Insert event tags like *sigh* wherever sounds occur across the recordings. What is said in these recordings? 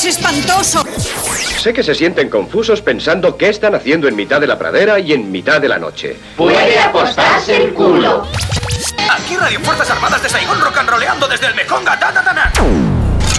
es espantoso. Sé que se sienten confusos pensando qué están haciendo en mitad de la pradera y en mitad de la noche. Puede apostarse el culo. Aquí Radio Fuerzas Armadas de Saigón rock and roleando desde el Mekonga. Ta, ta, ta, ta.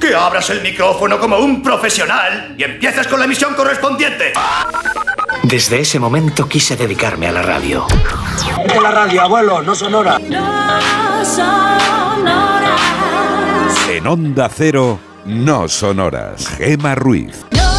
que abras el micrófono como un profesional y empieces con la emisión correspondiente. Desde ese momento quise dedicarme a la radio. De la radio, abuelo, no sonora. En Onda Cero, no sonoras. Gema Ruiz. Una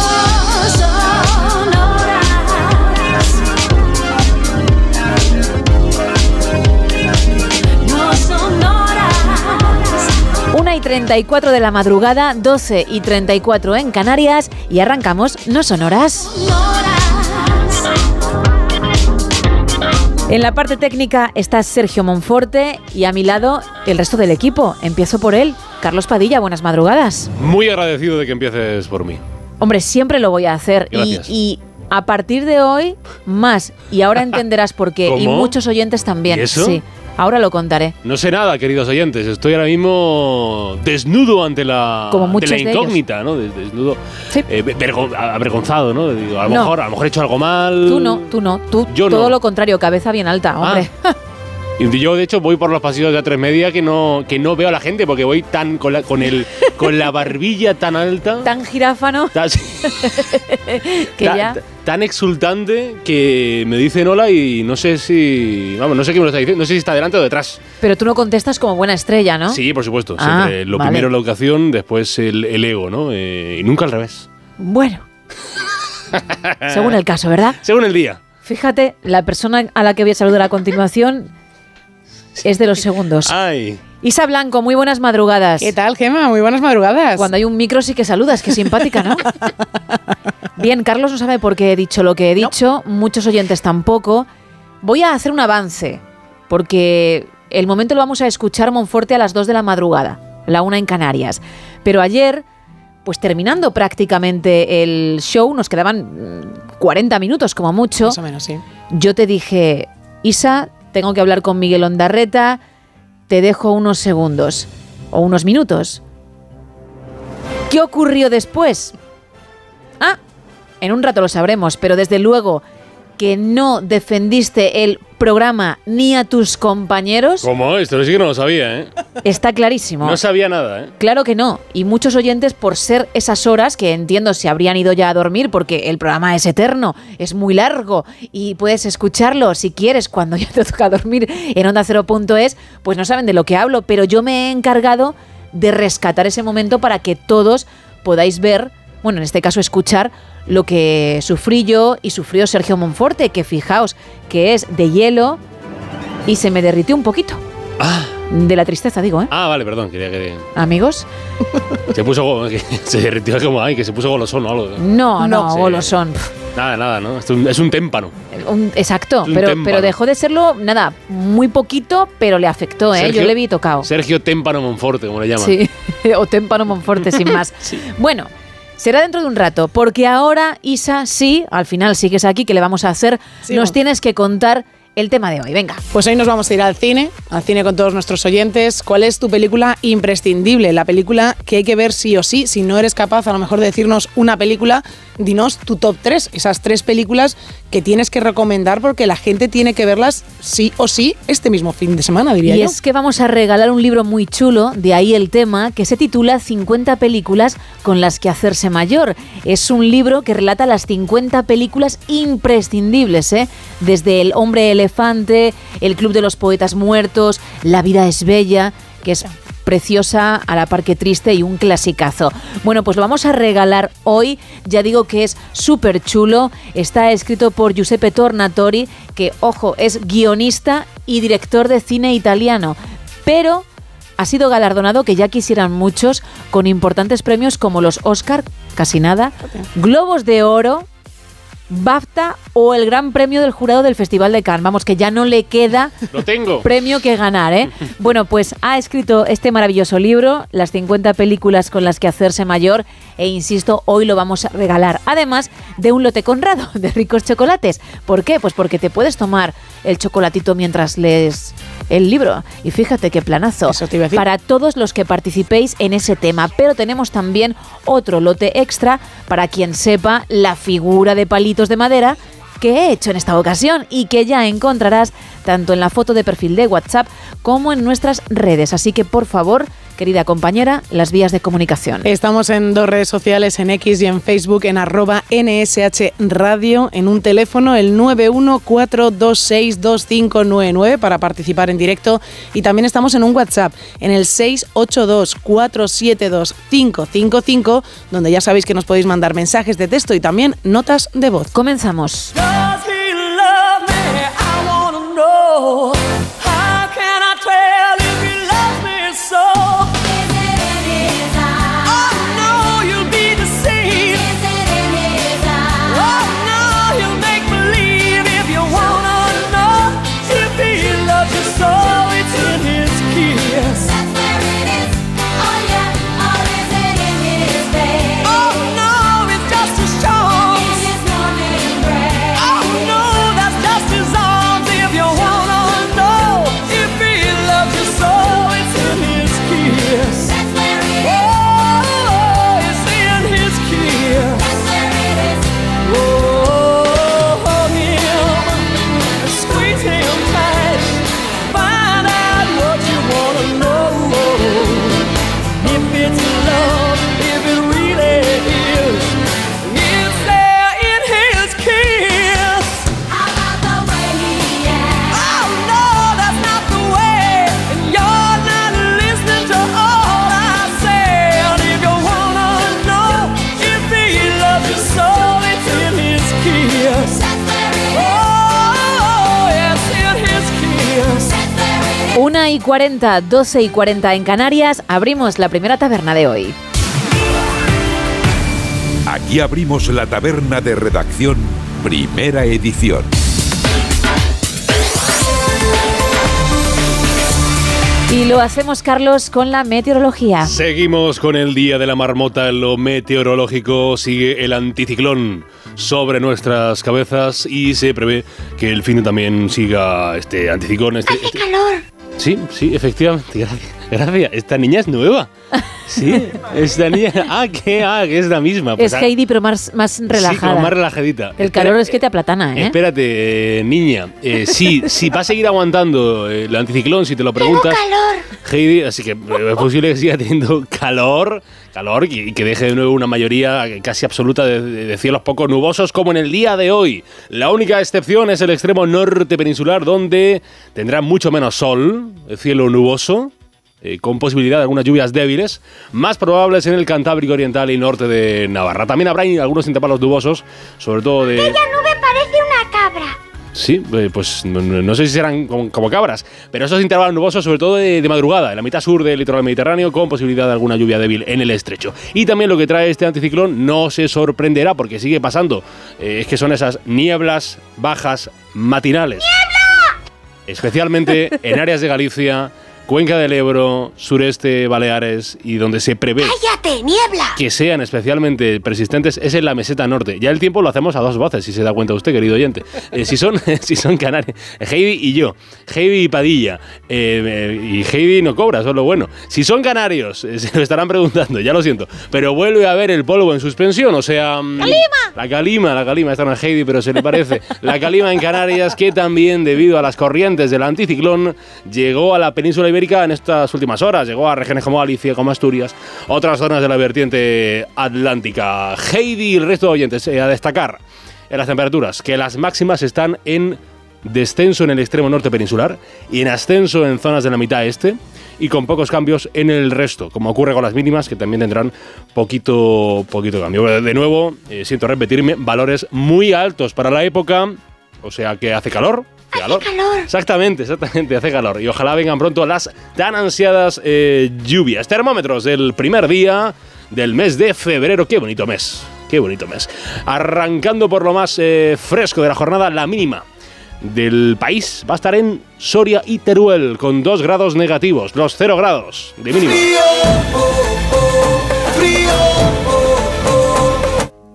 34 de la madrugada, 12 y 34 en Canarias y arrancamos No Sonoras. En la parte técnica está Sergio Monforte y a mi lado el resto del equipo. Empiezo por él. Carlos Padilla, buenas madrugadas. Muy agradecido de que empieces por mí. Hombre, siempre lo voy a hacer. Y, a partir de hoy, más. Y ahora entenderás por qué. Y muchos oyentes también. ¿Y eso? Sí, ahora lo contaré. No sé nada, queridos oyentes. Estoy ahora mismo desnudo ante la, Como muchos de incógnita, ¿no? Des- Desnudo, Sí. eh, vergo- avergonzado, ¿no? Digo, a lo No. mejor, a lo mejor he hecho algo mal. Tú no, tú no. Tú Yo todo no. lo contrario, cabeza bien alta, Ah. *laughs* Y yo, de hecho, voy por los pasillos de A3 Media que no, que no veo a la gente porque voy tan con la, con el, *laughs* con la barbilla tan alta. Tan giráfano tan, *laughs* que tan- ya. tan exultante que me dicen hola y no sé si. Vamos, no sé qué me lo está diciendo. No sé si está delante o detrás. Pero tú no contestas como buena estrella, ¿no? Sí, por supuesto. Ah, Siempre lo vale. primero la educación, después el, el ego, ¿no? Eh, y nunca al revés. Bueno. *laughs* Según el caso, ¿verdad? Según el día. Fíjate, la persona a la que voy a saludar a continuación es de los segundos. Ay. Isa Blanco, muy buenas madrugadas. ¿Qué tal, Gema? Muy buenas madrugadas. Cuando hay un micro sí que saludas, que simpática, ¿no? *laughs* Bien, Carlos no sabe por qué he dicho lo que he dicho, muchos oyentes tampoco. Voy a hacer un avance, porque el momento lo vamos a escuchar Monforte a las 2 de la madrugada, la una en Canarias. Pero ayer, pues terminando prácticamente el show, nos quedaban mm, 40 minutos como mucho. Más o menos, sí. Yo te dije, Isa, tengo que hablar con Miguel Ondarreta, te dejo unos segundos o unos minutos. ¿Qué ocurrió después? Ah, en un rato lo sabremos, pero desde luego que no defendiste el programa ni a tus compañeros, ¿Cómo? Esto sí que no lo sabía, ¿eh? está clarísimo. No sabía nada, ¿eh? Claro que no. Y muchos oyentes, por ser esas horas, que entiendo se habrían ido ya a dormir, porque el programa es eterno, es muy largo, y puedes escucharlo si quieres cuando *laughs* ya te toca dormir en onda Cero.es, pues no saben de lo que hablo. Pero yo me he encargado de rescatar ese momento para que todos podáis ver, bueno, en este caso escuchar, lo que sufrí yo y sufrió Sergio Monforte, que fijaos que es de hielo y se me derritió un poquito. De la tristeza, digo, ¿eh? Ah, vale, perdón, quería que Amigos. se puso *laughs* se derritió como ay, que se puso golosón o algo. No, no, Sí. golosón. Nada, nada, ¿no? Es un, es un témpano. Un- exacto, Es un pero, témpano. pero dejó de serlo, nada, muy poquito, pero le afectó, ¿eh? Sergio- Yo le vi tocado. Sergio Témpano Monforte, como le llaman. Sí, *laughs* o témpano Monforte, sin más. *laughs* Bueno, será dentro de un rato, porque ahora, Isa, sí, al final sigues aquí, que le vamos a hacer, nos tienes que contar el tema de hoy. Venga. Pues hoy nos vamos a ir al cine, al cine con todos nuestros oyentes. ¿Cuál es tu película imprescindible? La película que hay que ver sí o sí. Si no eres capaz a lo mejor de decirnos una película, dinos tu top 3, esas tres películas que tienes que recomendar porque la gente tiene que verlas sí o sí este mismo fin de semana, diría Y yo. es que vamos a regalar un libro muy chulo, de ahí el tema, que se titula 50 películas con las que hacerse mayor. Es un libro que relata las 50 películas imprescindibles, ¿eh? Desde El hombre elefante, El club de los poetas muertos, La vida es bella, que es preciosa, a la par que triste y un clasicazo. Bueno, pues lo vamos a regalar hoy. Ya digo que es súper chulo. Está escrito por Giuseppe Tornatori, que, ojo, es guionista y director de cine italiano. Pero ha sido galardonado, que ya quisieran muchos, con importantes premios como los Oscar, casi nada, Globos de Oro BAFTA o el Gran Premio del Jurado del Festival de Cannes. Vamos, que ya no le queda Lo tengo. premio que ganar, ¿eh? *laughs* Bueno, pues ha escrito este maravilloso libro, las 50 películas con las que hacerse mayor, e insisto, hoy lo vamos a regalar. Además de un lote conrado *laughs* de ricos chocolates. ¿Por qué? Pues porque te puedes tomar el chocolatito mientras lees el libro. Y fíjate qué planazo. Para todos los que participéis en ese tema. Pero tenemos también otro lote extra para quien sepa la figura de palitos de madera que he hecho en esta ocasión y que ya encontrarás tanto en la foto de perfil de WhatsApp como en nuestras redes. Así que por favor, querida compañera, las vías de comunicación. Estamos en dos redes sociales, en X y en Facebook, en arroba NSH Radio, en un teléfono, el 914262599 para participar en directo. Y también estamos en un WhatsApp, en el 682472555, donde ya sabéis que nos podéis mandar mensajes de texto y también notas de voz. Comenzamos. Una y 40, 12 y 40 en Canarias, abrimos la primera taberna de hoy. Aquí abrimos la taberna de redacción, primera edición. Y lo hacemos, Carlos, con la meteorología. Seguimos con el día de la marmota en lo meteorológico. Sigue el anticiclón sobre nuestras cabezas y se prevé que el fin de también siga este anticiclón. Este, ¡Hace este- calor! Sí, sí, efectivamente. Gracias. Gracias. Esta niña es nueva. Sí, *laughs* esta niña. Ah, que, ah, que es la misma. Pues, Es ah, Heidi, pero más, más Sí, relajada. como más relajadita. El Espera- calor es que te aplatana, ¿eh? Espérate, eh, niña. Eh, sí, si va a seguir aguantando eh, el anticiclón, si te lo preguntas. calor! Heidi, así que eh, es posible que siga teniendo calor, calor y que deje de nuevo una mayoría casi absoluta de, de- de cielos poco nubosos como en el día de hoy. La única excepción es el extremo norte peninsular donde tendrá mucho menos sol, el cielo nuboso. Eh, con posibilidad de algunas lluvias débiles, más probables en el Cantábrico Oriental y norte de Navarra. También habrá algunos intervalos nubosos, sobre todo de... Aquella nube parece una cabra. Sí, eh, pues no, no- sé si serán como, como cabras, pero esos intervalos nubosos, sobre todo de, de madrugada, en la mitad sur del litoral mediterráneo, con posibilidad de alguna lluvia débil en el estrecho. Y también lo que trae este anticiclón no se sorprenderá porque sigue pasando, eh, es que son esas nieblas bajas matinales. Especialmente en áreas de Galicia, Cuenca del Ebro, sureste, Baleares y donde se prevé ¡Cállate, niebla! que sean especialmente persistentes es en la meseta norte. Ya el tiempo lo hacemos a dos voces, si se da cuenta usted, querido oyente. Eh, si, son, *laughs* si son canarios, Heidi y yo, Heidi y Padilla, eh, eh, y Heidi no cobra, eso es lo bueno. Si son canarios, *laughs* se lo estarán preguntando, ya lo siento, pero vuelve a ver el polvo en suspensión, o sea... mm, La calima, la calima, esta no es Heidi, pero se le parece. La calima en Canarias, que también, debido a las corrientes del anticiclón, llegó a la península ibérica en estas últimas horas. Llegó a regiones como Galicia, como Asturias, otras zonas de la vertiente atlántica. Heidi y el resto de oyentes, eh, a destacar en las temperaturas, que las máximas están en descenso en el extremo norte peninsular y en ascenso en zonas de la mitad este y con pocos cambios en el resto, como ocurre con las mínimas que también tendrán poquito, poquito cambio. De nuevo, eh, siento repetirme, valores muy altos para la época, o sea que hace calor. Hace calor. Exactamente, exactamente, hace calor. Y ojalá vengan pronto las tan ansiadas eh, lluvias. Termómetros del primer día del mes de febrero. Qué bonito mes. Qué bonito mes. Arrancando por lo más eh, fresco de la jornada, la mínima del país va a estar en Soria y Teruel con 2 grados negativos, los 0 grados de mínima.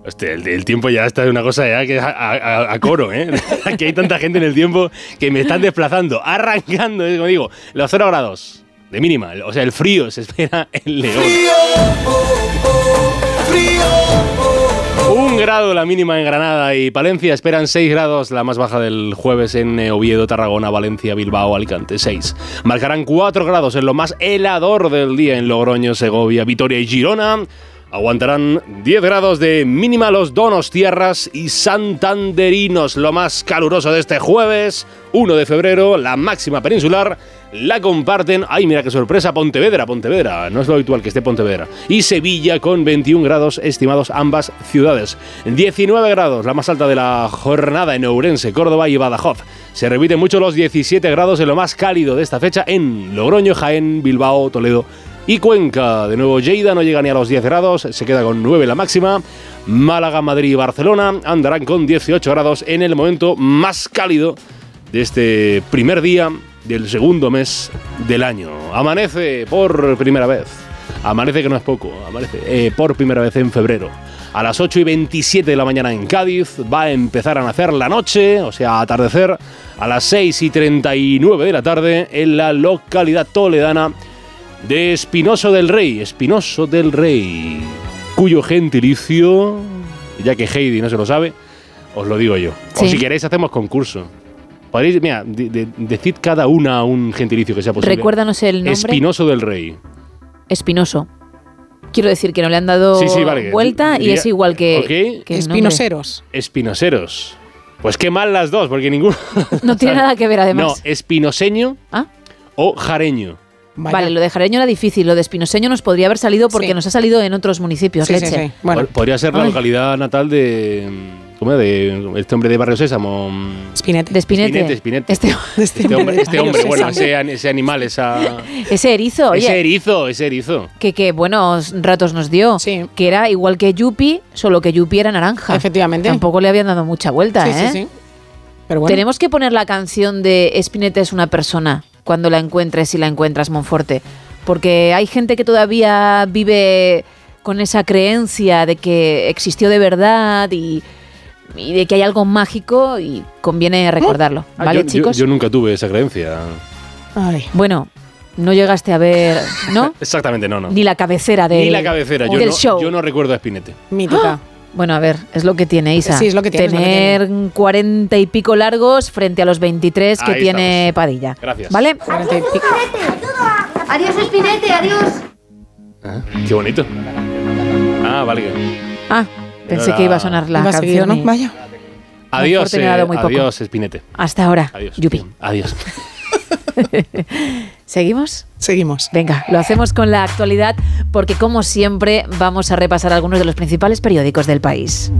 Hostia, el, el tiempo ya está de una cosa ya que a, a- a coro, ¿eh? *laughs* Aquí hay tanta gente en el tiempo que me están desplazando, arrancando, como digo, los 0 grados de mínima. O sea, el frío se espera en León. Un grado la mínima en Granada y Palencia. Esperan 6 grados la más baja del jueves en eh, Oviedo, Tarragona, Valencia, Bilbao, Alicante. 6. Marcarán 4 grados en lo más helador del día en Logroño, Segovia, Vitoria y Girona. Aguantarán 10 grados de mínima los donos, tierras y santanderinos. Lo más caluroso de este jueves, 1 de febrero, la máxima peninsular. La comparten, ay mira qué sorpresa, Pontevedra, Pontevedra, no es lo habitual que esté Pontevedra. Y Sevilla con 21 grados estimados ambas ciudades. 19 grados, la más alta de la jornada en Ourense, Córdoba y Badajoz. Se repiten mucho los 17 grados en lo más cálido de esta fecha en Logroño, Jaén, Bilbao, Toledo y Cuenca. De nuevo, Lleida no llega ni a los 10 grados, se queda con 9 la máxima. Málaga, Madrid y Barcelona andarán con 18 grados en el momento más cálido de este primer día del segundo mes del año. Amanece por primera vez. Amanece que no es poco, amanece eh, por primera vez en febrero. A las 8 y 27 de la mañana en Cádiz va a empezar a nacer la noche, o sea, a atardecer, a las 6 y 39 de la tarde en la localidad toledana de Espinoso del Rey. Espinoso del Rey, cuyo gentilicio, ya que Heidi no se lo sabe, os lo digo yo. Sí. O si queréis hacemos concurso. Podéis, mira, de- de- decid cada una un gentilicio que sea posible. Recuérdanos el nombre. Espinoso del Rey. Espinoso. Quiero decir que no le han dado Sí, sí, vale. vuelta y Diría- es igual que, Ok. que. Espinoseros. Espinoseros. Pues qué mal las dos, porque ninguno. No tiene *laughs* nada que ver, No, además. espinoseño Ah. o jareño. Vale, lo de jareño era difícil, lo de espinoseño nos podría haber salido porque Sí. nos ha salido en otros municipios, Sí, leche. sí. Bueno, Pod- Podría ser la Ay. localidad natal de. ¿Cómo era? De este hombre de Barrio Sésamo. Spinette. De Espinete. Espinete, Espinete. Este- Este hombre, este hombre, Barrio bueno, ese, ese animal, esa. ese erizo, oye, ese erizo, ese erizo. que, que buenos ratos nos dio. Sí. Que era igual que Yupi, solo que Yupi era naranja. Efectivamente. Tampoco le habían dado mucha vuelta, Sí, ¿eh? sí, sí. Pero bueno. Tenemos que poner la canción de Espinete es una persona cuando la encuentres si la encuentras, Monforte. Porque hay gente que todavía vive con esa creencia de que existió de verdad y, y de que hay algo mágico y conviene recordarlo. Ah, ¿Vale, yo- yo- chicos? Yo, nunca tuve esa creencia. Ay. Bueno, no llegaste a ver, ¿no? *laughs* Exactamente, no, no. Ni la cabecera del, Ni la cabecera. Yo del no, show. yo no recuerdo a Espinete. Mítica. Bueno, a ver, es lo que tiene Isa. Sí, es lo que tiene, que Tener cuarenta y pico largos frente a los 23 que Ahí tiene estamos. Padilla. Gracias. ¿Vale? Y pico. Adiós, Espinete, adiós. Ah, qué bonito. Ah, vale. Ah, pensé Era- que iba a sonar la canción. seguir, ¿no? y- Vaya. Adiós, poco. adiós, Espinete. Hasta ahora, Adiós. Yupi. Adiós. *laughs* ¿Seguimos? Seguimos. Venga, lo hacemos con la actualidad porque como siempre vamos a repasar algunos de los principales periódicos del país.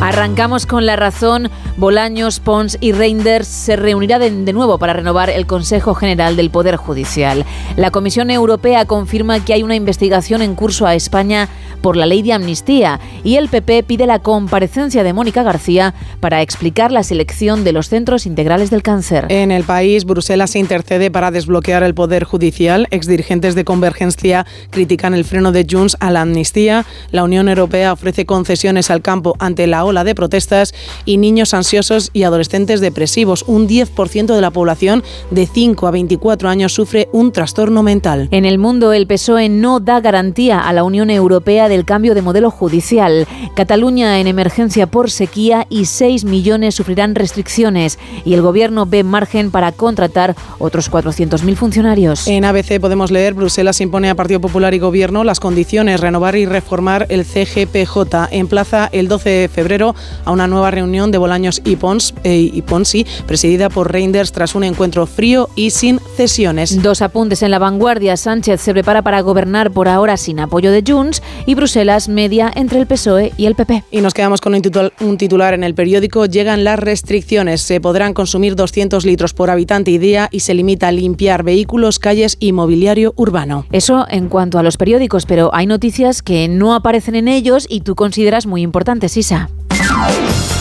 Arrancamos con la razón. Bolaños, Pons y Reinders se reunirán de, nuevo para renovar el Consejo General del Poder Judicial. La Comisión Europea confirma que hay una investigación en curso a España por la ley de amnistía y el PP pide la comparecencia de Mónica García para explicar la selección de los centros integrales del cáncer. En el país, Bruselas se intercede para desbloquear el poder judicial. Exdirigentes de Convergencia critican el freno de Junts a la amnistía. La Unión Europea ofrece concesiones al campo ante la ola de protestas y niños ansiosos y adolescentes depresivos. Un 10% de la población de 5 a 24 años sufre un trastorno mental. En el mundo, el PSOE no da garantía a la Unión Europea del cambio de modelo judicial. Cataluña en emergencia por sequía y 6 millones sufrirán restricciones. Y el gobierno ve margen para contratar otros 400.000 funcionarios. En ABC podemos leer Bruselas impone a Partido Popular y Gobierno las condiciones, renovar y reformar el CGPJ. Emplaza el 12 de febrero a una nueva reunión de Bolaños y, Pons, eh, y Ponsi, presidida por Reinders tras un encuentro frío y sin cesiones. Dos apuntes en la vanguardia. Sánchez se prepara para gobernar por ahora sin apoyo de Junts y Bruselas media entre el PSOE y el PP. Y nos quedamos con un titular, un titular en el periódico. Llegan las restricciones. Se podrán consumir 200 litros por habitante y día y se limita a limpiar vehículos, calles y mobiliario urbano. Eso en cuanto a los periódicos, pero hay noticias que no aparecen en ellos y tú consideras muy importantes, Isa. Ow!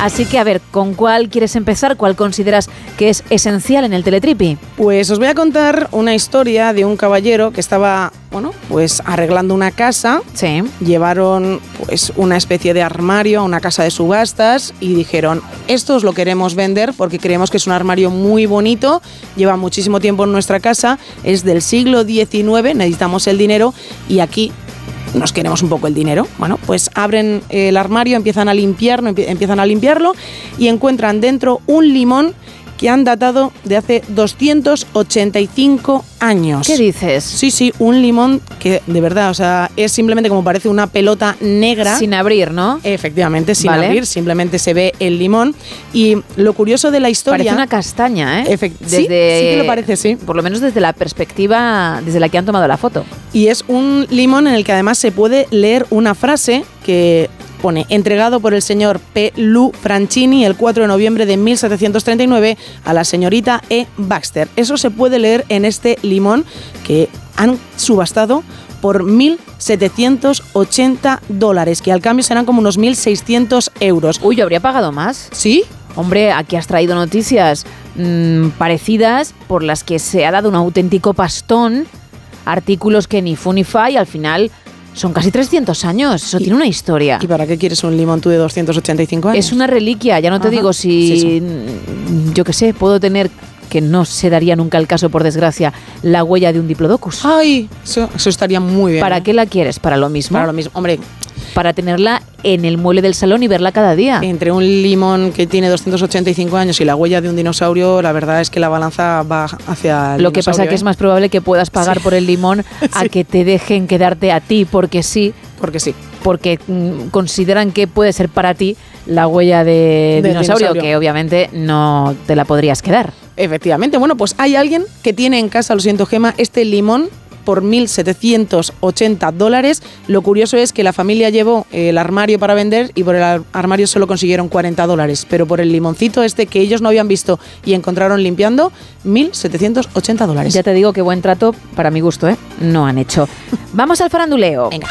Así que a ver, ¿con cuál quieres empezar? ¿Cuál consideras que es esencial en el Teletripi? Pues os voy a contar una historia de un caballero que estaba, bueno, pues arreglando una casa. Sí. Llevaron pues una especie de armario a una casa de subastas y dijeron, esto os lo queremos vender porque creemos que es un armario muy bonito, lleva muchísimo tiempo en nuestra casa, es del siglo XIX, necesitamos el dinero y aquí nos queremos un poco el dinero. Bueno, pues abren el armario, empiezan a limpiarlo, empiezan a limpiarlo y encuentran dentro un limón que han datado de hace 285 años. ¿Qué dices? Sí, sí, un limón que de verdad, o sea, es simplemente como parece una pelota negra. Sin abrir, ¿no? Efectivamente, sin abrir, simplemente se ve el limón. Y lo curioso de la historia... Parece una castaña, ¿eh? Desde, sí, sí que lo parece, sí. Por lo menos desde la perspectiva desde la que han tomado la foto. Y es un limón en el que además se puede leer una frase que pone entregado por el señor P. Lu Franchini el 4 de noviembre de 1739 a la señorita E. Baxter. Eso se puede leer en este limón que han subastado por 1.780 dólares, que al cambio serán como unos 1.600 euros. Uy, yo habría pagado más. ¿Sí? Hombre, aquí has traído noticias mmm, parecidas por las que se ha dado un auténtico pastón, artículos que ni fu ni fa y al final son casi 300 años, eso tiene una historia. ¿Y para qué quieres un limón tú de 285 años? Es una reliquia, ya no te digo si, Sí, yo qué sé, puedo tener, que no se daría nunca el caso por desgracia, la huella de un diplodocus. ¡Ay! Eso, eso estaría muy bien. ¿Para ¿no? qué la quieres? ¿Para lo mismo? Para lo mismo. Hombre, Para tenerla en el mueble del salón y verla cada día. entre un limón que tiene 285 años y la huella de un dinosaurio, la verdad es que la balanza va hacia el Lo que pasa dinosaurio, que es ¿eh? más probable que puedas pagar por el limón *laughs* a que te dejen quedarte a ti porque sí, Porque sí. porque mm, consideran que puede ser para ti la huella de dinosaurio, dinosaurio. que obviamente no te la podrías quedar. Efectivamente. Bueno, pues hay alguien que tiene en casa, lo siento, Gema, este limón por 1.780 dólares. Lo curioso es que la familia llevó el armario para vender y por el ar- armario solo consiguieron 40 dólares, pero por el limoncito este que ellos no habían visto y encontraron limpiando, 1.780 dólares. Ya te digo que buen trato, para mi gusto, ¿eh? No han hecho. *laughs* Vamos al faranduleo. Venga.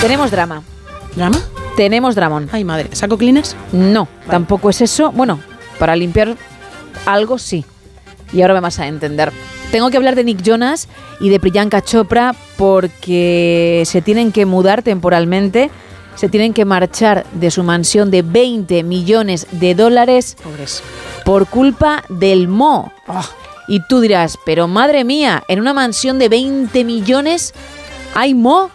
Tenemos drama. ¿Drama? Tenemos dramón. Ay, madre. ¿Saco clines? No, tampoco es eso. Bueno, para limpiar algo sí. Y ahora me vas a entender. Tengo que hablar de Nick Jonas y de Priyanka Chopra porque se tienen que mudar temporalmente, se tienen que marchar de su mansión de 20 millones de dólares Pobres. por culpa del Mo. Ah. Y tú dirás, pero madre mía, en una mansión de 20 millones hay Mo.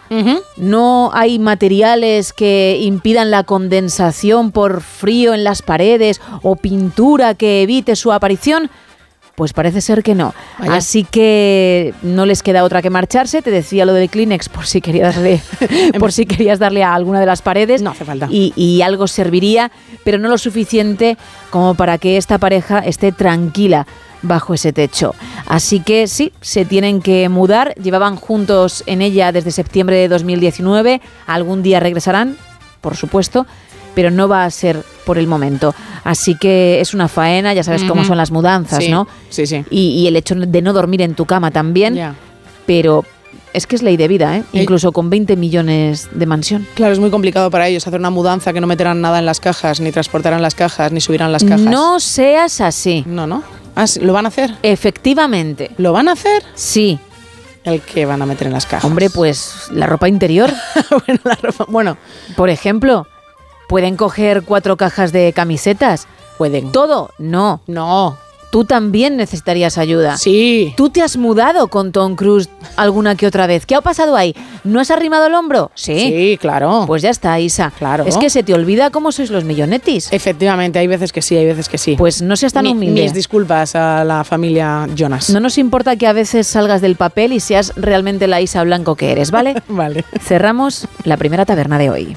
¿No hay materiales que impidan la condensación por frío en las paredes o pintura que evite su aparición? Pues parece ser que no. Vaya. Así que no les queda otra que marcharse. Te decía lo del Kleenex por si querías darle, *laughs* por si querías darle a alguna de las paredes. No hace falta. Y, y algo serviría, pero no lo suficiente como para que esta pareja esté tranquila bajo ese techo. Así que sí, se tienen que mudar. Llevaban juntos en ella desde septiembre de 2019. Algún día regresarán, por supuesto, pero no va a ser por el momento. Así que es una faena, ya sabes cómo son las mudanzas, Sí, ¿no? sí, sí. Y, y el hecho de no dormir en tu cama también. Ya. Pero es que es ley de vida, ¿eh? Eh, Incluso con 20 millones de mansión. Claro, es muy complicado para ellos hacer una mudanza que no meterán nada en las cajas, ni transportarán las cajas, ni subirán las cajas. No seas así. No, no. Ah, ¿Lo van a hacer? Efectivamente. ¿Lo van a hacer? Sí. ¿El que van a meter en las cajas? Hombre, pues la ropa interior, *laughs* bueno, la ropa- bueno, por ejemplo. Pueden coger cuatro cajas de camisetas. pueden. ¿Todo? No. No. tú también necesitarías ayuda. Sí. Tú te has mudado con Tom Cruise alguna que otra vez. ¿Qué ha pasado ahí? ¿No has arrimado el hombro? Sí. Sí, claro. Pues ya está, Isa. Claro. Es que se te olvida cómo sois los millonetis. Efectivamente, hay veces que sí, hay veces que sí. Pues no seas tan Mi- humilde. Mis disculpas a la familia Jonas. No nos importa que a veces salgas del papel y seas realmente la Isa Blanco que eres, ¿vale? *laughs* Vale. Cerramos la primera taberna de hoy.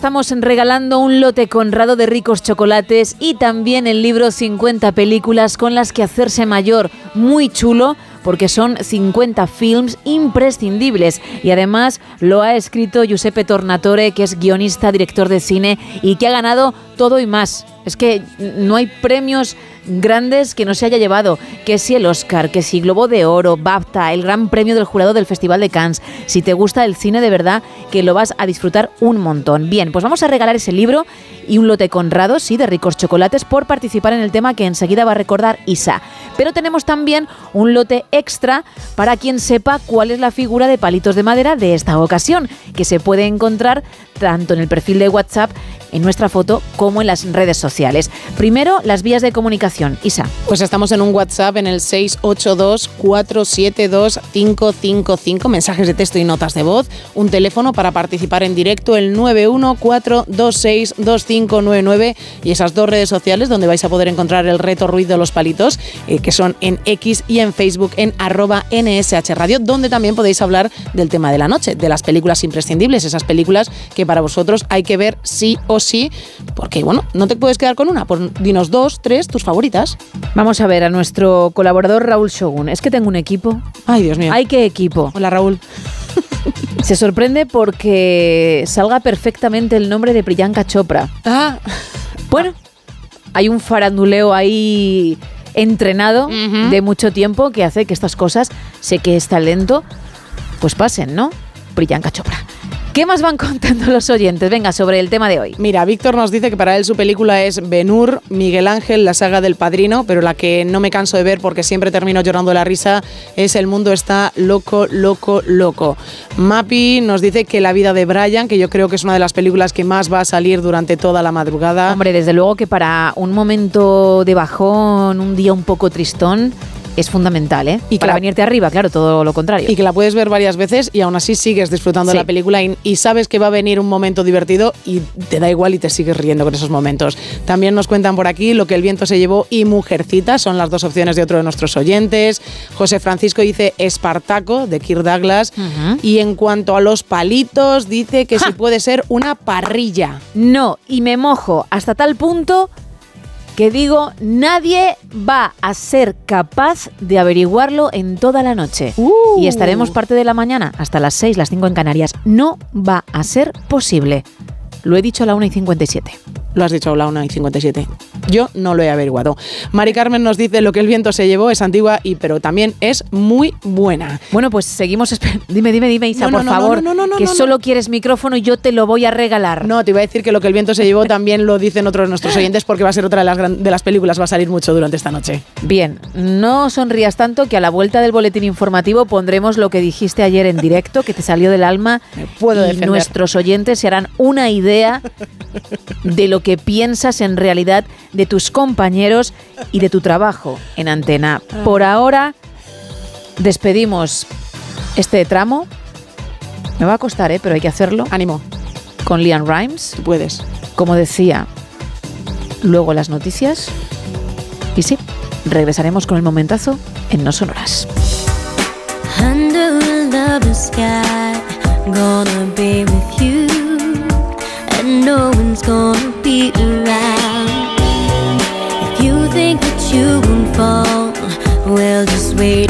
estamos regalando un lote conrado de ricos chocolates y también el libro 50 películas con las que hacerse mayor, muy chulo porque son 50 films imprescindibles y además lo ha escrito Giuseppe Tornatore, que es guionista, director de cine y que ha ganado todo y más. Es que no hay premios grandes que no se haya llevado, que si el Oscar, que si Globo de Oro, BAFTA, el gran premio del jurado del Festival de Cannes. Si te gusta el cine de verdad, que lo vas a disfrutar un montón. Bien, pues vamos a regalar ese libro y un lote conrado, sí, de ricos chocolates por participar en el tema que enseguida va a recordar Isa. Pero tenemos también un lote extra para quien sepa cuál es la figura de palitos de madera de esta ocasión, que se puede encontrar tanto en el perfil de WhatsApp, en nuestra foto, como en las redes sociales. Primero, las vías de comunicación. Isa. Pues estamos en un WhatsApp en el 682-472-555, mensajes de texto y notas de voz, un teléfono para participar en directo, el 914262599 y esas dos redes sociales donde vais a poder encontrar el reto Ruido de los Palitos, eh, que son en X y en Facebook en arroba NSH Radio, donde también podéis hablar del tema de la noche, de las películas imprescindibles, esas películas que para vosotros hay que ver sí o sí, porque bueno, no te puedes quedar con una, pues dinos dos, tres, tus favoritas. Vamos a ver a nuestro colaborador Raúl Shogun. Es que tengo un equipo. Ay, Dios mío. Ay, qué equipo. Hola, Raúl. *laughs* Se sorprende porque salga perfectamente el nombre de Priyanka Chopra. Ah. Bueno, hay un faranduleo ahí entrenado de mucho tiempo que hace que estas cosas, sé que es talento, pues pasen, ¿no? Priyanka Chopra. ¿Qué más van *laughs* contando los oyentes? Venga, sobre el tema de hoy. Mira, Víctor nos dice que para él su película es Benur, Miguel Ángel, la saga del padrino, pero la que no me canso de ver porque siempre termino llorando la risa es El mundo está loco, loco, loco. Mapi nos dice que La vida de Brian, que yo creo que es una de las películas que más va a salir durante toda la madrugada. Hombre, desde luego que para un momento de bajón, un día un poco tristón, es fundamental, ¿eh? Y que para la- venirte arriba, claro, todo lo contrario. Y que la puedes ver varias veces y aún así sigues disfrutando Sí. de la película y, y sabes que va a venir un momento divertido y te da igual y te sigues riendo con esos momentos. También nos cuentan por aquí lo que el viento se llevó y Mujercita, son las dos opciones de otro de nuestros oyentes. José Francisco dice Espartaco, de Kirk Douglas. Y en cuanto a los palitos, dice que si puede ser una parrilla. No, y me mojo hasta tal punto que digo, nadie va a ser capaz de averiguarlo en toda la noche. Y estaremos parte de la mañana, hasta las 6, las 5 en Canarias. No va a ser posible. Lo he dicho a la 1 y 57. Lo has dicho a la 1 y 57. Yo no lo he averiguado. Mari Carmen nos dice lo que el viento se llevó es antigua y pero también es muy buena. Bueno, pues seguimos. Dime, dime, dime, Isa, No, no, por no, favor. no, no, no, que no, no. solo quieres micrófono y yo te lo voy a regalar. No, te iba a decir que lo que el viento se llevó también lo dicen otros de nuestros oyentes porque va a ser otra de las, gran- de las películas, va a salir mucho durante esta noche. Bien, no sonrías tanto que a la vuelta del boletín informativo pondremos lo que dijiste ayer en directo, que te salió del alma. puedo y defender. nuestros oyentes se harán una idea de lo que piensas en realidad de tus compañeros y de tu trabajo en antena. Por ahora, despedimos este tramo. Me va a costar, ¿eh? pero hay que hacerlo. Ánimo. Con Liam Rimes. puedes. Como decía, luego las noticias. Y sí, regresaremos con el momentazo en No Sonoras. Under sky, gonna be with you, gonna be around. If you think that you won't fall, well, just wait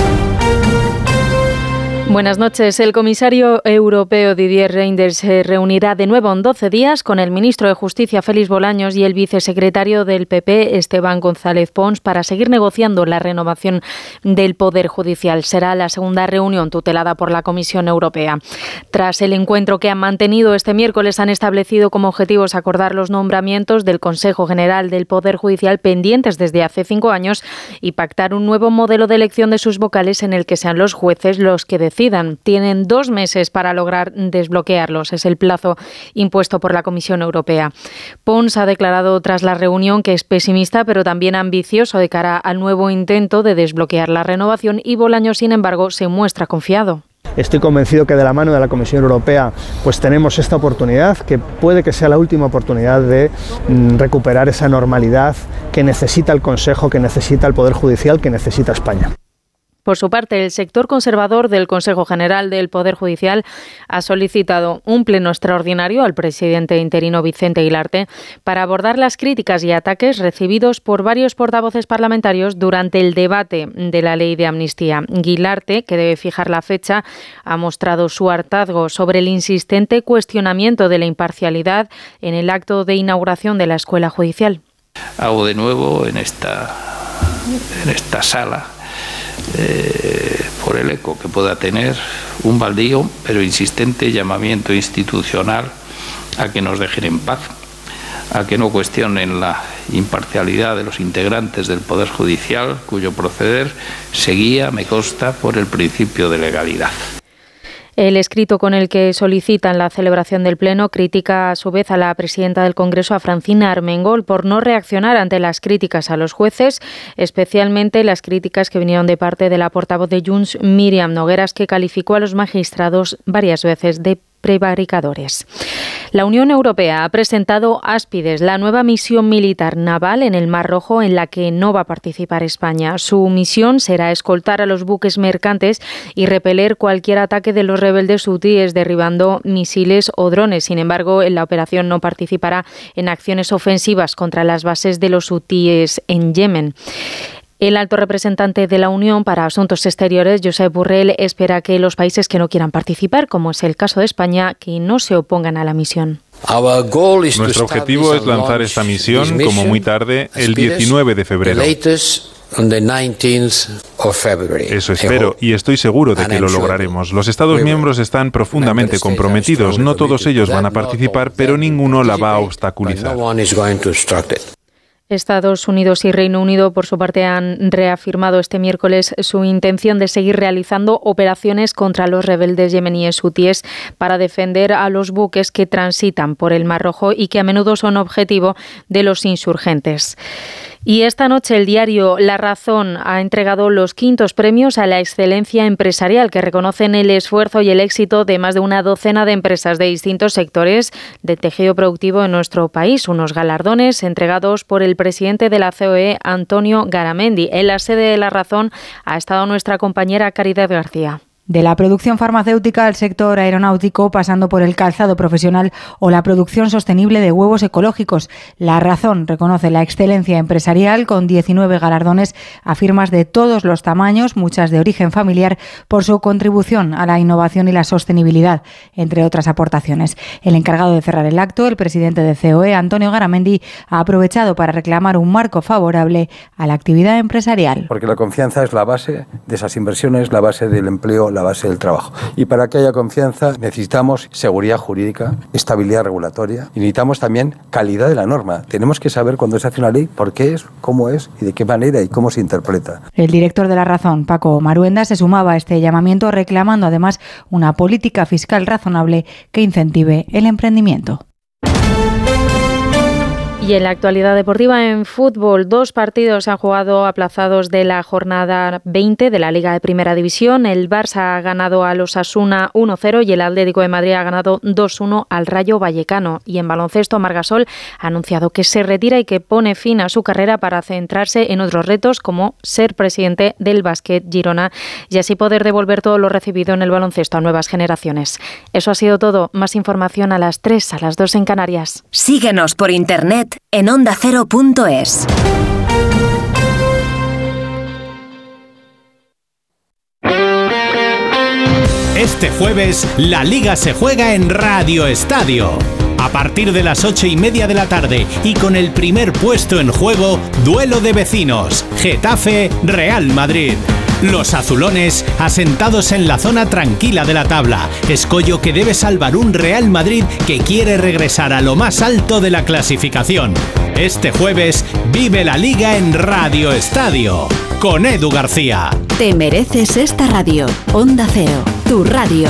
Buenas noches. El comisario europeo Didier Reinders se reunirá de nuevo en 12 días con el ministro de Justicia Félix Bolaños y el vicesecretario del PP Esteban González Pons para seguir negociando la renovación del Poder Judicial. Será la segunda reunión tutelada por la Comisión Europea. Tras el encuentro que han mantenido este miércoles, han establecido como objetivos acordar los nombramientos del Consejo General del Poder Judicial pendientes desde hace cinco años y pactar un nuevo modelo de elección de sus vocales en el que sean los jueces los que Tienen dos meses para lograr desbloquearlos. Es el plazo impuesto por la Comisión Europea. Pons ha declarado tras la reunión que es pesimista, pero también ambicioso de cara al nuevo intento de desbloquear la renovación y Bolaño, sin embargo, se muestra confiado. Estoy convencido que de la mano de la Comisión Europea pues tenemos esta oportunidad, que puede que sea la última oportunidad de mm, recuperar esa normalidad que necesita el Consejo, que necesita el Poder Judicial, que necesita España. Por su parte, el sector conservador del Consejo General del Poder Judicial ha solicitado un pleno extraordinario al presidente interino Vicente Aguilarte para abordar las críticas y ataques recibidos por varios portavoces parlamentarios durante el debate de la ley de amnistía. Guilarte, que debe fijar la fecha, ha mostrado su hartazgo sobre el insistente cuestionamiento de la imparcialidad en el acto de inauguración de la Escuela Judicial. Hago de nuevo en esta, en esta sala eh, por el eco que pueda tener, un baldío pero insistente llamamiento institucional a que nos dejen en paz, a que no cuestionen la imparcialidad de los integrantes del Poder Judicial, cuyo proceder seguía, me consta, por el principio de legalidad. El escrito con el que solicitan la celebración del Pleno critica a su vez a la presidenta del Congreso, a Francina Armengol, por no reaccionar ante las críticas a los jueces, especialmente las críticas que vinieron de parte de la portavoz de Junts, Miriam Nogueras, que calificó a los magistrados varias veces de prevaricadores. La Unión Europea ha presentado Áspides, la nueva misión militar naval en el Mar Rojo en la que no va a participar España. Su misión será escoltar a los buques mercantes y repeler cualquier ataque de los rebeldes hutíes derribando misiles o drones. Sin embargo, en la operación no participará en acciones ofensivas contra las bases de los hutíes en Yemen. El alto representante de la Unión para Asuntos Exteriores, Josep Burrell, espera que los países que no quieran participar, como es el caso de España, que no se opongan a la misión. Nuestro objetivo es lanzar esta misión como muy tarde el 19 de febrero. Eso espero y estoy seguro de que lo lograremos. Los Estados miembros están profundamente comprometidos. No todos ellos van a participar, pero ninguno la va a obstaculizar. Estados Unidos y Reino Unido, por su parte, han reafirmado este miércoles su intención de seguir realizando operaciones contra los rebeldes yemeníes hutíes para defender a los buques que transitan por el Mar Rojo y que a menudo son objetivo de los insurgentes. Y esta noche el diario La Razón ha entregado los quintos premios a la excelencia empresarial que reconocen el esfuerzo y el éxito de más de una docena de empresas de distintos sectores de tejido productivo en nuestro país. Unos galardones entregados por el presidente de la COE, Antonio Garamendi. En la sede de La Razón ha estado nuestra compañera Caridad García. De la producción farmacéutica al sector aeronáutico, pasando por el calzado profesional o la producción sostenible de huevos ecológicos. La razón reconoce la excelencia empresarial con 19 galardones a firmas de todos los tamaños, muchas de origen familiar, por su contribución a la innovación y la sostenibilidad, entre otras aportaciones. El encargado de cerrar el acto, el presidente de COE, Antonio Garamendi, ha aprovechado para reclamar un marco favorable a la actividad empresarial. Porque la confianza es la base de esas inversiones, la base del empleo, la base del trabajo. Y para que haya confianza necesitamos seguridad jurídica, estabilidad regulatoria y necesitamos también calidad de la norma. Tenemos que saber cuando se hace una ley por qué es, cómo es y de qué manera y cómo se interpreta. El director de La Razón, Paco Maruenda, se sumaba a este llamamiento reclamando además una política fiscal razonable que incentive el emprendimiento. Y en la actualidad deportiva en fútbol, dos partidos han jugado aplazados de la jornada 20 de la Liga de Primera División. El Barça ha ganado a los Asuna 1-0 y el Atlético de Madrid ha ganado 2-1 al Rayo Vallecano. Y en baloncesto, Margasol ha anunciado que se retira y que pone fin a su carrera para centrarse en otros retos como ser presidente del Basket Girona y así poder devolver todo lo recibido en el baloncesto a nuevas generaciones. Eso ha sido todo. Más información a las 3, a las 2 en Canarias. Síguenos por internet en ondacero.es. Este jueves, la liga se juega en Radio Estadio. A partir de las ocho y media de la tarde y con el primer puesto en juego, duelo de vecinos, Getafe, Real Madrid. Los azulones asentados en la zona tranquila de la tabla, escollo que debe salvar un Real Madrid que quiere regresar a lo más alto de la clasificación. Este jueves vive la liga en Radio Estadio con Edu García. Te mereces esta radio. Onda Cero, tu radio.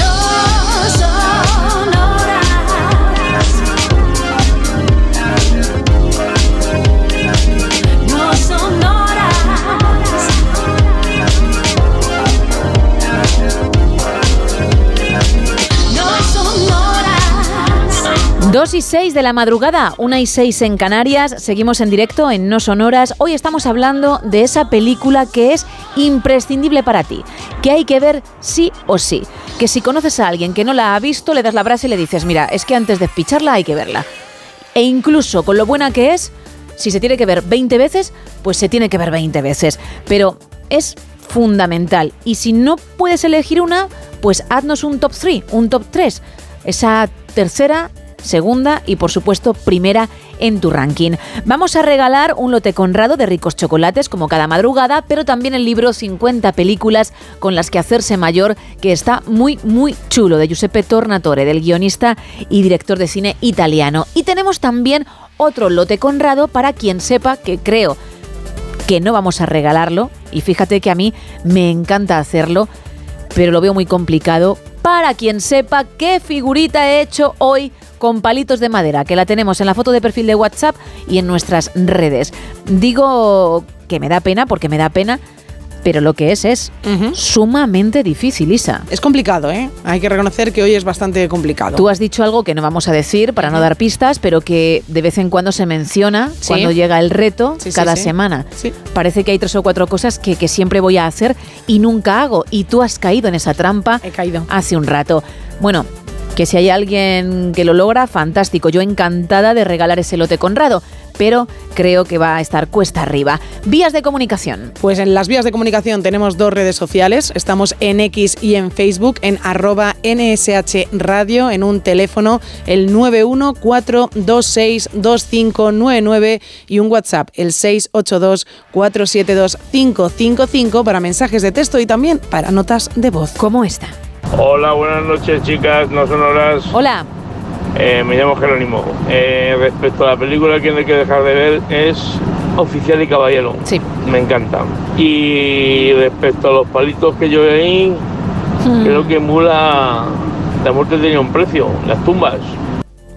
2 y 6 de la madrugada, 1 y 6 en Canarias, seguimos en directo en No Sonoras. Hoy estamos hablando de esa película que es imprescindible para ti, que hay que ver sí o sí. Que si conoces a alguien que no la ha visto, le das la brasa y le dices, mira, es que antes de picharla hay que verla. E incluso con lo buena que es, si se tiene que ver 20 veces, pues se tiene que ver 20 veces. Pero es fundamental. Y si no puedes elegir una, pues haznos un top 3, un top 3. Esa tercera, segunda y por supuesto primera en tu ranking. Vamos a regalar un lote conrado de ricos chocolates como cada madrugada, pero también el libro 50 películas con las que hacerse mayor, que está muy, muy chulo, de Giuseppe Tornatore, del guionista y director de cine italiano. Y tenemos también otro lote conrado para quien sepa que creo que no vamos a regalarlo, y fíjate que a mí me encanta hacerlo, pero lo veo muy complicado para quien sepa qué figurita he hecho hoy con palitos de madera, que la tenemos en la foto de perfil de WhatsApp y en nuestras redes. Digo que me da pena porque me da pena pero lo que es es sumamente difícil, Isa. Es complicado, ¿eh? Hay que reconocer que hoy es bastante complicado. Tú has dicho algo que no vamos a decir para no dar pistas, pero que de vez en cuando se menciona Sí. cuando llega el reto Sí, cada sí. semana. Parece que hay tres o cuatro cosas que, que siempre voy a hacer y nunca hago. Y tú has caído en esa trampa He caído. hace un rato. Bueno, que si hay alguien que lo logra, fantástico. Yo encantada de regalar ese lote Conrado, pero creo que va a estar cuesta arriba. Vías de comunicación. Pues en las vías de comunicación tenemos dos redes sociales. Estamos en X y en Facebook, en arroba NSH Radio, en un teléfono, el 914262599 y un WhatsApp, el 682472555 para mensajes de texto y también para notas de voz. ¿Cómo está? Hola, buenas noches chicas, no son horas. Hola. Eh, me llamo Jerónimo. Eh, respecto a la película que no hay que dejar de ver es Oficial y Caballero. Sí. Me encanta. Y respecto a los palitos que yo ahí, Hmm. creo que Mula, la muerte tenía un precio, las tumbas.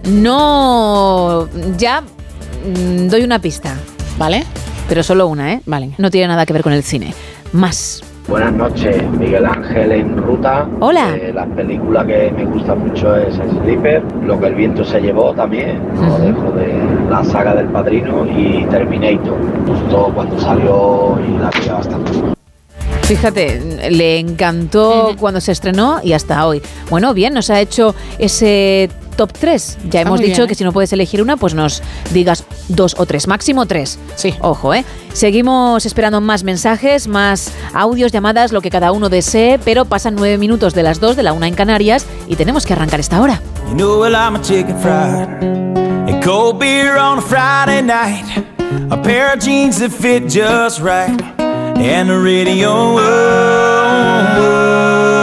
No, ya mm, doy una pista. ¿Vale? Pero solo una, ¿eh? Vale. No tiene nada que ver con el cine. Más. Buenas noches, Miguel Ángel en ruta. Hola. Eh, la película que me gusta mucho es Sleeper, Lo que el viento se llevó también, no dejo de la saga del padrino y Terminator, justo cuando salió y la vi bastante. Fíjate, le encantó cuando se estrenó y hasta hoy. Bueno, bien, nos ha hecho ese top 3. Ya hemos dicho bien, que ¿eh? si no puedes elegir una, pues nos digas dos o tres, máximo tres. Sí. Ojo, ¿eh? Seguimos esperando más mensajes, más audios, llamadas, lo que cada uno desee, pero pasan nueve minutos de las dos de la una en Canarias y tenemos que arrancar esta hora. You know well I'm a chicken fried And cold beer on a Friday night A pair of jeans that fit just right And the radio oh, oh, oh.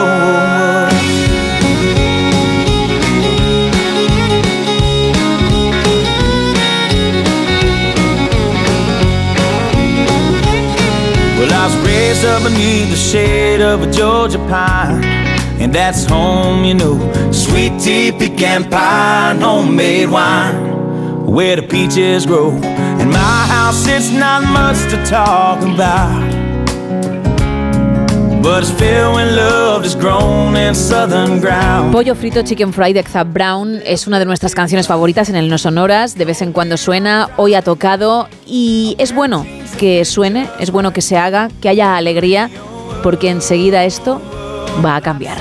Up beneath the shade of a Georgia pine, and that's home, you know. Sweet tea, pecan pie, homemade wine, where the peaches grow. And my house, it's not much to talk about, Pollo frito Chicken Fried de Zap Brown es una de nuestras canciones favoritas en el No Sonoras. De vez en cuando suena, hoy ha tocado y es bueno que suene, es bueno que se haga, que haya alegría, porque enseguida esto va a cambiar.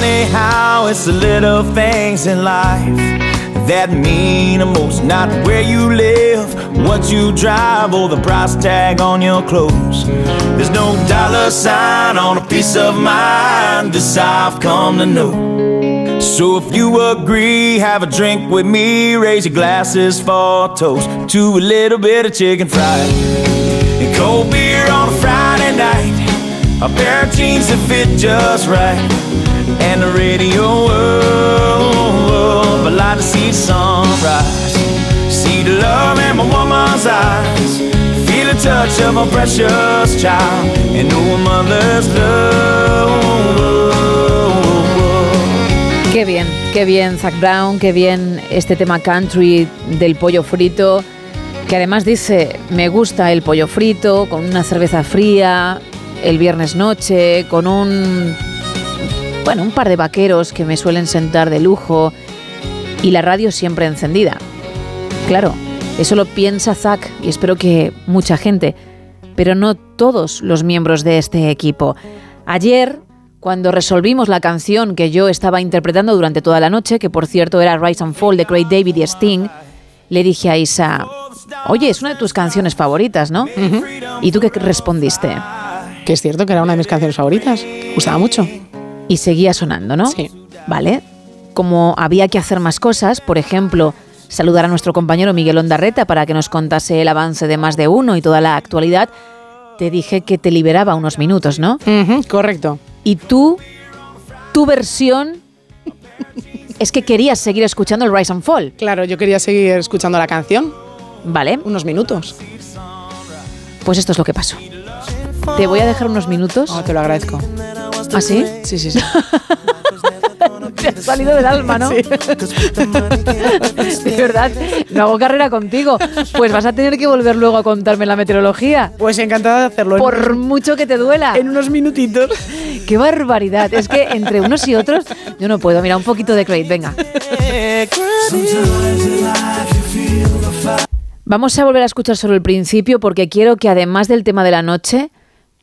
Funny how it's the little things in life that mean the most. Not where you live, what you drive, or the price tag on your clothes. There's no dollar sign on a piece of mind. This I've come to know. So if you agree, have a drink with me, raise your glasses for a toast to a little bit of chicken fried and cold beer on a Friday night, a pair of jeans that fit just right, and the radio. Eyes, feel touch of precious child. Qué bien, qué bien Zac Brown, qué bien este tema country del pollo frito, que además dice, me gusta el pollo frito con una cerveza fría, el viernes noche, con un, bueno, un par de vaqueros que me suelen sentar de lujo y la radio siempre encendida. Claro, eso lo piensa Zac y espero que mucha gente, pero no todos los miembros de este equipo. Ayer, cuando resolvimos la canción que yo estaba interpretando durante toda la noche, que por cierto era Rise and Fall de Craig David y Sting, le dije a Isa, oye, es una de tus canciones favoritas, ¿no? ¿Y tú qué respondiste? Que es cierto que era una de mis canciones favoritas. Gustaba mucho. Y seguía sonando, ¿no? Sí. Vale. Como había que hacer más cosas, por ejemplo, saludar a nuestro compañero Miguel Ondarreta para que nos contase el avance de más de uno y toda la actualidad, te dije que te liberaba unos minutos, ¿no? Correcto. Y tú, tu versión es que querías seguir escuchando el Rise and Fall. Claro, yo quería seguir escuchando la canción. Vale. Unos minutos. Pues esto es lo que pasó. Te voy a dejar unos minutos. Oh, te lo agradezco. ¿Ah, sí? Sí, sí, sí. *laughs* Te ha salido del alma, ¿no? *laughs* De verdad, no hago carrera contigo. Pues vas a tener que volver luego a contarme la meteorología. Pues encantada de hacerlo. Por mucho que te duela. En unos minutitos. *laughs* ¡Qué barbaridad! Es que entre unos y otros yo no puedo. Mira, un poquito de Crate, venga. Vamos a volver a escuchar solo el principio porque quiero que además del tema de la noche,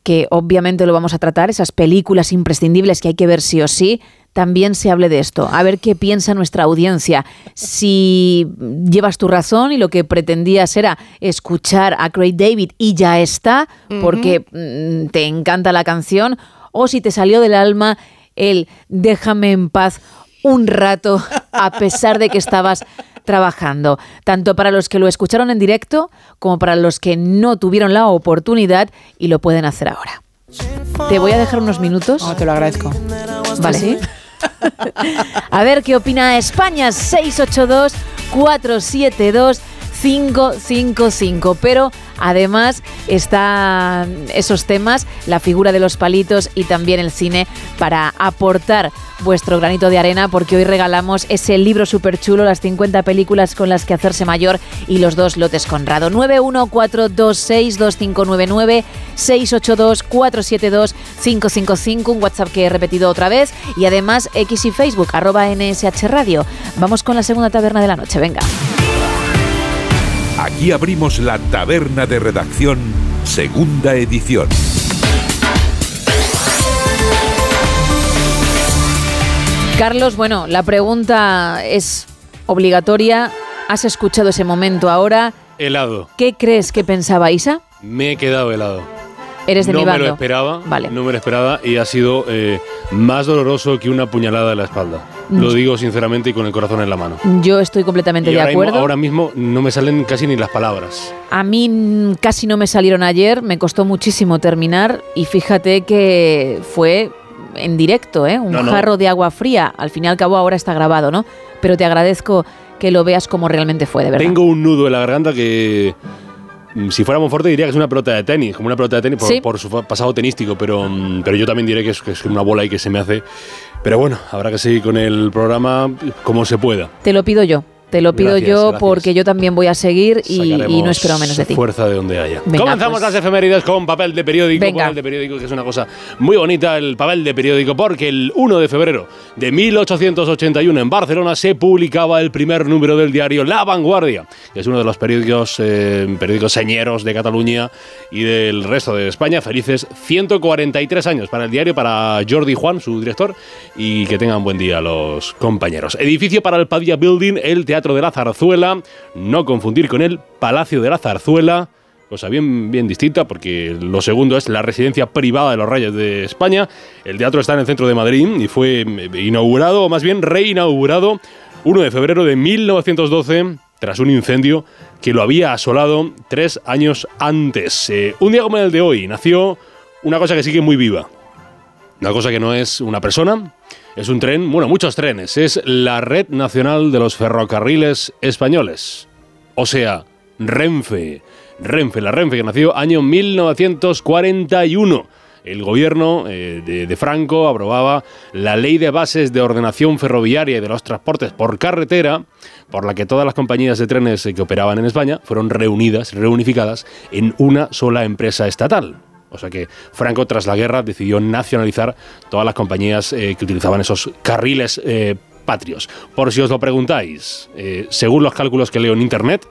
que obviamente lo vamos a tratar, esas películas imprescindibles que hay que ver sí o sí, también se hable de esto. A ver qué piensa nuestra audiencia. Si llevas tu razón y lo que pretendías era escuchar a Craig David y ya está, porque mm, te encanta la canción, o si te salió del alma el déjame en paz un rato a pesar de que estabas trabajando, tanto para los que lo escucharon en directo como para los que no tuvieron la oportunidad y lo pueden hacer ahora. Te voy a dejar unos minutos. Oh, te lo agradezco. ¿Vale? *laughs* A ver qué opina España. 682 472 555. Pero además están esos temas, la figura de los palitos y también el cine para aportar vuestro granito de arena porque hoy regalamos ese libro súper chulo, las 50 películas con las que hacerse mayor y los dos lotes Conrado. 914262599 682-472-555, un WhatsApp que he repetido otra vez y además X y Facebook, arroba NSH Radio. Vamos con la segunda taberna de la noche, venga. Aquí abrimos la taberna de redacción, segunda edición. Carlos, bueno, la pregunta es obligatoria. ¿Has escuchado ese momento ahora? Helado. ¿Qué crees que pensaba Isa? Me he quedado helado. Eres de no mi me bando. lo esperaba. Vale. No me lo esperaba y ha sido eh, más doloroso que una puñalada en la espalda. Mm. Lo digo sinceramente y con el corazón en la mano. Yo estoy completamente Y de ahora mismo, acuerdo. ahora mismo no me salen casi ni las palabras. A mí mm, casi no me salieron ayer, me costó muchísimo terminar y fíjate que fue en directo, ¿eh? un No, no. jarro de agua fría. Al fin y al cabo ahora está grabado, ¿no? Pero te agradezco que lo veas como realmente fue, de verdad. Tengo un nudo en la garganta que. Mm, Si fuera Monforte diría que es una pelota de tenis, como una pelota de tenis por, Sí. por su pasado tenístico, pero, mm, pero yo también diré que es, que es una bola y que se me hace. Pero bueno, habrá que seguir con el programa como se pueda. Te lo pido yo, te lo pido Gracias, yo gracias. porque yo también voy a seguir y, y no espero menos de ti. Fuerza de donde haya. Venga, Comenzamos pues. las efemérides con papel de periódico. Venga. Papel de periódico, que es una cosa muy bonita, el papel de periódico, porque el 1 de febrero de 1881 en Barcelona se publicaba el primer número del diario La Vanguardia, que es uno de los periódicos, eh, periódicos señeros de Cataluña y del resto de España. Felices 143 años para el diario, para Jordi Juan, su director, y que tengan buen día los compañeros. Edificio para el Padilla Building, el Teatro de la Zarzuela, no confundir con el Palacio de la Zarzuela. Cosa bien, bien distinta, porque lo segundo es la residencia privada de los Reyes de España. El teatro está en el centro de Madrid y fue eh, inaugurado, o más bien reinaugurado, 1 de febrero de 1912, tras un incendio que lo había asolado tres años antes. Eh, un día como el de hoy nació una cosa que sigue muy viva. Una cosa que no es una persona, es un tren, bueno, muchos trenes. Es la Red Nacional de los Ferrocarriles Españoles. O sea, Renfe. Renfe, la Renfe que nació año 1941. El gobierno eh, de, de Franco aprobaba la ley de bases de ordenación ferroviaria y de los transportes por carretera, por la que todas las compañías de trenes que operaban en España fueron reunidas, reunificadas en una sola empresa estatal. O sea que Franco, tras la guerra, decidió nacionalizar todas las compañías eh, que utilizaban esos carriles eh, patrios. Por si os lo preguntáis, eh, según los cálculos que leo en Internet,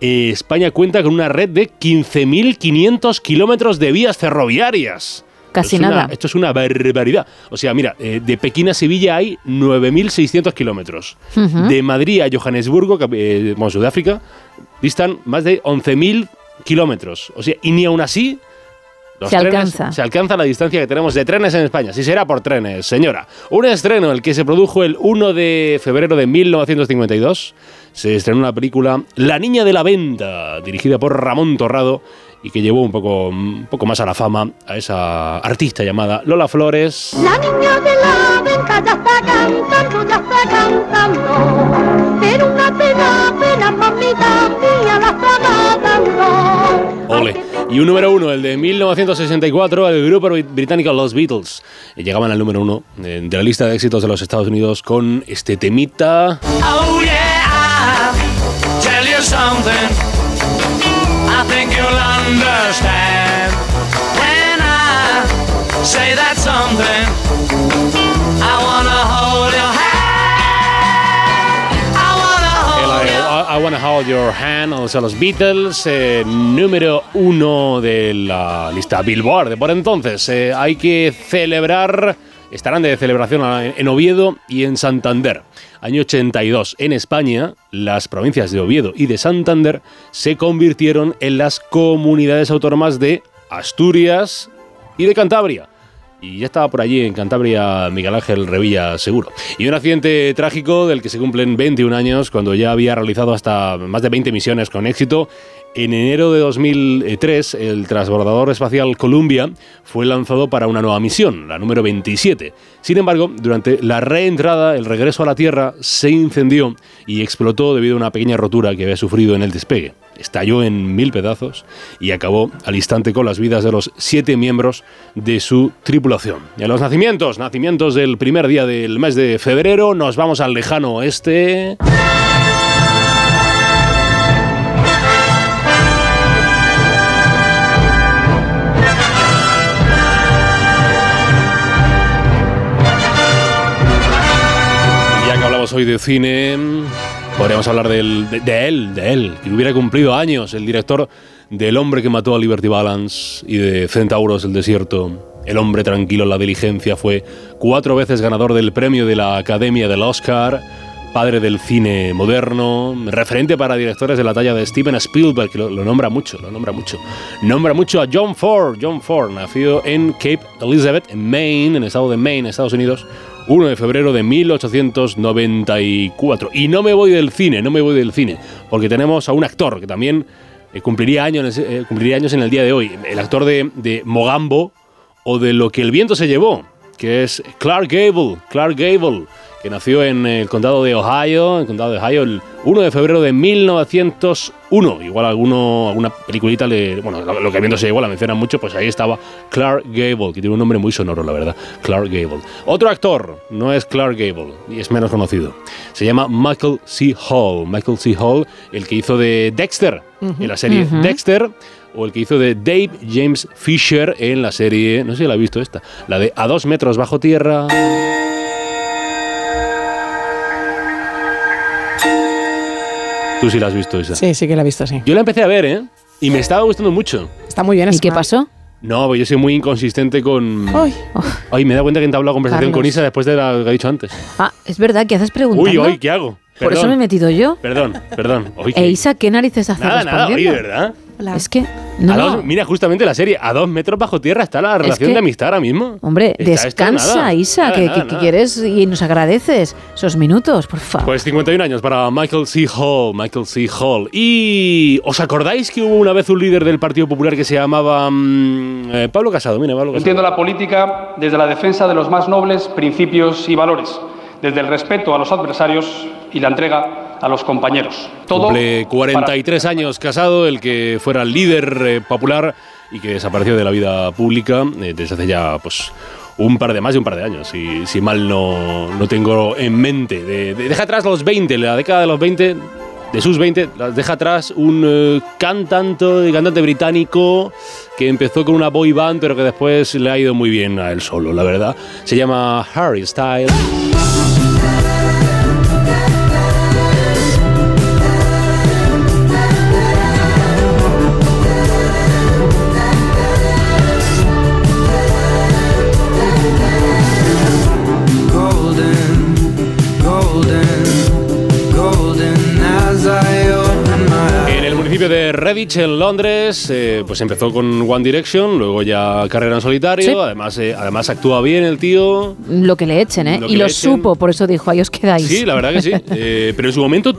España cuenta con una red de 15.500 kilómetros de vías ferroviarias. Casi Esto es una- nada. esto es una barbaridad. O sea, mira, eh, de Pekín a Sevilla hay 9.600 kilómetros. De Madrid a Johannesburgo, eh, bueno, Sudáfrica, distan más de 11.000 kilómetros. O sea, y ni aún así los Se trenes- alcanza. Se alcanza la distancia que tenemos de trenes en España. Si será por trenes, señora. Un estreno, el que se produjo el 1 de febrero de 1952. Se estrenó una película, La Niña de la Venta, dirigida por Ramón Torrado y que llevó un poco, un poco más a la fama a esa artista llamada Lola Flores. La niña de la venta ya está cantando, ya está cantando. Pero una pena, pena, mamita mía, la está matando. Ole. Y un número uno, el de 1964, el grupo brit- británico Los Beatles. Llegaban al número uno eh, de la lista de éxitos de los Estados Unidos con este temita. Oh yeah, I'll tell you something. I think you'll understand when I say that something. I, Wanna Hold Your Hand, o sea, los Beatles, eh, número uno de la lista Billboard. Por entonces, eh, hay que celebrar, estarán de celebración en Oviedo y en Santander. Año 82. En España, las provincias de Oviedo y de Santander se convirtieron en las comunidades autónomas de Asturias y de Cantabria. Y ya estaba por allí en Cantabria Miguel Ángel Revilla seguro. Y un accidente trágico del que se cumplen 21 años cuando ya había realizado hasta más de 20 misiones con éxito. En enero de 2003, el transbordador espacial Columbia fue lanzado para una nueva misión, la número 27. Sin embargo, durante la reentrada, el regreso a la Tierra se incendió y explotó debido a una pequeña rotura que había sufrido en el despegue. Estalló en mil pedazos y acabó al instante con las vidas de los siete miembros de su tripulación. Y a los nacimientos, nacimientos del primer día del mes de febrero, nos vamos al lejano oeste. Hablamos hoy de cine, podríamos hablar del- de, de él, de él, que hubiera cumplido años, el director del hombre que mató a Liberty Balance y de Centauros el desierto. El hombre tranquilo en la diligencia fue cuatro veces ganador del premio de la Academia del Oscar, padre del cine moderno, referente para directores de la talla de Steven Spielberg, que lo, lo nombra mucho, lo nombra mucho. Nombra mucho a John Ford. John Ford, nacido en Cape Elizabeth, en Maine, en el estado de Maine, Estados Unidos, 1 de febrero de 1894. Y no me voy del cine, no me voy del cine, porque tenemos a un actor que también eh, cumpliría, años, eh, cumpliría años en el día de hoy. El actor de, de Mogambo o de Lo que el viento se llevó, que es Clark Gable. Clark Gable, que nació en el condado de Ohio, en el condado de Ohio, el 1 de febrero de 1901. Igual alguno, alguna peliculita, le, bueno, lo, que el viento se llevó la mencionan mucho, pues ahí estaba Clark Gable, que tiene un nombre muy sonoro, la verdad. Clark Gable. Otro actor, no es Clark Gable, y es menos conocido. Se llama Michael C. Hall. Michael C. Hall, el que hizo de Dexter en la serie. Dexter o el que hizo de Dave James Fisher en la serie, no sé si la ha visto esta, la de A dos metros bajo tierra. Tú sí la has visto esa. Sí, sí que la he visto, sí. Yo la empecé a ver, ¿eh? Y me estaba gustando mucho. Está muy bien. ¿Y qué pasó? No, pues yo soy muy inconsistente con... Ay. Ay, me he dado cuenta que he entablado conversación Carlos. con Isa después de lo que ha dicho antes. Ah, es verdad que haces preguntando. Uy, uy, ¿qué hago? Por eso me he metido yo. Perdón, perdón. Uy, E qué- Isa, ¿qué narices haces Nada, nada, oye, verdad. Es que... No, dos- mira, justamente la serie, a dos metros bajo tierra está la relación que- de amistad ahora mismo. Hombre, Está descansa, nada. Isa, Nada, que, nada, que- que quieres y nos agradeces esos minutos, por favor. Pues 51 años para Michael C. Hall, Michael C. Hall. Y ¿os acordáis que hubo una vez un líder del Partido Popular que se llamaba mm, eh, Pablo Casado? Mira, Pablo Casado. Entiendo la política desde la defensa de los más nobles principios y valores, desde el respeto a los adversarios y la entrega a los compañeros. Todo Cumple 43 años casado, el que fuera líder eh, popular y que desapareció de la vida pública eh, desde hace ya pues un par de más de un par de años, si, si mal no, no tengo en mente. De- de- deja atrás los 20, la década de los 20, de sus 20, las deja atrás un eh, cantante, cantante británico que empezó con una boy band, pero que después le ha ido muy bien a él solo, la verdad. Se llama Harry Styles. Redditch en Londres, eh, pues empezó con One Direction, luego ya carrera en solitario, Sí. además, eh, además actúa bien el tío. Lo que le echen, ¿eh? Lo y lo supo, por eso dijo, ahí os quedáis. Sí, la verdad que sí. *laughs* Eh, pero en su momento,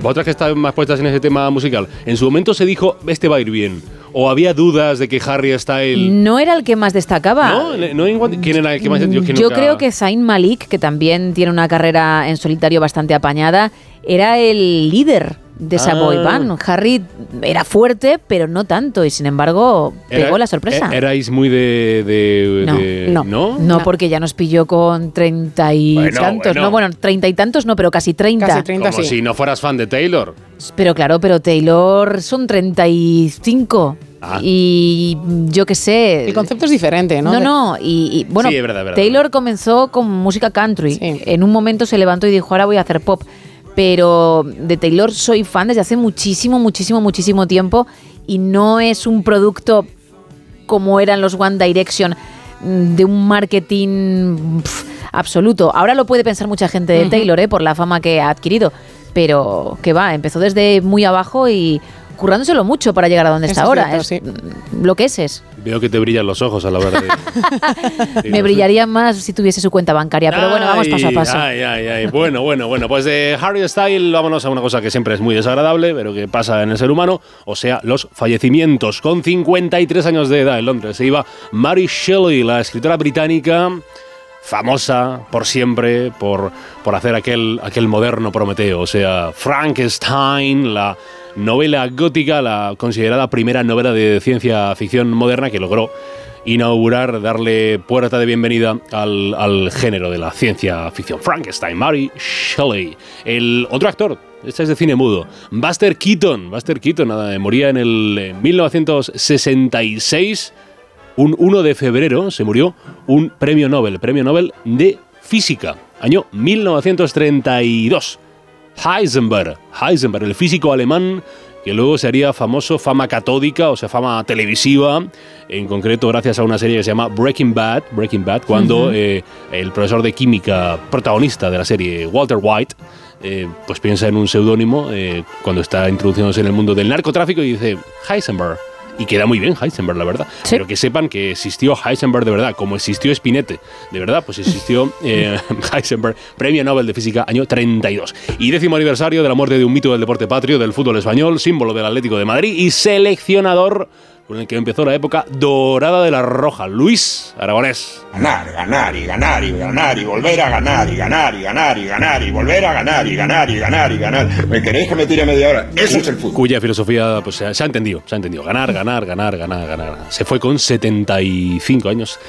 vosotras que están más puestas en ese tema musical, en su momento se dijo, este va a ir bien. O había dudas de que Harry Styles... No era el que más destacaba. No, no en One- ¿quién era el que más? Yo, que Yo nunca- creo que Zayn Malik, que también tiene una carrera en solitario bastante apañada, era el líder de esa Ah. boy band. Harry era fuerte, pero no tanto, y sin embargo Era- pegó la sorpresa. e- ¿Erais muy de...? de- No, de- no, ¿no? no, porque ya nos pilló con treinta y Bueno, tantos. bueno. No, bueno, treinta y tantos no, pero casi treinta. Como si no fueras fan de Taylor. Pero claro, pero Taylor son 35. Ah. Y yo qué sé. El concepto es diferente, ¿no? No, no, y, y, bueno, Sí, es verdad, es verdad. Taylor comenzó con música country. En un momento se levantó y dijo, ahora voy a hacer pop. Pero de Taylor soy fan desde hace muchísimo, muchísimo, muchísimo tiempo y no es un producto como eran los One Direction mm, de un marketing absoluto. Ahora lo puede pensar mucha gente de. Taylor, ¿eh? por la fama que ha adquirido, pero que va, empezó desde muy abajo y currándoselo mucho para llegar a donde Eso está es ahora. cierto, es lo que es es. Veo que te brillan los ojos a la hora de... Me brillaría más si tuviese su cuenta bancaria, pero bueno, vamos paso a paso. Ay, ay, ay. Bueno, bueno, bueno. Pues de Harry Style vámonos a una cosa que siempre es muy desagradable, pero que pasa en el ser humano, o sea, los fallecimientos. Con 53 años de edad en Londres se iba Mary Shelley, la escritora británica famosa por siempre por, por hacer aquel, aquel moderno Prometeo, o sea, Frankenstein, la novela gótica, la considerada primera novela de ciencia ficción moderna que logró inaugurar, darle puerta de bienvenida al, al género de la ciencia ficción. Frankenstein, Mary Shelley. El otro actor, este es de cine mudo, Buster Keaton. Buster Keaton nada, moría en el eh, 1966. Un 1 de febrero se murió un premio Nobel, premio Nobel de física, año 1932. Heisenberg, Heisenberg, el físico alemán que luego se haría famoso, fama catódica, o sea, fama televisiva, en concreto gracias a una serie que se llama Breaking Bad, Breaking Bad, cuando eh, el profesor de química protagonista de la serie, Walter White, eh, pues piensa en un seudónimo eh, cuando está introduciéndose en el mundo del narcotráfico y dice Heisenberg. Y queda muy bien Heisenberg, la verdad. Pero que sepan que existió Heisenberg de verdad, como existió Spinette de verdad, pues existió eh, *laughs* Heisenberg, Premio Nobel de Física, año 32. Y décimo aniversario de la muerte de un mito del deporte patrio, del fútbol español, símbolo del Atlético de Madrid y seleccionador con el que empezó la época dorada de la Roja, Luis Aragonés. Ganar, ganar y ganar y ganar y volver a ganar y ganar y ganar y ganar y volver a ganar y ganar y ganar y ganar. ¿Me queréis que me tire media hora? Eso es el fútbol. Cuya filosofía pues, se, ha, entendido, se ha entendido. Ganar, ganar, ganar, ganar, ganar. Se fue con 75 años.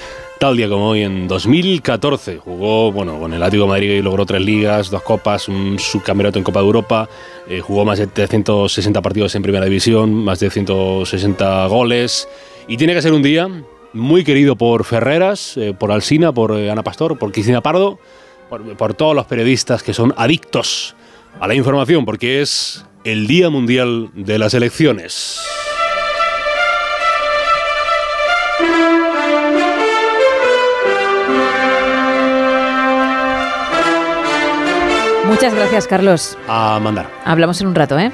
Tal día como hoy, en 2014, jugó bueno, con el Atlético de Madrid y logró tres ligas, dos copas, un subcampeonato en Copa de Europa, eh, jugó más de 360 partidos en Primera División, más de 160 goles. Y tiene que ser un día muy querido por Ferreras, eh, por Alsina, por eh, Ana Pastor, por Cristina Pardo, por, por todos los periodistas que son adictos a la información, porque es el Día Mundial de las Elecciones. Muchas gracias, Carlos. A mandar. Hablamos en un rato, ¿eh?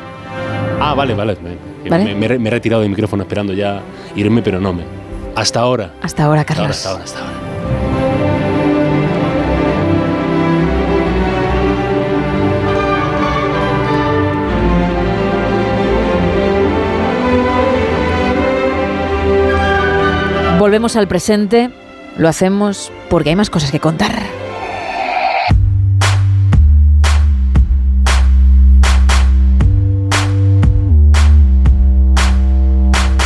Ah, vale, vale. Me, Vale. me- me he- me he retirado del micrófono esperando ya irme, pero no me. Hasta ahora. Hasta ahora, Hasta ahora, Carlos. hasta ahora, hasta ahora. Volvemos al presente. Lo hacemos porque hay más cosas que contar.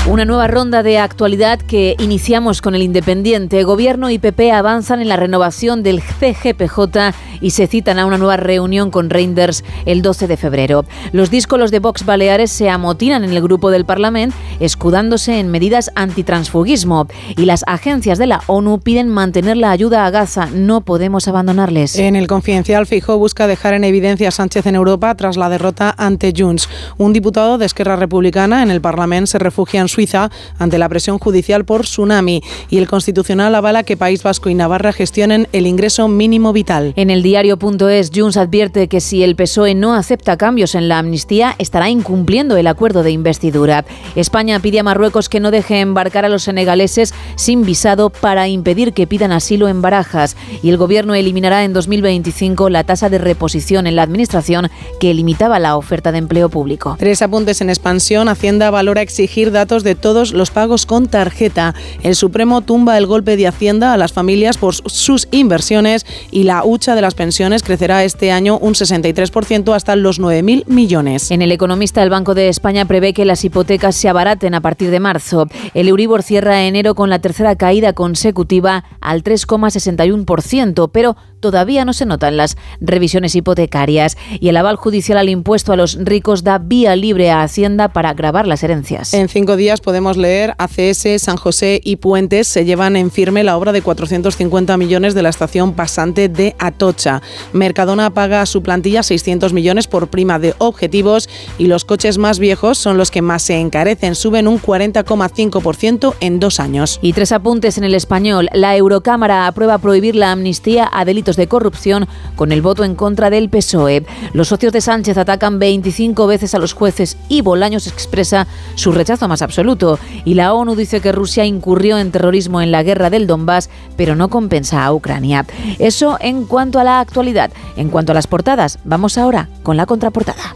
Una nueva ronda de actualidad que iniciamos con el Independiente. Gobierno y PP avanzan en la renovación del CGPJ y se citan a una nueva reunión con Reinders el 12 de febrero. Los díscolos de Vox Baleares se amotinan en el grupo del Parlamento, escudándose en medidas antitransfugismo. Y las agencias de la ONU piden mantener la ayuda a Gaza. No podemos abandonarles. En el confidencial, Fijó busca dejar en evidencia a Sánchez en Europa tras la derrota ante Junts. Un diputado de Esquerra Republicana en el Parlamento se refugia en Suiza ante la presión judicial por tsunami y el Constitucional avala que País Vasco y Navarra gestionen el ingreso mínimo vital. En el diario.es, Junts advierte que si el PSOE no acepta cambios en la amnistía, estará incumpliendo el acuerdo de investidura. España pide a Marruecos que no deje embarcar a los senegaleses sin visado para impedir que pidan asilo en barajas. Y el gobierno eliminará en 2025 la tasa de reposición en la administración que limitaba la oferta de empleo público. Tres apuntes en expansión. Hacienda valora exigir datos de todos los pagos con tarjeta. El Supremo tumba el golpe de Hacienda a las familias por sus inversiones y la hucha de las pensiones crecerá este año un 63% hasta los 9.000 millones. En el economista, el Banco de España prevé que las hipotecas se abaraten a partir de marzo. El Euribor cierra enero con la tercera caída consecutiva al 3,61%, pero todavía no se notan las revisiones hipotecarias y el aval judicial al impuesto a los ricos da vía libre a Hacienda para grabar las herencias. En cinco días podemos leer ACS, San José y Puentes se llevan en firme la obra de 450 millones de la estación pasante de Atocha. Mercadona paga a su plantilla 600 millones por prima de objetivos y los coches más viejos son los que más se encarecen, suben un 40,5% en dos años. Y tres apuntes en el español. La Eurocámara aprueba prohibir la amnistía a delitos de corrupción con el voto en contra del PSOE. Los socios de Sánchez atacan 25 veces a los jueces y Bolaños expresa su rechazo más absoluto. Y la ONU dice que Rusia incurrió en terrorismo en la guerra del Donbass, pero no compensa a Ucrania. Eso en cuanto a la actualidad. En cuanto a las portadas, vamos ahora con la contraportada.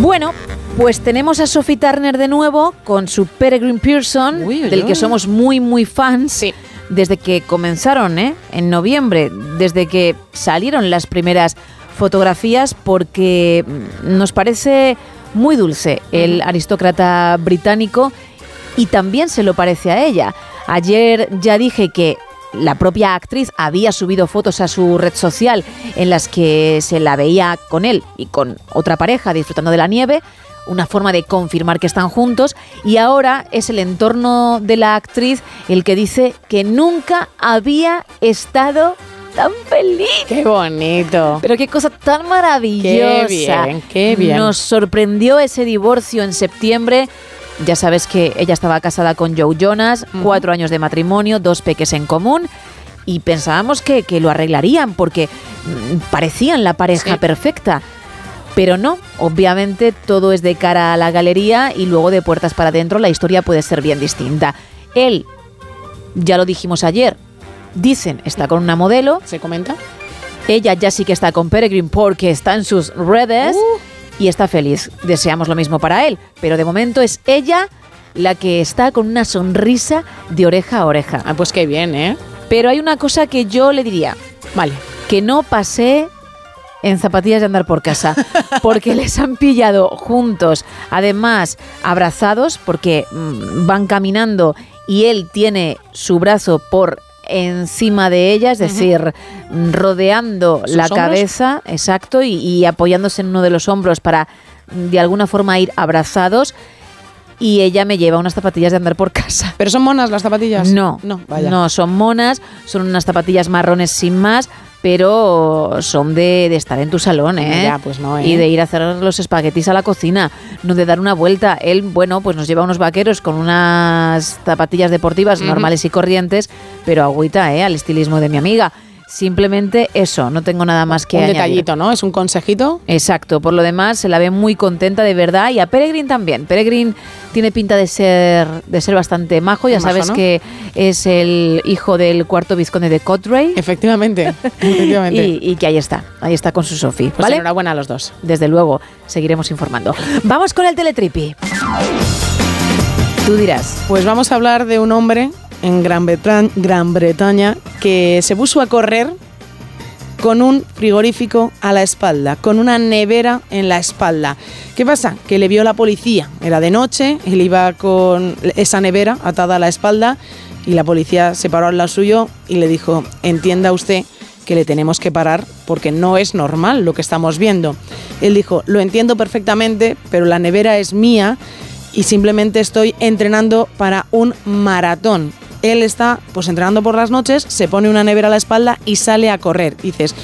Bueno, pues tenemos a Sophie Turner de nuevo con su Peregrine Pearson, del que somos muy, muy fans. Desde que comenzaron, ¿eh? En noviembre, desde que salieron las primeras fotografías, porque nos parece muy dulce el aristócrata británico y también se lo parece a ella. Ayer ya dije que la propia actriz había subido fotos a su red social en las que se la veía con él y con otra pareja disfrutando de la nieve, una forma de confirmar que están juntos y ahora es el entorno de la actriz el que dice que nunca había estado tan feliz. Qué bonito. Pero qué cosa tan maravillosa. Qué bien, qué bien. Nos sorprendió ese divorcio en septiembre. Ya sabes que ella estaba casada con Joe Jonas, cuatro años de matrimonio, dos peques en común. Y pensábamos que, que lo arreglarían porque mm, parecían la pareja perfecta. Pero no, obviamente todo es de cara a la galería y luego de puertas para adentro la historia puede ser bien distinta. Él, ya lo dijimos ayer, dicen está con una modelo. ¿Se comenta? Ella ya sí que está con Peregrine porque está en sus redes y está feliz. Deseamos lo mismo para él, pero de momento es ella la que está con una sonrisa de oreja a oreja. Ah, pues qué bien, ¿eh? Pero hay una cosa que yo le diría. Vale. Que no pasé en zapatillas de andar por casa, *laughs* porque les han pillado juntos, además abrazados, porque mm, van caminando y él tiene su brazo por encima de ella, es decir, rodeando ¿Sus la hombros? cabeza, exacto, y, y apoyándose en uno de los hombros para de alguna forma ir abrazados. Y ella me lleva unas zapatillas de andar por casa. ¿Pero son monas las zapatillas? No, No, vaya. no, son monas, son unas zapatillas marrones sin más, pero son de, de estar en tu salón, ¿eh? Ya, pues no, ¿eh? Y de ir a hacer los espaguetis a la cocina, no de dar una vuelta. Él, bueno, pues nos lleva unos vaqueros con unas zapatillas deportivas normales y corrientes, pero agüita, ¿eh? Al estilismo de mi amiga. Simplemente eso, no tengo nada más que Un añadir. detallito, ¿no? Es un consejito. Exacto, por lo demás se la ve muy contenta de verdad y a Peregrine también. Peregrine tiene pinta de ser de ser bastante majo, ya Majo, sabes ¿no? que es el hijo del cuarto vizconde de Cotray. Efectivamente, *laughs* efectivamente. Y, y que ahí está, ahí está con su Sophie, Pues ¿vale? enhorabuena a los dos. Desde luego, seguiremos informando. Vamos con el teletripi. Tú dirás. Pues vamos a hablar de un hombre en Gran, Bretaña que se puso a correr con un frigorífico a la espalda, con una nevera en la espalda. ¿Qué pasa? Que le vio la policía. Era de noche, él iba con esa nevera atada a la espalda y la policía se paró al lado suyo y le dijo, entienda usted que le tenemos que parar porque no es normal lo que estamos viendo. Él dijo, lo entiendo perfectamente, pero la nevera es mía y simplemente estoy entrenando para un maratón. Él está pues entrenando por las noches, se pone una nevera a la espalda y sale a correr. Dices,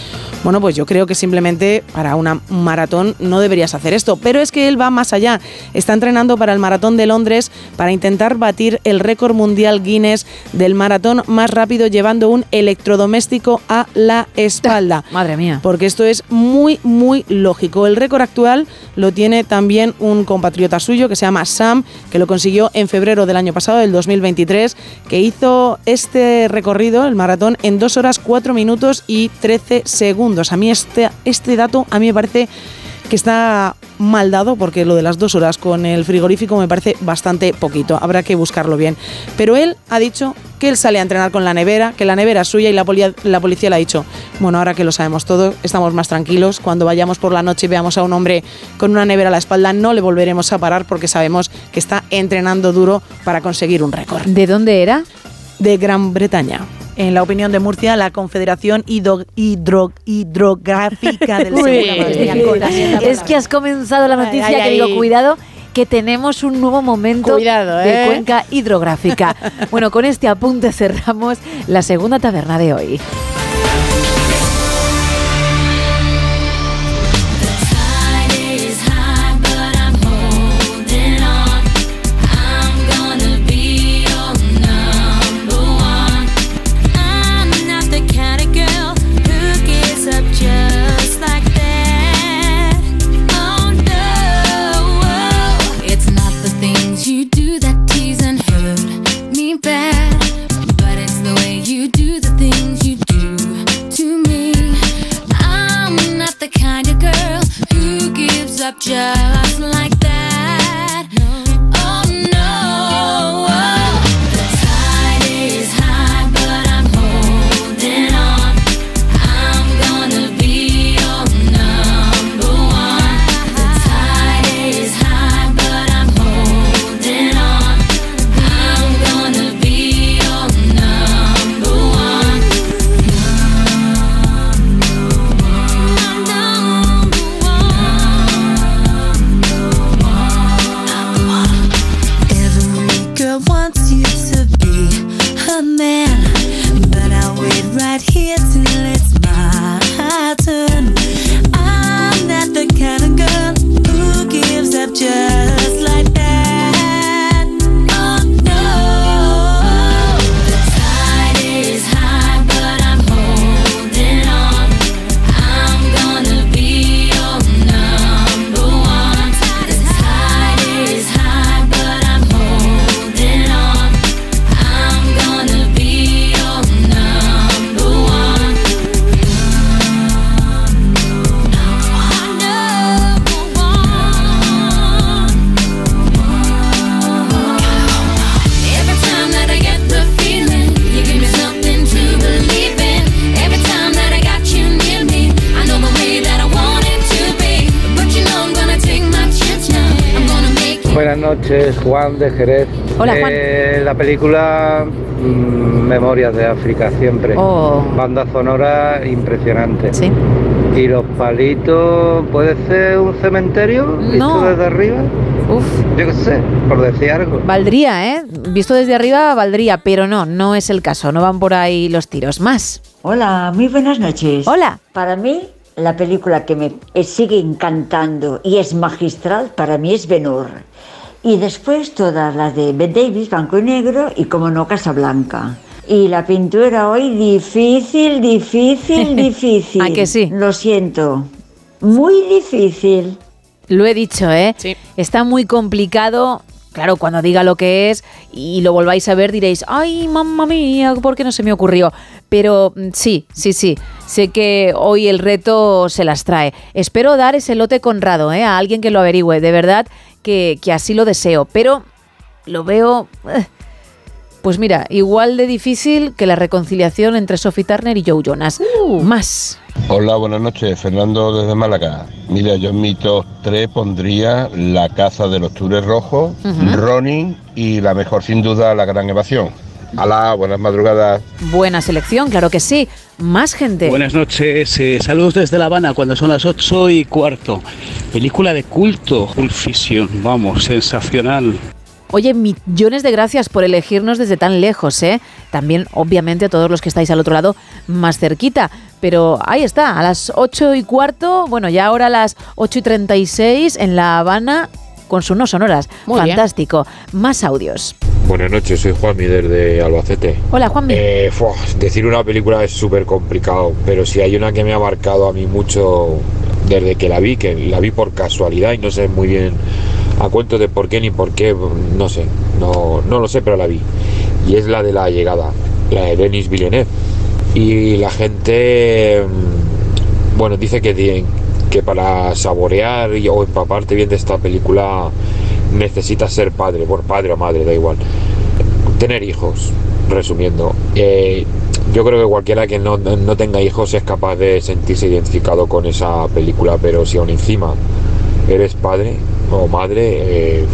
Bueno, pues yo creo que simplemente para una un maratón no deberías hacer esto. Pero es que él va más allá. Está entrenando para el maratón de Londres para intentar batir el récord mundial Guinness del maratón más rápido llevando un electrodoméstico a la espalda. *laughs* Madre mía. Porque esto es muy, muy lógico. El récord actual lo tiene también un compatriota suyo que se llama Sam, que lo consiguió en febrero del año pasado, del 2023, que hizo este recorrido, el maratón, en 2 horas 4 minutos y 13 segundos. A mí este, este dato a mí me parece que está mal dado porque lo de las dos horas con el frigorífico me parece bastante poquito. Habrá que buscarlo bien. Pero él ha dicho que él sale a entrenar con la nevera, que la nevera es suya y la, polia- la policía le ha dicho, bueno, ahora que lo sabemos todo, estamos más tranquilos. Cuando vayamos por la noche y veamos a un hombre con una nevera a la espalda, no le volveremos a parar porque sabemos que está entrenando duro para conseguir un récord. ¿De dónde era? De Gran Bretaña. En la opinión de Murcia, la Confederación Hidro- Hidro- Hidrográfica del es que has comenzado la noticia Ay, ay, que digo, ay. cuidado, que tenemos un nuevo momento Cuidado, de ¿eh? cuenca hidrográfica. *laughs* bueno, con este apunte cerramos la segunda taberna de hoy. Gives up noches, Juan de Jerez. Hola, Juan. Eh, la película mm, Memorias de África, siempre. Oh. Banda sonora impresionante. Sí. ¿Y los palitos puede ser un cementerio visto desde arriba? Uf. Yo qué sé, por decir algo. Valdría, ¿eh? Visto desde arriba, valdría, pero no, no es el caso, no van por ahí los tiros. Más. Hola, muy buenas noches. Hola. Para mí, la película que me sigue encantando y es magistral, para mí es Ben Hur. Y después todas las de Ben Davis, Blanco y Negro, y como no, Casablanca. Y la pintura hoy difícil, difícil, *laughs* difícil. ¿A que sí? Lo siento. Muy difícil. Lo he dicho, ¿eh? Está muy complicado. Claro, cuando diga lo que es y lo volváis a ver diréis, ay, mamma mía, ¿por qué no se me ocurrió? Pero mm, sí, sí, sí, sé que hoy el reto se las trae. Espero dar ese lote conrado ¿eh? a alguien que lo averigüe, de verdad que, que así lo deseo, pero lo veo... eh, Pues mira, igual de difícil que la reconciliación entre Sophie Turner y Joe Jonas. Más. Hola, buenas noches. Fernando desde Málaga. Mira, yo en mi top 3 pondría La caza de los tures rojos, Ujú. Ronin y la mejor sin duda La gran evasión. Alá, buenas madrugadas. Buena selección, claro que sí. Más gente. Buenas noches, eh, saludos desde La Habana cuando son las 8 y cuarto. Película de culto, Pulp Fiction, vamos, sensacional. Oye, millones de gracias por elegirnos desde tan lejos, ¿eh? También, obviamente, a todos los que estáis al otro lado más cerquita. Pero ahí está, a las 8 y cuarto, bueno, ya ahora a las 8 y 36 en La Habana con sus no sonoras. Muy bien. Fantástico. Más audios. Buenas noches, soy Juan Mider de Albacete. Hola, Juanmi. Eh, decir una película es súper complicado, pero si hay una que me ha marcado a mí mucho desde que la vi, que la vi por casualidad y no sé muy bien a cuento de por qué ni por qué, no sé, no, no lo sé, pero la vi. Y es la de la llegada, la de Denis Villeneuve. Y la gente, mm, bueno, dice que, que para saborear y- o empaparte bien de esta película necesitas ser padre, por padre o madre, da igual tener hijos, resumiendo. Eh, yo creo que cualquiera que no, no tenga hijos es capaz de sentirse identificado con esa película, pero si aún encima eres padre o madre, eh,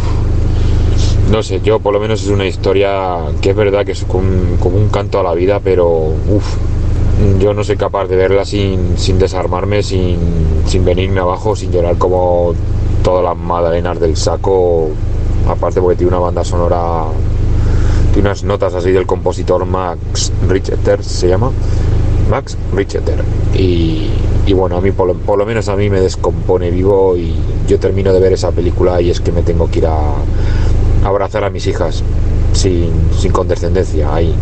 no sé, yo por lo menos es una historia que es verdad que es como como un canto a la vida, pero uff, yo no soy capaz de verla sin, sin desarmarme, sin, sin venirme abajo, sin llorar como todas las magdalenas del saco, aparte porque tiene una banda sonora tiene unas notas así del compositor Max Richter, se llama. Max Richter. Y, y bueno, a mí por lo, por lo menos a mí me descompone vivo y yo termino de ver esa película y es que me tengo que ir a, a abrazar a mis hijas sin, sin condescendencia ahí.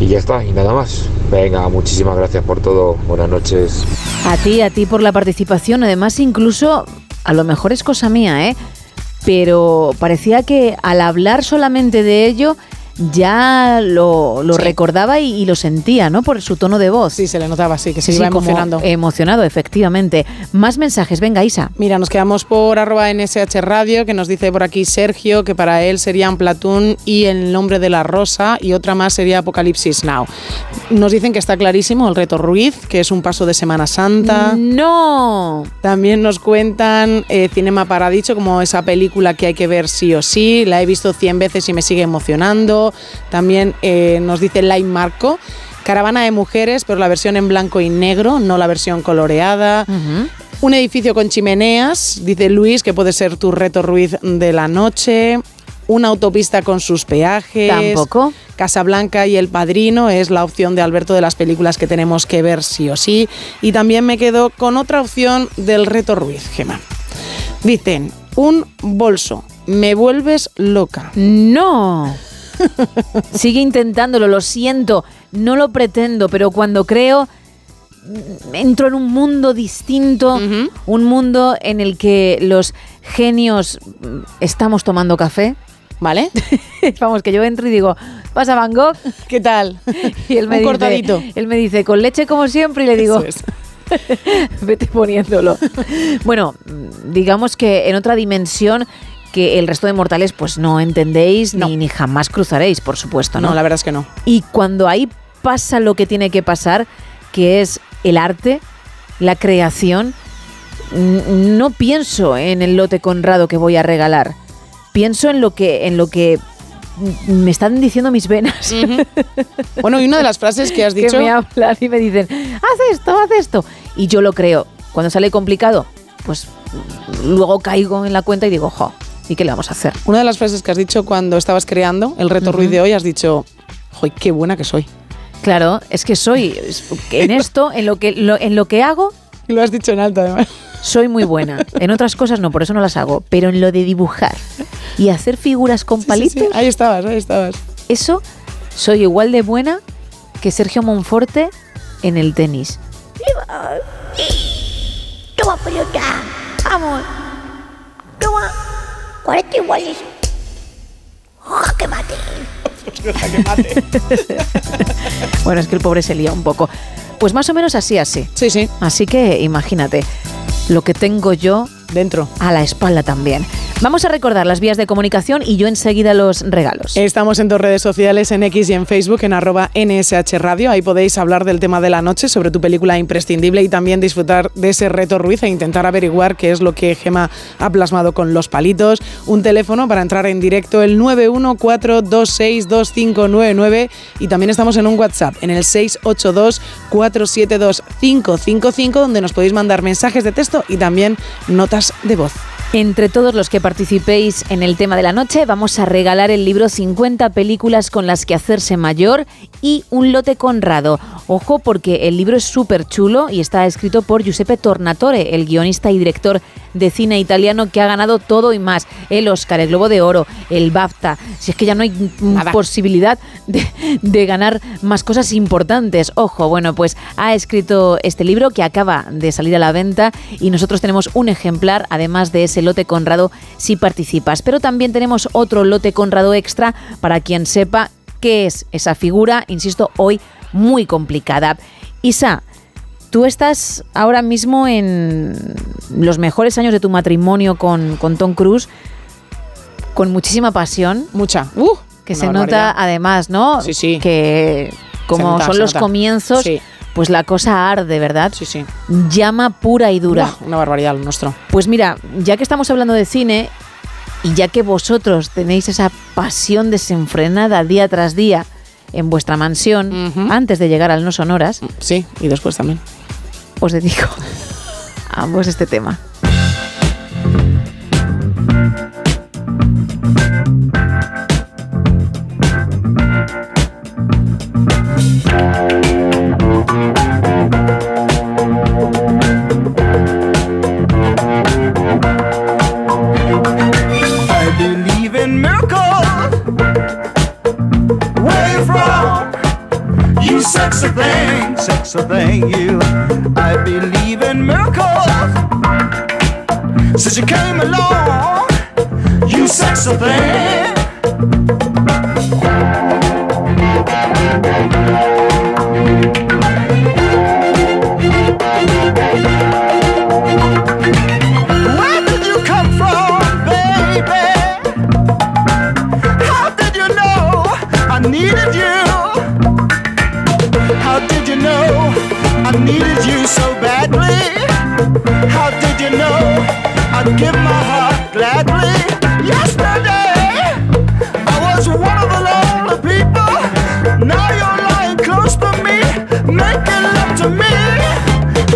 Y ya está, y nada más. Venga, muchísimas gracias por todo. Buenas noches. A ti, a ti por la participación. Además, incluso, a lo mejor es cosa mía, ¿eh? Pero parecía que al hablar solamente de ello ya lo, lo Sí. recordaba y, y lo sentía, ¿no? Por su tono de voz. Sí, se le notaba así, que se Sí, iba emocionando. Emocionado, efectivamente. Más mensajes, venga, Isa. Mira, nos quedamos por arroba NSH Radio, que nos dice por aquí Sergio que para él serían Platón y El nombre de la rosa, y otra más sería Apocalipsis Now. Nos dicen que está clarísimo el reto Ruiz, que es un paso de Semana Santa. ¡No! También nos cuentan eh, Cinema Paradiso como esa película que hay que ver sí o sí. La he visto 100 veces y me sigue emocionando. También eh, nos dice Lai Marco. Caravana de mujeres, pero la versión en blanco y negro, no la versión coloreada. Un edificio con chimeneas, dice Luis, que puede ser tu reto Ruiz de la noche. Una autopista con sus peajes. Tampoco. Casablanca y El Padrino es la opción de Alberto de las películas que tenemos que ver sí o sí. Y también me quedo con otra opción del reto Ruiz, Gema. Dicen, un bolso, me vuelves loca. No. Sigue intentándolo, lo siento, no lo pretendo, pero cuando creo mm, entro en un mundo distinto, un mundo en el que los genios mm, estamos tomando café. ¿Vale? *laughs* Vamos, que yo entro y digo, pasa Van Gogh. *laughs* ¿Qué tal? *laughs* Y él me, Un dice, cortadito. él me dice, con leche como siempre, y le digo, vete poniéndolo. bueno, mm, digamos que en otra dimensión que el resto de mortales pues no entendéis Ni, ni jamás cruzaréis, por supuesto, ¿no? No, la verdad es que no. Y cuando ahí pasa lo que tiene que pasar, que es el arte, la creación, no pienso en el lote Conrado que voy a regalar. Pienso en lo que, en lo que me están diciendo mis venas. Bueno, y una de las frases que has *laughs* que dicho... me hablan y me dicen, haz esto, haz esto. Y yo lo creo. Cuando sale complicado, pues luego caigo en la cuenta y digo, jo, ¿y qué le vamos a hacer? Una de las frases que has dicho cuando estabas creando el reto Ruiz de hoy, has dicho, ¡joy, qué buena que soy! Claro, es que soy es- en esto, en lo que, lo- en lo que hago. Lo has dicho en alto, además. Soy muy buena. En otras cosas no, por eso no las hago. Pero en lo de dibujar y hacer figuras con palitos. Ahí estabas, ahí estabas. Eso soy igual de buena que Sergio Monforte en el tenis. Toma pelota, vamos. Toma. 40 iguales. Jaque mate. *laughs* *laughs* Bueno, es que el pobre se lía un poco. Pues más o menos así, así. Sí, sí. Así que imagínate lo que tengo yo dentro a la espalda también. Vamos a recordar las vías de comunicación y yo enseguida los regalos. Estamos en dos redes sociales, en X y en Facebook, en arroba NSH Radio. Ahí podéis hablar del tema de la noche, sobre tu película imprescindible y también disfrutar de ese reto Ruiz e intentar averiguar qué es lo que Gema ha plasmado con los palitos. Un teléfono para entrar en directo, el 914262599 y también estamos en un WhatsApp, en el 682472555, donde nos podéis mandar mensajes de texto y también notas de voz. Entre todos los que participéis en el tema de la noche, vamos a regalar el libro 50 películas con las que hacerse mayor y un lote Conrado. Ojo porque el libro es súper chulo y está escrito por Giuseppe Tornatore, el guionista y director de cine italiano que ha ganado todo y más. El Oscar, el Globo de Oro, el BAFTA. Si es que ya no hay mm, posibilidad de, de ganar más cosas importantes. Ojo, bueno, pues ha escrito este libro que acaba de salir a la venta y nosotros tenemos un ejemplar, además de ese lote Conrado, si participas. Pero también tenemos otro lote Conrado extra para quien sepa qué es esa figura, insisto, hoy muy complicada. Isa, tú estás ahora mismo en los mejores años de tu matrimonio con, con Tom Cruise, con muchísima pasión. Mucha. Uh, que se barbaridad. nota además, ¿no? Sí, sí. Que como nota, son los comienzos, Sí. pues la cosa arde, ¿verdad? Sí, sí. Llama pura y dura. Una barbaridad lo nuestro. Pues mira, ya que estamos hablando de cine y ya que vosotros tenéis esa pasión desenfrenada día tras día en vuestra mansión, antes de llegar al No Sonoras, Sí, y después también. Os dedico a ambos este tema. Sexy thing, sexy thing, you. I believe in miracles. Since you came along, you sexy thing. Where needed you so badly? How did you know I'd give my heart gladly? Yesterday, I was one of the lonely people. Now you're lying close to me, making love to me.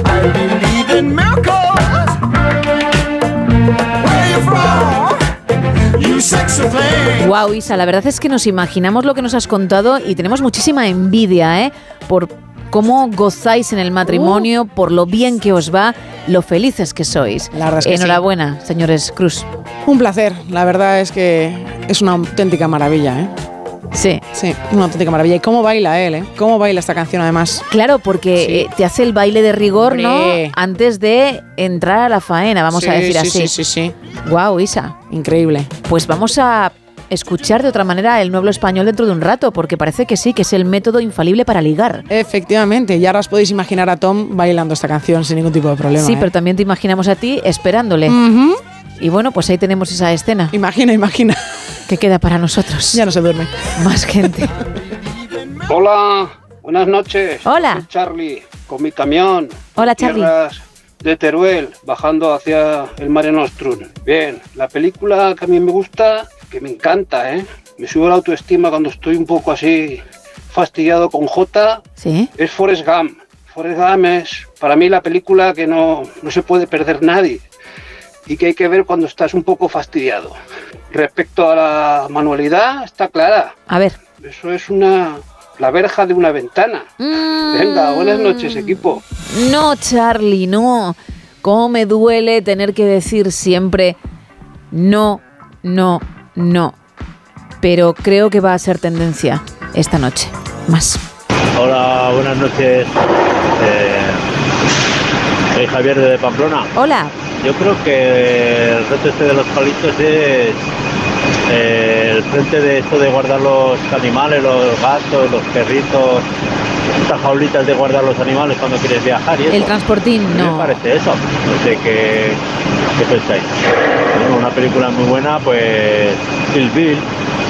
I believe in miracles. Where you from? You thing. Wow, Isa, la verdad es que nos imaginamos lo que nos has contado y tenemos muchísima envidia, ¿eh? Por cómo gozáis en el matrimonio, por lo bien que os va, lo felices que sois. La verdad es que Enhorabuena, señores Cruz. Un placer. La verdad es que es una auténtica maravilla, ¿eh? Sí. Sí, una auténtica maravilla. ¿Y cómo baila él, eh? ¿Cómo baila esta canción además? Claro, porque eh, te hace el baile de rigor, ¿no? Antes de entrar a la faena, vamos a decir sí, así. sí, sí, sí. Wow, Isa. Increíble. Pues vamos a escuchar de otra manera el nuevo español dentro de un rato, porque parece que sí, que es el método infalible para ligar. Efectivamente, y ahora os podéis imaginar a Tom bailando esta canción sin ningún tipo de problema. Sí, ¿eh? pero también te imaginamos a ti esperándole. Y bueno, pues ahí tenemos esa escena. Imagina, imagina. Que queda para nosotros. Ya no se duerme. Más gente. Hola, buenas noches. Hola. Soy Charlie, con mi camión. Hola, Charlie. De Teruel, bajando hacia el Mare Nostrum. Bien, la película que a mí me gusta, que me encanta, ¿eh? Me sube la autoestima cuando estoy un poco así fastidiado con J, Sí. es Forrest Gump. Forrest Gump es para mí la película que no, no se puede perder nadie y que hay que ver cuando estás un poco fastidiado. Respecto a la manualidad, está clara. A ver. Eso es una la verja de una ventana. Venga, buenas noches, equipo. No, Charlie, no. Cómo me duele tener que decir siempre no, no, no. Pero creo que va a ser tendencia esta noche. Más. Hola, buenas noches. Eh, soy Javier de Pamplona. Hola. Yo creo que el reto este de los palitos es eh, el frente de esto de guardar los animales, los gatos, los perritos, estas jaulitas de guardar los animales cuando quieres viajar y eso. El transportín, ¿Qué no. me parece eso? No sé qué, qué pensáis. Bueno, una película muy buena, pues Kill Bill,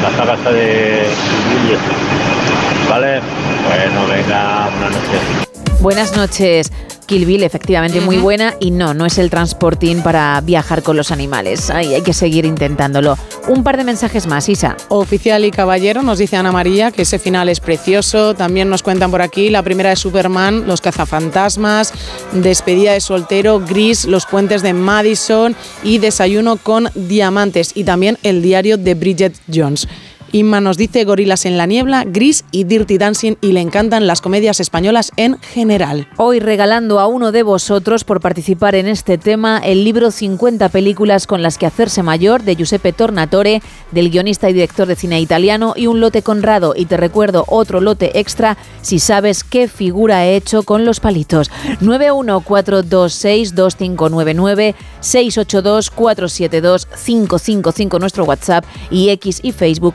la saga esta de Kill Bill y. Vale, bueno, venga, buenas noches. Buenas noches. Kill Bill, efectivamente muy buena. Y no, no es el transportín para viajar con los animales. Ay, hay que seguir intentándolo. Un par de mensajes más, Isa. Oficial y caballero, nos dice Ana María que ese final es precioso. También nos cuentan por aquí la primera de Superman, Los cazafantasmas, Despedida de soltero, Gris, Los puentes de Madison y Desayuno con diamantes. Y también el diario de Bridget Jones. Inma nos dice Gorilas en la niebla, Gris y Dirty Dancing y le encantan las comedias españolas en general. Hoy regalando a uno de vosotros por participar en este tema el libro 50 películas con las que hacerse mayor de Giuseppe Tornatore, del guionista y director de cine italiano y un lote conrado y te recuerdo otro lote extra si sabes qué figura he hecho con los palitos. 914262599 682472555 nuestro WhatsApp y X y Facebook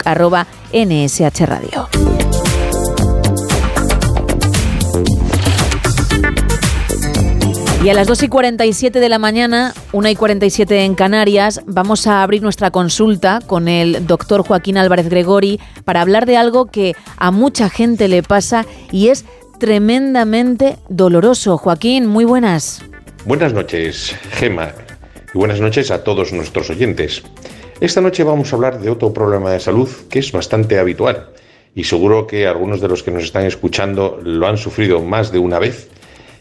Y a las 2 y 47 de la mañana, 1 y 47 en Canarias, vamos a abrir nuestra consulta con el doctor Joaquín Álvarez Gregori para hablar de algo que a mucha gente le pasa y es tremendamente doloroso. Joaquín, muy buenas. Buenas noches, Gema, y buenas noches a todos nuestros oyentes. Esta noche vamos a hablar de otro problema de salud que es bastante habitual y seguro que algunos de los que nos están escuchando lo han sufrido más de una vez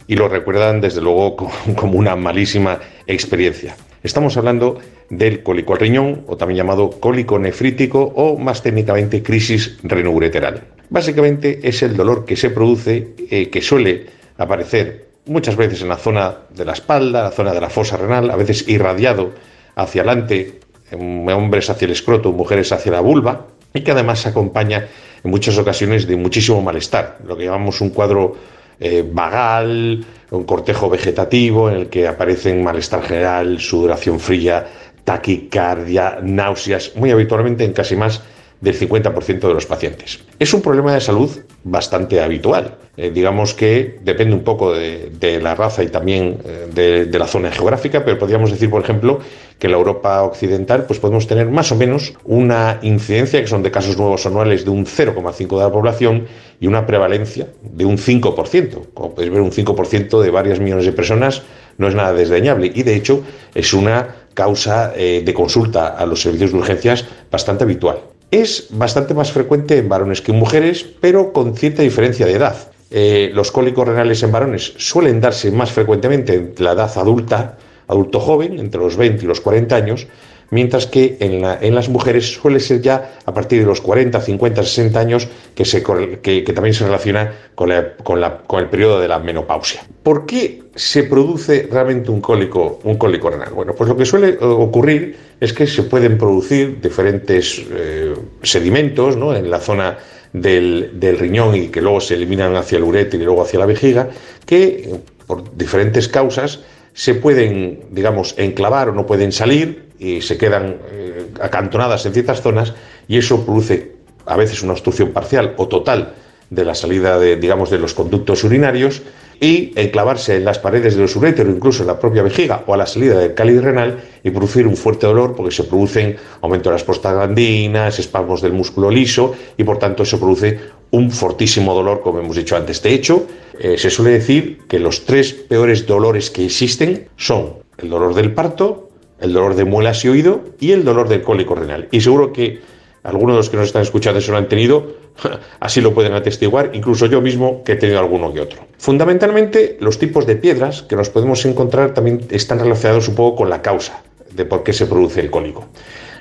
y lo recuerdan desde luego *laughs* como una malísima experiencia. Estamos hablando del cólico al riñón o también llamado cólico nefrítico o más técnicamente crisis renoureteral. Básicamente es el dolor que se produce, eh, que suele aparecer muchas veces en la zona de la espalda, la zona de la fosa renal, a veces irradiado hacia adelante hombres hacia el escroto, mujeres hacia la vulva, y que además se acompaña en muchas ocasiones de muchísimo malestar, lo que llamamos un cuadro eh, vagal, un cortejo vegetativo en el que aparecen malestar general, sudoración fría, taquicardia, náuseas, muy habitualmente en casi más del 50% de los pacientes. Es un problema de salud bastante habitual. Eh, digamos que depende un poco de, la raza y también eh, de, la zona geográfica, pero podríamos decir, por ejemplo, que en la Europa occidental pues podemos tener más o menos una incidencia, que son de casos nuevos anuales, de un 0,5% de la población y una prevalencia de un 5%. Como podéis ver, un 5% de varias millones de personas no es nada desdeñable y, de hecho, es una causa eh, de consulta a los servicios de urgencias bastante habitual. Es bastante más frecuente en varones que en mujeres, pero con cierta diferencia de edad. Eh, los cólicos renales en varones suelen darse más frecuentemente en la edad adulta, adulto joven, entre los 20 y los 40 años, mientras que en, las mujeres suele ser ya a partir de los 40, 50, 60 años que, se, que, también se relaciona con, con, el periodo de la menopausia. ¿Por qué se produce realmente un cólico, un cólico renal? Bueno, pues lo que suele ocurrir es que se pueden producir diferentes eh, sedimentos en la zona del, riñón y que luego se eliminan hacia el uréter y luego hacia la vejiga, que por diferentes causas se pueden, digamos, enclavar o no pueden salir y se quedan eh, acantonadas en ciertas zonas y eso produce a veces una obstrucción parcial o total de la salida de, digamos, de los conductos urinarios y enclavarse en las paredes de los uréteros, incluso en la propia vejiga o a la salida del cáliz renal y producir un fuerte dolor porque se producen aumento de las prostaglandinas, espasmos del músculo liso y por tanto eso produce un fortísimo dolor, como hemos dicho antes. De hecho, eh, se suele decir que los tres peores dolores que existen son el dolor del parto, el dolor de muelas y oído y el dolor del cólico renal. Y seguro que algunos de los que nos están escuchando eso lo han tenido, *laughs* así lo pueden atestiguar, incluso yo mismo que he tenido alguno que otro. Fundamentalmente, los tipos de piedras que nos podemos encontrar también están relacionados un poco con la causa de por qué se produce el cólico.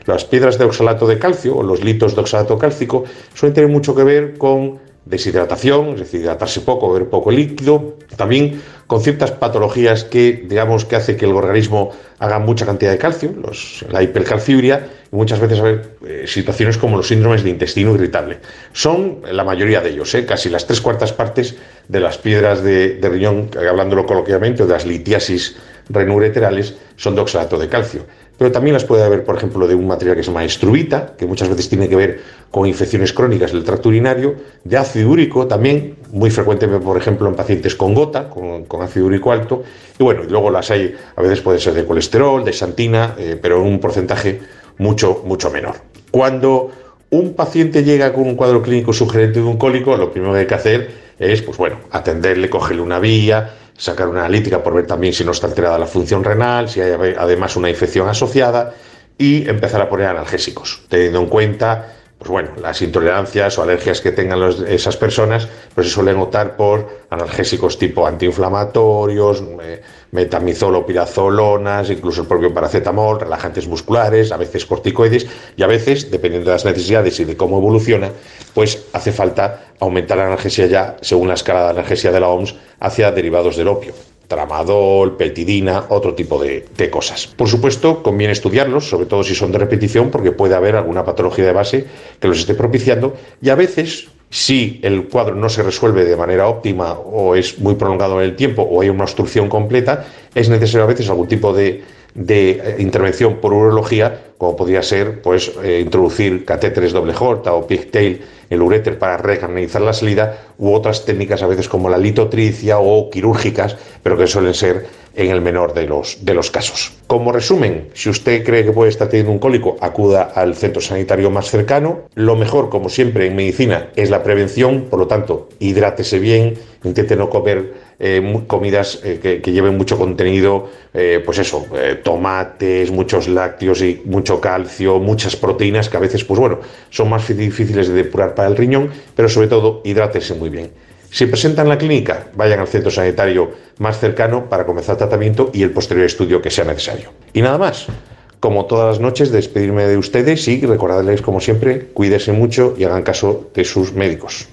Las piedras de oxalato de calcio o los litos de oxalato cálcico suelen tener mucho que ver con deshidratación, es decir, hidratarse poco, beber poco líquido, también con ciertas patologías que, digamos, que hace que el organismo haga mucha cantidad de calcio, la hipercalciuria, y muchas veces haber eh, situaciones como los síndromes de intestino irritable. Son la mayoría de ellos, ¿eh? casi las tres cuartas partes de las piedras de, de riñón, hablándolo coloquialmente, o de las litiasis renureterales, son de oxalato de calcio pero también las puede haber, por ejemplo, de un material que se llama estrubita, que muchas veces tiene que ver con infecciones crónicas del tracto urinario, de ácido úrico también, muy frecuentemente, por ejemplo, en pacientes con gota, con, ácido úrico alto, y bueno, y luego las hay, a veces puede ser de colesterol, de xantina, eh, pero en un porcentaje mucho, mucho menor. Cuando un paciente llega con un cuadro clínico sugerente de un cólico, lo primero que hay que hacer es, pues bueno, atenderle, cogerle una vía, sacar una analítica por ver también si no está alterada la función renal, si hay ade- además una infección asociada y empezar a poner analgésicos, teniendo en cuenta pues bueno, las intolerancias o alergias que tengan esas personas, pues se suelen optar por analgésicos tipo antiinflamatorios, eh, metamizol o pirazolonas, incluso el propio paracetamol, relajantes musculares, a veces corticoides y a veces, dependiendo de las necesidades y de cómo evoluciona, pues hace falta aumentar la analgesia ya, según la escala de analgesia de la OMS, hacia derivados del opio tramadol, petidina, otro tipo de, de cosas. Por supuesto, conviene estudiarlos, sobre todo si son de repetición, porque puede haber alguna patología de base que los esté propiciando y a veces, si el cuadro no se resuelve de manera óptima o es muy prolongado en el tiempo o hay una obstrucción completa, es necesario a veces algún tipo de, de, eh, intervención por urología, como podría ser pues, eh, introducir catéteres doble J o pigtail en el uréter para recanalizar la salida, u otras técnicas a veces como la litotricia o quirúrgicas, pero que suelen ser en el menor de los, de los casos. Como resumen, si usted cree que puede estar teniendo un cólico, acuda al centro sanitario más cercano. Lo mejor, como siempre en medicina, es la prevención, por lo tanto, hidrátese bien, intente no comer eh, comidas eh, que, lleven mucho contenido, eh, pues eso, tomates, muchos lácteos y mucho calcio, muchas proteínas que a veces, pues bueno, son más difíciles de depurar para el riñón, pero sobre todo hidrátese muy bien. Si presentan la clínica, vayan al centro sanitario más cercano para comenzar tratamiento y el posterior estudio que sea necesario. Y nada más. Como todas las noches, despedirme de ustedes y recordarles, como siempre, cuídense mucho y hagan caso de sus médicos.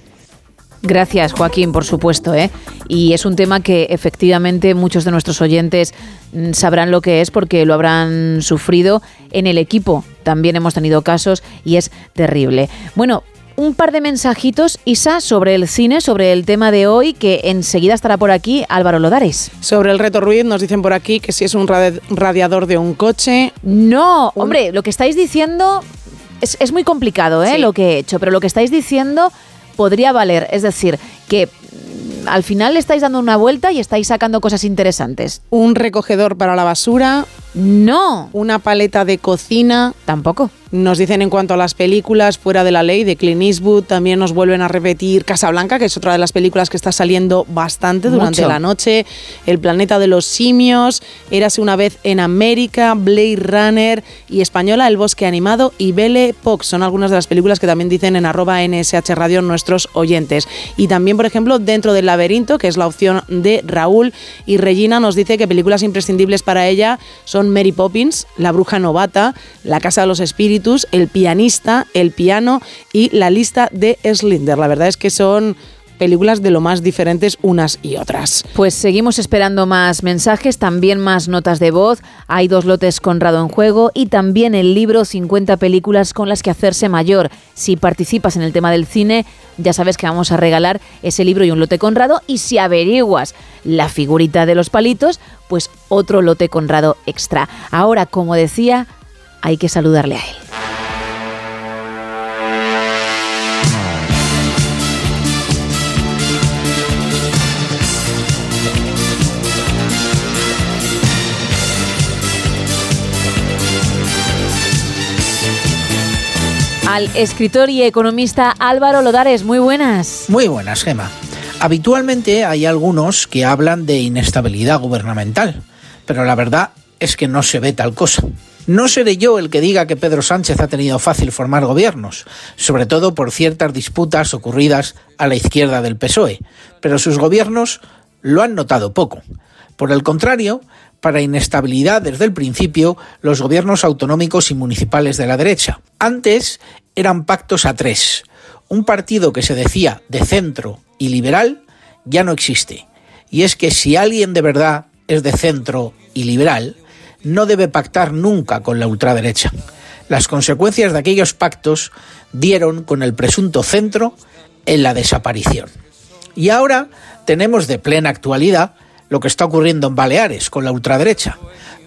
Gracias, Joaquín, por supuesto. ¿eh? Y es un tema que efectivamente muchos de nuestros oyentes mm, sabrán lo que es porque lo habrán sufrido en el equipo. También hemos tenido casos y es terrible. Bueno, un par de mensajitos, Isa, sobre el cine, sobre el tema de hoy, que enseguida estará por aquí Álvaro Lodares. Sobre el reto Ruiz nos dicen por aquí que si es un radi- radiador de un coche. No, hombre, lo que estáis diciendo es, es muy complicado, ¿eh? Lo que he hecho, pero lo que estáis diciendo podría valer. Es decir, que al final le estáis dando una vuelta y estáis sacando cosas interesantes. Un recogedor para la basura. No. Una paleta de cocina. Tampoco. Nos dicen en cuanto a las películas fuera de la ley de Clint Eastwood, también nos vuelven a repetir Casablanca, que es otra de las películas que está saliendo bastante durante Mucho. la noche, El planeta de los simios, Érase una vez en América, Blade Runner y española El bosque animado y Belle Pox. Son algunas de las películas que también dicen en arroba NSH Radio nuestros oyentes. Y también, por ejemplo, dentro del laberinto, que es la opción de Raúl y Regina, nos dice que películas imprescindibles para ella son Mary Poppins, La bruja novata, La casa de los espíritus, El pianista, El piano y La lista de Slinder. La verdad es que son películas de lo más diferentes unas y otras. Pues seguimos esperando más mensajes, también más notas de voz. Hay dos lotes Conrado en juego y también el libro 50 películas con las que hacerse mayor. Si participas en el tema del cine, ya sabes que vamos a regalar ese libro y un lote Conrado. Y si averiguas la figurita de los palitos, pues otro lote Conrado extra. Ahora, como decía, hay que saludarle a él. Escritor y economista Álvaro Lodares, muy buenas. Muy buenas, Gema. Habitualmente hay algunos que hablan de inestabilidad gubernamental, pero la verdad es que no se ve tal cosa. No seré yo el que diga que Pedro Sánchez ha tenido fácil formar gobiernos, sobre todo por ciertas disputas ocurridas a la izquierda del PSOE, pero sus gobiernos lo han notado poco. Por el contrario, para inestabilidad desde el principio los gobiernos autonómicos y municipales de la derecha. Antes eran pactos a tres. Un partido que se decía de centro y liberal ya no existe. Y es que si alguien de verdad es de centro y liberal, no debe pactar nunca con la ultraderecha. Las consecuencias de aquellos pactos dieron con el presunto centro en la desaparición. Y ahora tenemos de plena actualidad lo que está ocurriendo en Baleares con la ultraderecha,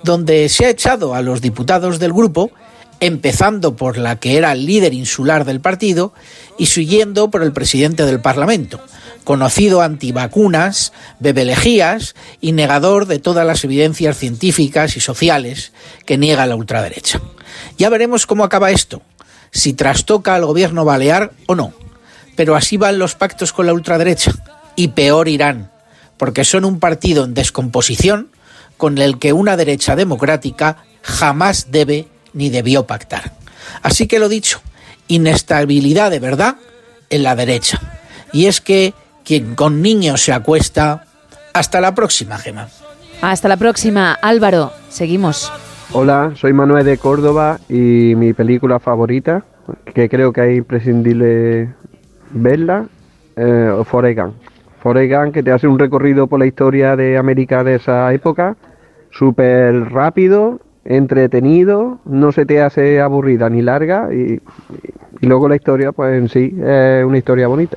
donde se ha echado a los diputados del grupo, empezando por la que era líder insular del partido y siguiendo por el presidente del Parlamento, conocido antivacunas, bebelejías y negador de todas las evidencias científicas y sociales que niega la ultraderecha. Ya veremos cómo acaba esto, si trastoca al gobierno balear o no. Pero así van los pactos con la ultraderecha y peor irán porque son un partido en descomposición con el que una derecha democrática jamás debe ni debió pactar. Así que lo dicho, inestabilidad de verdad en la derecha. Y es que quien con niños se acuesta, hasta la próxima, Gema. Hasta la próxima, Álvaro. Seguimos. Hola, soy Manuel de Córdoba y mi película favorita, que creo que es imprescindible verla, eh. Forrest Gump, que te hace un recorrido por la historia de América de esa época, súper rápido, entretenido, no se te hace aburrida ni larga y, y luego la historia, pues en sí, es una historia bonita.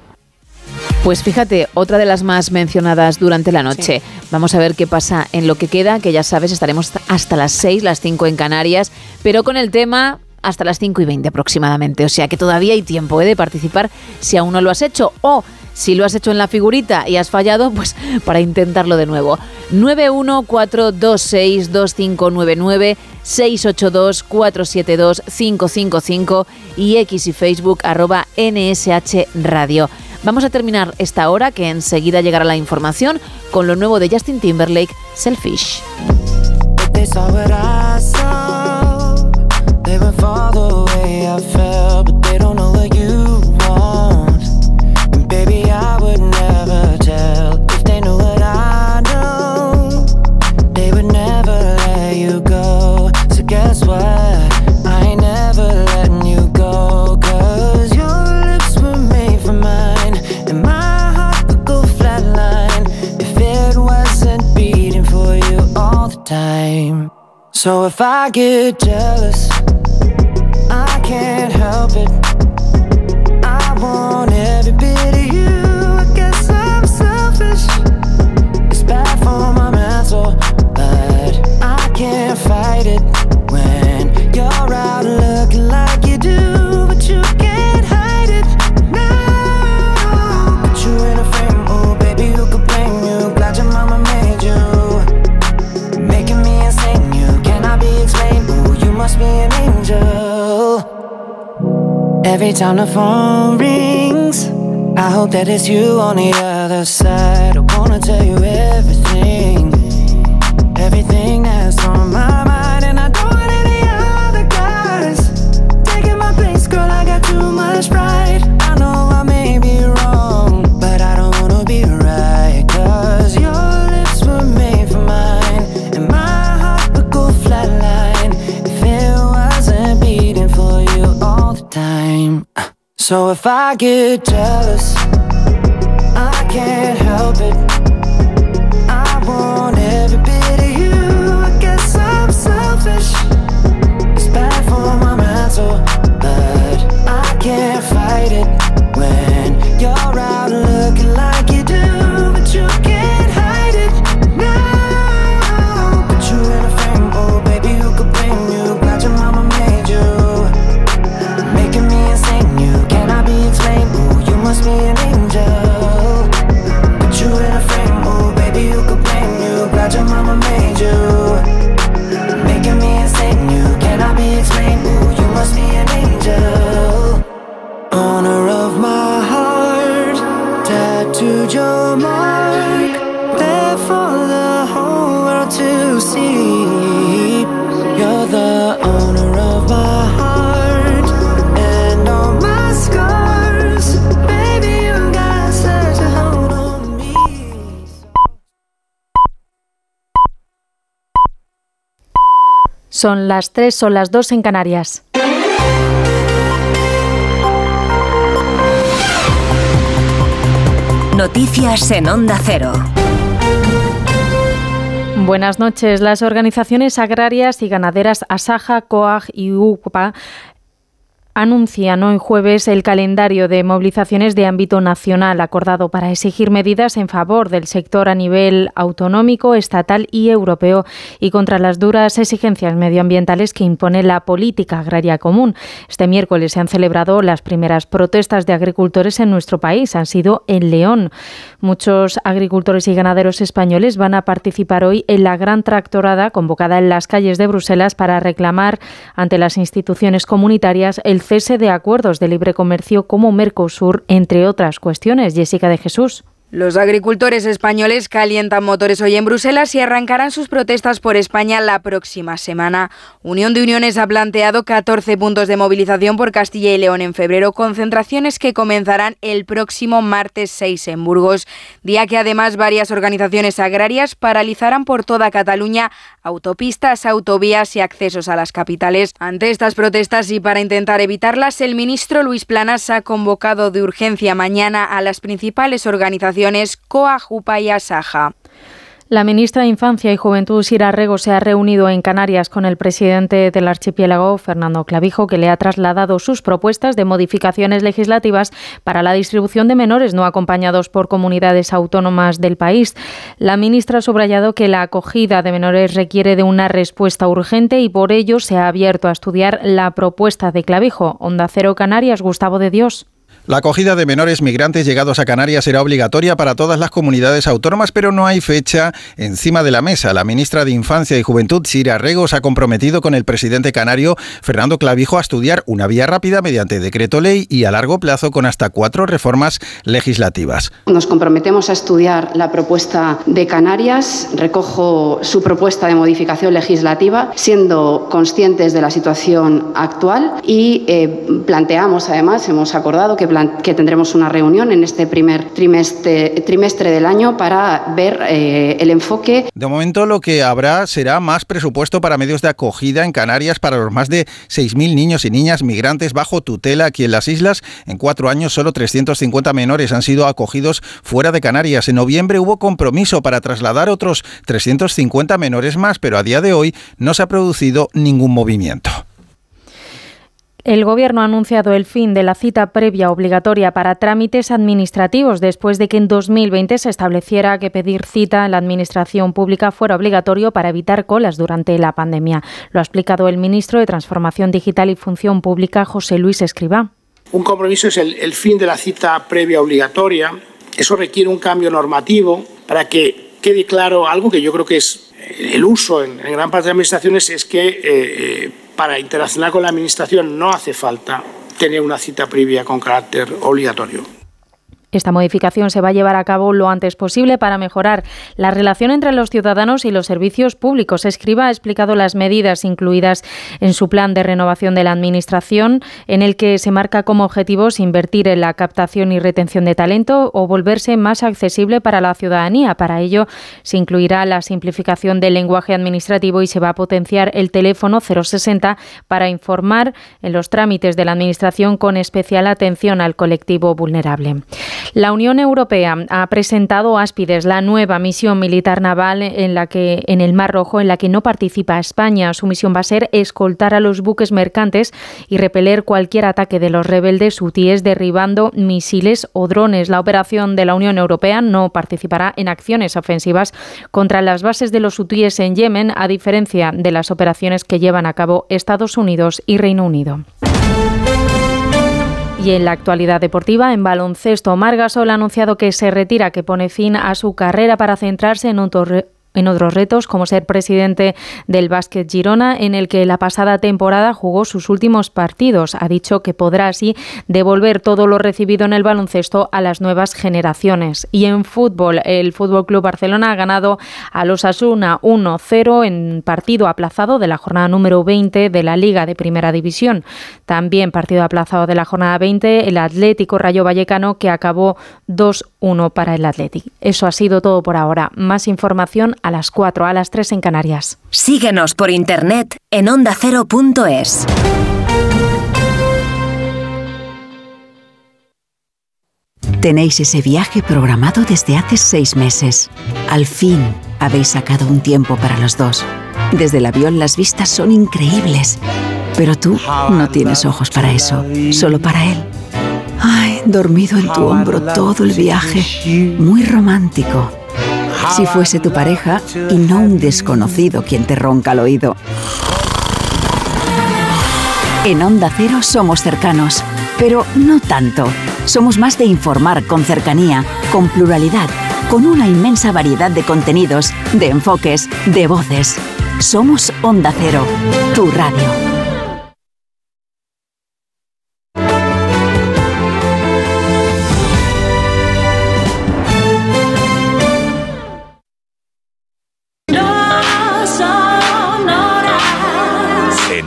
Pues fíjate, otra de las más mencionadas durante la noche. Vamos a ver qué pasa en lo que queda, que ya sabes, estaremos hasta las 6, las 5 en Canarias, pero con el tema hasta las 5 y 20 aproximadamente. O sea que todavía hay tiempo ¿eh? de participar si aún no lo has hecho o si lo has hecho en la figurita y has fallado, pues *laughs* para intentarlo de nuevo. 914262599 682-472-555 y X y Facebook arroba NSH Radio. Vamos a terminar esta hora, que enseguida llegará la información, con lo nuevo de Justin Timberlake, Selfish. So if I get jealous, I can't help it. Every time the phone rings, I hope that it's you on the other side. I wanna tell you everything, So if I get jealous, I can't help it. Son las 3, son las 2 en Canarias. Noticias en Onda Cero. Buenas noches. Las organizaciones agrarias y ganaderas Asaja, COAG y UPA anuncian hoy jueves el calendario de movilizaciones de ámbito nacional acordado para exigir medidas en favor del sector a nivel autonómico, estatal y europeo y contra las duras exigencias medioambientales que impone la política agraria común. Este miércoles se han celebrado las primeras protestas de agricultores en nuestro país. Han sido en León. Muchos agricultores y ganaderos españoles van a participar hoy en la gran tractorada convocada en las calles de Bruselas para reclamar ante las instituciones comunitarias el cese de acuerdos de libre comercio como Mercosur, entre otras cuestiones. Jessica de Jesús. Los agricultores españoles calientan motores hoy en Bruselas y arrancarán sus protestas por España la próxima semana. Unión de Uniones ha planteado 14 puntos de movilización por Castilla y León en febrero, concentraciones que comenzarán el próximo martes 6 en Burgos, día que además varias organizaciones agrarias paralizarán por toda Cataluña autopistas, autovías y accesos a las capitales. Ante estas protestas y para intentar evitarlas, el ministro Luis Planas ha convocado de urgencia mañana a las principales organizaciones COA, JUPA y ASAJA. La ministra de Infancia y Juventud, Sira Rego, se ha reunido en Canarias con el presidente del archipiélago, Fernando Clavijo, que le ha trasladado sus propuestas de modificaciones legislativas para la distribución de menores no acompañados por comunidades autónomas del país. La ministra ha subrayado que la acogida de menores requiere de una respuesta urgente y por ello se ha abierto a estudiar la propuesta de Clavijo. Onda Cero Canarias, Gustavo de Dios. La acogida de menores migrantes llegados a Canarias será obligatoria para todas las comunidades autónomas, pero no hay fecha encima de la mesa. La ministra de Infancia y Juventud, Sira Regos, ha comprometido con el presidente canario, Fernando Clavijo, a estudiar una vía rápida mediante decreto ley y a largo plazo con hasta cuatro reformas legislativas. Nos comprometemos a estudiar la propuesta de Canarias. Recojo su propuesta de modificación legislativa, siendo conscientes de la situación actual y eh, planteamos, además, hemos acordado que que tendremos una reunión en este primer trimestre, del año para ver eh, el enfoque. De momento lo que habrá será más presupuesto para medios de acogida en Canarias para los más de 6.000 niños y niñas migrantes bajo tutela aquí en las islas. En cuatro años solo 350 menores han sido acogidos fuera de Canarias. En noviembre hubo compromiso para trasladar otros 350 menores más, pero a día de hoy no se ha producido ningún movimiento. El Gobierno ha anunciado el fin de la cita previa obligatoria para trámites administrativos después de que en 2020 se estableciera que pedir cita en la Administración Pública fuera obligatorio para evitar colas durante la pandemia. Lo ha explicado el ministro de Transformación Digital y Función Pública, José Luis Escribá. Un compromiso es el, el fin de la cita previa obligatoria. Eso requiere un cambio normativo para que quede claro algo que yo creo que es el uso en, en gran parte de administraciones es que eh, eh, para interaccionar con la Administración no hace falta tener una cita previa con carácter obligatorio. Esta modificación se va a llevar a cabo lo antes posible para mejorar la relación entre los ciudadanos y los servicios públicos. Escriba ha explicado las medidas incluidas en su plan de renovación de la Administración, en el que se marca como objetivos invertir en la captación y retención de talento o volverse más accesible para la ciudadanía. Para ello, se incluirá la simplificación del lenguaje administrativo y se va a potenciar el teléfono 060 para informar en los trámites de la Administración con especial atención al colectivo vulnerable. La Unión Europea ha presentado Áspides, la nueva misión militar naval en la que en el Mar Rojo en la que no participa España. Su misión va a ser escoltar a los buques mercantes y repeler cualquier ataque de los rebeldes hutíes derribando misiles o drones. La operación de la Unión Europea no participará en acciones ofensivas contra las bases de los hutíes en Yemen, a diferencia de las operaciones que llevan a cabo Estados Unidos y Reino Unido. Y en la actualidad deportiva, en baloncesto, Margasol ha anunciado que se retira, que pone fin a su carrera para centrarse en un torre en otros retos, como ser presidente del Básquet Girona, en el que la pasada temporada jugó sus últimos partidos. Ha dicho que podrá así devolver todo lo recibido en el baloncesto a las nuevas generaciones. Y en fútbol, el Fútbol Club Barcelona ha ganado a los Asuna 1-0 en partido aplazado de la jornada número 20 de la Liga de Primera División. También partido aplazado de la jornada 20, el Atlético Rayo Vallecano, que acabó 2-1 para el Atlético. Eso ha sido todo por ahora. Más información a las 4, a las 3 en Canarias. Síguenos por internet en ondacero.es. Tenéis ese viaje programado desde hace seis meses. Al fin habéis sacado un tiempo para los dos. Desde el avión las vistas son increíbles. Pero tú no tienes ojos para eso, solo para él. Ay, dormido en tu hombro todo el viaje. Muy romántico. Si fuese tu pareja y no un desconocido quien te ronca al oído. En Onda Cero somos cercanos, pero no tanto. Somos más de informar con cercanía, con pluralidad, con una inmensa variedad de contenidos, de enfoques, de voces. Somos Onda Cero, tu radio.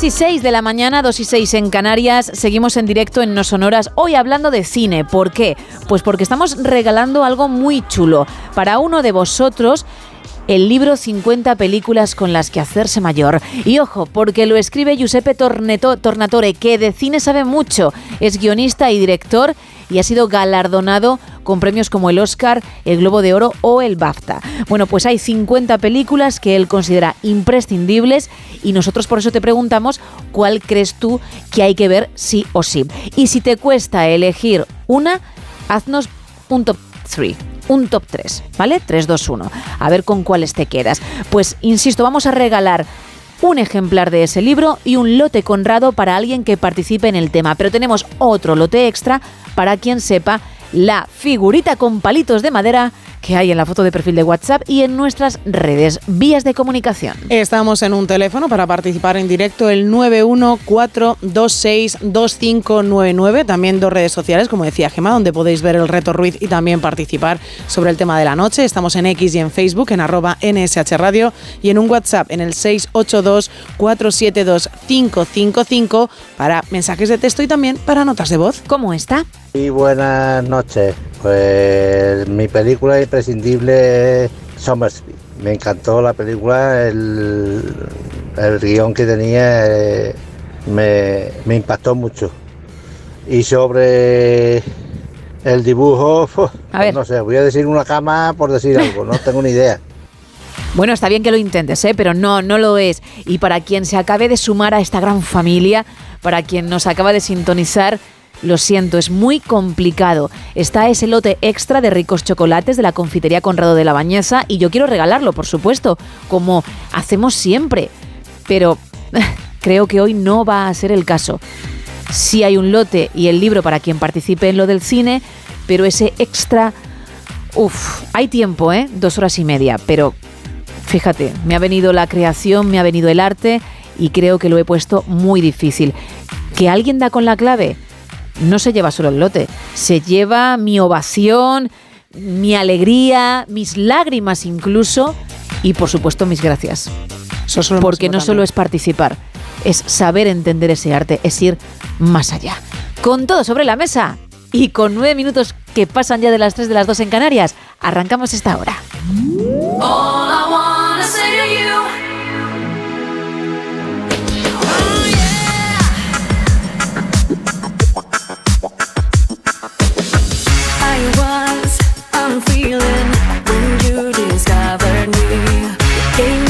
3 y 6 de la mañana, 2 y 6 en Canarias. Seguimos en directo en No Sonoras. Hoy hablando de cine. ¿Por qué? Pues porque estamos regalando algo muy chulo. Para uno de vosotros, el libro 50 películas con las que hacerse mayor. Y ojo, porque lo escribe Giuseppe Tornatore, que de cine sabe mucho. Es guionista y director y ha sido galardonado con premios como el Oscar, el Globo de Oro o el BAFTA. Bueno, pues hay 50 películas que él considera imprescindibles y nosotros por eso te preguntamos cuál crees tú que hay que ver sí o sí. Y si te cuesta elegir una, haznos un top 3. Un top 3, ¿vale? 3, 2, 1. A ver con cuáles te quedas. Pues, insisto, vamos a regalar un ejemplar de ese libro y un lote conrado para alguien que participe en el tema. Pero tenemos otro lote extra para quien sepa la figurita con palitos de madera que hay en la foto de perfil de WhatsApp y en nuestras redes, vías de comunicación. Estamos en un teléfono para participar en directo, el 914262599. También dos redes sociales, como decía Gema, donde podéis ver el reto Ruiz y también participar sobre el tema de la noche. Estamos en X y en Facebook, en arroba NSH Radio y en un WhatsApp en el 682472555 para mensajes de texto y también para notas de voz. ¿Cómo está? Y buenas noches. Pues mi película imprescindible es Somersby. Me encantó la película, el, el guion que tenía eh, me, me impactó mucho. Y sobre el dibujo, *laughs* pues, no sé, voy a decir una cama por decir *laughs* algo, no tengo ni idea. Bueno, está bien que lo intentes, ¿eh? pero no, no lo es. Y para quien se acabe de sumar a esta gran familia, para quien nos acaba de sintonizar, lo siento, es muy complicado. Está ese lote extra de ricos chocolates de la confitería Conrado de la Bañeza y yo quiero regalarlo, por supuesto, como hacemos siempre. Pero *laughs* creo que hoy no va a ser el caso. Sí hay un lote y el libro para quien participe en lo del cine, pero ese extra... Uf, hay tiempo, ¿eh? Dos horas y media, pero fíjate, me ha venido la creación, me ha venido el arte y creo que lo he puesto muy difícil. ¿Que alguien da con la clave? No se lleva solo el lote, se lleva mi ovación, mi alegría, mis lágrimas incluso y por supuesto mis gracias. Porque no solo es participar, es saber entender ese arte, es ir más allá. Con todo sobre la mesa y con nueve minutos que pasan ya de las tres de las dos en Canarias, arrancamos esta hora. All I wanna say I'm feeling when you discovered me.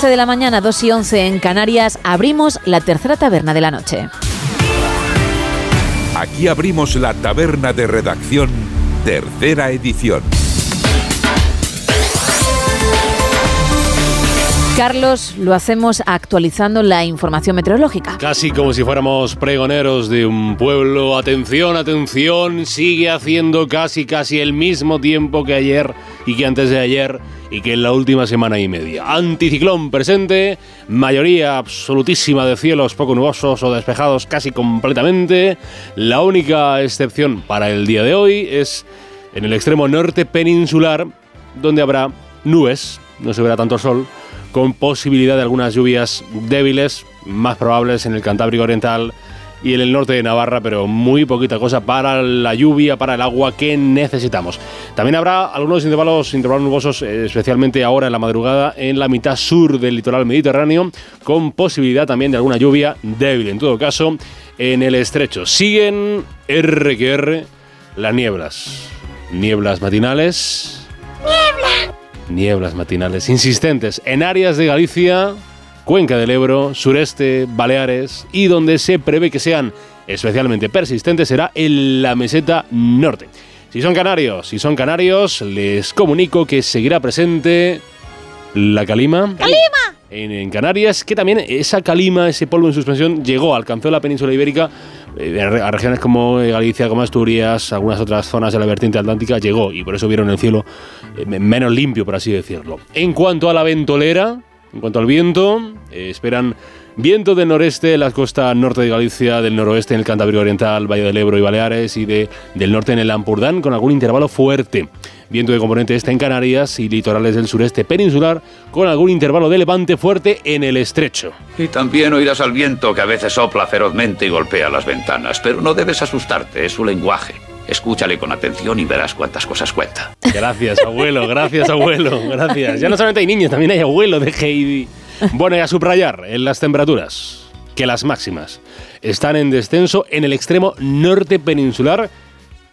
11 de la mañana, 2 y 11 en Canarias, abrimos la tercera taberna de la noche. Aquí abrimos la taberna de redacción, tercera edición. Carlos, lo hacemos actualizando la información meteorológica. Casi como si fuéramos pregoneros de un pueblo. Atención, atención, sigue haciendo casi casi el mismo tiempo que ayer y que antes de ayer y que en la última semana y media. Anticiclón presente, mayoría absolutísima de cielos poco nubosos o despejados casi completamente. La única excepción para el día de hoy es en el extremo norte peninsular, donde habrá nubes, no se verá tanto sol, con posibilidad de algunas lluvias débiles, más probables en el Cantábrico Oriental y en el norte de Navarra, pero muy poquita cosa para la lluvia, para el agua que necesitamos. También habrá algunos intervalos, intervalos nubosos, eh, especialmente ahora en la madrugada, en la mitad sur del litoral mediterráneo, con posibilidad también de alguna lluvia débil. En todo caso, en el estrecho siguen R que R las nieblas. Nieblas matinales. Nieblas matinales insistentes en áreas de Galicia, Cuenca del Ebro, sureste, Baleares y donde se prevé que sean especialmente persistentes será en la meseta norte. Si son canarios, si son canarios, les comunico que seguirá presente la calima. ¡Calima! En, en Canarias, que también esa calima, ese polvo en suspensión, llegó, alcanzó la península ibérica, eh, a re- a regiones como eh, Galicia, como Asturias, algunas otras zonas de la vertiente atlántica, llegó y por eso vieron el cielo eh, me- menos limpio, por así decirlo. En cuanto a la ventolera, en cuanto al viento, eh, esperan viento del noreste en la costa norte de Galicia, del noroeste en el Cantábrico Oriental, Valle del Ebro y Baleares, y de, del norte en el Ampurdán, con algún intervalo fuerte. Viento de componente este en Canarias y litorales del sureste peninsular, con algún intervalo de levante fuerte en el estrecho. Y también oirás al viento que a veces sopla ferozmente y golpea las ventanas, pero no debes asustarte, es su lenguaje. Escúchale con atención y verás cuántas cosas cuenta. Gracias, abuelo, gracias, abuelo, gracias. Ya no solamente hay niños, también hay abuelo de Heidi. Bueno, y a subrayar en las temperaturas que las máximas están en descenso en el extremo norte peninsular,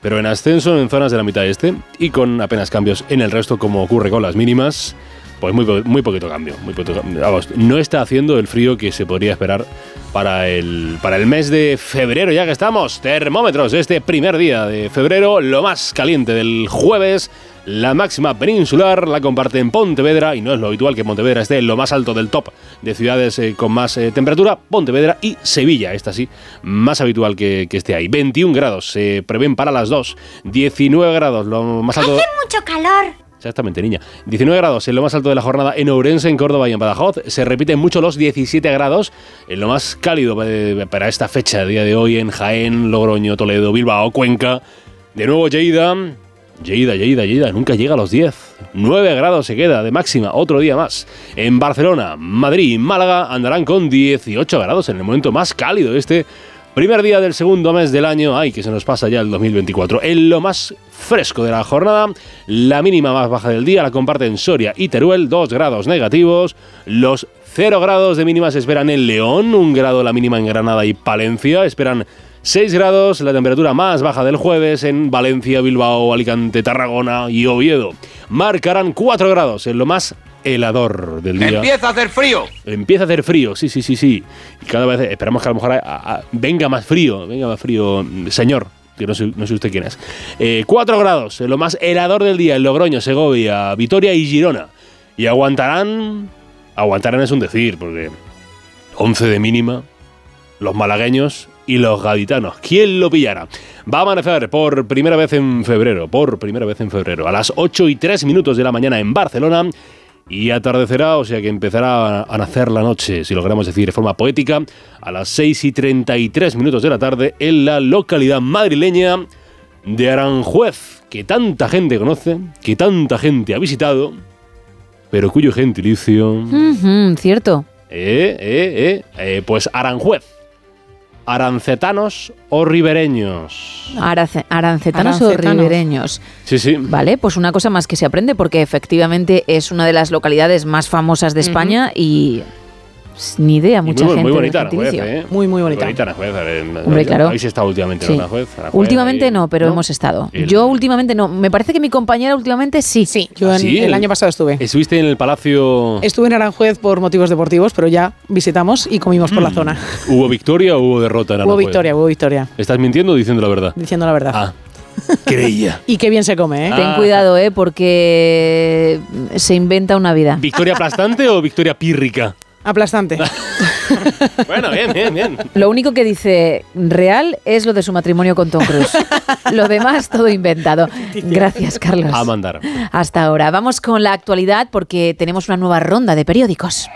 pero en ascenso en zonas de la mitad este y con apenas cambios en el resto, como ocurre con las mínimas. Pues muy, muy poquito cambio. Muy poquito. Vamos, no está haciendo el frío que se podría esperar para el, para el mes de febrero, ya que estamos. Termómetros este primer día de febrero, lo más caliente del jueves. La máxima peninsular la comparte en Pontevedra y no es lo habitual que Pontevedra esté en lo más alto del top de ciudades eh, con más eh, temperatura. Pontevedra y Sevilla, esta sí, más habitual que, esté ahí. 21 grados se prevén para las dos. 19 grados, lo más alto. mucho calor. Exactamente, niña. 19 grados en lo más alto de la jornada en Ourense, en Córdoba y en Badajoz. Se repiten mucho los 17 grados en lo más cálido eh, para esta fecha, día de hoy, en Jaén, Logroño, Toledo, Bilbao, Cuenca. De nuevo Lleida. Lleida, Lleida, Lleida, nunca llega a los 10. 9 grados se queda de máxima, otro día más. En Barcelona, Madrid y Málaga andarán con 18 grados en el momento más cálido este Primer día del segundo mes del año, ay, que se nos pasa ya el 2024. En lo más fresco de la jornada, la mínima más baja del día la comparten Soria y Teruel, 2 grados negativos. Los 0 grados de mínima se esperan en León, 1 grado la mínima en Granada y Palencia. Esperan 6 grados, la temperatura más baja del jueves en Valencia, Bilbao, Alicante, Tarragona y Oviedo. Marcarán 4 grados en lo más helador del día. ¡Empieza a hacer frío! Empieza a hacer frío, sí, sí, sí, sí. Y cada vez esperamos que a lo mejor a- a- venga más frío, venga más frío, mm, señor, que no sé, no sé usted quién es. 4 grados, en lo más helador del día en Logroño, Segovia, Vitoria y Girona. Y aguantarán, aguantarán es un decir, porque 11 de mínima, los malagueños y los gaditanos. ¿Quién lo pillará? Va a amanecer por primera vez en febrero, por primera vez en febrero, a las 8 y 3 minutos de la mañana en Barcelona. Y atardecerá, o sea que empezará a nacer la noche, si lo queremos decir de forma poética, a las 6 y 33 minutos de la tarde en la localidad madrileña de Aranjuez, que tanta gente conoce, que tanta gente ha visitado, pero cuyo gentilicio... Cierto. Eh, eh, eh, eh, pues Aranjuez. Arancetanos o ribereños. Arace- arancetanos, o ribereños. Sí, sí. Vale, pues una cosa más que se aprende porque efectivamente es una de las localidades más famosas de España y Ni idea, mucha muy, gente. muy del bonita Aranjuez, gentilicio. ¿eh? Muy, muy bonita. Aranjuez. eh, Hombre, claro. Habéis estado últimamente Sí. en Aranjuez. Aranjuez, Últimamente ahí- no, pero hemos estado. Yo últimamente no. Me parece que mi compañera últimamente sí. Sí, yo ¿Ah, en- sí? el año pasado estuve. Estuviste en el Palacio... Estuve en Aranjuez por motivos deportivos, pero ya visitamos y comimos por la zona. ¿Hubo victoria o hubo derrota en Hubo Aranjuez? victoria, hubo victoria, ¿Estás mintiendo o diciendo la verdad? diciendo la verdad. Ah, *laughs* creía. Y qué bien se come, ¿eh? Ten cuidado, ¿eh? Porque se inventa una vida. ¿Victoria aplastante o victoria pírrica? Aplastante. *laughs* Bueno, bien, bien, bien. Lo único que dice real es lo de su matrimonio con Tom Cruise. *laughs* lo demás todo inventado. Gracias, Carlos. A mandar. Hasta ahora. Vamos con la actualidad porque tenemos una nueva ronda de periódicos.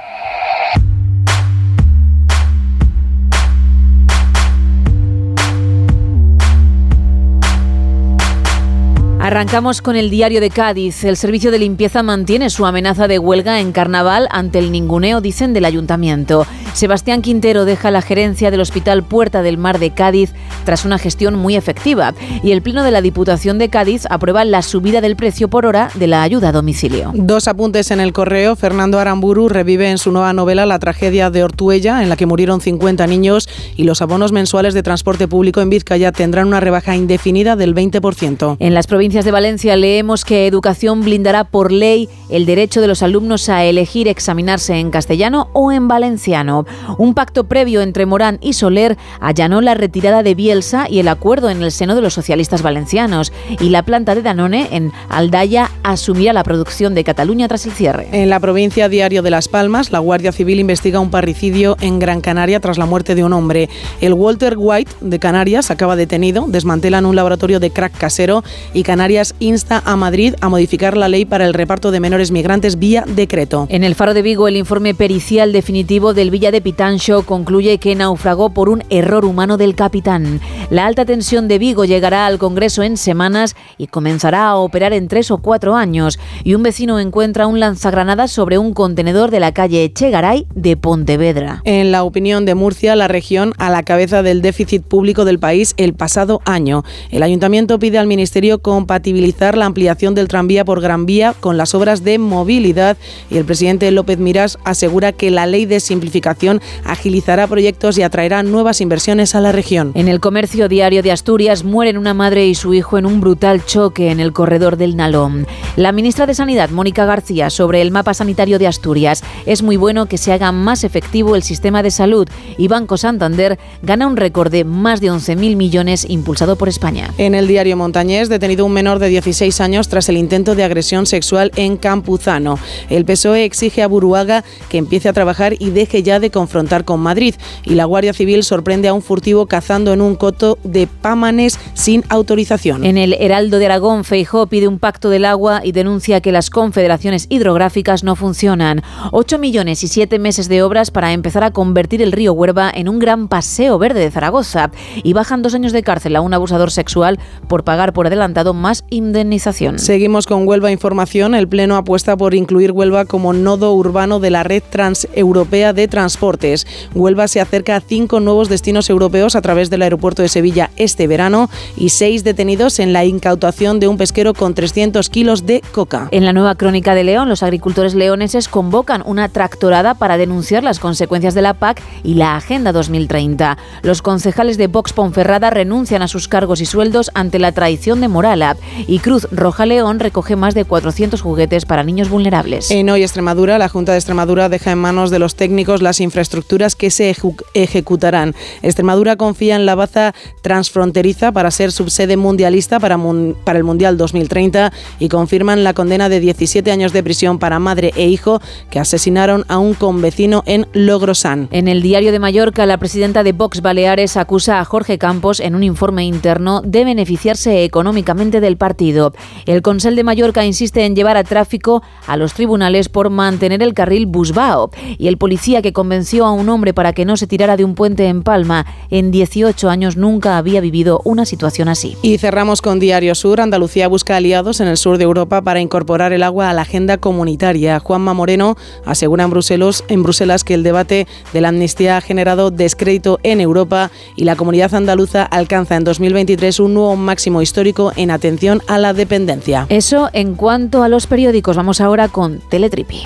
Arrancamos con el diario de Cádiz. El servicio de limpieza mantiene su amenaza de huelga en carnaval ante el ninguneo, dicen, del ayuntamiento. Sebastián Quintero deja la gerencia del Hospital Puerta del Mar de Cádiz tras una gestión muy efectiva. Y el Pleno de la Diputación de Cádiz aprueba la subida del precio por hora de la ayuda a domicilio. Dos apuntes en el correo. Fernando Aramburu revive en su nueva novela la tragedia de Ortuella, en la que murieron 50 niños, y los abonos mensuales de transporte público en Vizcaya tendrán una rebaja indefinida del 20%. En las provincias de Valencia leemos que Educación blindará por ley el derecho de los alumnos a elegir examinarse en castellano o en valenciano. Un pacto previo entre Morán y Soler allanó la retirada de Bielsa y el acuerdo en el seno de los socialistas valencianos. Y la planta de Danone en Aldaya asumirá la producción de Cataluña tras el cierre. En la provincia Diario de Las Palmas, la Guardia Civil investiga un parricidio en Gran Canaria tras la muerte de un hombre. El Walter White de Canarias acaba detenido, desmantelan un laboratorio de crack casero y Canarias insta a Madrid a modificar la ley para el reparto de menores migrantes vía decreto. En el Faro de Vigo, el informe pericial definitivo del Villa de Pitancho concluye que naufragó por un error humano del capitán. La alta tensión de Vigo llegará al Congreso en semanas y comenzará a operar en tres o cuatro años. Y un vecino encuentra un lanzagranadas sobre un contenedor de la calle Echegaray de Pontevedra. En la opinión de Murcia, la región a la cabeza del déficit público del país el pasado año. El ayuntamiento pide al Ministerio compatibilizar la ampliación del tranvía por Gran Vía con las obras de movilidad y el presidente López Miras asegura que la ley de simplificación agilizará proyectos y atraerá nuevas inversiones a la región. En el comercio diario de Asturias mueren una madre y su hijo en un brutal choque en el corredor del Nalón. La ministra de Sanidad, Mónica García, sobre el mapa sanitario de Asturias. Es muy bueno que se haga más efectivo el sistema de salud y Banco Santander gana un récord de más de 11.000 millones impulsado por España. En el diario Montañés, detenido un menor de 16 años tras el intento de agresión sexual en Campuzano. El PSOE exige a Buruaga que empiece a trabajar y deje ya de confrontar con Madrid. Y la Guardia Civil sorprende a un furtivo cazando en un coto de Pámanes sin autorización. En el Heraldo de Aragón, Feijó pide un pacto del agua y denuncia que las confederaciones hidrográficas no funcionan. 8 millones y 7 meses de obras para empezar a convertir el río Huerva en un gran paseo verde de Zaragoza. Y bajan dos años de cárcel a un abusador sexual por pagar por adelantado más indemnización. Seguimos con Huelva Información. El Pleno apuesta por incluir Huelva como nodo urbano de la red transeuropea de transportes. Huelva se acerca a cinco nuevos destinos europeos a través del aeropuerto de Sevilla este verano y seis detenidos en la incautación de un pesquero con 300 kilos de coca. En la nueva crónica de León, los agricultores leoneses convocan una tractorada para denunciar las consecuencias de la PAC y la Agenda 2030. Los concejales de Vox Ponferrada renuncian a sus cargos y sueldos ante la traición de Morala y Cruz Roja León recoge más de 400 juguetes para niños vulnerables. En Hoy Extremadura, la Junta de Extremadura deja en manos de los técnicos las infraestructuras que se ejecutarán. Extremadura confía en la baza transfronteriza para ser subsede mundialista para, para el Mundial 2030 y confirman la condena de 17 años de prisión para madre e hijo que asesinaron a un convecino en Logrosán. En el diario de Mallorca, la presidenta de Vox Baleares acusa a Jorge Campos en un informe interno de beneficiarse económicamente del partido. El Consell de Mallorca insiste en llevar a tráfico a los tribunales por mantener el carril Busbao. Y el policía que convenció a un hombre para que no se tirara de un puente en Palma en 18 años nunca había vivido una situación así. Y cerramos con Diario Sur. Andalucía busca aliados en el sur de Europa para incorporar el agua a la agenda comunitaria. Juanma Moreno asegura en Bruselas, en Bruselas que el debate de la amnistía ha generado descrédito en Europa y la comunidad andaluza alcanza en 2023 un nuevo máximo histórico en atención a la dependencia. Eso en cuanto a los periódicos. Vamos ahora con Teletripi.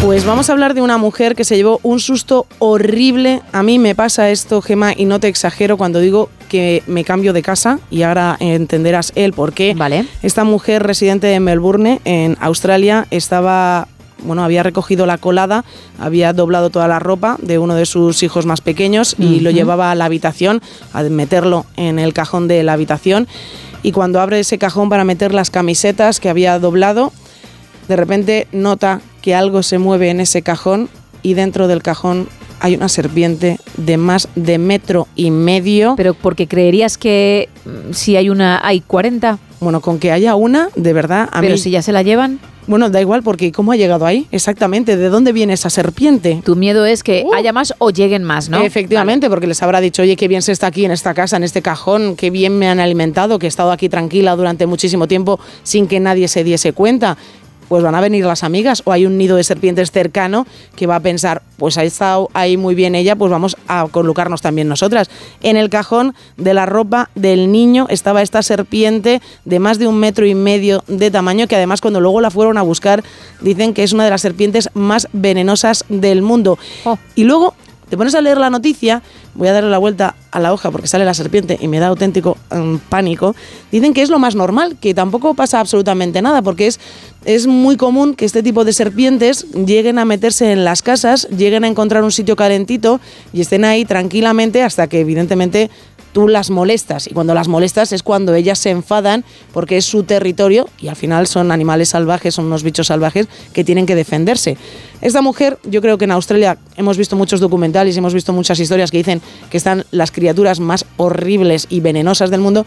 Pues vamos a hablar de una mujer que se llevó un susto horrible. A mí me pasa esto, Gema, y no te exagero cuando digo que me cambio de casa y ahora entenderás el por qué. Vale. Esta mujer residente de Melbourne, en Australia, estaba bueno, había recogido la colada, había doblado toda la ropa de uno de sus hijos más pequeños y lo llevaba a la habitación, a meterlo en el cajón de la habitación. Y cuando abre ese cajón para meter las camisetas que había doblado, de repente nota que algo se mueve en ese cajón y dentro del cajón hay una serpiente de más de metro y medio. Pero porque creerías que mm, si hay una, hay 40. Bueno, con que haya una, de verdad, a Pero mí... si ya se la llevan. Bueno, da igual, porque ¿cómo ha llegado ahí? Exactamente, ¿de dónde viene esa serpiente? Tu miedo es que haya más o lleguen más, ¿no? Efectivamente, porque les habrá dicho, oye, qué bien se está aquí en esta casa, en este cajón, qué bien me han alimentado, que he estado aquí tranquila durante muchísimo tiempo sin que nadie se diese cuenta. Pues van a venir las amigas o hay un nido de serpientes cercano que va a pensar, pues ha estado ahí muy bien ella, pues vamos a colocarnos también nosotras. En el cajón de la ropa del niño estaba esta serpiente de más de un metro y medio de tamaño, que además cuando luego la fueron a buscar dicen que es una de las serpientes más venenosas del mundo. Y luego te pones a leer la noticia, voy a darle la vuelta a la hoja porque sale la serpiente y me da auténtico mm, pánico. Dicen que es lo más normal, que tampoco pasa absolutamente nada, porque es, es muy común que este tipo de serpientes lleguen a meterse en las casas, lleguen a encontrar un sitio calentito y estén ahí tranquilamente hasta que evidentemente tú las molestas y cuando las molestas es cuando ellas se enfadan porque es su territorio y al final son animales salvajes, son unos bichos salvajes que tienen que defenderse. Esta mujer, yo creo que en Australia hemos visto muchos documentales hemos visto muchas historias que dicen que están las criaturas más horribles y venenosas del mundo.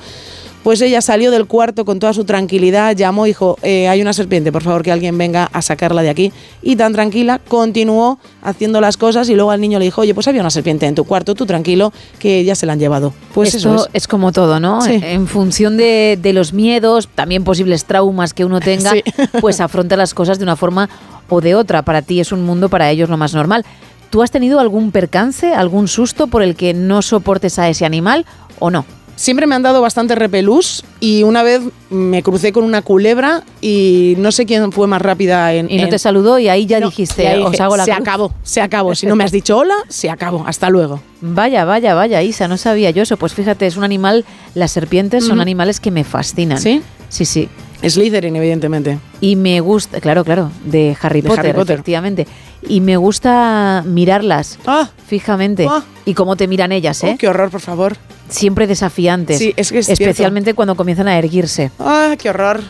Pues ella salió del cuarto con toda su tranquilidad, llamó dijo, "Eh, hay una serpiente, por favor que alguien venga a sacarla de aquí. Y tan tranquila, continuó haciendo las cosas y luego al niño le dijo, oye, pues había una serpiente en tu cuarto, tú tranquilo, que ya se la han llevado. Pues Esto eso es. como todo, ¿no? Sí. En función de, de los miedos, también posibles traumas que uno *laughs* tenga, Sí. pues afronta las cosas de una forma o de otra. Para ti es un mundo, para ellos lo más normal. ¿Tú has tenido algún percance, algún susto por el que no soportes a ese animal o no? Siempre me han dado bastante repelús y una vez me crucé con una culebra y no sé quién fue más rápida en... Y no en- te saludó y ahí ya No, dijiste, ahí os hago la Se cruz". acabó, se acabó. Si no me has dicho hola, se acabó. Hasta luego. Vaya, vaya, vaya, Isa, no sabía yo eso. Pues fíjate, es un animal, las serpientes son animales que me fascinan. ¿Sí? Sí, sí. Slytherin, evidentemente. Y me gusta, claro, claro, de Harry, De Potter, Harry Potter. efectivamente. Y me gusta mirarlas fijamente. Ah. Y cómo te miran ellas, ¿eh? Oh, qué horror, por favor. Siempre desafiantes. Sí, es que es cierto. Especialmente cuando comienzan a erguirse. ¡Ah, qué horror!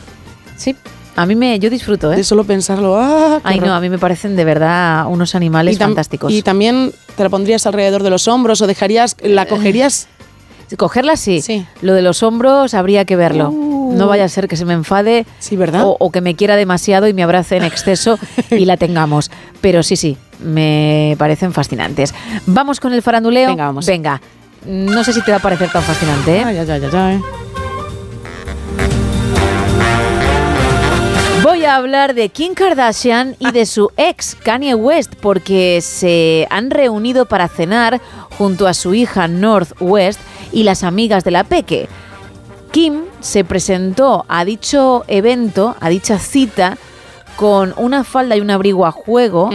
Sí. A mí me, yo disfruto, ¿eh? De solo pensarlo. ¡Ah, qué Ay, no, horror! a mí me parecen de verdad unos animales Y fantásticos. Y también te la pondrías alrededor de los hombros o dejarías, la cogerías. Cogerla sí. Lo de los hombros habría que verlo. No vaya a ser que se me enfade sí, ¿verdad? O, o que me quiera demasiado y me abrace en exceso *laughs* y la tengamos. Pero sí, sí, me parecen fascinantes. Vamos con el faranduleo. Venga, vamos. Venga. No sé si te va a parecer tan fascinante. ¿eh? Ay, ay, ay, ay, ay. Voy a hablar de Kim Kardashian y de su ex Kanye West porque se han reunido para cenar junto a su hija North West y las amigas de la Peque. Kim se presentó a dicho evento, a dicha cita, con una falda y un abrigo a juego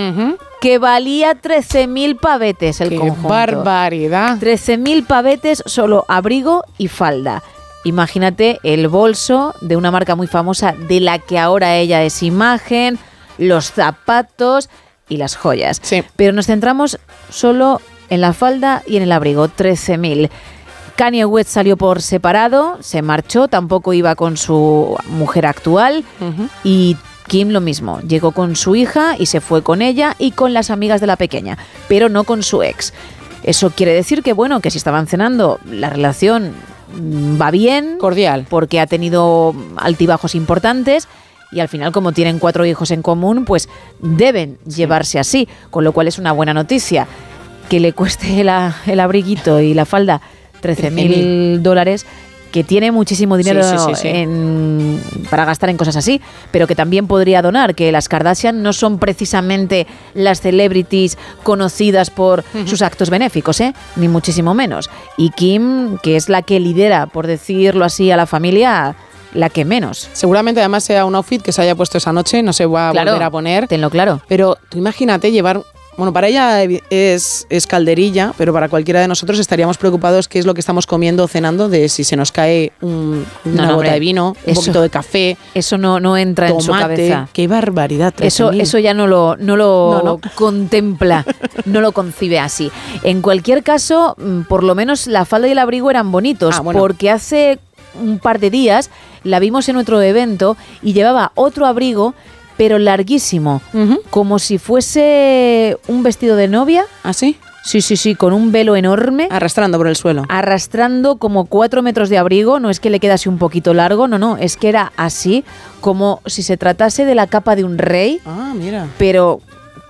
que valía 13.000 pavetes el ¡Qué conjunto. barbaridad! 13.000 pavetes solo abrigo y falda. Imagínate el bolso de una marca muy famosa de la que ahora ella es imagen, los zapatos y las joyas. Pero nos centramos solo en la falda y en el abrigo, 13.000. Kanye West salió por separado, se marchó, tampoco iba con su mujer actual y Kim lo mismo, llegó con su hija y se fue con ella y con las amigas de la pequeña, pero no con su ex. Eso quiere decir que bueno, que si estaban cenando, la relación va bien, cordial, porque ha tenido altibajos importantes y al final como tienen cuatro hijos en común, pues deben llevarse así, con lo cual es una buena noticia. Que le cueste la- el abriguito y la falda 13 mil dólares que tiene muchísimo dinero Sí, sí, sí, sí. en- para gastar en cosas así, pero que también podría donar, que las Kardashian no son precisamente las celebrities conocidas por sus actos benéficos, ¿eh? ni muchísimo menos. Y Kim, que es la que lidera, por decirlo así, a la familia, la que menos. Seguramente además sea un outfit que se haya puesto esa noche, no se va a Claro, volver a poner. Tenlo claro. Pero tú imagínate llevar. Bueno, para ella es, es calderilla, pero para cualquiera de nosotros estaríamos preocupados qué es lo que estamos comiendo o cenando, de si se nos cae un- una no, bota hombre, de vino, un eso- poquito de café. Eso no, no entra en su Tomate, cabeza. qué barbaridad. Eso, 13.000. eso ya no lo, no lo contempla, *laughs* no lo concibe así. En cualquier caso, mm, por lo menos la falda y el abrigo eran bonitos, Ah, bueno. porque hace un par de días la vimos en otro evento y llevaba otro abrigo, pero larguísimo, como si fuese un vestido de novia. ¿Ah, sí? Sí, sí, sí, con un velo enorme. Arrastrando por el suelo. Arrastrando como cuatro metros de abrigo, no es que le quedase un poquito largo, no, no, es que era así, como si se tratase de la capa de un rey Ah, mira. pero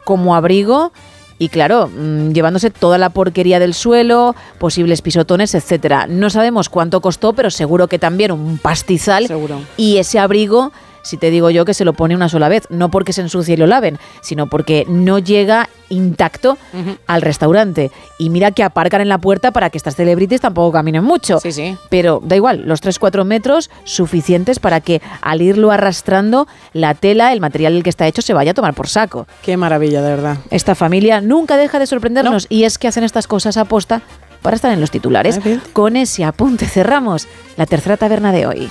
como abrigo y claro, mm, llevándose toda la porquería del suelo, posibles pisotones, etcétera. No sabemos cuánto costó, pero seguro que también un pastizal. Seguro. Y ese abrigo, si te digo yo que se lo pone una sola vez, no porque se ensucie y lo laven, sino porque no llega intacto al restaurante. Y mira que aparcan en la puerta para que estas celebrities tampoco caminen mucho. Sí, sí. Pero da igual, los 3-4 metros suficientes para que al irlo arrastrando, la tela, el material del que está hecho, se vaya a tomar por saco. Qué maravilla, de verdad. Esta familia nunca deja de sorprendernos y es que hacen estas cosas a posta para estar en los titulares. Con ese apunte cerramos la tercera taberna de hoy.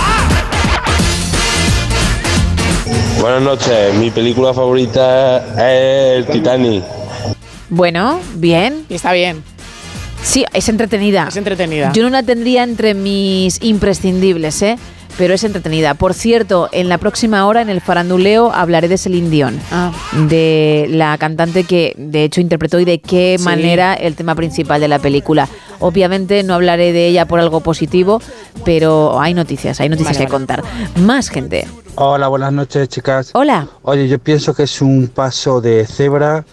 Buenas noches, mi película favorita es el Titanic. Bueno, bien. Y está bien. Sí, es entretenida. Es entretenida. Yo no la tendría entre mis imprescindibles, ¿eh? Pero es entretenida. Por cierto, en la próxima hora, en el faranduleo, hablaré de Celine Dion. Ah. De la cantante que, de hecho, interpretó y de qué Sí. manera el tema principal de la película. Obviamente no hablaré de ella por algo positivo, pero hay noticias, hay noticias Vale, que vale. contar. Más gente. Hola, buenas noches, chicas. Hola. Oye, yo pienso que es un paso de cebra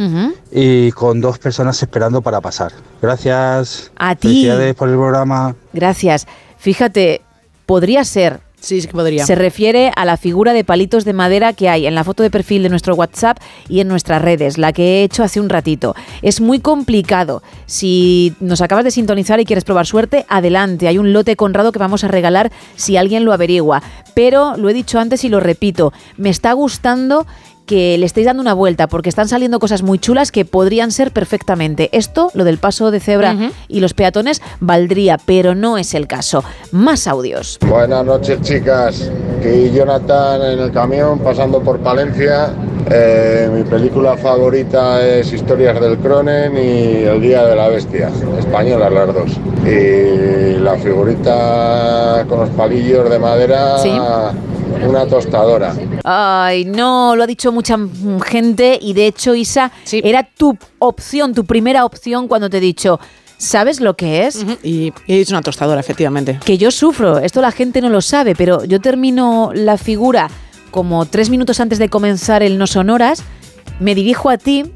y con dos personas esperando para pasar. Gracias. A ti. Felicidades por el programa. Gracias. Fíjate, podría ser. Sí, sí que podría. Se refiere a la figura de palitos de madera que hay en la foto de perfil de nuestro WhatsApp y en nuestras redes, la que he hecho hace un ratito. Es muy complicado. Si nos acabas de sintonizar y quieres probar suerte, adelante. Hay un lote conrado que vamos a regalar si alguien lo averigua. Pero lo he dicho antes y lo repito, me está gustando que le estéis dando una vuelta porque están saliendo cosas muy chulas que podrían ser perfectamente. Esto, lo del paso de cebra y los peatones, valdría, pero no es el caso. Más audios. Buenas noches chicas, aquí Jonathan en el camión pasando por Palencia. Eh, mi película favorita es Historias del Cronen y El Día de la Bestia, españolas las dos. Y la figurita con los palillos de madera, Sí. Una tostadora. Ay, no, lo ha dicho mucha gente y de hecho, Isa, era tu opción, tu primera opción cuando te he dicho, ¿sabes lo que es? Y he dicho una tostadora, efectivamente. Que yo sufro, esto la gente no lo sabe, pero yo termino la figura como tres minutos antes de comenzar el No Sonoras, me dirijo a ti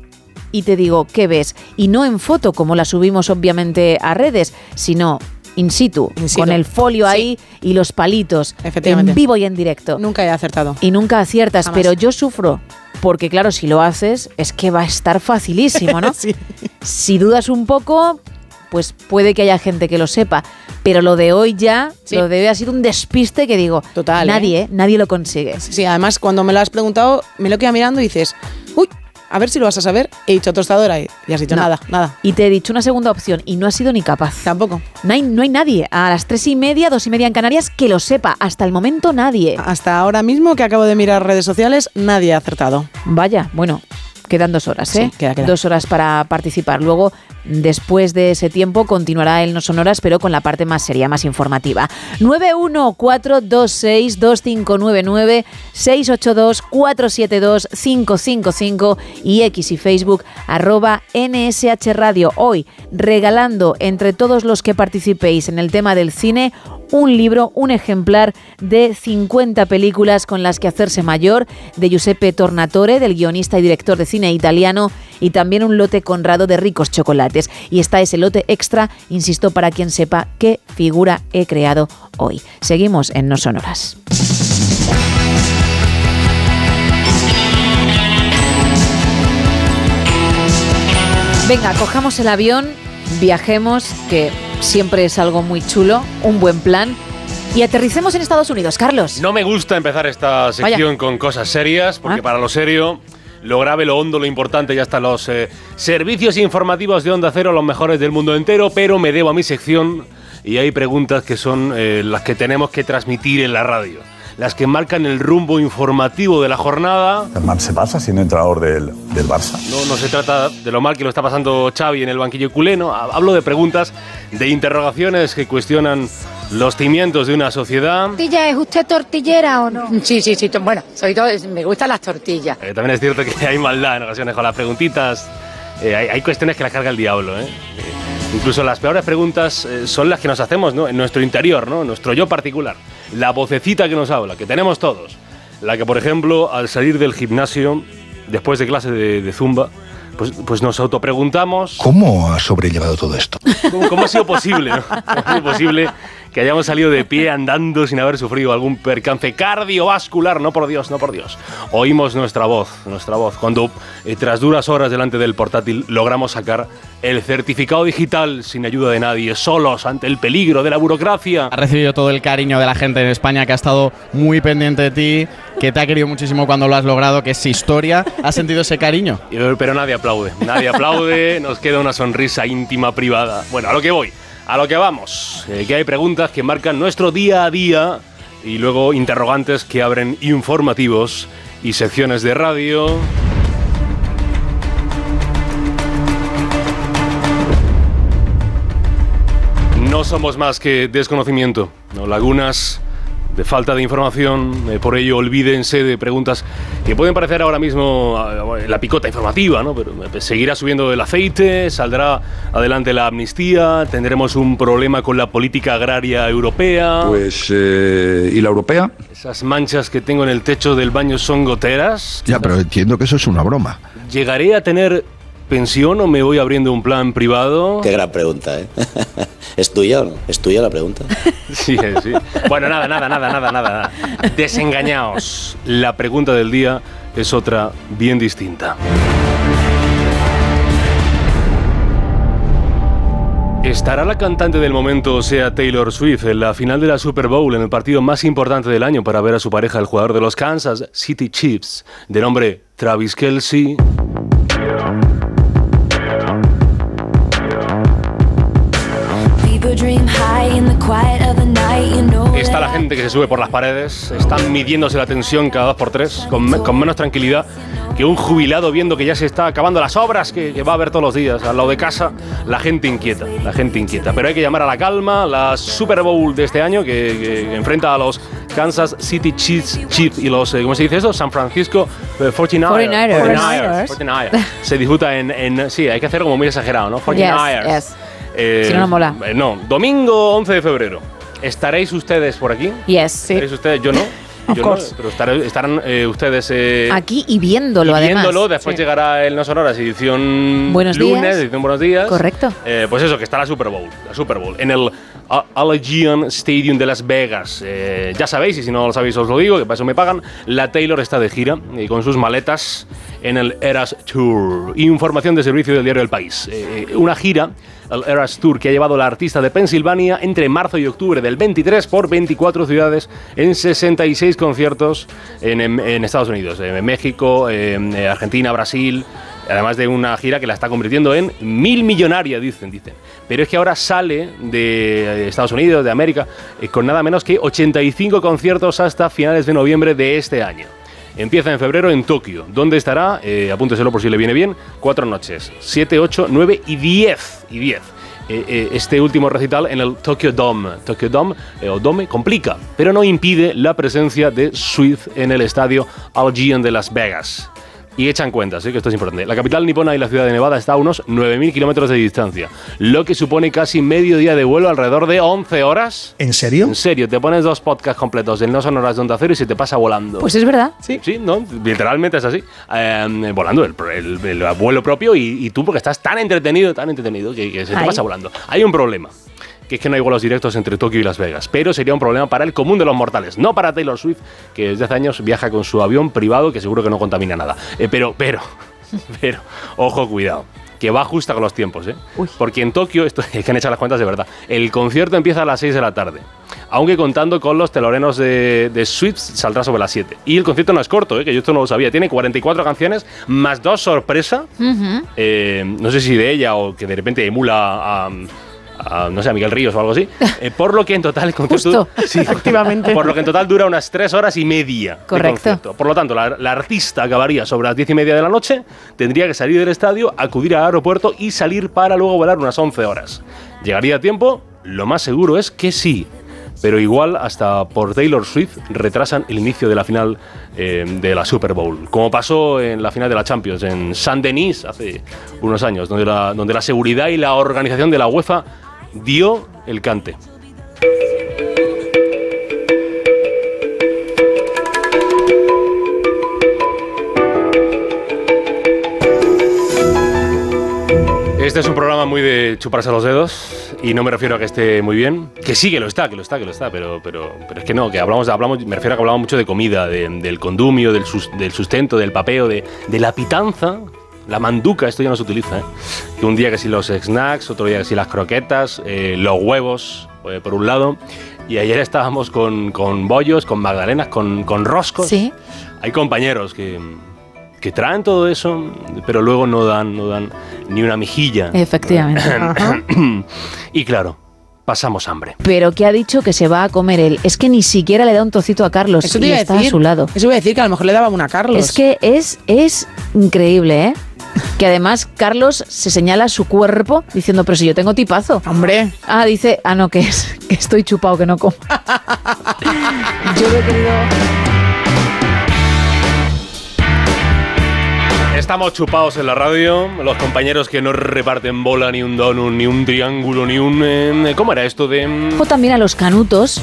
y te digo, ¿qué ves? Y no en foto, como la subimos obviamente a redes, sino in situ, situ. con el folio ahí y los palitos, Efectivamente. en vivo y en directo. Nunca he acertado. Y nunca aciertas, Jamás. pero yo sufro. Porque claro, si lo haces, es que va a estar facilísimo, ¿no? *laughs* Sí. Si dudas un poco, pues puede que haya gente que lo sepa. Pero lo de hoy ya, Sí. lo de hoy ha sido un despiste que digo, Total, ¿eh? nadie, ¿eh? nadie lo consigue. Sí, además cuando me lo has preguntado, me lo queda mirando y dices, uy, a ver si lo vas a saber. He dicho tostadora y, y has dicho No. nada, nada. Y te he dicho una segunda opción y no has sido ni capaz. Tampoco. No hay, no hay nadie a las tres y media, dos y media en Canarias que lo sepa. Hasta el momento nadie. Hasta ahora mismo que acabo de mirar redes sociales, nadie ha acertado. Vaya, bueno, quedan dos horas, ¿eh? Sí, queda, queda. Dos horas para participar. Luego, después de ese tiempo, continuará el No Sonoras, pero con la parte más seria, más informativa. 914262599, 682472555 y X y Facebook, arroba NSH Radio. Hoy, regalando entre todos los que participéis en el tema del cine, un libro, un ejemplar de 50 películas con las que hacerse mayor, de Giuseppe Tornatore, del guionista y director de cine italiano, y también un lote conrado de ricos chocolates. Y está ese lote extra, insisto, para quien sepa qué figura he creado hoy. Seguimos en No Sonoras. Venga, cojamos el avión, viajemos, que siempre es algo muy chulo, un buen plan, y aterricemos en Estados Unidos. Carlos. No me gusta empezar esta sección con cosas serias, porque Ah. para lo serio, lo grave, lo hondo, lo importante, ya están los eh, servicios informativos de Onda Cero, los mejores del mundo entero, pero me debo a mi sección y hay preguntas que son eh, las que tenemos que transmitir en la radio, las que marcan el rumbo informativo de la jornada. ¿Tan mal se pasa siendo entrenador del, del Barça? No, no se trata de lo mal que lo está pasando Xavi en el banquillo culeno. Ha- Hablo de preguntas, de interrogaciones que cuestionan los cimientos de una sociedad. ¿Tortilla es usted tortillera o no? Sí, sí, sí. Bueno, soy todo, me gustan las tortillas. Eh, también es cierto que *laughs* hay maldad en ocasiones con las preguntitas. Eh, hay, hay cuestiones que las carga el diablo. ¿eh? Eh, incluso las peores preguntas eh, son las que nos hacemos ¿no? en nuestro interior, ¿no? nuestro yo particular. La vocecita que nos habla, que tenemos todos. La que, por ejemplo, al salir del gimnasio, después de clase de, de zumba, pues, pues nos autopreguntamos ¿Cómo ha sobrellevado todo esto? ¿Cómo, cómo ha sido posible? ¿no? *laughs* ¿Cómo ha sido posible que hayamos salido de pie andando sin haber sufrido algún percance cardiovascular? No por Dios, no por Dios. Oímos nuestra voz, nuestra voz, cuando eh, tras duras horas delante del portátil logramos sacar el certificado digital sin ayuda de nadie, solos ante el peligro de la burocracia. Ha recibido todo el cariño de la gente en España que ha estado muy pendiente de ti, que te ha querido muchísimo cuando lo has logrado, que es historia. ¿Has sentido ese cariño? Pero nadie aplaude, nadie aplaude, nos queda una sonrisa íntima privada. Bueno, a lo que voy, a lo que vamos, eh, que hay preguntas que marcan nuestro día a día y luego interrogantes que abren informativos y secciones de radio. No somos más que desconocimiento, ¿no? lagunas de falta de información, eh, por ello olvídense de preguntas que pueden parecer ahora mismo eh, la picota informativa, ¿no? pero eh, seguirá subiendo el aceite, saldrá adelante la amnistía, tendremos un problema con la política agraria europea. Pues, ¿y la europea? Esas manchas que tengo en el techo del baño son goteras. Ya, pero entiendo que eso es una broma. ¿Llegaré a tener pensión o me voy abriendo un plan privado? Qué gran pregunta, ¿eh? *laughs* ¿Es tuya o no? ¿Es tuya la pregunta? *laughs* Sí, eh, sí. Bueno, nada, nada, nada, nada, nada. Desengañaos. La pregunta del día es otra bien distinta. ¿Estará la cantante del momento, o sea, Taylor Swift, en la final de la Super Bowl, en el partido más importante del año para ver a su pareja, el jugador de los Kansas City Chiefs, de nombre Travis Kelsey? Está la gente que se sube por las paredes, están midiéndose la tensión cada dos por tres, con, me- con menos tranquilidad que un jubilado viendo que ya se está acabando las obras que, que va a ver todos los días. Al lado de casa, la gente inquieta, la gente inquieta. Pero hay que llamar a la calma. La Super Bowl de este año, que, que enfrenta a los Kansas City Chiefs, Chiefs y los, eh, ¿cómo se dice eso? San Francisco eh, 49ers. 49ers. 49ers. Se disputa en, en- Sí, hay que hacer como muy exagerado, ¿no? 49ers. Yes, yes. Eh, Si no, no mola. eh, no, domingo 11 de febrero. ¿Estaréis ustedes por aquí? Yes. ¿Estaréis ustedes? Yo no. Of Yo no, pero estaré- estarán eh, ustedes eh, Aquí y viéndolo, y además. viéndolo. Después Sí. llegará el No Sonoras, edición Buenos lunes, días. edición Buenos Días. Correcto. Eh, pues eso, que está la Super Bowl, la Super Bowl, en el Allegiant Stadium de Las Vegas. Eh, ya sabéis, y si no lo sabéis os lo digo, que para eso me pagan, la Taylor está de gira y con sus maletas en el Eras Tour. Información de servicio del diario El País. Eh, una gira, el Eras Tour, que ha llevado la artista de Pensilvania entre marzo y octubre del 23 por 24 ciudades en 66 conciertos en, en- en Estados Unidos, en México, en eh, Argentina, Brasil. Además de una gira que la está convirtiendo en mil millonaria, dicen, dicen. Pero es que ahora sale de Estados Unidos, de América, eh, con nada menos que 85 conciertos hasta finales de noviembre de este año. Empieza en febrero en Tokio, donde estará, eh, apúnteselo por si le viene bien, cuatro noches, 7, 8, 9 y 10. Y 10. Eh, eh, este último recital en el Tokyo Dome. Tokyo Dome, eh, o Dome, complica, pero no impide la presencia de Swift en el estadio Allegiant de Las Vegas. Y echan cuentas, ¿eh? que esto es importante. La capital nipona y la ciudad de Nevada está a unos 9.000 kilómetros de distancia, lo que supone casi medio día de vuelo, alrededor de 11 horas. ¿En serio? En serio, te pones dos podcasts completos del No Son Horas de Onda Cero y se te pasa volando. Pues es verdad. Sí, sí, no, literalmente es así. Eh, volando el, el- el vuelo propio y, y tú porque estás tan entretenido, tan entretenido que, que se te Ay. pasa volando. Hay un problema. Que es que no hay vuelos directos entre Tokio y Las Vegas. Pero sería un problema para el común de los mortales. No para Taylor Swift, que desde hace años viaja con su avión privado, que seguro que no contamina nada. Eh, pero, pero, *laughs* pero, ojo, cuidado. Que va justa con los tiempos, ¿eh? Porque en Tokio, esto *laughs* es que han hecho las cuentas de verdad, el concierto empieza a las 6 de la tarde. Aunque contando con los telorenos de, de Swift saldrá sobre las 7. Y el concierto no es corto, ¿eh? que yo esto no lo sabía. Tiene 44 canciones más dos sorpresa. Eh, no sé si de ella o que de repente emula a, a, no sé, a Miguel Ríos o algo así. *laughs* Eh, por lo que en total el concierto. Justo. Sí, Efectivamente. Por lo que en total dura unas 3 horas y media. Correcto. Por lo tanto, la, la artista acabaría sobre las 10 y media de la noche, tendría que salir del estadio, acudir al aeropuerto y salir para luego volar unas 11 horas. ¿Llegaría a tiempo? Lo más seguro es que sí. Pero igual hasta por Taylor Swift retrasan el inicio de la final eh, de la Super Bowl. Como pasó en la final de la Champions en Saint Denis hace unos años, donde la, donde la seguridad y la organización de la UEFA dio el cante. Este es un programa muy de chuparse los dedos y no me refiero a que esté muy bien, que sí que lo está, que lo está, que lo está, pero, pero, pero es que no, que hablamos, hablamos, me refiero a que hablamos mucho de comida, de- del condumio, del, sus- del sustento, del papeo, de, de la pitanza, la manduca, esto ya no se utiliza, ¿eh? que un día que si los snacks, otro día que si las croquetas, eh, los huevos, eh, por un lado, y ayer estábamos con, con bollos, con magdalenas, con, con roscos. Sí. Hay compañeros que, que traen todo eso, pero luego no dan, no dan ni una mejilla. Efectivamente. *laughs* y claro, pasamos hambre. Pero que ha dicho que se va a comer él. Es que ni siquiera le da un trocito a Carlos Eso te y iba a está decir. a su lado. Eso iba a decir que a lo mejor le daba una a Carlos. Es que es, es increíble, ¿eh? Que además Carlos se señala su cuerpo diciendo, pero si yo tengo tipazo. Hombre. Ah, dice, ah, no, que es, que estoy chupado, que no como. *laughs* yo lo he querido... Estamos chupados en la radio, los compañeros que no reparten bola, ni un donut, ni un triángulo, ni un... eh, ¿Cómo era esto de...? mm, Ojo también a los canutos.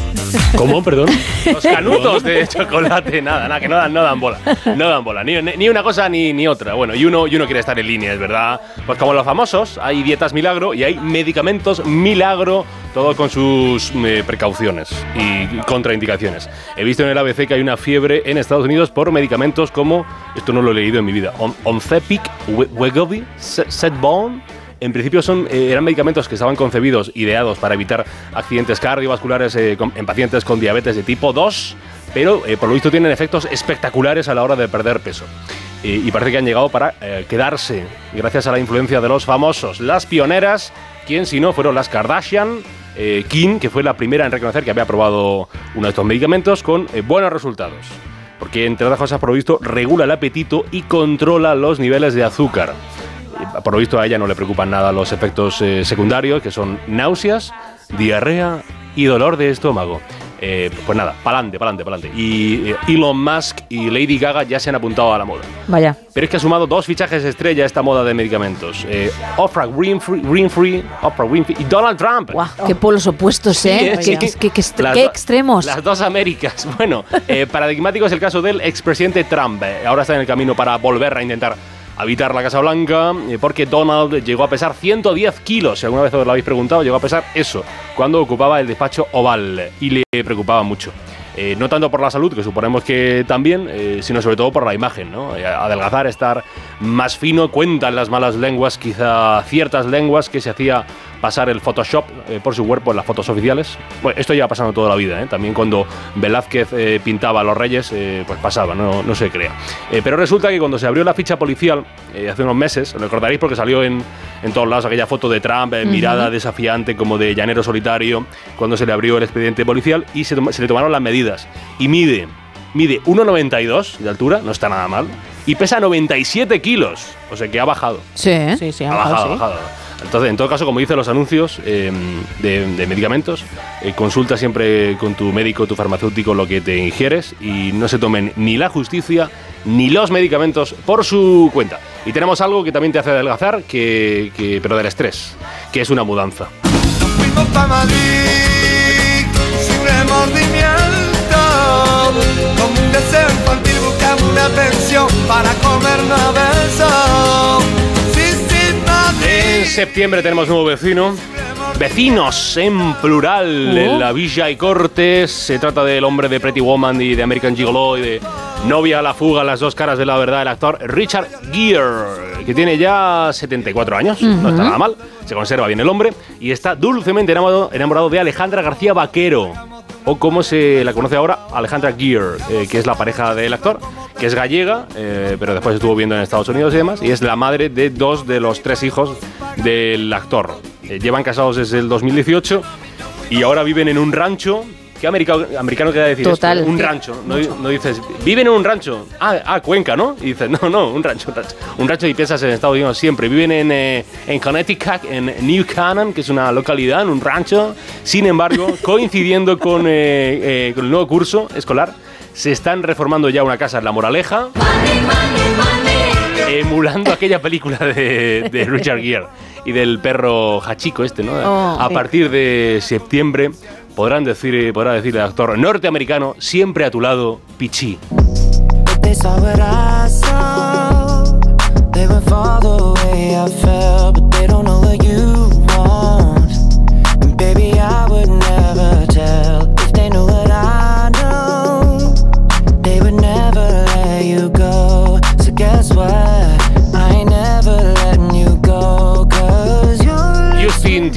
¿Cómo, perdón? *laughs* Los canutos de chocolate, nada, nada, que no dan, no dan bola. No dan bola, ni, ni una cosa ni, ni otra. Bueno, y uno, y uno quiere estar en línea, es verdad. Pues como los famosos, hay dietas milagro y hay medicamentos milagro, todo con sus eh, precauciones y contraindicaciones. He visto en el ABC que hay una fiebre en Estados Unidos por medicamentos como, esto no lo he leído en mi vida, On- Oncepic, We- Wegovy, Se- Zepbound, en principio son, eh, eran medicamentos que estaban concebidos, ideados para evitar accidentes cardiovasculares eh, en pacientes con diabetes de tipo 2, pero eh, por lo visto tienen efectos espectaculares a la hora de perder peso. Y parece que han llegado para quedarse, gracias a la influencia de los famosos. Las pioneras, quien si no fueron las Kardashian, Kim, que fue la primera en reconocer que había probado uno de estos medicamentos con buenos resultados. Porque, entre otras cosas, regula el apetito y controla los niveles de azúcar. Eh, Por lo visto a ella no le preocupan nada los efectos eh, secundarios, que son náuseas, diarrea y dolor de estómago. Eh, pues nada, pa'lante, pa'lante, pa'lante. Y eh, Elon Musk y Lady Gaga ya se han apuntado a la moda. Vaya. Pero es que ha sumado dos fichajes estrella a esta moda de medicamentos. Eh, Oprah Winfrey, Winfrey, Oprah Winfrey y Donald Trump. Qué polos opuestos, ¿eh? Sí, qué, sí. qué- extremos. Las dos Américas. *laughs* Bueno, eh, paradigmático es el caso del expresidente Trump. Eh, ahora está en el camino para volver a intentar habitar la Casa Blanca, eh, porque Donald llegó a pesar 110 kilos. Si alguna vez os lo habéis preguntado, llegó a pesar eso cuando ocupaba el despacho oval y le preocupaba mucho. Eh, no tanto por la salud, que suponemos que también, eh, sino sobre todo por la imagen, ¿no? Adelgazar, estar más fino, cuentan las malas lenguas, quizá ciertas lenguas, que se hacía pasar el Photoshop eh, por su cuerpo en las fotos oficiales. Bueno, esto lleva pasando toda la vida, ¿eh? también cuando Velázquez eh, pintaba a los reyes, eh, pues pasaba, no, no se crea. Eh, pero resulta que cuando se abrió la ficha policial, eh, hace unos meses, lo recordaréis porque salió en, en todos lados aquella foto de Trump, eh, Ujú. mirada desafiante como de llanero solitario, cuando se le abrió el expediente policial y se, se le tomaron las medidas. Y mide, mide 1,92 de altura, no está nada mal, y pesa 97 kilos, o sea que ha bajado. Sí, sí, sí, Ha bajado, ha bajado. Entonces, en todo caso, como dicen los anuncios eh, de, medicamentos, eh, consulta siempre con tu médico, tu farmacéutico, lo que te ingieres y no se tomen ni la justicia ni los medicamentos por su cuenta. Y tenemos algo que también te hace adelgazar, que, pero del estrés, que es una mudanza. Un deseo infantil una pensión para comernos a septiembre tenemos nuevo vecino. Vecinos en plural Oh. en la Villa y Cortes. Se trata del hombre de Pretty Woman y de American Gigolo y de Novia a la fuga, las dos caras de la verdad, el actor Richard Gere, que tiene ya 74 años, no está nada mal, se conserva bien el hombre y está dulcemente enamorado, enamorado de Alejandra García Vaquero. O como se la conoce ahora, Alejandra Gere, eh, que es la pareja del actor, que es gallega, eh, pero después estuvo viviendo en Estados Unidos y demás, y es la madre de dos de los tres hijos del actor. Eh, llevan casados desde el 2018 y ahora viven en un rancho. ¿Qué americano, americano quiere decir Total. esto? Un rancho. No, no dices, viven en un rancho. Ah, ah, Cuenca, ¿no? Y dices, no, no, un rancho, un rancho. Un rancho y piensas en Estados Unidos siempre. Viven en, eh, en Connecticut, en New Canaan, que es una localidad, en un rancho. Sin embargo, *laughs* coincidiendo con, eh, eh, con el nuevo curso escolar, se están reformando ya una casa en La Moraleja emulando aquella película de, de Richard Gere y del perro Hachiko este, ¿no? Oh, a partir de septiembre podrán decir, podrá decir el actor norteamericano siempre a tu lado, Pichi.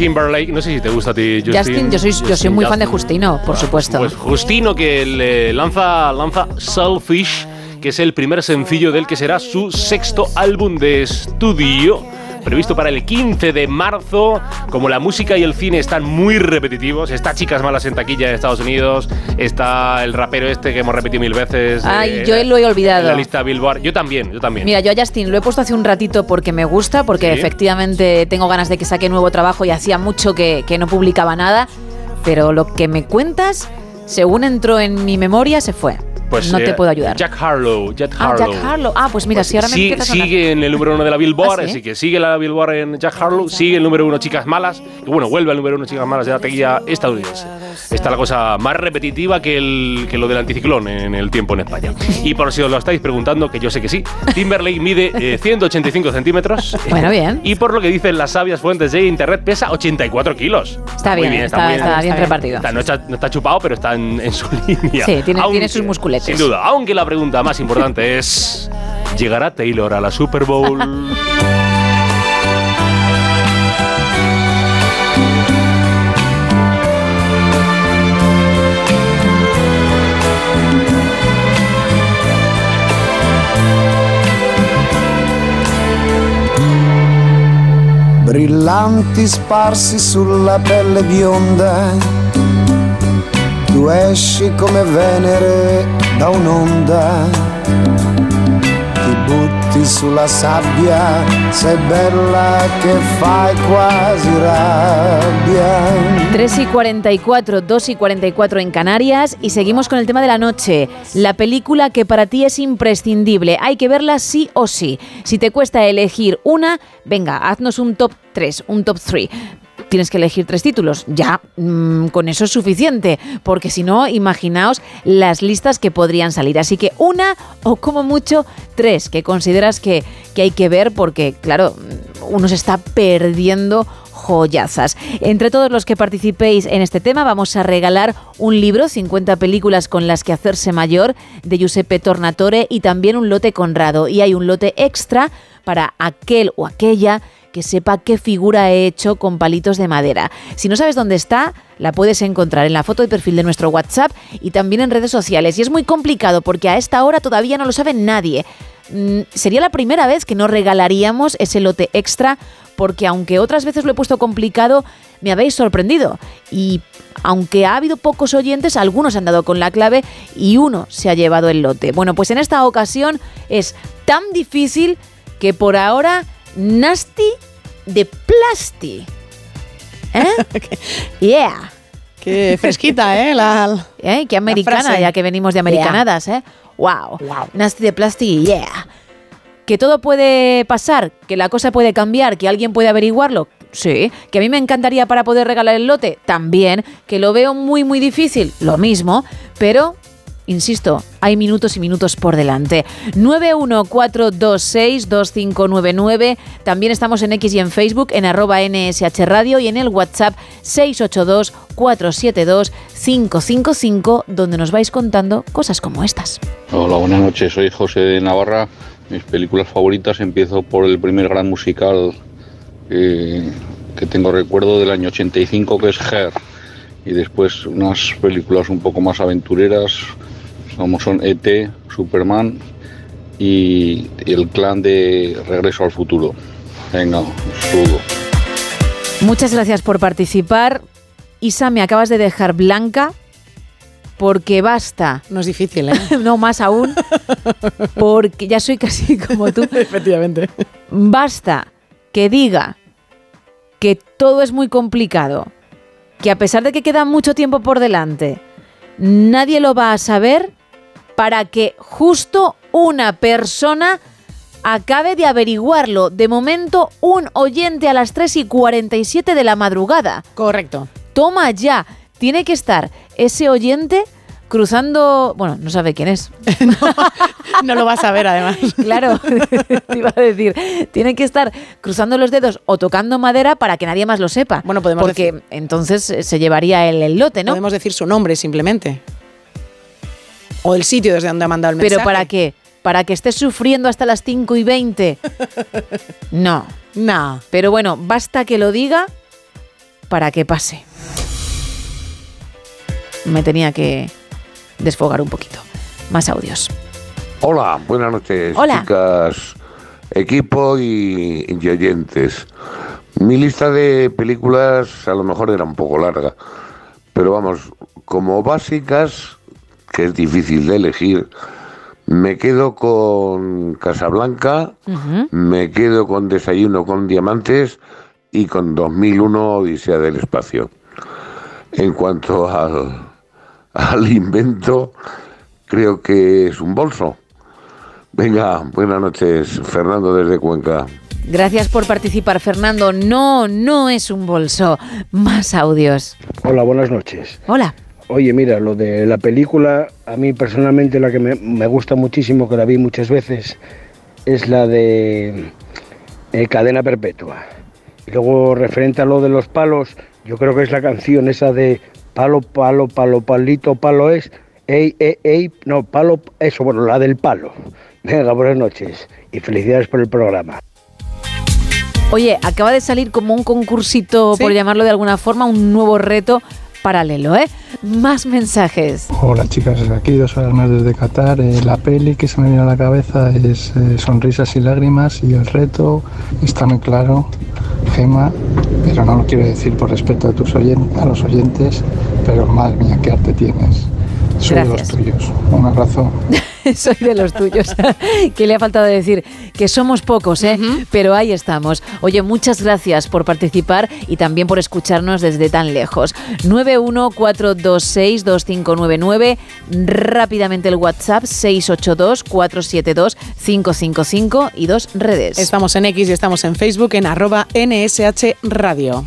Timberlake, no sé si te gusta a ti, Justin. Justin, yo soy, yo soy Justin, muy fan de Justin. Justino, por supuesto. Pues Justino que le lanza, lanza Selfish, que es el primer sencillo del que será su sexto álbum de estudio. Previsto para el 15 de marzo, como la música y el cine están muy repetitivos, está Chicas Malas en taquilla de Estados Unidos, está el rapero este que hemos repetido mil veces. Ay, eh, yo lo he olvidado. En la lista Billboard. Yo también, yo también. Mira, yo a Justin lo he puesto hace un ratito porque me gusta, porque Sí. efectivamente tengo ganas de que saque nuevo trabajo y hacía mucho que, que no publicaba nada, pero lo que me cuentas, según entró en mi memoria, se fue. Pues, no eh, te puedo ayudar. Jack Harlow, Jack ah, Harlow. Jack Harlow. Ah, pues mira, Pues si ahora me sí- empiezas a sonar. sigue en el número uno de la Billboard, ¿Ah, sí? así que sigue la Billboard en Jack Harlow, sigue el número uno Chicas Malas, y bueno, vuelve al número uno Chicas Malas de la taquilla estadounidense. Está la cosa más repetitiva que, el, que lo del anticiclón en el tiempo en España. Y por si os lo estáis preguntando, que yo sé que sí, Timberlake mide eh, 185 centímetros. Bueno, bien. *laughs* Y por lo que dicen las sabias fuentes de internet, pesa 84 kilos. Está bien, está, bien repartido. No, está, no está chupado, pero está en, en su *laughs* línea. Sí, tiene, tiene sus musculetes. Sin duda, aunque la pregunta más importante es, ¿llegará Taylor a la Super Bowl? brillanti sparsi sulla pelle bionda. Tu esci come Venere da un'onda, ti butti sulla sabbia, sei bella che fai quasi rabbia. 3 y 44, 2 y 44 en Canarias y seguimos con el tema de la noche. La película que para ti es imprescindible. Hay que verla sí o sí. Si te cuesta elegir una, venga, haznos un top 3, un top 3. Tienes que elegir tres títulos. Ya, mm, con eso es suficiente. Porque si no, imaginaos las listas que podrían salir. Así que una o como mucho tres que consideras que, que hay que ver porque, claro, uno se está perdiendo joyazas. Entre todos los que participéis en este tema vamos a regalar un libro, 50 películas con las que hacerse mayor, de Giuseppe Tornatore y también un lote Conrado. Y hay un lote extra para aquel o aquella que sepa qué figura he hecho con palitos de madera. Si no sabes dónde está, la puedes encontrar en la foto de perfil de nuestro WhatsApp y también en redes sociales. Y es muy complicado porque a esta hora todavía no lo sabe nadie. Mm, sería la primera vez que no regalaríamos ese lote extra porque aunque otras veces lo he puesto complicado, me habéis sorprendido. Y aunque ha habido pocos oyentes, algunos han dado con la clave y uno se ha llevado el lote. Bueno, pues en esta ocasión es tan difícil que por ahora Nasty de Plasti. ¿Eh? *laughs* yeah. Qué fresquita, ¿eh? La, ¿Eh? Qué americana, ya que venimos de americanadas, ¿eh? Wow. Nasty de Plasti, yeah. Que todo puede pasar, que la cosa puede cambiar, que alguien puede averiguarlo. Sí, que a mí me encantaría para poder regalar el lote, también, que lo veo muy muy difícil, lo mismo, pero Insisto, hay minutos y minutos por delante. 914262599. También estamos en X y en Facebook, en arroba NSH Radio y en el WhatsApp 682-472-555, donde nos vais contando cosas como estas. Hola, buenas noches. Soy José de Navarra. Mis películas favoritas empiezo por el primer gran musical eh, que tengo recuerdo del año 85, que es Her. Y después unas películas un poco más aventureras, como son ET, Superman y el clan de Regreso al Futuro. Venga, saludo. Muchas gracias por participar. Isa, me acabas de dejar blanca porque basta. No es difícil, ¿eh? *laughs* no, más aún. Porque ya soy casi como tú. *laughs* Efectivamente. Basta que diga que todo es muy complicado, que a pesar de que queda mucho tiempo por delante, nadie lo va a saber para que justo una persona acabe de averiguarlo. De momento, un oyente a las 3 y 47 de la madrugada. Correcto. Toma ya. Tiene que estar ese oyente cruzando... Bueno, no sabe quién es. *laughs* No lo vas a ver, además. Claro, *laughs* te iba a decir. Tiene que estar cruzando los dedos o tocando madera para que nadie más lo sepa. Bueno, podemos Porque decir- entonces eh, se llevaría el, el lote, ¿no? Podemos decir su nombre simplemente. O el sitio desde donde ha mandado el mensaje. ¿Pero para qué? ¿Para que estés sufriendo hasta las 5 y 20? *laughs* No. No. Pero bueno, basta que lo diga para que pase. Me tenía que desfogar un poquito. Más audios. Hola, buenas noches, Hola. chicas, equipo y, y oyentes. Mi lista de películas a lo mejor era un poco larga, pero vamos, como básicas, que es difícil de elegir, me quedo con Casablanca, me quedo con Desayuno con Diamantes y con 2001 Odisea del Espacio. En cuanto al, al invento, creo que es un bolso. Venga, buenas noches, Fernando desde Cuenca. Gracias por participar, Fernando. No, no es un bolso. Más audios. Hola, buenas noches. Hola. Oye, mira, lo de la película, a mí personalmente la que me, me gusta muchísimo, que la vi muchas veces, es la de eh, Cadena Perpetua. Y luego, referente a lo de los palos, yo creo que es la canción esa de palo, palo, palo, palito, palo es, ey, ey, ey, no, palo, eso, bueno, la del palo. *laughs* Venga, buenas noches y felicidades por el programa. Oye, acaba de salir como un concursito, por llamarlo de alguna forma, un nuevo reto paralelo, ¿eh? Más mensajes. Hola chicas, desde aquí dos horas más desde Qatar. Eh, la peli que se me viene a la cabeza es eh, Sonrisas y Lágrimas y el reto está muy claro, Gema, pero no lo quiero decir por respeto a, tus oyen- a los oyentes, pero madre mía, qué arte tienes. Soy de los Gracias. tuyos. Un abrazo. *laughs* *laughs* Soy de los tuyos. *laughs* que le ha faltado decir que somos pocos, ¿eh? Pero ahí estamos. Oye, muchas gracias por participar y también por escucharnos desde tan lejos. 914262599. Rápidamente el WhatsApp 682-472-555 y dos redes. Estamos en X y estamos en Facebook en arroba NSH Radio.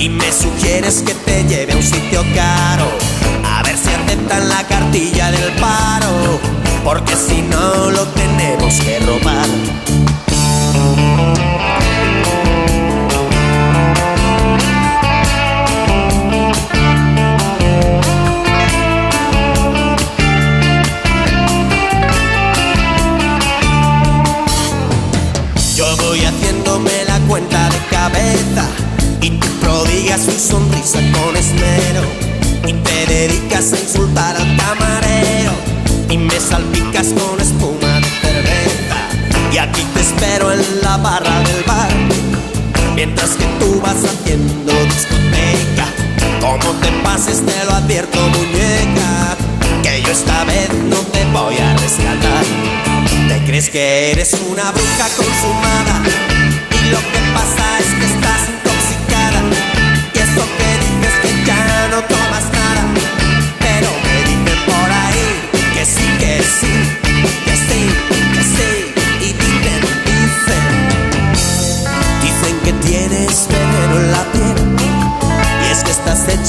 y me sugieres que te lleve a un sitio caro. A ver si aceptan la cartilla del paro, porque si no lo tenemos que robar. Tu sonrisa con esmero y te dedicas a insultar al camarero y me salpicas con espuma de cerveza. Y aquí te espero en la barra del bar mientras que tú vas haciendo discoteca. Como te pases te lo advierto muñeca que yo esta vez no te voy a rescatar. Te crees que eres una bruja consumada y lo que pasa es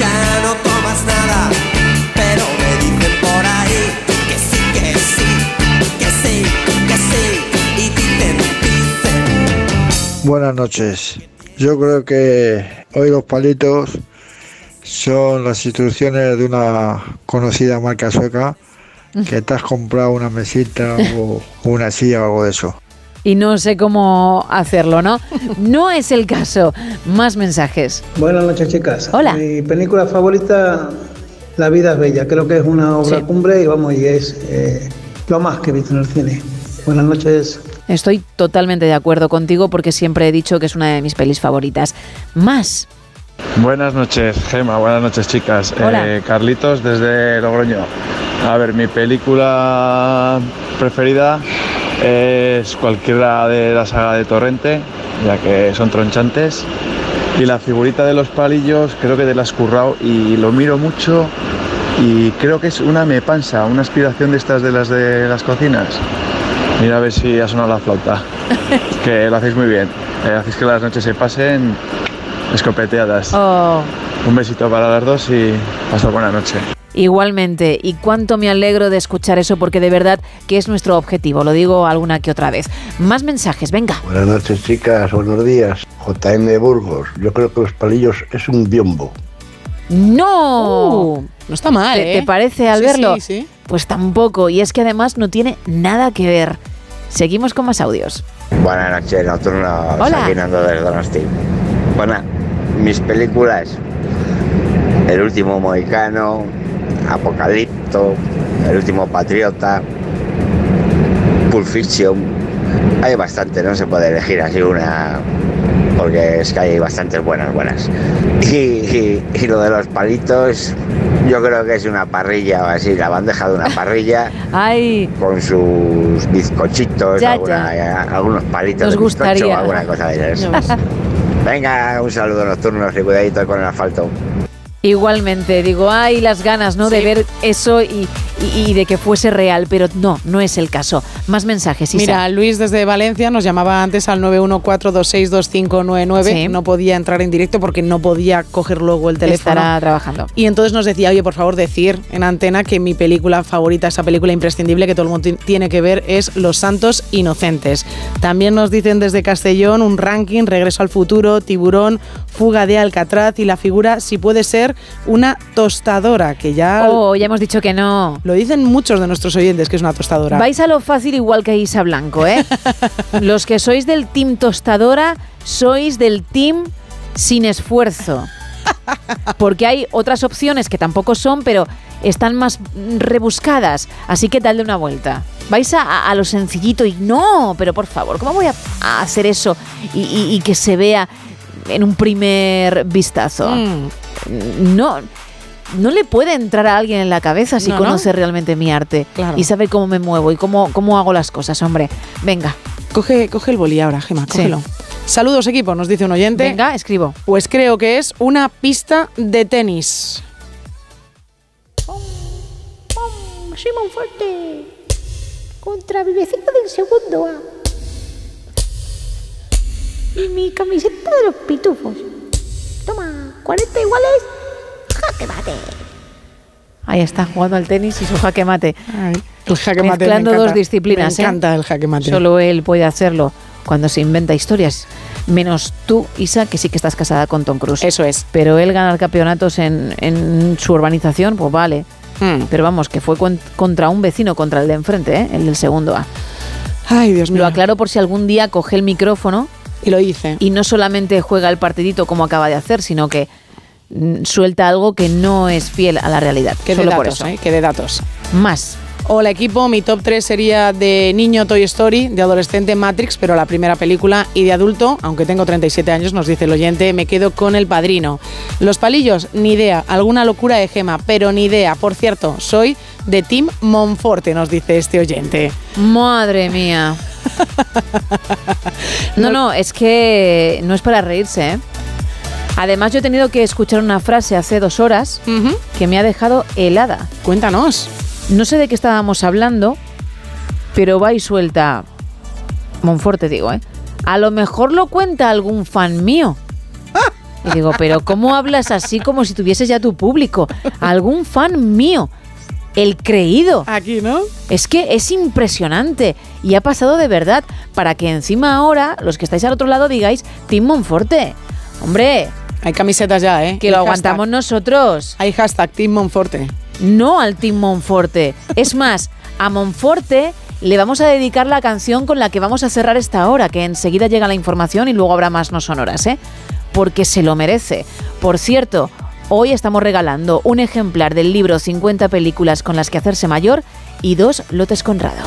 ya no tomas nada Pero me dicen por ahí que sí, que sí, que sí, que sí Y dicen, dicen Buenas noches. Yo creo que hoy los palitos son las instrucciones de una conocida marca sueca que te has comprado una mesita o una silla o algo de eso. Y no sé cómo hacerlo, ¿no? No es el caso. Más mensajes. Buenas noches, chicas. Hola. Mi película favorita, La vida es bella. Creo que es una obra Sí. cumbre y vamos, y es eh, lo más que he visto en el cine. Buenas noches. Estoy totalmente de acuerdo contigo porque siempre he dicho que es una de mis pelis favoritas. Más. Buenas noches, Gema. Buenas noches, chicas. Hola. Eh, Carlitos desde Logroño. A ver, mi película preferida es cualquiera de la saga de Torrente, ya que son tronchantes. Y la figurita de los palillos creo que te la has currado y lo miro mucho y creo que es una me pansa, una aspiración de estas de las de las cocinas. Mira a ver si ha sonado la flauta, *laughs* que lo hacéis muy bien. Eh, hacéis que las noches se pasen escopeteadas. Oh, Un besito para las dos y pasad buena noche. Igualmente. Y cuánto me alegro de escuchar eso porque de verdad que es nuestro objetivo. Lo digo alguna que otra vez. Más mensajes, venga. Buenas noches, chicas. Buenos días. JM de Burgos. Yo creo que los palillos es un biombo. ¡No! no está mal, ¿Te, ¿eh? te parece al Sí, verlo? sí, sí. Pues tampoco. Y es que además no tiene nada que ver. Seguimos con más audios. Buenas noches, nocturno. Hola. Del Donosti. Bueno, mis películas. El último Mohicano, Apocalipto, El último Patriota, Pulp Fiction. Hay bastante, no se puede elegir así una. Porque es que hay bastantes buenas, buenas. Y, y- y lo de los palitos, yo creo que es una parrilla o así, la bandeja de una parrilla *laughs* Ay, con sus bizcochitos, Ya, alguna- algunos palitos Nos de bizcocho gustaría. o alguna cosa de esas. *laughs* Venga, un saludo nocturno y cuidadito con el asfalto. Igualmente. Digo, ay, las ganas, ¿no? De ver eso y, y, y de que fuese real, pero no, no es el caso. Más mensajes, Isa. Mira, Luis desde Valencia nos llamaba antes al 914262599. Sí. No podía entrar en directo porque no podía coger luego el teléfono. Estará trabajando. Y entonces nos decía, oye, por favor, decir en antena que mi película favorita, esa película imprescindible que todo el mundo ti- tiene que ver es Los Santos Inocentes. También nos dicen desde Castellón un ranking, Regreso al Futuro, Tiburón, Fuga de Alcatraz y la figura, si puede ser, una tostadora, que ya... Oh, ya hemos dicho que no. Lo dicen muchos de nuestros oyentes que es una tostadora. Vais a lo fácil igual que Isa Blanco, ¿eh? *laughs* Los que sois del team tostadora, sois del team sin esfuerzo. Porque hay otras opciones que tampoco son, pero están más rebuscadas. Así que dadle una vuelta. Vais a, a- a lo sencillito y no, pero por favor, ¿cómo voy a, a hacer eso y, y- y que se vea en un primer vistazo? No. No le puede entrar a alguien en la cabeza si No, ¿no? conoce realmente mi arte Claro. y sabe cómo me muevo y cómo, cómo hago las cosas, hombre. Venga. Coge, coge el boli ahora, Gema, cógelo. Saludos equipo, nos dice un oyente. Venga, escribo. Pues creo que es una pista de tenis. Simón Fuerte contra Vivecito del segundo A. Y mi camiseta de los pitufos. Toma, 40 iguales. Jaque mate. Ahí está, jugando al tenis y su jaque mate. El jaque mate. Mezclando me encanta. dos disciplinas. Me ¿eh? encanta el jaque mate. Solo él puede hacerlo cuando se inventa historias. Menos tú, Isa, que sí que estás casada con Tom Cruise. Eso es. Pero él ganar campeonatos en, en su urbanización, pues vale. Hmm. Pero vamos, que fue con- contra un vecino, contra el de enfrente, ¿eh? el del segundo A. Ay, Dios mío. Lo aclaro por si algún día coge el micrófono y lo dice. Y no solamente juega el partidito como acaba de hacer, sino que mm, suelta algo que no es fiel a la realidad. Que de datos. ¿eh? Que de datos. Más. Hola equipo, mi top 3 sería de niño Toy Story, de adolescente Matrix, pero la primera película, y de adulto, aunque tengo 37 años, nos dice el oyente, me quedo con El Padrino. Los palillos, ni idea, alguna locura de gema, pero ni idea. Por cierto, soy de Team Monforte, nos dice este oyente. Madre mía. No, no, es que no es para reírse, ¿eh? Además, yo he tenido que escuchar una frase hace dos horas que me ha dejado helada. Cuéntanos. No sé de qué estábamos hablando, pero va y suelta. Monforte, digo, ¿eh? A lo mejor lo cuenta algún fan mío. *laughs* Y digo, pero ¿cómo hablas así como si tuvieses ya tu público? Algún fan mío. El creído. Aquí, ¿no? Es que es impresionante. Y ha pasado de verdad. Para que encima ahora, los que estáis al otro lado, digáis Team Monforte. Hombre. Hay camisetas ya, ¿eh? Que lo hashtag. aguantamos nosotros. Hay hashtag Team Monforte. No al Team Monforte. Es más, a Monforte le vamos a dedicar la canción con la que vamos a cerrar esta hora, que enseguida llega la información y luego habrá más no sonoras, ¿eh? Porque se lo merece. Por cierto, hoy estamos regalando un ejemplar del libro 50 películas con las que hacerse mayor y dos lotes Conrado.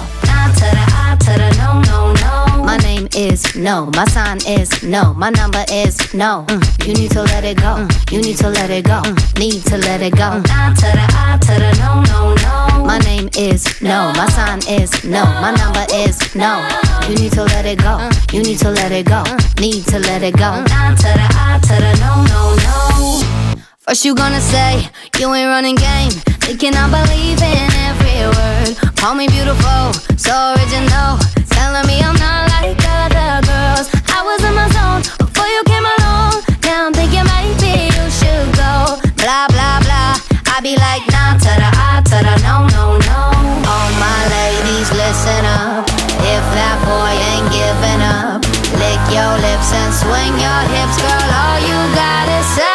My name is no. My sign is no. My number is no. Mm, You need to let it go. You need to let it go. Need to let it go. Nah to the I to the no, no, no. My name is no. My sign is no. My number is no. You need to let it go. You need to let it go. Need to let it go. Nah to the I to the no, no, no. First you gonna say you ain't running game, thinking I believe in every word. Call me beautiful, so original, telling me I'm not like other girls. I was in my zone before you came along. Now I'm thinking maybe you should go. Blah blah blah. I be like nah I to the no no no. All my ladies listen up. If that boy ain't giving up, lick your lips and swing your hips, girl. All you gotta say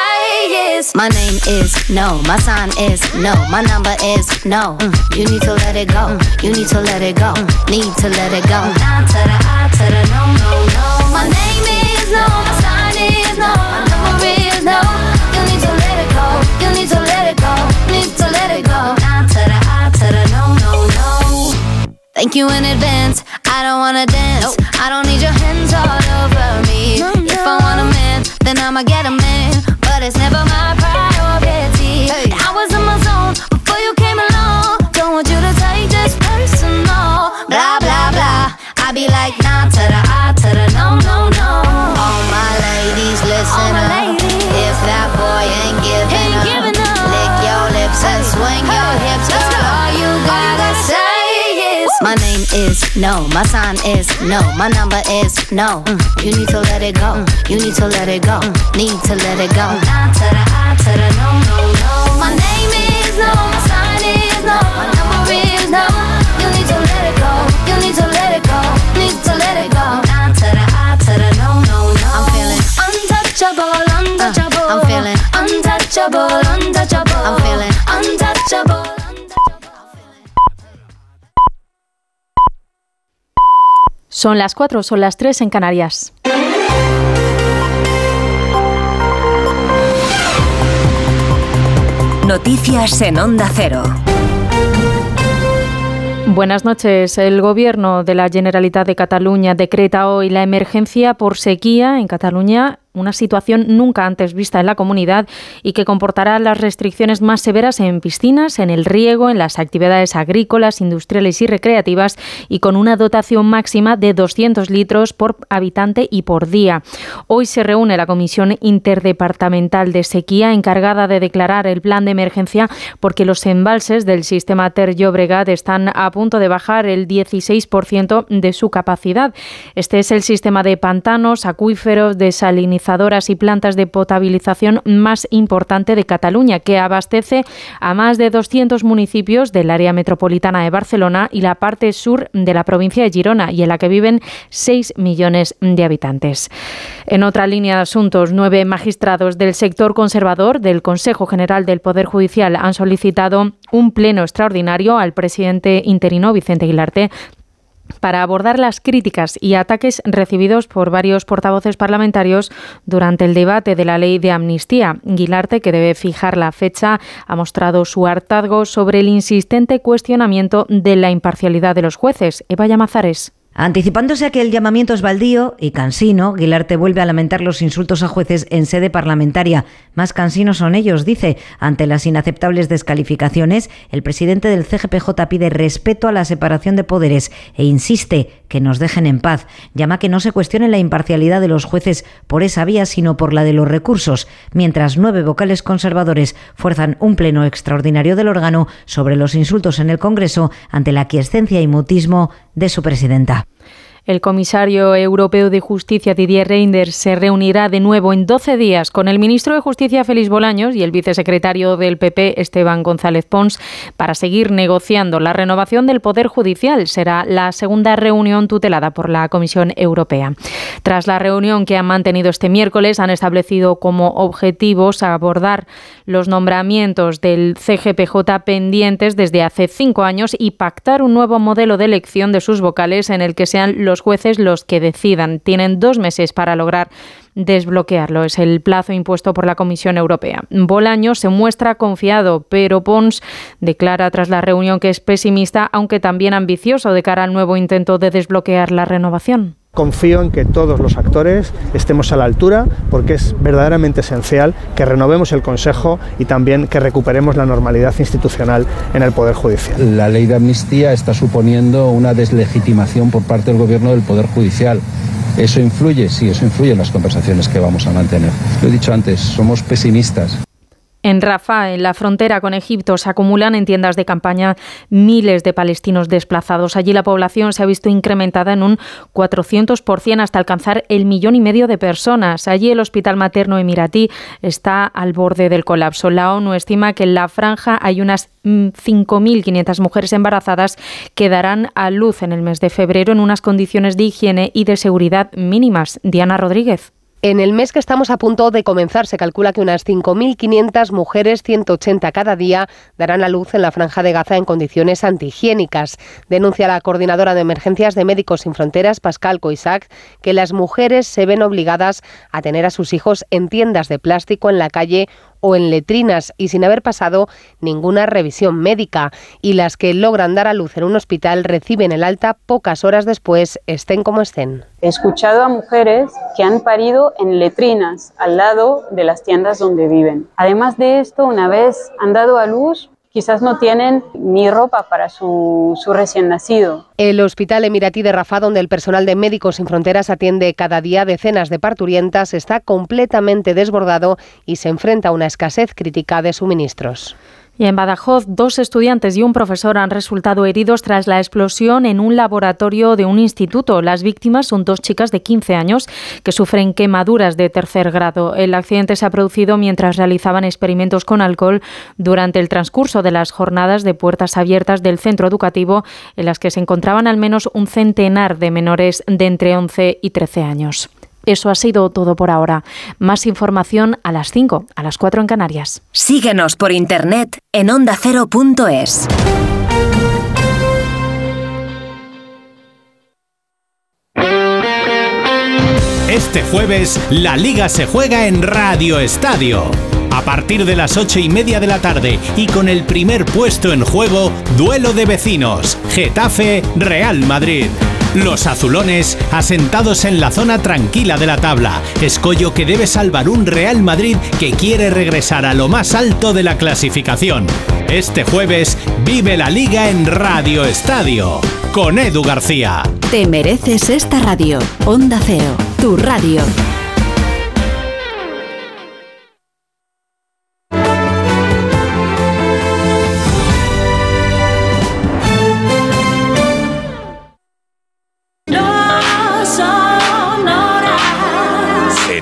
is my name is no. My sign is no. My number is no. Mm, You need to let it go. Mm. You need to let it go. Mm. Need to let it go. Mm. Nah to the I to the no no no. My name is no. My sign is no. My number is no. You need to let it go. You need to let it go. Need to let it go. Nah to the I to the no no no. Thank you in advance. I don't wanna dance. I don't need your hands all over me. If I want a man, then I'ma get a man. Is no. My sign is no. My number is no. Mm, You need to let it go. Mm, You need to let it go. Mm, Need to let it go. Nah to the I to the no, no, no. My name is no. My sign is no. My number is no. You need to let it go. You need to let it go. Need to let it go. Nah to the I to the no, no, no. I'm feeling untouchable, untouchable. I'm feeling untouchable, untouchable. I'm feeling untouchable. Son las 4, son las 3 en Canarias. Noticias en Onda Cero. Buenas noches. El Gobierno de la Generalitat de Cataluña decreta hoy la emergencia por sequía en Cataluña una situación nunca antes vista en la comunidad y que comportará las restricciones más severas en piscinas, en el riego, en las actividades agrícolas, industriales y recreativas y con una dotación máxima de 200 litros por habitante y por día. Hoy se reúne la Comisión Interdepartamental de Sequía encargada de declarar el plan de emergencia porque los embalses del sistema Ter Llobregat están a punto de bajar el 16% de su capacidad. Este es el sistema de pantanos, acuíferos, y plantas de potabilización más importante de Cataluña, que abastece a más de 200 municipios del área metropolitana de Barcelona y la parte sur de la provincia de Girona, y en la que viven 6 millones de habitantes. En otra línea de asuntos, nueve magistrados del sector conservador del Consejo General del Poder Judicial han solicitado un pleno extraordinario al presidente interino Vicente Aguilarte para abordar las críticas y ataques recibidos por varios portavoces parlamentarios durante el debate de la ley de amnistía. Guilarte, que debe fijar la fecha, ha mostrado su hartazgo sobre el insistente cuestionamiento de la imparcialidad de los jueces. Eva Llamazares. Anticipándose a que el llamamiento es baldío y cansino, Guilarte vuelve a lamentar los insultos a jueces en sede parlamentaria. Más cansinos son ellos, dice. Ante las inaceptables descalificaciones, el presidente del CGPJ pide respeto a la separación de poderes e insiste que nos dejen en paz. Llama que no se cuestione la imparcialidad de los jueces por esa vía, sino por la de los recursos, mientras nueve vocales conservadores fuerzan un pleno extraordinario del órgano sobre los insultos en el Congreso ante la aquiescencia y mutismo de su presidenta. El comisario europeo de Justicia Didier Reinders se reunirá de nuevo en 12 días con el ministro de Justicia Félix Bolaños y el vicesecretario del PP Esteban González Pons para seguir negociando la renovación del Poder Judicial. Será la segunda reunión tutelada por la Comisión Europea. Tras la reunión que han mantenido este miércoles, han establecido como objetivos abordar los nombramientos del CGPJ pendientes desde hace cinco años y pactar un nuevo modelo de elección de sus vocales en el que sean los jueces los que decidan. Tienen dos meses para lograr desbloquearlo. Es el plazo impuesto por la Comisión Europea. Bolaño se muestra confiado, pero Pons declara tras la reunión que es pesimista, aunque también ambicioso de cara al nuevo intento de desbloquear la renovación. Confío en que todos los actores estemos a la altura porque es verdaderamente esencial que renovemos el Consejo y también que recuperemos la normalidad institucional en el Poder Judicial. La ley de amnistía está suponiendo una deslegitimación por parte del Gobierno del Poder Judicial. ¿Eso influye? Sí, eso influye en las conversaciones que vamos a mantener. Lo he dicho antes, somos pesimistas. En Rafah, en la frontera con Egipto, se acumulan en tiendas de campaña miles de palestinos desplazados. Allí la población se ha visto incrementada en un 400% hasta alcanzar el millón y medio de personas. Allí el hospital materno emiratí está al borde del colapso. La ONU estima que en la franja hay unas mm, 5.500 mujeres embarazadas que darán a luz en el mes de febrero en unas condiciones de higiene y de seguridad mínimas. Diana Rodríguez. En el mes que estamos a punto de comenzar, se calcula que unas 5.500 mujeres, 180 cada día, darán a luz en la franja de Gaza en condiciones antihigiénicas. Denuncia la coordinadora de emergencias de Médicos Sin Fronteras, Pascal Coisac, que las mujeres se ven obligadas a tener a sus hijos en tiendas de plástico en la calle o en letrinas y sin haber pasado ninguna revisión médica. Y las que logran dar a luz en un hospital reciben el alta pocas horas después, estén como estén. He escuchado a mujeres que han parido en letrinas al lado de las tiendas donde viven. Además de esto, una vez han dado a luz, quizás no tienen ni ropa para su, recién nacido. El Hospital Emiratí de Rafah, donde el personal de Médicos Sin Fronteras atiende cada día decenas de parturientas, está completamente desbordado y se enfrenta a una escasez crítica de suministros. Y en Badajoz, dos estudiantes y un profesor han resultado heridos tras la explosión en un laboratorio de un instituto. Las víctimas son dos chicas de 15 años que sufren quemaduras de tercer grado. El accidente se ha producido mientras realizaban experimentos con alcohol durante el transcurso de las jornadas de puertas abiertas del centro educativo en las que se encontraban al menos un centenar de menores de entre 11 y 13 años. Eso ha sido todo por ahora. Más información a las 5, a las 4 en Canarias. Síguenos por internet en ondacero.es. Este jueves, la liga se juega en Radio Estadio. A partir de las ocho y media de la tarde y con el primer puesto en juego, duelo de vecinos, Getafe Real Madrid. Los azulones asentados en la zona tranquila de la tabla, escollo que debe salvar un Real Madrid que quiere regresar a lo más alto de la clasificación. Este jueves vive la liga en Radio Estadio con Edu García. Te mereces esta radio. Onda Cero, tu radio.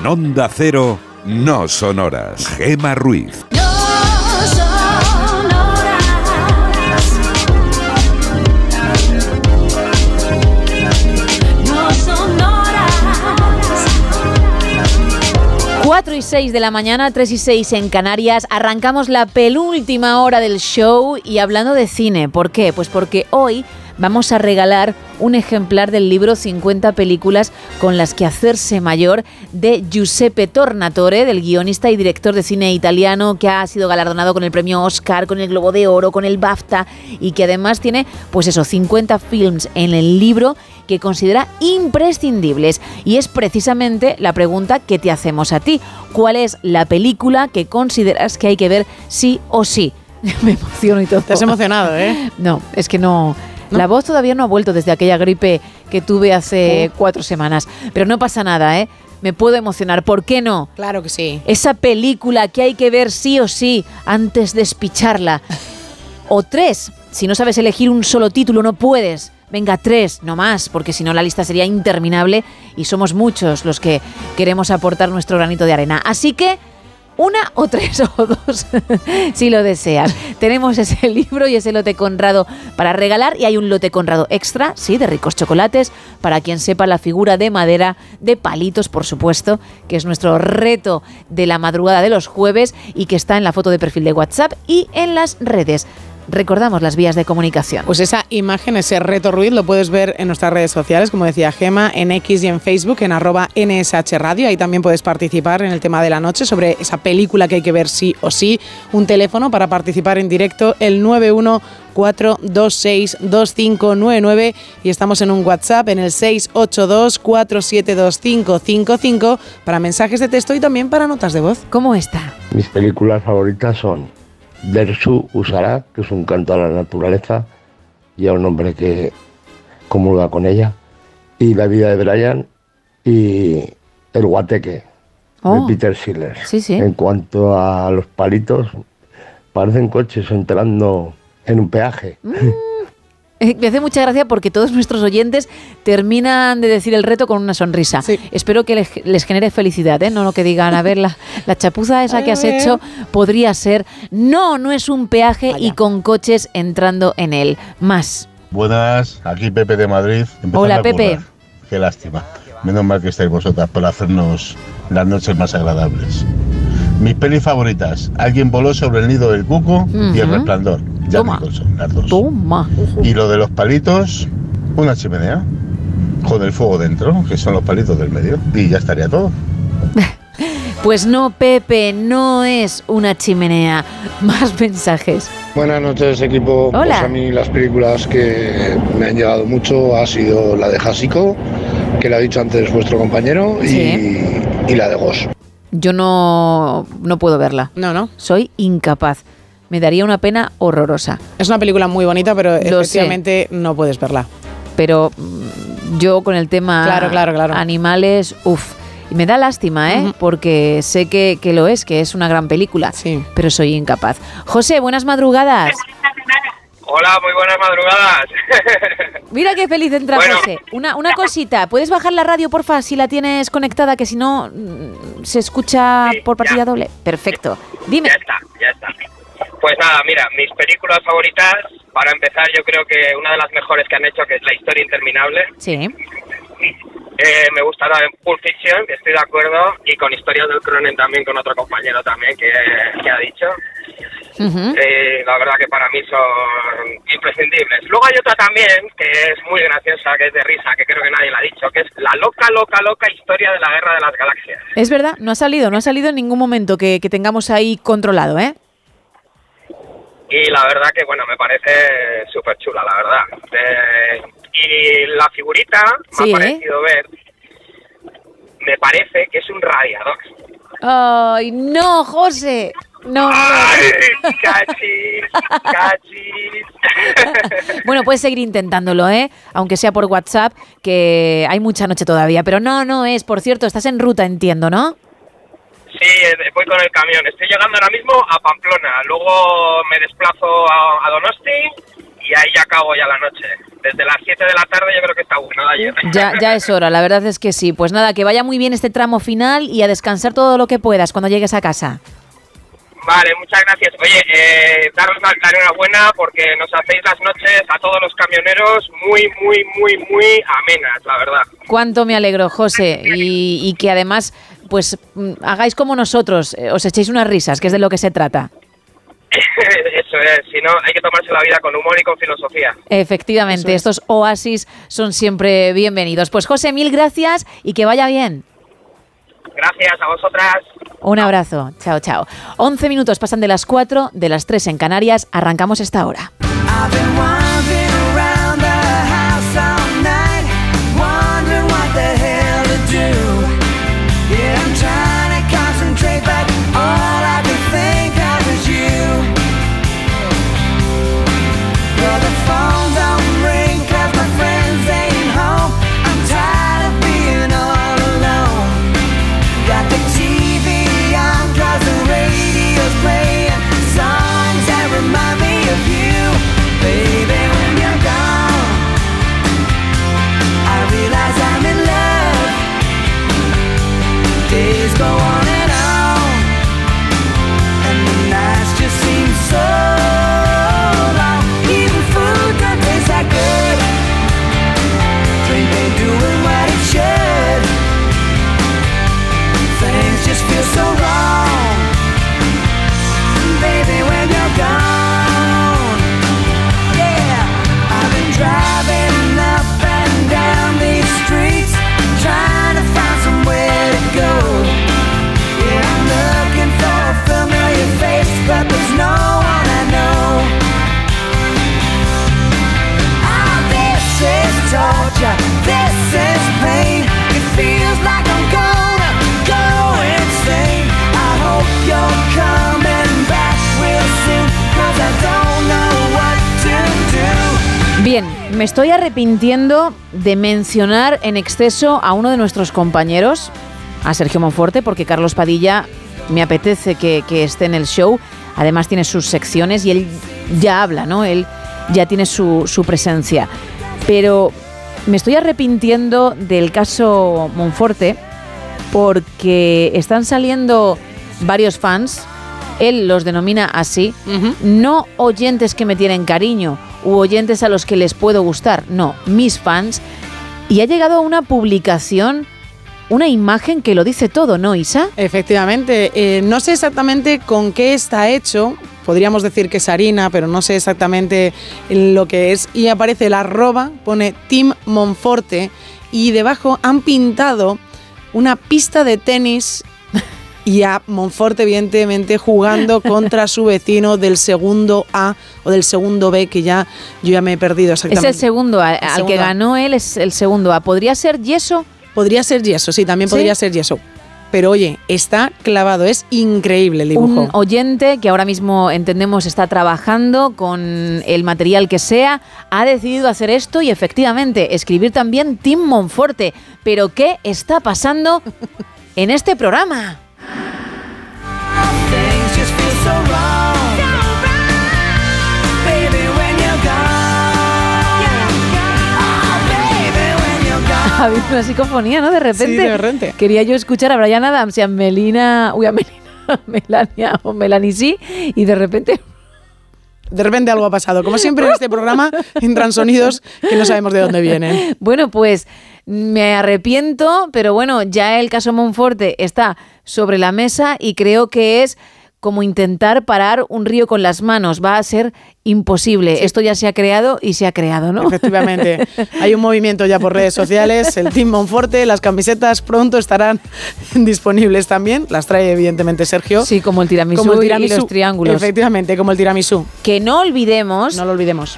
En Onda Cero, no sonoras. Gema Ruiz. No son 4 y 6 de la mañana, 3 y 6 en Canarias. Arrancamos la penúltima hora del show y hablando de cine. ¿Por qué? Pues porque hoy vamos a regalar un ejemplar del libro 50 películas con las que hacerse mayor de Giuseppe Tornatore, del guionista y director de cine italiano que ha sido galardonado con el premio Oscar, con el Globo de Oro, con el BAFTA y que además tiene, pues eso, 50 films en el libro que considera imprescindibles. Y es precisamente la pregunta que te hacemos a ti. ¿Cuál es la película que consideras que hay que ver sí o sí? *laughs* Me emociono y todo. Te has emocionado, ¿eh? No, es que no. La voz todavía no ha vuelto desde aquella gripe que tuve hace cuatro semanas. Pero no pasa nada, ¿eh? Me puedo emocionar. ¿Por qué no? Claro que sí. Esa película que hay que ver sí o sí antes de espicharla. *laughs* O tres. Si no sabes elegir un solo título, no puedes. Venga, tres, no más, porque si no la lista sería interminable y somos muchos los que queremos aportar nuestro granito de arena. Así que una o tres *laughs* o dos, si lo deseas. Tenemos ese *laughs* libro y ese lote conrado para regalar y hay un lote conrado extra, sí, de ricos chocolates, para quien sepa la figura de madera, de palitos, por supuesto, que es nuestro reto de la madrugada de los jueves y que está en la foto de perfil de WhatsApp y en las redes. Recordamos las vías de comunicación. Pues esa imagen, ese reto Ruiz, lo puedes ver en nuestras redes sociales, como decía Gema, en X y en Facebook, en arroba NSH Radio. Ahí también puedes participar en el tema de la noche sobre esa película que hay que ver sí o sí. Un teléfono para participar en directo, el 914262599 y estamos en un WhatsApp en el 682472555 para mensajes de texto y también para notas de voz. ¿Cómo está? Mis películas favoritas son Dersu Usara, que es un canto a la naturaleza y a un hombre que comulga con ella, y La vida de Brian y El Guateque Oh. de Peter Schiller. Sí, sí. En cuanto a los palitos, parecen coches entrando en un peaje. Eh, Me hace mucha gracia porque todos nuestros oyentes terminan de decir el reto con una sonrisa. Espero que les, les genere felicidad, ¿eh? no lo que digan, a ver, la, la chapuza *laughs* esa que has ver. hecho podría ser, no, no es un peaje y con coches entrando en él. Más. Buenas, aquí Pepe de Madrid. empezando Hola, a Pepe. Qué lástima. Menos mal que estáis vosotras por hacernos las noches más agradables. Mis pelis favoritas. Alguien voló sobre el nido del cuco y El. Resplandor. Ya Toma. Nicholson, las dos. Toma. Y lo de los palitos, una chimenea con el fuego dentro, que son los palitos del medio. Y ya estaría todo. *laughs* Pues no, Pepe, no es una chimenea. Más mensajes. Buenas noches, equipo. Hola. Pues a mí las películas que me han llegado mucho ha sido la de Hasico, que la ha dicho antes vuestro compañero, y- Sí. y, la de Ghost. Yo no, no puedo verla. No, no. Soy incapaz. Me daría una pena horrorosa. Es una película muy bonita, pero Lo sé. efectivamente no puedes verla. Pero mm, yo con el tema Claro, claro, claro. animales, uff. Y me da lástima, ¿eh? Porque sé que, que lo es, que es una gran película, pero soy incapaz. José, buenas madrugadas. Hola, muy buenas madrugadas. *laughs* Mira qué feliz entra José. Una, una cosita, ¿puedes bajar la radio, porfa, si la tienes conectada, que si no mm, se escucha por partida doble? Perfecto. Dime. Ya está, ya está. Pues nada, mira, mis películas favoritas, para empezar, yo creo que una de las mejores que han hecho, que es La historia interminable. Sí. Eh, me gusta también Pulp Fiction, que estoy de acuerdo, y con Historias del Cronen también, con otro compañero también que, que ha dicho. Eh, la verdad que para mí son imprescindibles. Luego hay otra también que es muy graciosa, que es de risa, que creo que nadie la ha dicho, que es la loca, loca, loca historia de la guerra de las galaxias. Es verdad, no ha salido, no ha salido en ningún momento que, que tengamos ahí controlado, ¿eh? Y la verdad que, bueno, me parece súper chula, la verdad. Eh, y la figurita me ¿eh? ha parecido ver, me parece que es un radiador. ¡Ay, no, José! No, no. ¡Ay, cachis, cachis! *laughs* Bueno, puedes seguir intentándolo, ¿eh? Aunque sea por WhatsApp, que hay mucha noche todavía. Pero no, no es. Por cierto, estás en ruta, entiendo, ¿no? Sí, eh, voy con el camión. Estoy llegando ahora mismo a Pamplona. Luego me desplazo a, a Donosti y ahí ya acabo ya la noche. Desde las 7 de la tarde yo creo que está bueno ayer. Ya, ya es hora, la verdad es que sí. Pues nada, que vaya muy bien este tramo final y a descansar todo lo que puedas cuando llegues a casa. Vale, muchas gracias. Oye, eh, daros la la enhorabuena porque nos hacéis las noches a todos los camioneros muy, muy, muy, muy amenas, la verdad. Cuánto me alegro, José, y, y que además, pues mm, hagáis como nosotros, eh, os echéis unas risas, que es de lo que se trata. *laughs* Eso es, si no, hay que tomarse la vida con humor y con filosofía. Efectivamente, estos oasis son siempre bienvenidos. Pues José, mil gracias y que vaya bien. Gracias a vosotras. Un abrazo. Chao, chao. 11 minutos pasan de las 4, de las 3 en Canarias. Arrancamos esta hora. Me estoy arrepintiendo de mencionar en exceso a uno de nuestros compañeros, a Sergio Monforte, porque Carlos Padilla me apetece que, esté en el show. Además tiene sus secciones y él ya habla, ¿no? Él ya tiene su presencia. Pero me estoy arrepintiendo del caso Monforte porque están saliendo varios fans, él los denomina así, no oyentes que me tienen cariño u oyentes a los que les puedo gustar, no, mis fans. Y ha llegado una publicación, una imagen que lo dice todo, ¿no, Isa? Efectivamente, eh, no sé exactamente con qué está hecho, podríamos decir que es harina, pero no sé exactamente lo que es. Y aparece la arroba, pone Team Monforte y debajo han pintado una pista de tenis y a Monforte evidentemente jugando *laughs* contra su vecino del segundo A o del segundo B, que ya yo ya me he perdido Es exactamente. el segundo, a- al que A. ganó él es el segundo A. ¿Podría ser Yeso? Podría ser Yeso, sí, también ¿Sí? podría ser Yeso. pero oye, está clavado, es increíble el dibujo. Un oyente que ahora mismo entendemos está trabajando con el material que sea, ha decidido hacer esto y efectivamente escribir también Tim Monforte. Pero ¿qué está pasando en este programa? Ha *laughs* habido una psicofonía, ¿no? De repente. Sí, de repente. Quería yo escuchar a Brian Adams y a Melina. Uy, a Melina. *laughs* Melania o Melanie sí, y de repente *laughs* De repente algo ha pasado. Como siempre en este programa entran sonidos que no sabemos de dónde vienen. Bueno, pues me arrepiento, pero bueno, ya el caso Monforte está sobre la mesa y creo que es como intentar parar un río con las manos. Va a ser imposible. Esto ya se ha creado y se ha creado, ¿no? Efectivamente. *laughs* Hay un movimiento ya por redes sociales. El Team Monforte, las camisetas pronto estarán *laughs* disponibles también. Las trae evidentemente Sergio. Sí, como el tiramisú, Como el y tiramisú. los triángulos. Efectivamente, como el tiramisú. Que no olvidemos. No lo olvidemos.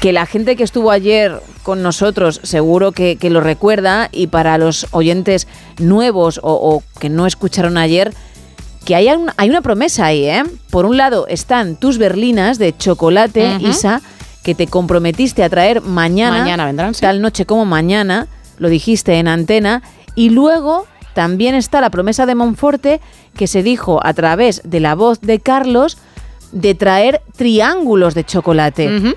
que la gente que estuvo ayer con nosotros seguro que, que lo recuerda y para los oyentes nuevos o, o que no escucharon ayer, que hay, un- hay una promesa ahí, ¿eh? Por un lado están tus berlinas de chocolate. Isa, que te comprometiste a traer mañana, Mañana vendrán, sí. tal noche como mañana, lo dijiste en antena, y luego también está la promesa de Monforte que se dijo a través de la voz de Carlos de traer triángulos de chocolate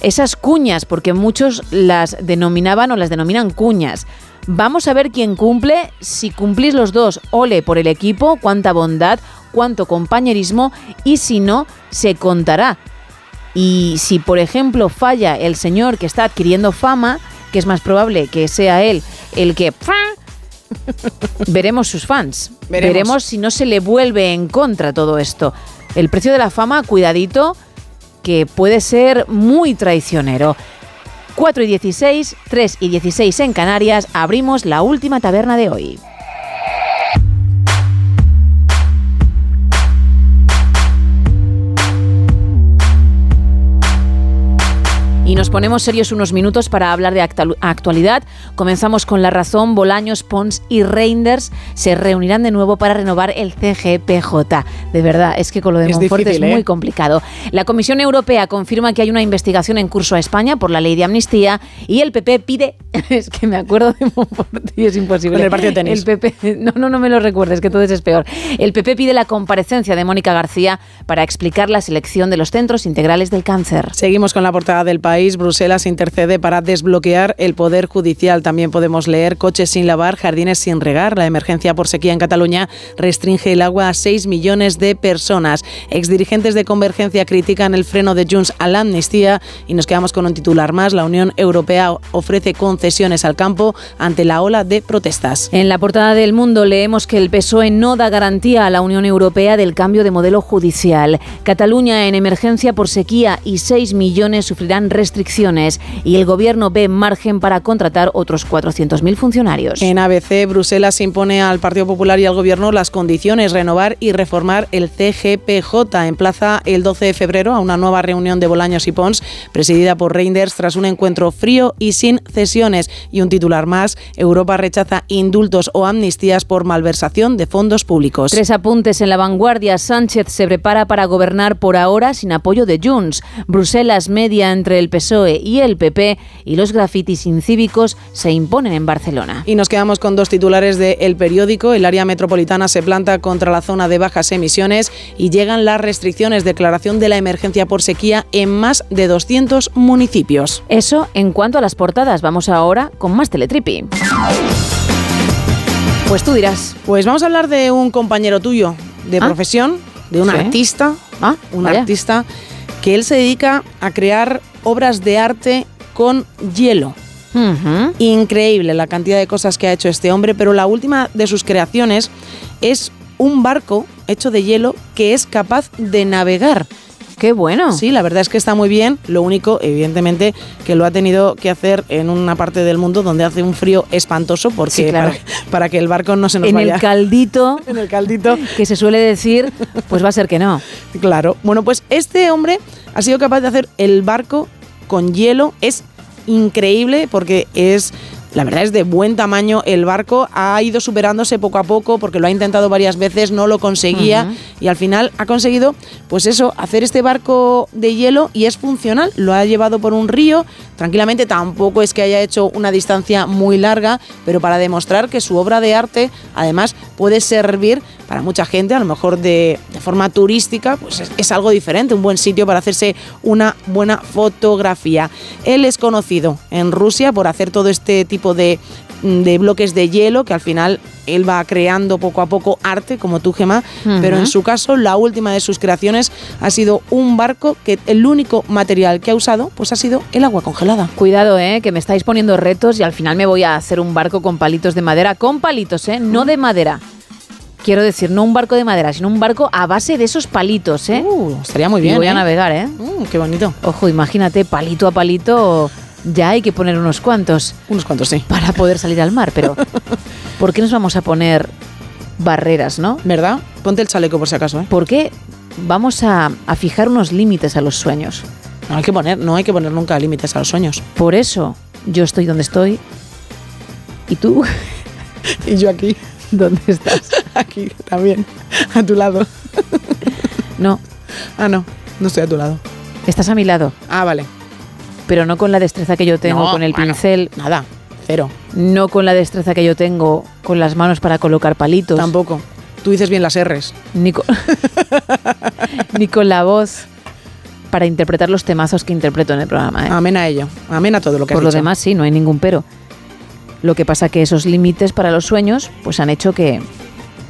esas cuñas, porque muchos las denominaban o las denominan cuñas. Vamos a ver quién cumple. Si cumplís los dos, ole por el equipo, cuánta bondad, cuánto compañerismo, y si no, se contará. Y si, por ejemplo, falla el señor que está adquiriendo fama, que es más probable que sea él el que... *laughs* Veremos sus fans. Veremos. Veremos si no se le vuelve en contra todo esto. El precio de la fama, cuidadito, que puede ser muy traicionero. 4 y 16, 3 y 16 en Canarias, abrimos la última taberna de hoy. Y nos ponemos serios unos minutos para hablar de actu- actualidad. Comenzamos con la razón. Bolaños, Pons y Reinders se reunirán de nuevo para renovar el CGPJ. De verdad, es que con lo de Es difícil, es ¿eh? muy complicado. La Comisión Europea confirma que hay una investigación en curso a España por la ley de amnistía y el PP pide, *laughs* es que me acuerdo de Monforte y es imposible. Con el partido tenis. El PP, no, no, no me lo recuerdes, que entonces es peor. El PP pide la comparecencia de Mónica García para explicar la selección de los centros integrales del cáncer. Seguimos con la portada del país. Bruselas intercede para desbloquear el Poder Judicial. También podemos leer coches sin lavar, jardines sin regar. La emergencia por sequía en Cataluña restringe el agua a 6 millones de personas. Exdirigentes de Convergencia critican el freno de Junts a la amnistía y nos quedamos con un titular más. La Unión Europea ofrece concesiones al campo ante la ola de protestas. En la portada del Mundo leemos que el PSOE no da garantía a la Unión Europea del cambio de modelo judicial. Cataluña en emergencia por sequía y 6 millones sufrirán restricciones y el gobierno ve margen para contratar otros 400.000 funcionarios. En ABC, Bruselas impone al Partido Popular y al Gobierno las condiciones, renovar y reformar el CGPJ. Emplaza el 12 de febrero a una nueva reunión de Bolaños y Pons, presidida por Reinders, tras un encuentro frío y sin cesiones. Y un titular más, Europa rechaza indultos o amnistías por malversación de fondos públicos. Tres apuntes en la vanguardia. Sánchez se prepara para gobernar por ahora sin apoyo de Junts. Bruselas media entre el PSOE y el PP y los grafitis incívicos se imponen en Barcelona. Y nos quedamos con dos titulares de El Periódico. El área metropolitana se planta contra la zona de bajas emisiones y llegan las restricciones. Declaración de la emergencia por sequía en más de 200 municipios. Eso en cuanto a las portadas. Vamos ahora con más Teletripi. Pues tú dirás. Pues vamos a hablar de un compañero tuyo de Ah. profesión, de un Sí. artista, un vaya. artista que él se dedica a crear obras de arte con hielo. Increíble la cantidad de cosas que ha hecho este hombre, pero la última de sus creaciones es un barco hecho de hielo que es capaz de navegar. Qué bueno. Sí, la verdad es que está muy bien. Lo único, evidentemente, que lo ha tenido que hacer en una parte del mundo donde hace un frío espantoso, porque Sí, claro. para, para que el barco no se nos En vaya. el caldito. *laughs* en el caldito. Que se suele decir, pues va a ser que no. Claro. Bueno, pues este hombre ha sido capaz de hacer el barco con hielo. Es increíble porque es la verdad es de buen tamaño. El barco ha ido superándose poco a poco porque lo ha intentado varias veces, no lo conseguía y al final ha conseguido, pues eso, hacer este barco de hielo y es funcional. Lo ha llevado por un río, tranquilamente tampoco es que haya hecho una distancia muy larga, pero para demostrar que su obra de arte además puede servir para mucha gente, a lo mejor de, de forma turística, pues es, es algo diferente, un buen sitio para hacerse una buena fotografía. Él es conocido en Rusia por hacer todo este tipo de, de bloques de hielo que al final él va creando poco a poco arte, como tú, Gemma, pero en su caso la última de sus creaciones ha sido un barco que el único material que ha usado pues ha sido el agua congelada. Cuidado, eh, que me estáis poniendo retos y al final me voy a hacer un barco con palitos de madera. Con palitos, eh, no de madera. Quiero decir, no un barco de madera, sino un barco a base de esos palitos, ¿eh? estaría muy Y bien, voy a ¿eh? navegar, ¿eh? qué bonito. Ojo, imagínate, palito a palito, ya hay que poner unos cuantos. Unos cuantos, sí. Para poder salir al mar, pero *laughs* ¿por qué nos vamos a poner barreras, no? ¿Verdad? Ponte el chaleco por si acaso, ¿eh? ¿Por qué vamos a, a fijar unos límites a los sueños? No hay que poner, no hay que poner nunca límites a los sueños. Por eso yo estoy donde estoy. ¿Y tú? *laughs* y yo aquí. ¿Dónde estás? *laughs* Aquí, también. A tu lado. No. Ah, no. No estoy a tu lado. Estás a mi lado. Ah, vale. Pero no con la destreza que yo tengo No, con el bueno, pincel. Nada. Cero. No con la destreza que yo tengo con las manos para colocar palitos. Tampoco. Tú dices bien las R's. Ni con, *laughs* ni con la voz para interpretar los temazos que interpreto en el programa. ¿eh? Amén a ello. Amén a todo lo que Por has lo dicho. demás, sí, no hay ningún pero. Lo que pasa que esos límites para los sueños pues han hecho que,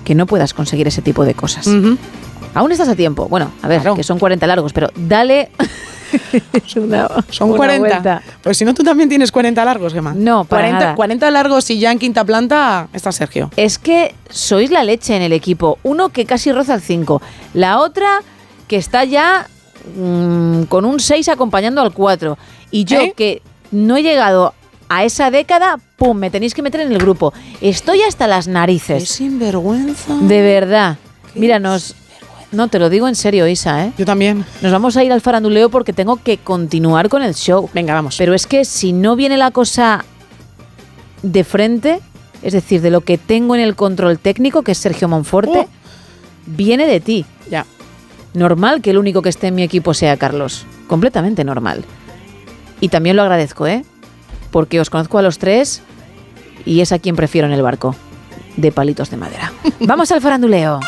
que no puedas conseguir ese tipo de cosas. Aún estás a tiempo. Bueno, a ver, que son 40 largos, pero dale *laughs* *laughs* una- Son una 40. vuelta. Pues si no, tú también tienes 40 largos, Gemma. No, para 40, nada. 40 largos y ya en quinta planta está Sergio. Es que sois la leche en el equipo. Uno que casi roza el 5. La otra que está ya mm, con un 6 acompañando al 4. Y yo ¿Eh? que no he llegado a esa década, ¡pum! Me tenéis que meter en el grupo. Estoy hasta las narices. Qué sinvergüenza. De verdad. Mira, nos... No, te lo digo en serio, Isa, ¿eh? Yo también. Nos vamos a ir al faranduleo porque tengo que continuar con el show. Venga, vamos. Pero es que si no viene la cosa de frente, es decir, de lo que tengo en el control técnico, que es Sergio Monforte, viene de ti. Ya. Normal que el único que esté en mi equipo sea Carlos. Completamente normal. Y también lo agradezco, ¿eh? Porque os conozco a los tres y es a quien prefiero en el barco. De palitos de madera. *laughs* Vamos al faranduleo.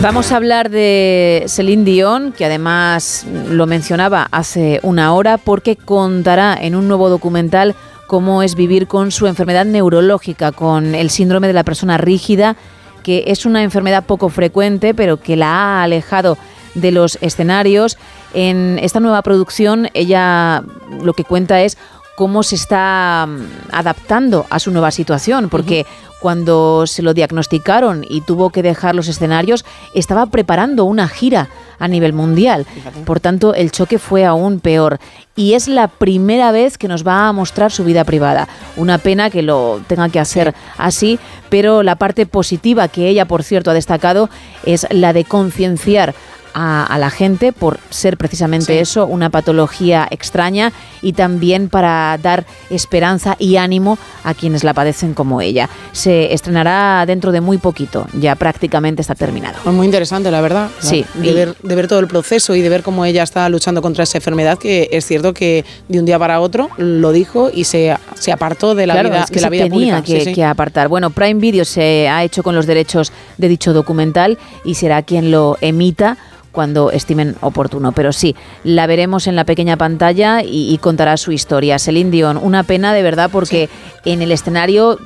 Vamos a hablar de Celine Dion, que además lo mencionaba hace una hora, porque contará en un nuevo documental cómo es vivir con su enfermedad neurológica, con el síndrome de la persona rígida, que es una enfermedad poco frecuente, pero que la ha alejado de los escenarios. En esta nueva producción, ella lo que cuenta es cómo se está mm, adaptando a su nueva situación, porque cuando se lo diagnosticaron y tuvo que dejar los escenarios, estaba preparando una gira a nivel mundial. Por tanto, el choque fue aún peor. Y es la primera vez que nos va a mostrar su vida privada. Una pena que lo tenga que hacer así, pero la parte positiva que ella, por cierto, ha destacado es la de concienciar a, a la gente por ser precisamente eso, una patología extraña y también para dar esperanza y ánimo a quienes la padecen como ella. Se estrenará dentro de muy poquito, ya prácticamente está terminado. Pues muy interesante, la verdad. Sí, De ver, de ver todo el proceso y de ver cómo ella está luchando contra esa enfermedad, que es cierto que de un día para otro lo dijo y se, se apartó de la Claro, vida, es que de la se vida tenía pública. que, Sí, sí. que apartar. Bueno, Prime Video se ha hecho con los derechos de dicho documental y será quien lo emita cuando estimen oportuno. Pero sí, la veremos en la pequeña pantalla y, y contará su historia. Celine Dion, una pena de verdad porque en el escenario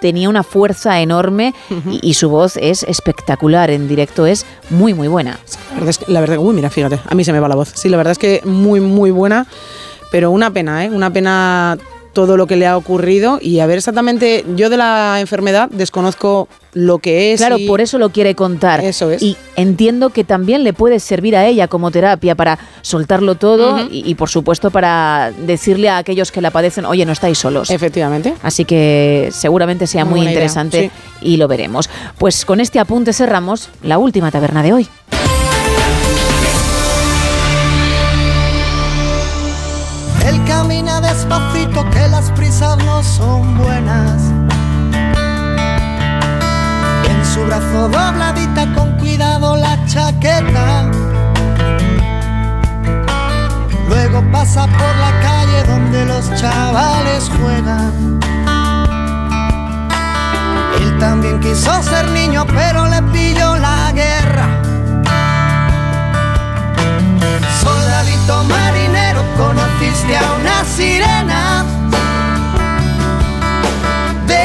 tenía una fuerza enorme y, y su voz es espectacular. En directo es muy, muy buena. La verdad es que, la verdad, uy, mira, fíjate, a mí se me va la voz. Sí, la verdad es que muy, muy buena, pero una pena, ¿eh? Una pena todo lo que le ha ocurrido y a ver exactamente, yo de la enfermedad desconozco lo que es. Claro, y- por eso lo quiere contar. Eso es. Y entiendo que también le puede servir a ella como terapia para soltarlo todo y, y, por supuesto para decirle a aquellos que la padecen, oye, no estáis solos. Efectivamente. Así que seguramente sea Muy muy, buena idea, interesante y lo veremos. Pues con este apunte cerramos la última taberna de hoy. Camina despacito que las prisas no son buenas. Su brazo dobladita con cuidado la chaqueta. Luego pasa por la calle donde los chavales juegan. Él también quiso ser niño, pero le pilló la guerra. Soldadito marinero, conociste a una sirena.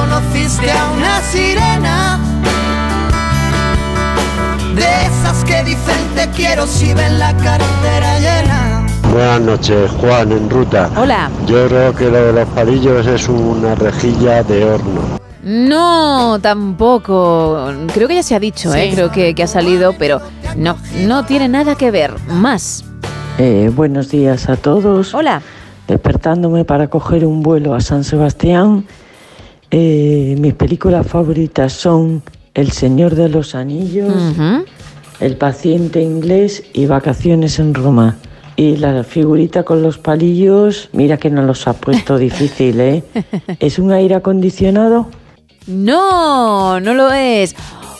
conociste a una sirena. De esas que dicen te quiero si ven la cartera llena. Buenas noches, Juan, en ruta. Hola. Yo creo que lo de los palillos es una rejilla de horno. No, tampoco. Creo que ya se ha dicho, Sí. ¿eh? creo que, que ha salido, pero no, no tiene nada que ver. Más. Eh, buenos días a todos. Hola. Despertándome para coger un vuelo a San Sebastián. Eh, mis películas favoritas son El Señor de los Anillos, El paciente inglés y Vacaciones en Roma. Y la figurita con los palillos, mira que no los ha puesto *laughs* difícil, ¿eh? ¿Es un aire acondicionado? No, no lo es.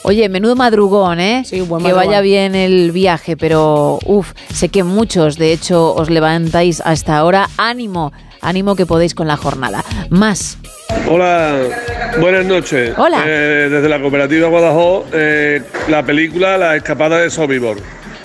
Oye, menudo madrugón, ¿eh? que madrugón. vaya bien el viaje, pero uff, sé que muchos, de hecho, os levantáis a esta hora. Ánimo, ánimo que podéis con la jornada. Más. Hola, buenas noches. Hola. Eh, desde la cooperativa Guadajoz, eh, la película La escapada de Sobibor.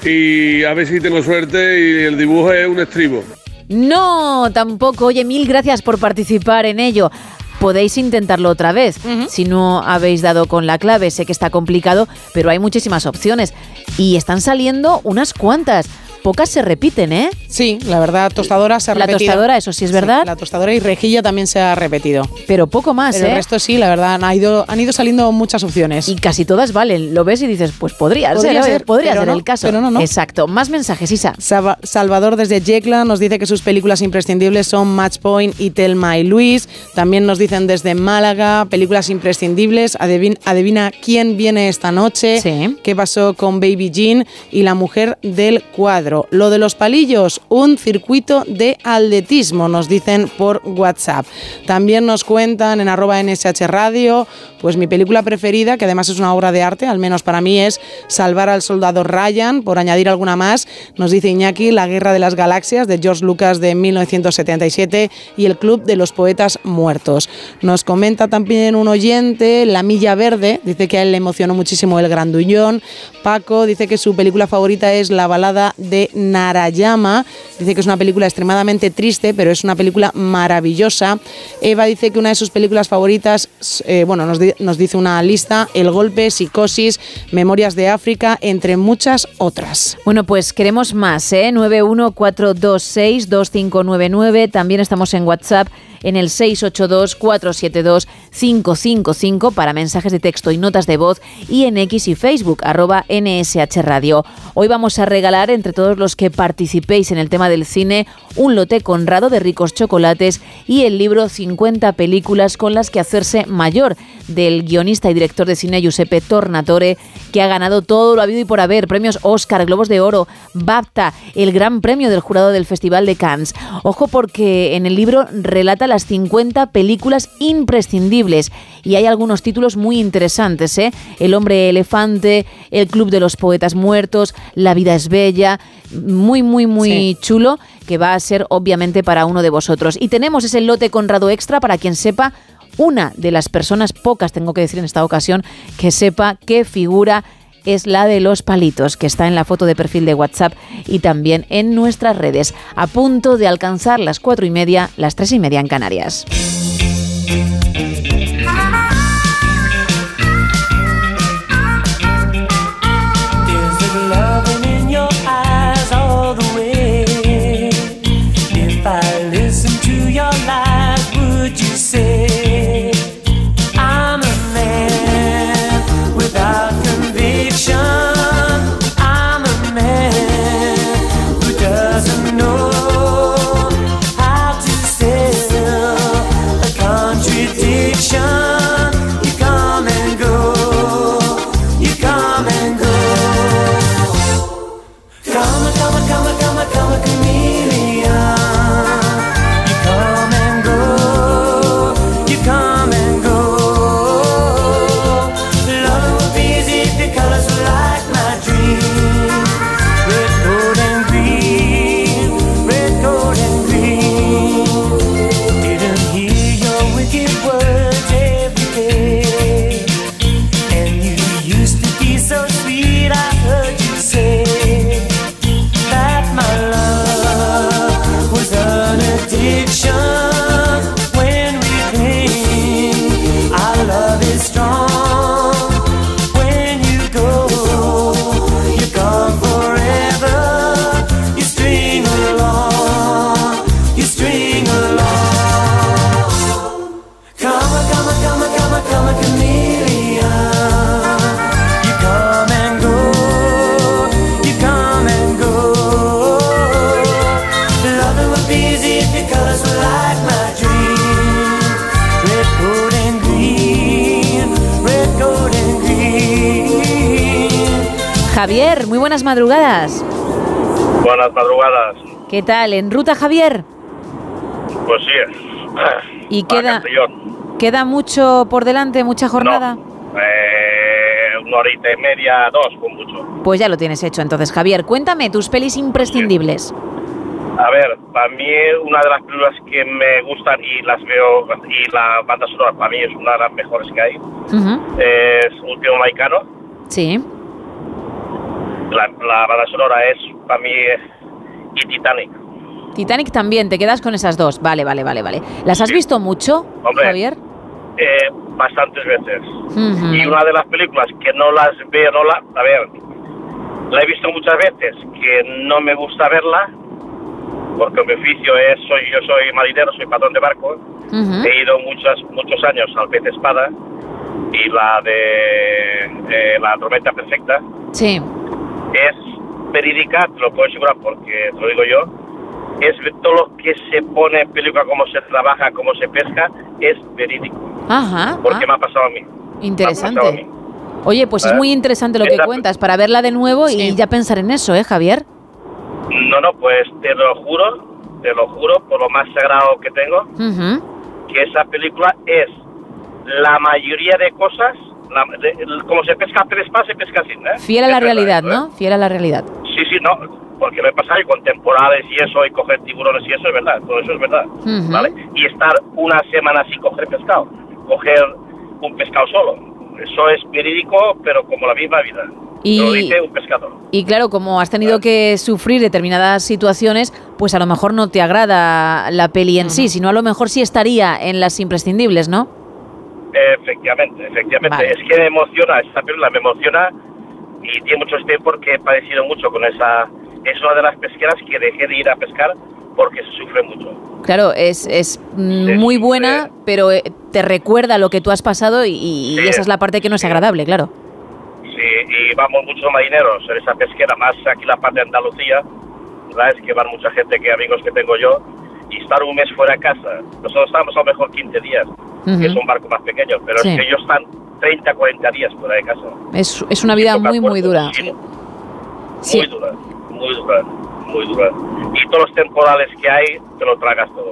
Y a ver si tengo suerte y el dibujo es un estribo. No, tampoco. Oye, mil gracias por participar en ello. Podéis intentarlo otra vez. Si no habéis dado con la clave, sé que está complicado, pero hay muchísimas opciones. Y están saliendo unas cuantas. Pocas se repiten, ¿eh? Sí, la verdad, tostadora se ha La repetido. tostadora, eso sí es verdad. la tostadora y rejilla también se ha repetido. Pero poco más, Pero ¿eh? el resto sí, la verdad, han ido, han ido saliendo muchas opciones. Y casi todas valen. Lo ves y dices, pues podría, Podría ser, ser, podría pero ser no, el caso. pero no, no. Exacto. Más mensajes, Isa. Saba- Salvador desde Yecla nos dice que sus películas imprescindibles son Match Point y Telma y Luis. También nos dicen desde Málaga, películas imprescindibles. Adivin- adivina quién viene esta noche. ¿Qué pasó con Baby Jean y la mujer del cuadro? Lo de los palillos, un circuito de atletismo, nos dicen por WhatsApp. También nos cuentan en arroba NSH Radio, pues mi película preferida, que además es una obra de arte, al menos para mí, es Salvar al soldado Ryan, por añadir alguna más. Nos dice Iñaki, La Guerra de las Galaxias, de George Lucas de 1977, y El Club de los Poetas Muertos. Nos comenta también un oyente, La Milla Verde, dice que a él le emocionó muchísimo El Grandullón. Paco dice que su película favorita es La balada de Narayama. Dice que es una película extremadamente triste, pero es una película maravillosa. Eva dice que una de sus películas favoritas, eh, bueno, nos, nos dice una lista, El golpe, Psicosis, Memorias de África, entre muchas otras. Bueno, pues queremos más, ¿eh? 914262599. También estamos en WhatsApp en el 682472555 para mensajes de texto y notas de voz y en X y Facebook, arroba NSH Radio. Hoy vamos a regalar entre todos los que participéis en el tema del cine un lote conrado de ricos chocolates y el libro 50 películas con las que hacerse mayor del guionista y director de cine Giuseppe Tornatore que ha ganado todo lo habido y por haber, premios Oscar, Globos de Oro, BAFTA, el gran premio del jurado del Festival de Cannes. Ojo porque en el libro relata las 50 películas imprescindibles. Y hay algunos títulos muy interesantes, ¿eh? El hombre elefante, El club de los poetas muertos, La vida es bella, muy, muy, muy chulo, que va a ser obviamente para uno de vosotros. Y tenemos ese lote Conrado Extra para quien sepa una de las personas, pocas tengo que decir en esta ocasión, que sepa qué figura es la de los palitos, que está en la foto de perfil de WhatsApp y también en nuestras redes, a punto de alcanzar las cuatro y media, las tres y media en Canarias. Javier, muy buenas madrugadas. Buenas madrugadas. ¿Qué tal? ¿En ruta, Javier? Pues sí. ¿Y queda, queda mucho por delante, mucha jornada? Eh, una horita y media, dos, con mucho. Pues ya lo tienes hecho entonces, Javier. Cuéntame tus pelis imprescindibles. A ver, para mí una de las películas que me gustan y las veo, y la banda sonora para mí es una de las mejores que hay, es Último Maicano. Sí. La, la banda sonora es para mí y Titanic. Titanic también, te quedas con esas dos. Vale, vale, vale, vale. ¿Las has visto mucho, Hombre. Javier? Eh, bastantes veces. Y una de las películas que no las veo, no la, a ver, la he visto muchas veces, que no me gusta verla, porque mi oficio es, soy, yo soy marinero, soy patrón de barco, he ido muchas, muchos años al pez espada, y la de eh, la tormenta perfecta Sí. Es verídica, te lo puedo asegurar porque te lo digo yo, es todo lo que se pone en película, cómo se trabaja, cómo se pesca, es verídico, Ajá. porque ah, me ha pasado a mí. interesante. Me ha pasado a mí. Oye, pues es ¿Eh? muy interesante lo que cuentas para verla de nuevo y ya pensar en eso, ¿eh, Javier? No, no, pues te lo juro, te lo juro, por lo más sagrado que tengo, que esa película es la mayoría de cosas, la- de- como se pesca a tres pas, se pesca sin, ¿eh? Fiel a la Es verdad realidad, ¿eh? ¿no? Fiel a la realidad. Sí, sí, no, porque me he pasado y con temporales y eso, y coger tiburones y eso es verdad, todo eso es verdad, Ujú. ¿vale? Y estar una semana sin coger pescado, coger un pescado solo, eso es verídico, pero como la misma vida. Y- Lo dice un pescador. Y claro, como has tenido que sufrir determinadas situaciones, pues a lo mejor no te agrada la peli en sí, sino a lo mejor sí estaría en las imprescindibles, ¿no? Efectivamente, efectivamente. Es que me emociona, esta película me emociona y tiene mucho este porque he padecido mucho con esa... Es una de las pesqueras que dejé de ir a pescar porque se sufre mucho. Claro, es, es muy buena, pero eh, te recuerda lo que tú has pasado y, y Sí, esa es la parte que no es agradable, claro. Sí, y vamos muchos marineros en esa pesquera, más aquí la parte de Andalucía, ¿verdad? Es que van mucha gente, que amigos que tengo yo, y estar un mes fuera de casa. Nosotros estamos a lo mejor 15 días, que es un barco más pequeño, pero Sí. es que ellos están 30, 40 días fuera de casa. Es, es una vida muy, muy dura. Muy dura, muy dura, muy dura. Y todos los temporales que hay, te lo tragas todo.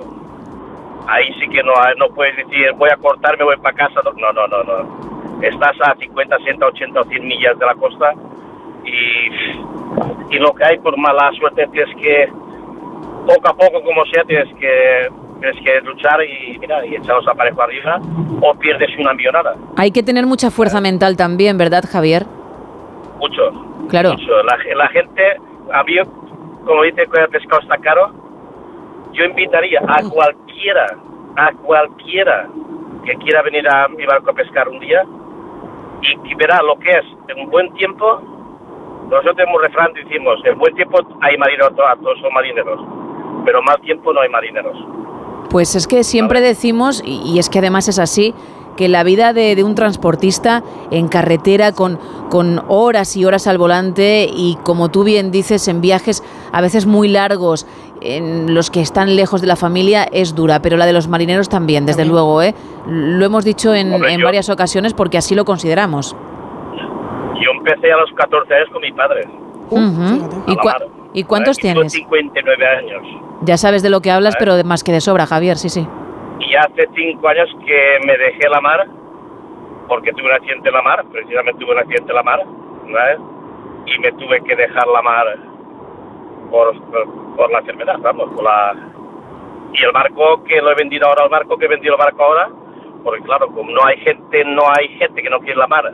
ahí sí que no, no puedes decir voy a cortar, me voy para casa. No, no, no, no. Estás a 50, 100, 80 o 100 millas de la costa y, y lo que hay por mala suerte tienes que, poco a poco, como sea, tienes que, tienes que luchar y, mira, y echar los aparejos arriba o pierdes una millonada. Hay que tener mucha fuerza mental también, ¿verdad, Javier? Mucho. Claro. mucho. La, la gente, a mí, como dice que el pescado está caro, yo invitaría a cualquiera, a cualquiera que quiera venir a mi barco a pescar un día y que verá lo que es en un buen tiempo. Nosotros tenemos un refrán, decimos, en buen tiempo hay marineros, a todos son marineros, pero mal tiempo no hay marineros. Pues es que siempre decimos, y y es que además es así, que la vida de, de un transportista en carretera con, con horas y horas al volante y como tú bien dices, en viajes a veces muy largos, en los que están lejos de la familia, es dura, pero la de los marineros también, desde luego, ¿eh? Lo hemos dicho en, Hombre, en yo- varias ocasiones porque así lo consideramos. Yo empecé a los 14 años con mi padre. Ujú. ¿Y, a la cua- mar. ¿Y cuántos Tengo tienes? 59 años. Ya sabes de lo que hablas, pero de- más que de sobra, Javier, sí, sí. Y hace 5 años que me dejé la mar, porque tuve un accidente en la mar, precisamente tuve un accidente en la mar, ¿sabes? Y me tuve que dejar la mar por, por, por la enfermedad, vamos, por la... Y el barco que lo he vendido ahora, el barco que he vendido el barco ahora, porque claro, como no hay gente, no hay gente que no quiere la mar,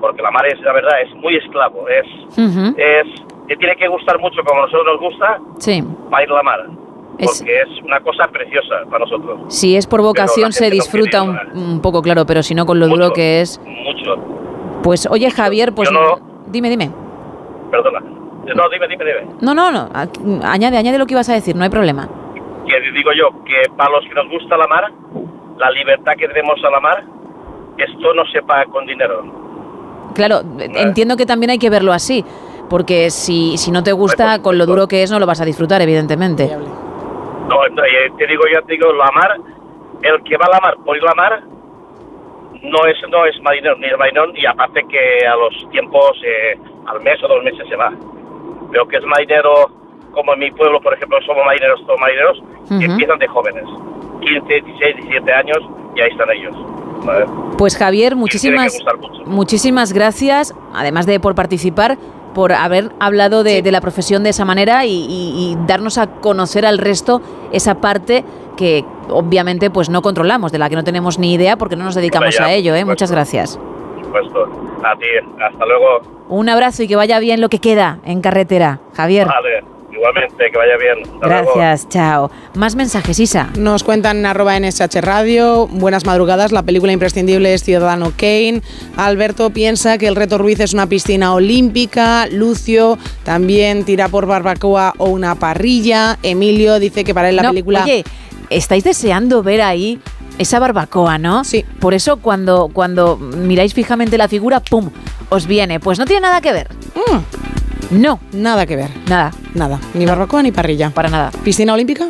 porque la mar es, la verdad, es muy esclavo, es, Ujú. es, te tiene que gustar mucho como a nosotros nos gusta, Sí. para ir a la mar, porque es una cosa preciosa para nosotros. Si es por vocación se no disfruta un, poco, claro, pero si no con lo duro que es. Mucho. Pues oye, Javier, pues no- dime, dime. Perdona. No, dime, dime, dime. No, no, no. Añade, añade lo que ibas a decir, no hay problema. Que digo yo que para los que nos gusta la mar, la libertad que tenemos a la mar, esto no se paga con dinero. Claro, entiendo que también hay que verlo así, porque si, si no te gusta, con lo duro que es, no lo vas a disfrutar, evidentemente. No, no, eh, te digo yo, te digo, la mar, el que va a la mar por la mar, no es, no es marinero, ni es marinero, y aparte que a los tiempos, eh, al mes o dos meses se va. Veo que es marinero, como en mi pueblo, por ejemplo, somos marineros, todos marineros, que Ujú. empiezan de jóvenes, 15, 16, 17 años, y ahí están ellos. ¿vale? Pues Javier, que muchísimas, muchísimas gracias, además de por participar, por haber hablado de, de la profesión de esa manera y, y- y darnos a conocer al resto esa parte que obviamente pues no controlamos, de la que no tenemos ni idea porque no nos dedicamos Vaya, a ello. ¿eh? Muchas gracias. Por supuesto. A ti, hasta luego. Un abrazo y que vaya bien lo que queda en carretera. Javier. Vale, igualmente, que vaya bien. Hasta luego. Gracias, chao. Más mensajes, Isa. Nos cuentan arroba NSH Radio, buenas madrugadas, la película imprescindible es Ciudadano Kane. Alberto piensa que el reto Ruiz es una piscina olímpica. Lucio también tira por barbacoa o una parrilla. Emilio dice que para él la No, película... Oye, estáis deseando ver ahí esa barbacoa, ¿no? Sí. Por eso cuando, cuando miráis fijamente la figura, ¡pum! Os viene. Pues no tiene nada que ver. No. Nada que ver. Nada. Nada. Ni barbacoa ni parrilla. Para nada. ¿Piscina olímpica?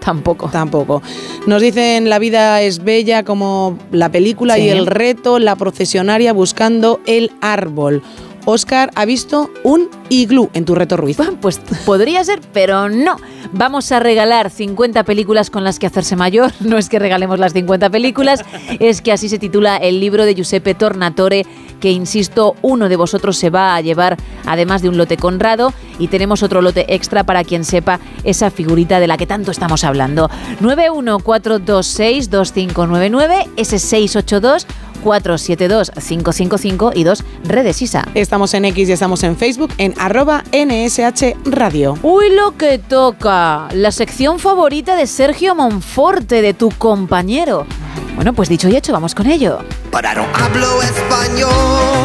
tampoco. Tampoco. Nos dicen la vida es bella como la película Sí. y el reto, la procesionaria buscando el árbol. Oscar ha visto un iglú en tu reto Ruiz. Pues podría ser, pero no. Vamos a regalar 50 películas con las que hacerse mayor. No es que regalemos las 50 películas, es que así se titula el libro de Giuseppe Tornatore, que insisto, uno de vosotros se va a llevar, además de un lote conrado, y tenemos otro lote extra para quien sepa esa figurita de la que tanto estamos hablando. 914262599, ese 682 472-555 y dos redes ISA. Estamos en X y estamos en Facebook en arroba NSH Radio. Uy, lo que toca. La sección favorita de Sergio Monforte, de tu compañero. Bueno, pues dicho y hecho, vamos con ello. Pero no hablo español.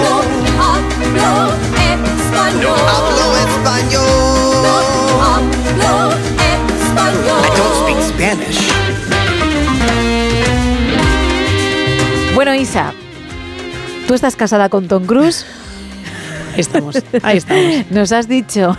No hablo español. No hablo español. No hablo español. I don't speak Spanish. Bueno, Isa, ¿tú estás casada con Tom Cruise? Estamos, ahí estamos. *laughs* Nos has dicho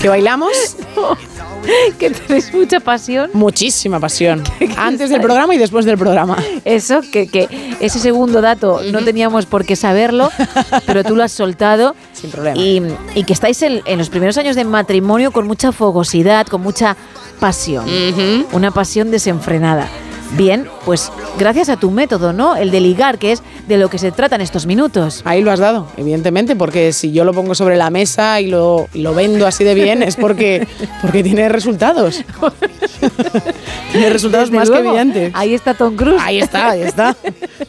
¿Que bailamos? *laughs* *laughs* *laughs* que tenéis mucha pasión. Muchísima pasión. *laughs* Antes del programa y después del programa. Eso, que, que ese segundo dato no teníamos por qué saberlo, *laughs* pero tú lo has soltado. Sin problema. Y, y que estáis en, en los primeros años de matrimonio con mucha fogosidad, con mucha pasión, una pasión desenfrenada. Bien, pues gracias a tu método, ¿no? El de ligar, que es de lo que se trata en estos minutos. Ahí lo has dado, evidentemente, porque si yo lo pongo sobre la mesa y lo, lo vendo así de bien es porque, *laughs* porque tiene resultados. *laughs* tiene resultados Desde más luego. que evidentes. Ahí está Tom Cruise. Ahí está, ahí está.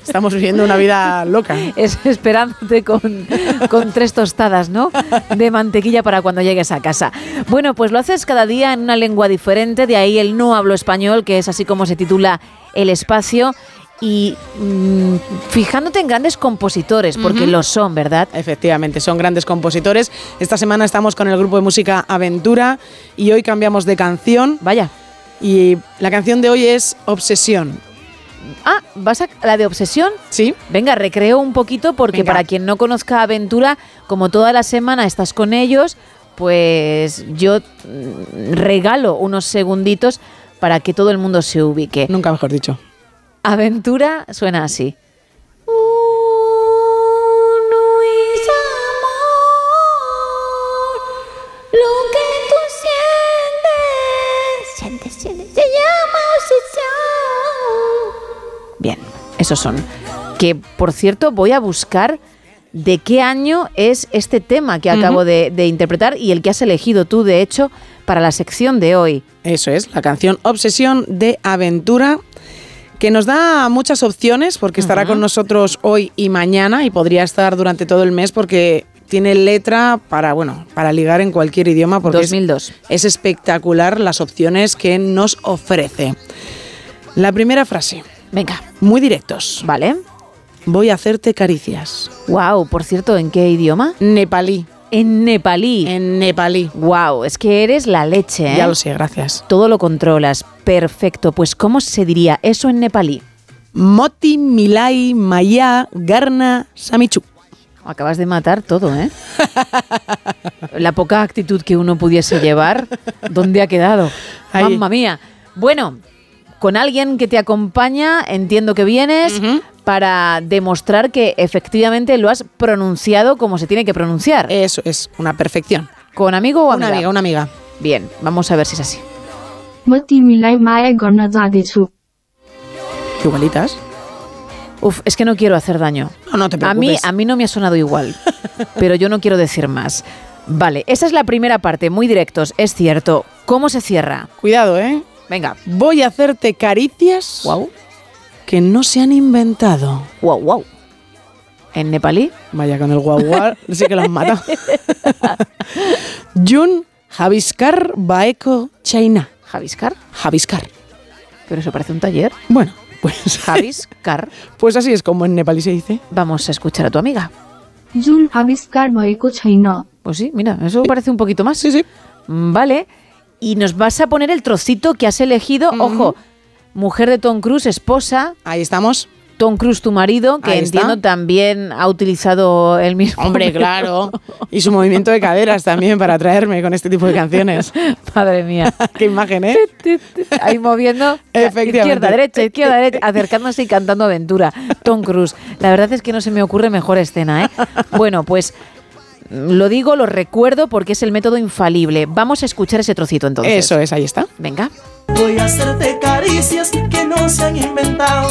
Estamos viviendo una vida loca. *laughs* Es esperándote con, con tres tostadas, ¿no? De mantequilla para cuando llegues a casa. Bueno, pues lo haces cada día en una lengua diferente, de ahí el no hablo español, que es así como se titula el espacio. Y mm, fijándote en grandes compositores, porque lo son, ¿verdad? Efectivamente, son grandes compositores. Esta semana estamos con el grupo de música Aventura y hoy cambiamos de canción. Vaya. Y la canción de hoy es Obsesión. Ah, ¿vas a la de Obsesión? Sí. Venga, recreo un poquito porque Venga. para quien no conozca Aventura, como toda la semana estás con ellos, pues yo mm, regalo unos segunditos para que todo el mundo se ubique. Nunca mejor dicho. Aventura suena así. Lo que tú sientes, sientes, sientes, se llama obsesión. Bien, esos son. Que, por cierto, voy a buscar de qué año es este tema que acabo de interpretar y el que has elegido tú, de hecho, para la sección de hoy. Eso es, la canción Obsesión de Aventura, que nos da muchas opciones porque estará con nosotros hoy y mañana y podría estar durante todo el mes porque tiene letra para, bueno, para ligar en cualquier idioma porque es- 2002. Es, espectacular las opciones que nos ofrece. La primera frase. Venga. Muy directos. Vale. Voy a hacerte caricias. Wow, por cierto, ¿en qué idioma? Nepalí. En nepalí. En nepalí. Wow, es que eres la leche, ¿eh? Ya lo sé, gracias. Todo lo controlas. Perfecto. Pues, ¿cómo se diría eso en nepalí? Moti Milai Maya Garna Samichu. Acabas de matar todo, ¿eh? *laughs* La poca actitud que uno pudiese llevar, ¿dónde ha quedado? Ahí. Mamma mía. Bueno, con alguien que te acompaña, entiendo que vienes, para demostrar que efectivamente lo has pronunciado como se tiene que pronunciar. Eso es, una perfección. ¿Con amigo o amiga? Una amiga, una amiga. Bien, vamos a ver si es así. Igualitas. Uf, es que no quiero hacer daño. No, no te preocupes. A mí, a mí no me ha sonado igual, *laughs* pero yo no quiero decir más. Vale, esa es la primera parte, muy directos, es cierto. ¿Cómo se cierra? Cuidado, ¿eh? Venga. Voy a hacerte caricias wow. que no se han inventado. Wow, wow. ¿En nepalí? Vaya, con el guau guau *laughs* sí que las mata. *laughs* Jun Javiskar Baeko China. ¿Javiskar? Javiskar. Pero eso parece un taller. Bueno, pues. *laughs* Javiskar. pues así es como en nepalí se dice. Vamos a escuchar a tu amiga. Jun Javiskar Baeko China. Pues sí, mira, eso parece un poquito más. Sí, sí. Vale. Y nos vas a poner el trocito que has elegido. Ojo, mujer de Tom Cruise, esposa. Ahí estamos. Tom Cruise, tu marido, que Ahí está. entiendo también ha utilizado el mismo. Hombre, *laughs* claro. *laughs* Y su movimiento de caderas también para atraerme con este tipo de canciones. *laughs* Madre mía. Qué imagen, ¿eh? Ahí moviendo. Efectivamente. Izquierda, derecha, izquierda, derecha, acercándose y cantando aventura. Tom Cruise. La verdad es que no se me ocurre mejor escena, ¿eh? Bueno, pues lo digo, lo recuerdo porque es el método infalible. Vamos a escuchar ese trocito entonces. Eso es, ahí está. Venga. Voy a hacerte caricias que no se han inventado.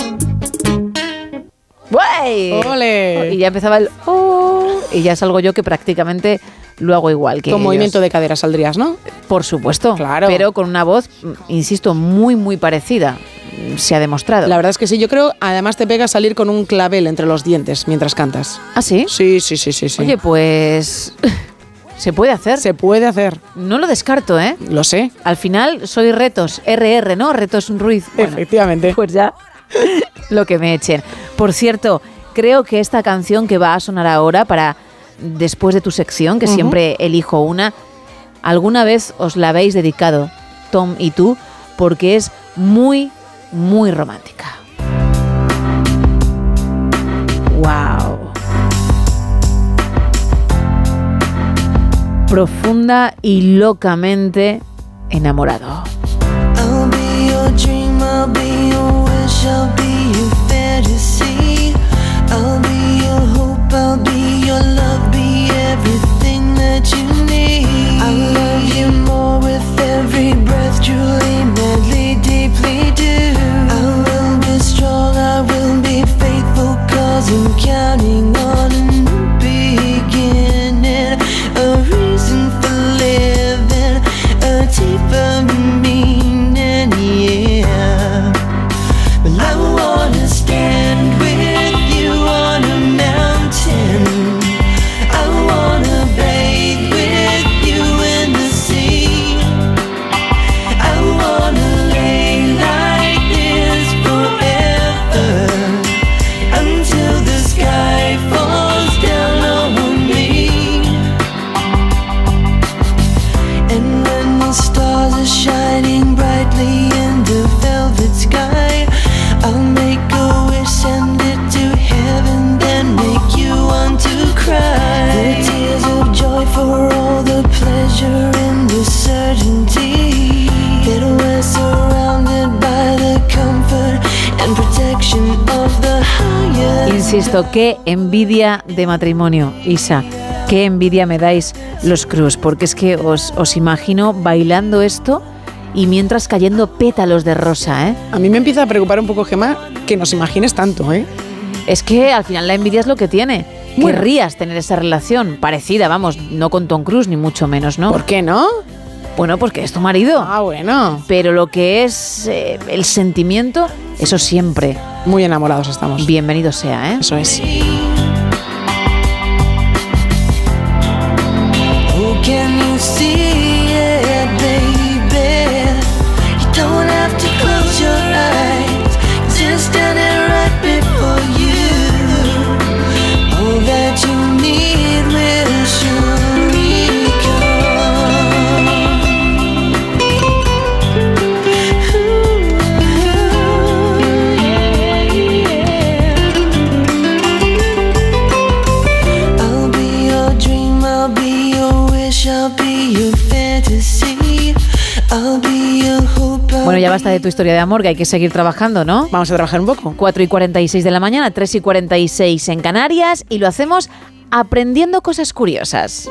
¡Ole! Y ya empezaba el oh, y ya salgo yo que prácticamente lo hago igual que Con ellos. movimiento de caderas saldrías, ¿no? Por supuesto. Claro. Pero con una voz, insisto, muy, muy parecida. Se ha demostrado. La verdad es que sí, yo creo, además te pega salir con un clavel entre los dientes mientras cantas. ¿Ah, sí? Sí, sí, sí, sí. sí. Oye, pues. *laughs* Se puede hacer. Se puede hacer. No lo descarto, ¿eh? Lo sé. Al final soy retos, RR, ¿no? Retos Ruiz. Bueno, Efectivamente. pues ya *laughs* lo que me echen. Por cierto, creo que esta canción que va a sonar ahora para después de tu sección, que siempre elijo una, alguna vez os la habéis dedicado, Tom y tú, porque es muy, muy romántica. ¡Wow! Profunda y locamente enamorado. I'll be your dream, I'll be your wish, I'll be your fantasy. I'll be your hope, I'll be your love, be everything that you need. I love you more with every breath, truly, madly, deeply do. I will be strong, I will be faithful, cause I'm counting Qué envidia de matrimonio, Isa. Qué envidia me dais los Cruz, porque es que os, os imagino bailando esto y mientras cayendo pétalos de rosa, ¿eh? A mí me empieza a preocupar un poco, Gemma, que nos imagines tanto, ¿eh? Es que al final la envidia es lo que tiene. Querrías tener esa relación parecida, vamos, no con Tom Cruise ni mucho menos, ¿no? ¿Por qué no? Bueno, porque es tu marido. Ah, bueno. Pero lo que es eh, el sentimiento, eso siempre. Muy enamorados estamos. Bienvenido sea, ¿eh? Eso es. Oh, can you see basta de tu historia de amor, que hay que seguir trabajando, ¿no? Vamos a trabajar un poco. 4 y 46 de la mañana, 3 y 46 en Canarias, y lo hacemos aprendiendo cosas curiosas.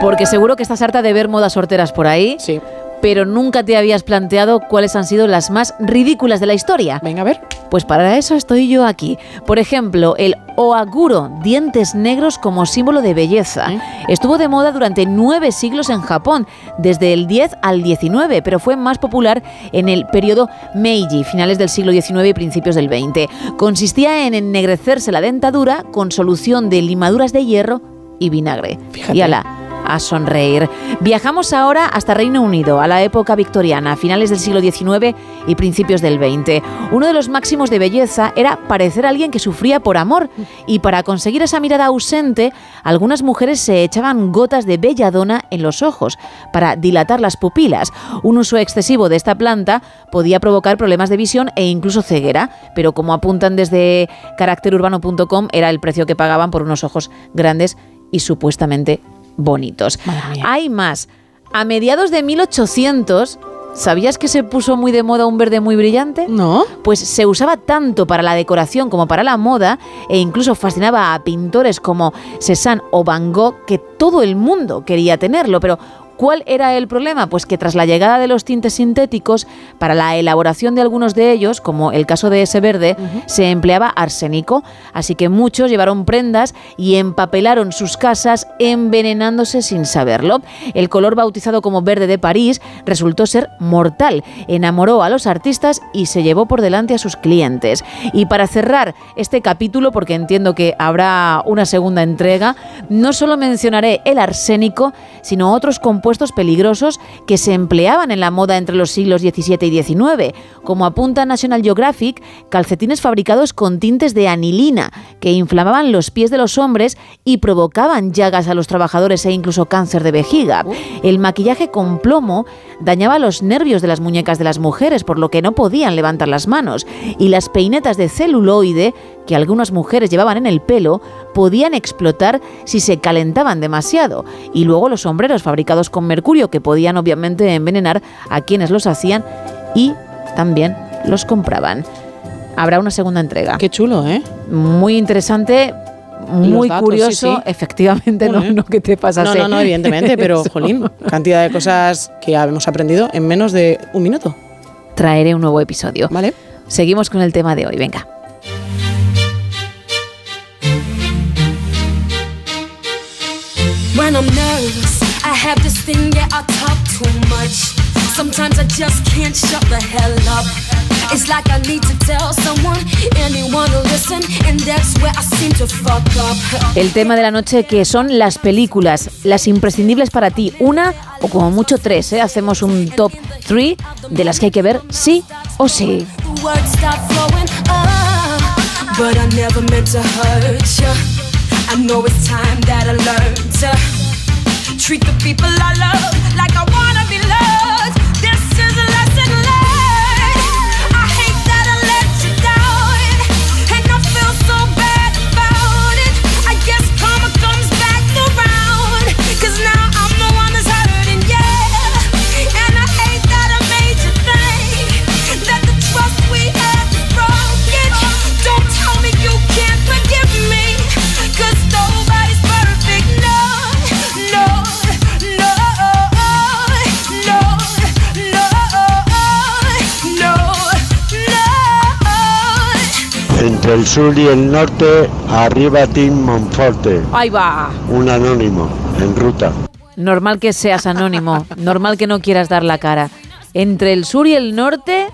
Porque seguro que estás harta de ver modas sorteras por ahí. Sí. Pero nunca te habías planteado cuáles han sido las más ridículas de la historia. Venga, a ver. Pues para eso estoy yo aquí. Por ejemplo, el oaguro, dientes negros como símbolo de belleza. Estuvo de moda durante nueve siglos en Japón, desde el 10 al 19, pero fue más popular en el periodo Meiji, finales del siglo XIX y principios del 20. Consistía en ennegrecerse la dentadura con solución de limaduras de hierro y vinagre. Y ala, a sonreír. Viajamos ahora hasta Reino Unido, a la época victoriana, finales del siglo XIX y principios del XX. Uno de los máximos de belleza era parecer a alguien que sufría por amor y para conseguir esa mirada ausente, algunas mujeres se echaban gotas de belladona en los ojos para dilatar las pupilas. Un uso excesivo de esta planta podía provocar problemas de visión e incluso ceguera, pero como apuntan desde caracterurbano.com era el precio que pagaban por unos ojos grandes y supuestamente bonitos. Hay más. A mediados de 1800, ¿sabías que se puso muy de moda un verde muy brillante? No. Pues se usaba tanto para la decoración como para la moda e incluso fascinaba a pintores como Cézanne o Van Gogh que todo el mundo quería tenerlo, pero ¿Cuál era el problema? Pues que tras la llegada de los tintes sintéticos, para la elaboración de algunos de ellos, como el caso de ese verde, se empleaba arsénico, así que muchos llevaron prendas y empapelaron sus casas envenenándose sin saberlo. El color bautizado como verde de París resultó ser mortal, enamoró a los artistas y se llevó por delante a sus clientes. Y para cerrar este capítulo, porque entiendo que habrá una segunda entrega, no solo mencionaré el arsénico, sino otros compuestos peligrosos que se empleaban en la moda entre los siglos XVII y XIX, como apunta National Geographic, calcetines fabricados con tintes de anilina que inflamaban los pies de los hombres y provocaban llagas a los trabajadores e incluso cáncer de vejiga. El maquillaje con plomo dañaba los nervios de las muñecas de las mujeres, por lo que no podían levantar las manos, y las peinetas de celuloide que algunas mujeres llevaban en el pelo podían explotar si se calentaban demasiado, y luego los sombreros fabricados con mercurio que podían obviamente envenenar a quienes los hacían y también los compraban. Habrá una segunda entrega. Qué chulo, ¿eh? Muy interesante, muy datos, curioso, sí, sí. efectivamente, no, no que te pasas. No, no, no, evidentemente, pero, *laughs* jolín, cantidad de cosas que hemos aprendido en menos de un minuto. Traeré un nuevo episodio. Vale. Seguimos con el tema de hoy, venga. When I'm nervous, I have this thing, yeah, I talk too much. Sometimes I just can't shut the hell up. It's like I need to tell someone, anyone to listen, and that's where I seem to fuck up. El tema de la noche que son las películas, las imprescindibles para ti, una o como mucho tres, ¿eh? hacemos un top 3 de las que hay que ver sí o sí. The words start flowing, uh, but I never meant to hurt you. I know it's time that I learn to treat the people I love like I wanna Entre el sur y el norte, arriba Team Monforte. Ahí va. Un anónimo, en ruta. Normal que seas anónimo, normal que no quieras dar la cara. Entre el sur y el norte,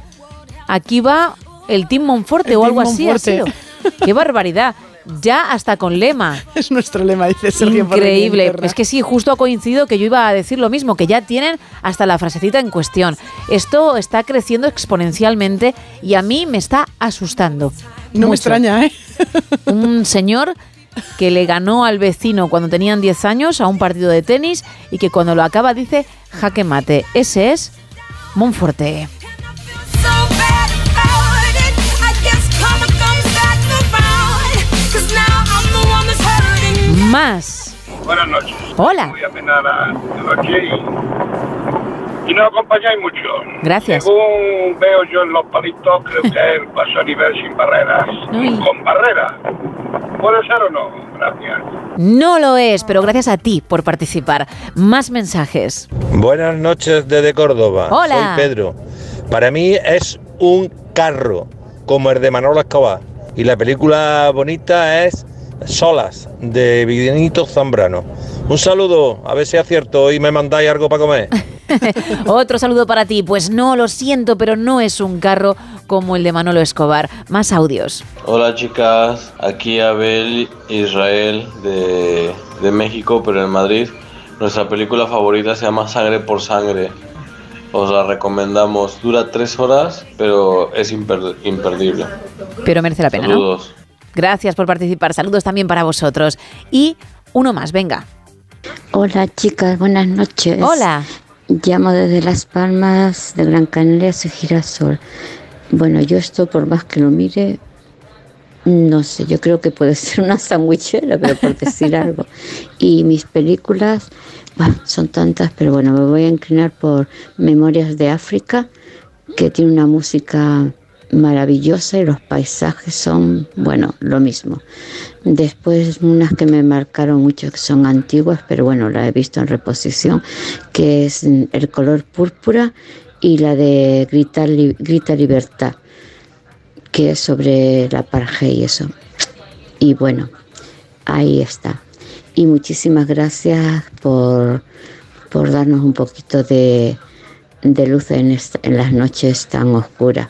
aquí va el Team Monforte El o Team algo así ha Monforte. sido. ¡Qué barbaridad! Ya hasta con lema. *laughs* Es nuestro lema, dice Sergio Increíble. Es que sí, justo ha coincidido que yo iba a decir lo mismo, que ya tienen hasta la frasecita en cuestión. Esto está creciendo exponencialmente y a mí me está asustando. No me extraña, ¿eh? *laughs* Un señor que le ganó al vecino cuando tenían 10 años a un partido de tenis y que cuando lo acaba dice jaque mate. Ese es Monforte. Más. Buenas noches. Hola. Muy apenada la noche y, y no acompañáis mucho. Gracias. Según veo yo en los palitos, creo que es *laughs* el paso a nivel sin barreras. Con barreras. ¿Puede ser o no? Gracias. No lo es, pero gracias a ti por participar. Más mensajes. Buenas noches desde Córdoba. Hola. Soy Pedro. Para mí es un carro, como el de Manolo Escobar. Y la película bonita es Solas, de Benito Zambrano. Un saludo, a ver si acierto y me mandáis algo para comer. *laughs* *laughs* Otro saludo para ti. Pues no, lo siento, pero no es un carro como el de Manolo Escobar. Más audios. Hola chicas, aquí Abel Israel de, de México, pero en Madrid. Nuestra película favorita se llama Sangre por Sangre. Os la recomendamos. Dura tres horas, pero es imper- imperdible. Pero merece la pena, ¿no? Saludos. Gracias por participar. Saludos también para vosotros. Y uno más, venga. Hola chicas, buenas noches. Hola. Llamo desde Las Palmas de Gran Canaria, soy Girasol. Bueno, yo esto por más que lo mire, no sé, yo creo que puede *laughs* ser una sandwichera, pero por decir algo. Y mis películas, son tantas, pero bueno, me voy a inclinar por Memorias de África, que tiene una música maravillosa y los paisajes son, bueno, lo mismo. Después unas que me marcaron mucho que son antiguas, pero bueno, la he visto en reposición, que es El color púrpura y la de Grita, Grita Libertad, que es sobre la apartheid y eso. Y bueno, ahí está. Y muchísimas gracias por, por darnos un poquito de, de luz en, esta- en las noches tan oscuras.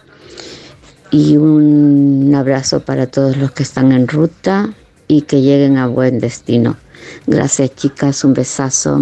Y un abrazo para todos los que están en ruta y que lleguen a buen destino. Gracias chicas, un besazo.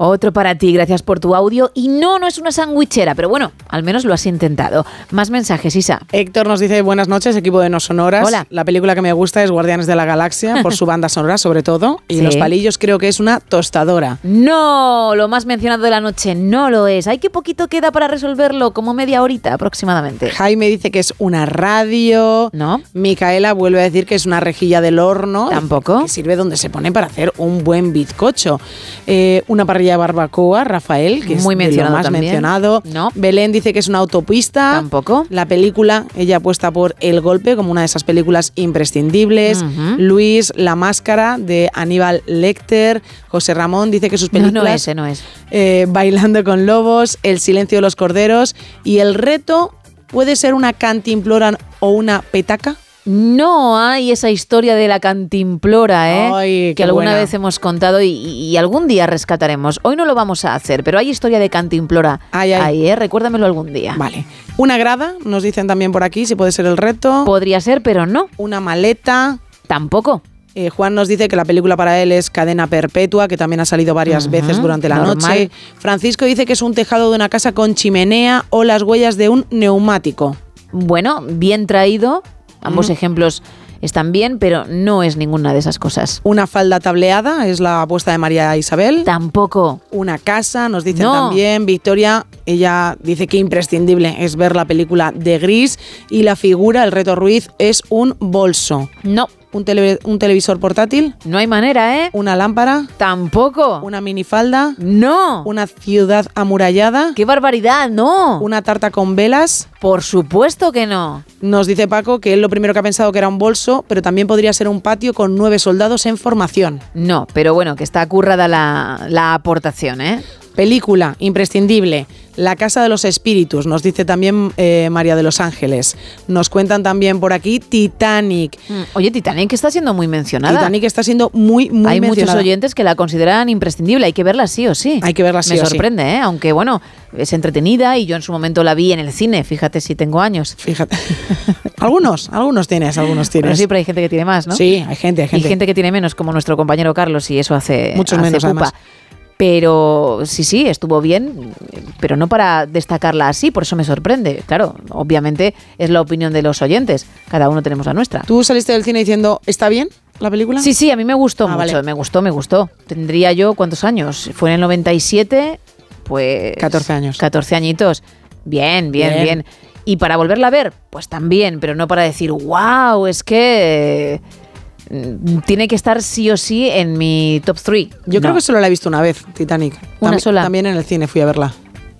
Otro para ti, gracias por tu audio. Y no, no es una sandwichera, pero bueno, al menos lo has intentado. Más mensajes, Isa. Héctor nos dice buenas noches, equipo de No Sonoras. Hola. La película que me gusta es Guardianes de la Galaxia, por su *laughs* banda sonora sobre todo. Y Sí. Los Palillos creo que es una tostadora. No, lo más mencionado de la noche no lo es. Hay que poquito queda para resolverlo, como media horita aproximadamente. Jaime dice que es una radio. No. Micaela vuelve a decir que es una rejilla del horno. Tampoco. Que sirve donde se pone para hacer un buen bizcocho. Eh, una parrilla barbacoa, Rafael, que Muy es mencionado lo más también. mencionado. No. Belén dice que es una autopista. Tampoco. La película, ella apuesta por El Golpe como una de esas películas imprescindibles. Luis, La Máscara de Aníbal Lecter. José Ramón dice que sus No, películas. no ese no es. eh, Bailando con Lobos, El Silencio de los Corderos. Y el reto puede ser una cantimplora o una petaca. No hay esa historia de la cantimplora, ¿eh? Ay, que alguna buena. vez hemos contado y, y algún día rescataremos. Hoy no lo vamos a hacer, pero hay historia de cantimplora Ay, ay. ahí, ¿eh? Recuérdamelo algún día. Vale. Una grada, nos dicen también por aquí, si puede ser el reto. Podría ser, pero no. Una maleta. Tampoco. Eh, Juan nos dice que la película para él es Cadena Perpetua, que también ha salido varias veces durante la normal. noche. Francisco dice que es un tejado de una casa con chimenea o las huellas de un neumático. Bueno, bien traído. Ambos Mm. ejemplos están bien, pero no es ninguna de esas cosas. Una falda tableada es la apuesta de María Isabel. Tampoco. Una casa, nos dicen No. también. Victoria, ella dice que imprescindible es ver la película de Gris. Y la figura, el reto Ruiz, es un bolso. No. Un, tele- un televisor portátil. No hay manera, ¿eh? Una lámpara. Tampoco. Una minifalda. No. Una ciudad amurallada. ¡Qué barbaridad! No. Una tarta con velas. Por supuesto que no. Nos dice Paco que él lo primero que ha pensado que era un bolso, pero también podría ser un patio con nueve soldados en formación. No, pero bueno, que está currada la, la aportación, ¿eh? Película imprescindible. La Casa de los Espíritus, nos dice también eh, María de los Ángeles. Nos cuentan también por aquí Titanic. Mm, Oye, Titanic está siendo muy mencionada. Titanic está siendo muy, muy Hay muchos oyentes que la consideran imprescindible, hay que verla sí o sí. Hay que verla sí Me o sí. sorprende, ¿eh? aunque bueno, es entretenida y yo en su momento la vi en el cine, fíjate si tengo años. Fíjate. *laughs* algunos, algunos tienes, algunos tienes. Pero siempre hay gente que tiene más, ¿no? Sí, hay gente, hay gente. Y gente que tiene menos, como nuestro compañero Carlos, y eso hace, Muchos hace menos, pupa. además. Pero sí, sí, estuvo bien, pero no para destacarla así, por eso me sorprende. Claro, obviamente es la opinión de los oyentes, cada uno tenemos la nuestra. ¿Tú saliste del cine diciendo, ¿está bien la película? Sí, sí, a mí me gustó Ah, mucho, vale. me gustó, me gustó. Tendría yo, ¿cuántos años? Fue en el 97, pues... 14 años. 14 añitos. Bien, bien, Bien. bien. Y para volverla a ver, pues también, pero no para decir, wow, es que... Tiene que estar sí o sí en mi top 3. Yo creo que solo la he visto una vez, Titanic. Una sola. También en el cine fui a verla.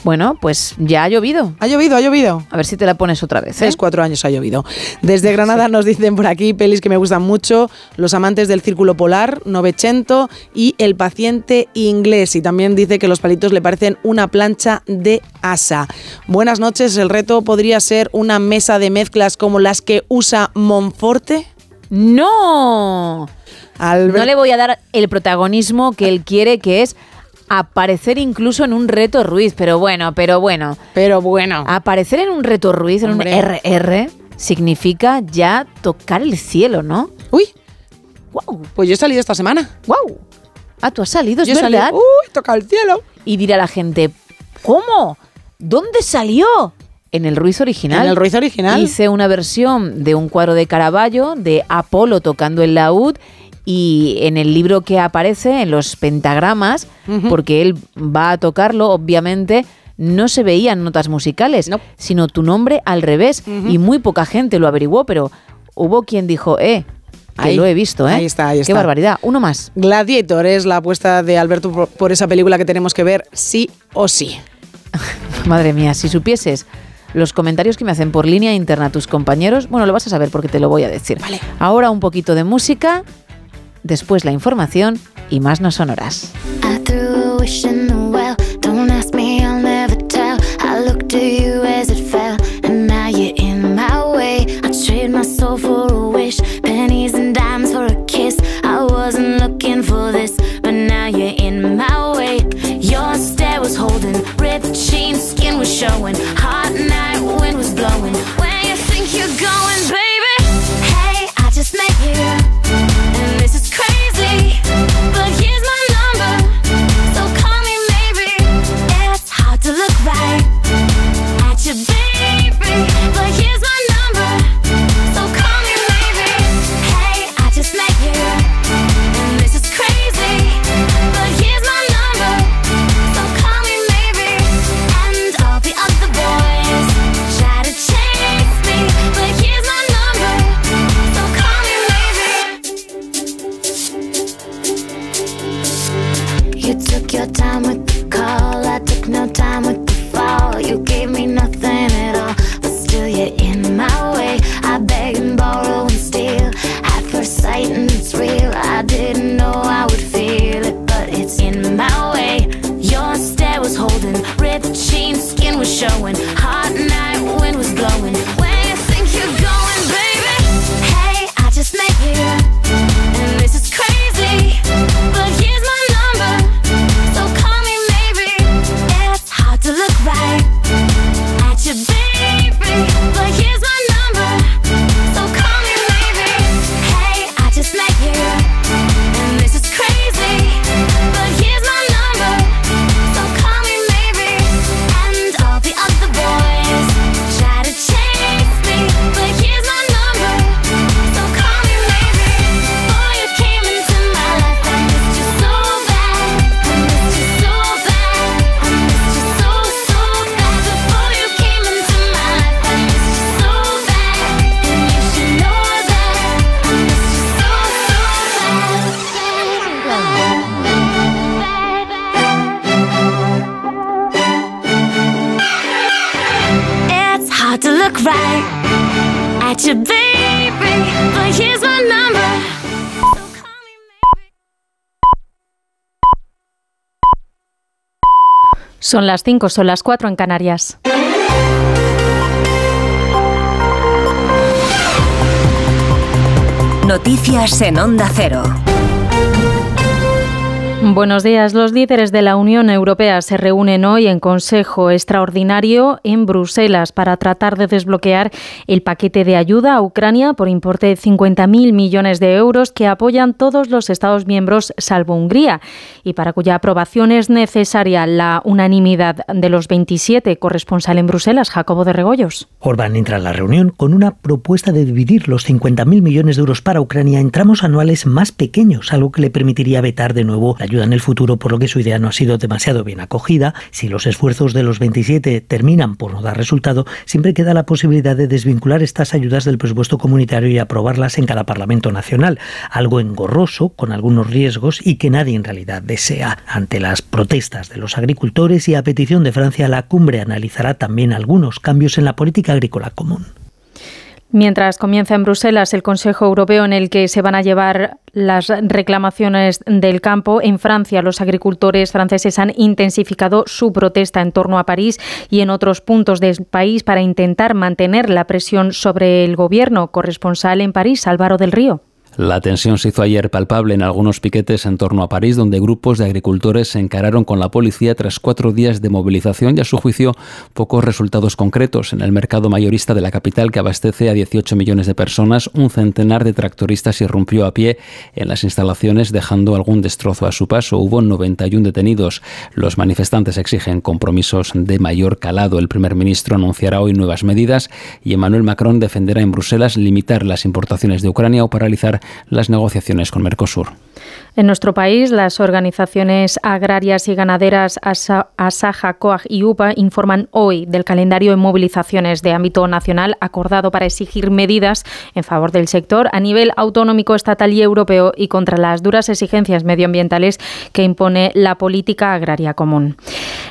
Bueno, pues ya ha llovido. Ha llovido, ha llovido. A ver si te la pones otra vez. ¿eh? Tres, cuatro años ha llovido. Desde Granada nos dicen por aquí pelis que me gustan mucho, Los amantes del círculo polar, Novecento y El paciente inglés. Y también dice que los palitos le parecen una plancha de asa. Buenas noches, el reto podría ser una mesa de mezclas como las que usa Monforte. ¡No! Albert- No le voy a dar el protagonismo que él quiere, que es aparecer incluso en un reto Ruiz. Pero bueno, pero bueno. Pero bueno. Aparecer en un reto Ruiz, en Hombre. un RR, significa ya tocar el cielo, ¿no? Uy. ¡Wow! Pues yo he salido esta semana. ¡Wow! Ah, tú has salido, es Yo he salido. verdad. Uy, toca el cielo. Y dirá la gente, ¿cómo? ¿Dónde salió? En el Ruiz original. En el Ruiz original. Hice una versión de un cuadro de Caravaggio, de Apolo tocando el laúd, y en el libro que aparece, en los pentagramas, porque él va a tocarlo, obviamente, no se veían notas musicales, sino tu nombre al revés. Y muy poca gente lo averiguó, pero hubo quien dijo, eh, que Ahí. lo he visto, ¿eh? Ahí está, ahí Qué está. barbaridad. Uno más. Gladiator es la apuesta de Alberto por, por esa película que tenemos que ver sí o sí. *laughs* Madre mía, si supieses los comentarios que me hacen por línea interna tus compañeros, bueno, lo vas a saber porque te lo voy a decir. Ahora un poquito de música, después la información y más no sonoras. I at all, but still you're in my way. I beg and borrow and steal at first sight, and it's real. I didn't know I would feel it, but it's in my way. Your stare was holding, ripped jeans, skin was showing. Hot at you, baby, but here's my number. Son las 5, son las 4 en Canarias. Noticias en Onda Cero. Buenos días. Los líderes de la Unión Europea se reúnen hoy en Consejo Extraordinario en Bruselas para tratar de desbloquear el paquete de ayuda a Ucrania por importe de 50.000 millones de euros que apoyan todos los Estados miembros salvo Hungría y para cuya aprobación es necesaria la unanimidad de los 27 corresponsal en Bruselas, Jacobo de Regoyos. Orbán entra a la reunión con una propuesta de dividir los 50.000 millones de euros para Ucrania en tramos anuales más pequeños, algo que le permitiría vetar de nuevo la ayuda en el futuro, por lo que su idea no ha sido demasiado bien acogida. Si los esfuerzos de los 27 terminan por no dar resultado, siempre queda la posibilidad de desvincular estas ayudas del presupuesto comunitario y aprobarlas en cada Parlamento nacional, algo engorroso, con algunos riesgos y que nadie en realidad desea. Ante las protestas de los agricultores y a petición de Francia, la cumbre analizará también algunos cambios en la política agrícola común. Mientras comienza en Bruselas el Consejo Europeo en el que se van a llevar las reclamaciones del campo, en Francia los agricultores franceses han intensificado su protesta en torno a París y en otros puntos del país para intentar mantener la presión sobre el gobierno. Corresponsal en París, Álvaro del Río. La tensión se hizo ayer palpable en algunos piquetes en torno a París, donde grupos de agricultores se encararon con la policía tras cuatro días de movilización y, a su juicio, pocos resultados concretos. En el mercado mayorista de la capital, que abastece a 18 millones de personas, un centenar de tractoristas irrumpió a pie en las instalaciones, dejando algún destrozo a su paso. Hubo 91 detenidos. Los manifestantes exigen compromisos de mayor calado. El primer ministro anunciará hoy nuevas medidas y Emmanuel Macron defenderá en Bruselas limitar las importaciones de Ucrania o paralizar las negociaciones con Mercosur. En nuestro país, las organizaciones agrarias y ganaderas Asa- Asaja, COAG y UPA informan hoy del calendario de movilizaciones de ámbito nacional acordado para exigir medidas en favor del sector a nivel autonómico, estatal y europeo y contra las duras exigencias medioambientales que impone la política agraria común.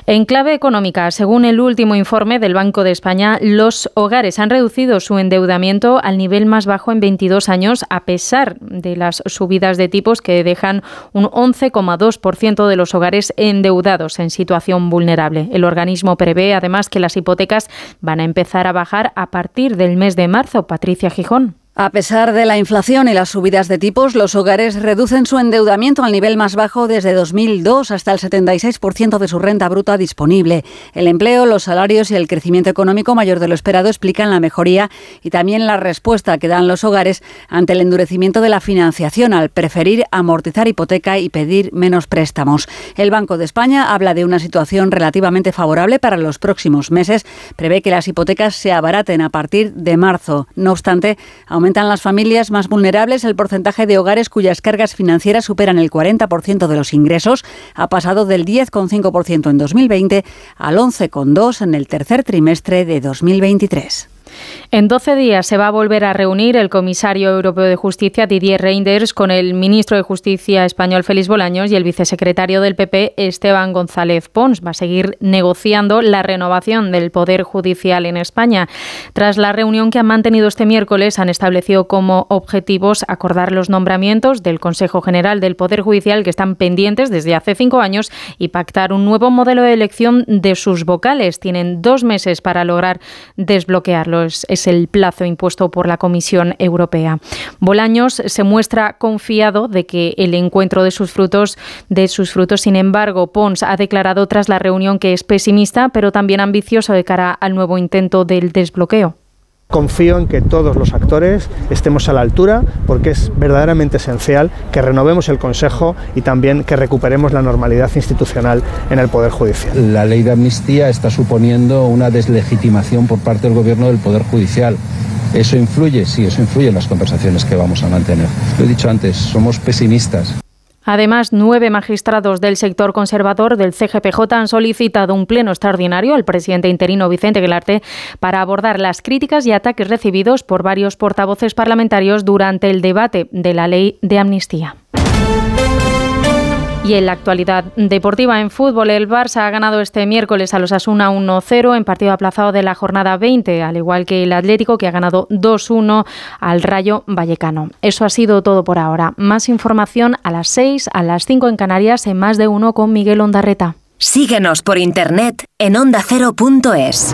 En clave económica, según el último informe del Banco de España, los hogares han reducido su endeudamiento al nivel más bajo en 22 años, a pesar de las subidas de tipos que dejan un 11,2% de los hogares endeudados en situación vulnerable. El organismo prevé además que las hipotecas van a empezar a bajar a partir del mes de marzo. Patricia Gijón. A pesar de la inflación y las subidas de tipos, los hogares reducen su endeudamiento al nivel más bajo desde 2002 hasta el 76% de su renta bruta disponible. El empleo, los salarios y el crecimiento económico mayor de lo esperado explican la mejoría y también la respuesta que dan los hogares ante el endurecimiento de la financiación al preferir amortizar hipoteca y pedir menos préstamos. El Banco de España habla de una situación relativamente favorable para los próximos meses. Prevé que las hipotecas se abaraten a partir de marzo. No obstante, aumentan las familias más vulnerables. El porcentaje de hogares cuyas cargas financieras superan el 40% de los ingresos ha pasado del 10,5% en 2020 al 11,2% en el tercer trimestre de 2023. En 12 días se va a volver a reunir el comisario europeo de justicia Didier Reinders con el ministro de Justicia español Félix Bolaños y el vicesecretario del PP Esteban González Pons. Va a seguir negociando la renovación del Poder Judicial en España. Tras la reunión que han mantenido este miércoles, han establecido como objetivos acordar los nombramientos del Consejo General del Poder Judicial que están pendientes desde hace cinco años y pactar un nuevo modelo de elección de sus vocales. Tienen dos meses para lograr desbloquearlo. Es, el plazo impuesto por la Comisión Europea. Bolaños se muestra confiado de que el encuentro de sus frutos, de sus frutos, sin embargo, Pons ha declarado tras la reunión que es pesimista, pero también ambicioso de cara al nuevo intento del desbloqueo. Confío en que todos los actores estemos a la altura porque es verdaderamente esencial que renovemos el Consejo y también que recuperemos la normalidad institucional en el Poder Judicial. La ley de amnistía está suponiendo una deslegitimación por parte del Gobierno del Poder Judicial. ¿Eso influye? Sí, eso influye en las conversaciones que vamos a mantener. Lo he dicho antes, somos pesimistas. Además, nueve magistrados del sector conservador del CGPJ han solicitado un pleno extraordinario al presidente interino Vicente Gelarte para abordar las críticas y ataques recibidos por varios portavoces parlamentarios durante el debate de la ley de amnistía. Y en la actualidad deportiva en fútbol, el Barça ha ganado este miércoles a los Asuna 1-0 en partido aplazado de la jornada 20, al igual que el Atlético que ha ganado 2-1 al Rayo Vallecano. Eso ha sido todo por ahora. Más información a las 6, a las 5 en Canarias, en más de uno con Miguel Ondarreta. Síguenos por internet en ondacero.es.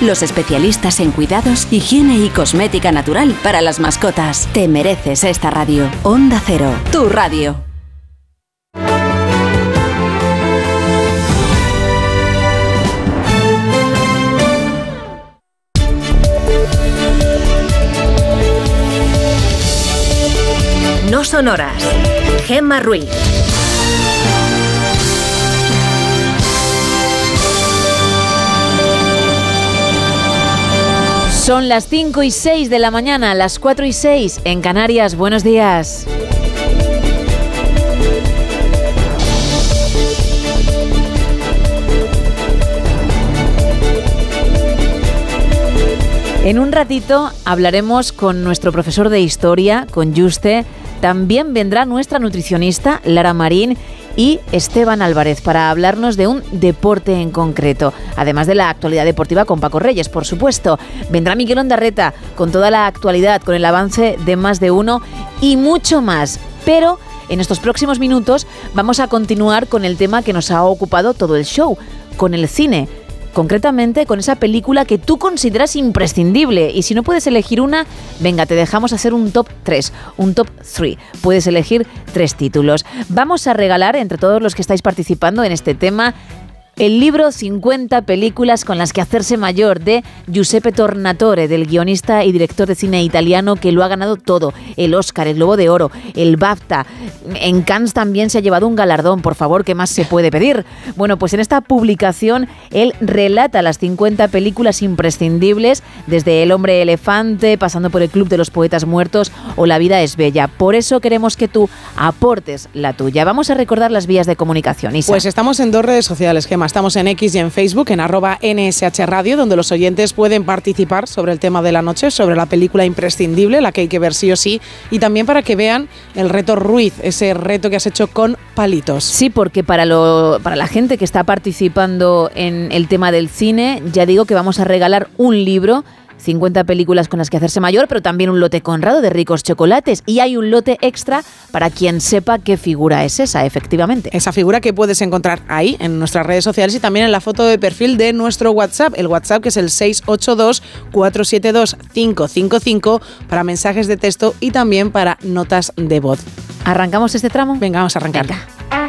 los especialistas en cuidados, higiene y cosmética natural para las mascotas. Te mereces esta radio. Onda Cero, tu radio. No son horas. Gemma Ruiz. Son las 5 y 6 de la mañana, las 4 y 6 en Canarias. Buenos días. En un ratito hablaremos con nuestro profesor de historia, con Juste. También vendrá nuestra nutricionista, Lara Marín, y Esteban Álvarez para hablarnos de un deporte en concreto. Además de la actualidad deportiva con Paco Reyes, por supuesto. Vendrá Miguel Ondarreta con toda la actualidad, con el avance de más de uno y mucho más. Pero en estos próximos minutos vamos a continuar con el tema que nos ha ocupado todo el show, con el cine concretamente con esa película que tú consideras imprescindible. Y si no puedes elegir una, venga, te dejamos hacer un top 3, un top 3. Puedes elegir tres títulos. Vamos a regalar entre todos los que estáis participando en este tema el libro 50 películas con las que hacerse mayor de Giuseppe Tornatore, del guionista y director de cine italiano que lo ha ganado todo, el Oscar, el Globo de Oro, el BAFTA. En Cannes también se ha llevado un galardón, por favor, ¿qué más se puede pedir? Bueno, pues en esta publicación él relata las 50 películas imprescindibles, desde El hombre elefante, pasando por El Club de los Poetas Muertos o La vida es bella. Por eso queremos que tú aportes la tuya. Vamos a recordar las vías de comunicación. Pues estamos en dos redes sociales, Gema. Estamos en X y en Facebook, en arroba NSH Radio, donde los oyentes pueden participar sobre el tema de la noche, sobre la película imprescindible, la que hay que ver sí o sí, y también para que vean el reto Ruiz, ese reto que has hecho con palitos. Sí, porque para, lo, para la gente que está participando en el tema del cine, ya digo que vamos a regalar un libro 50 películas con las que hacerse mayor, pero también un lote conrado de ricos chocolates. Y hay un lote extra para quien sepa qué figura es esa, efectivamente. Esa figura que puedes encontrar ahí en nuestras redes sociales y también en la foto de perfil de nuestro WhatsApp. El WhatsApp que es el 682-472-555 para mensajes de texto y también para notas de voz. ¿Arrancamos este tramo? Venga, vamos a arrancar. Deep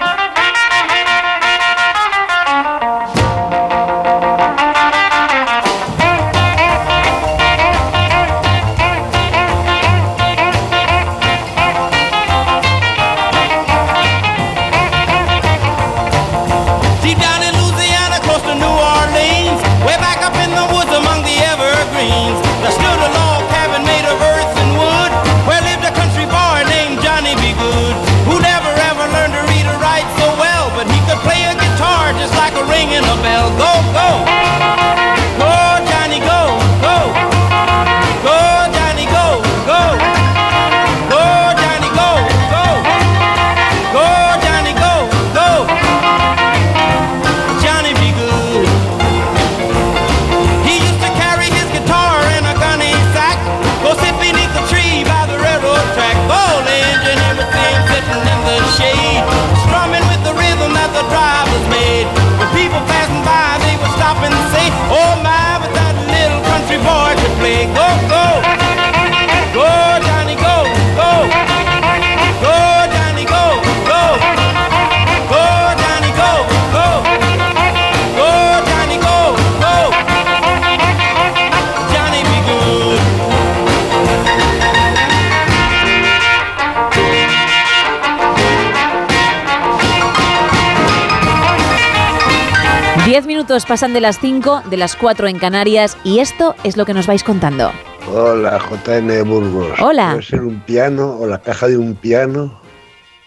minutos pasan de las 5, de las 4 en Canarias y esto es lo que nos vais contando. Hola, JN Burgos. Hola. ¿Puede ser un piano o la caja de un piano?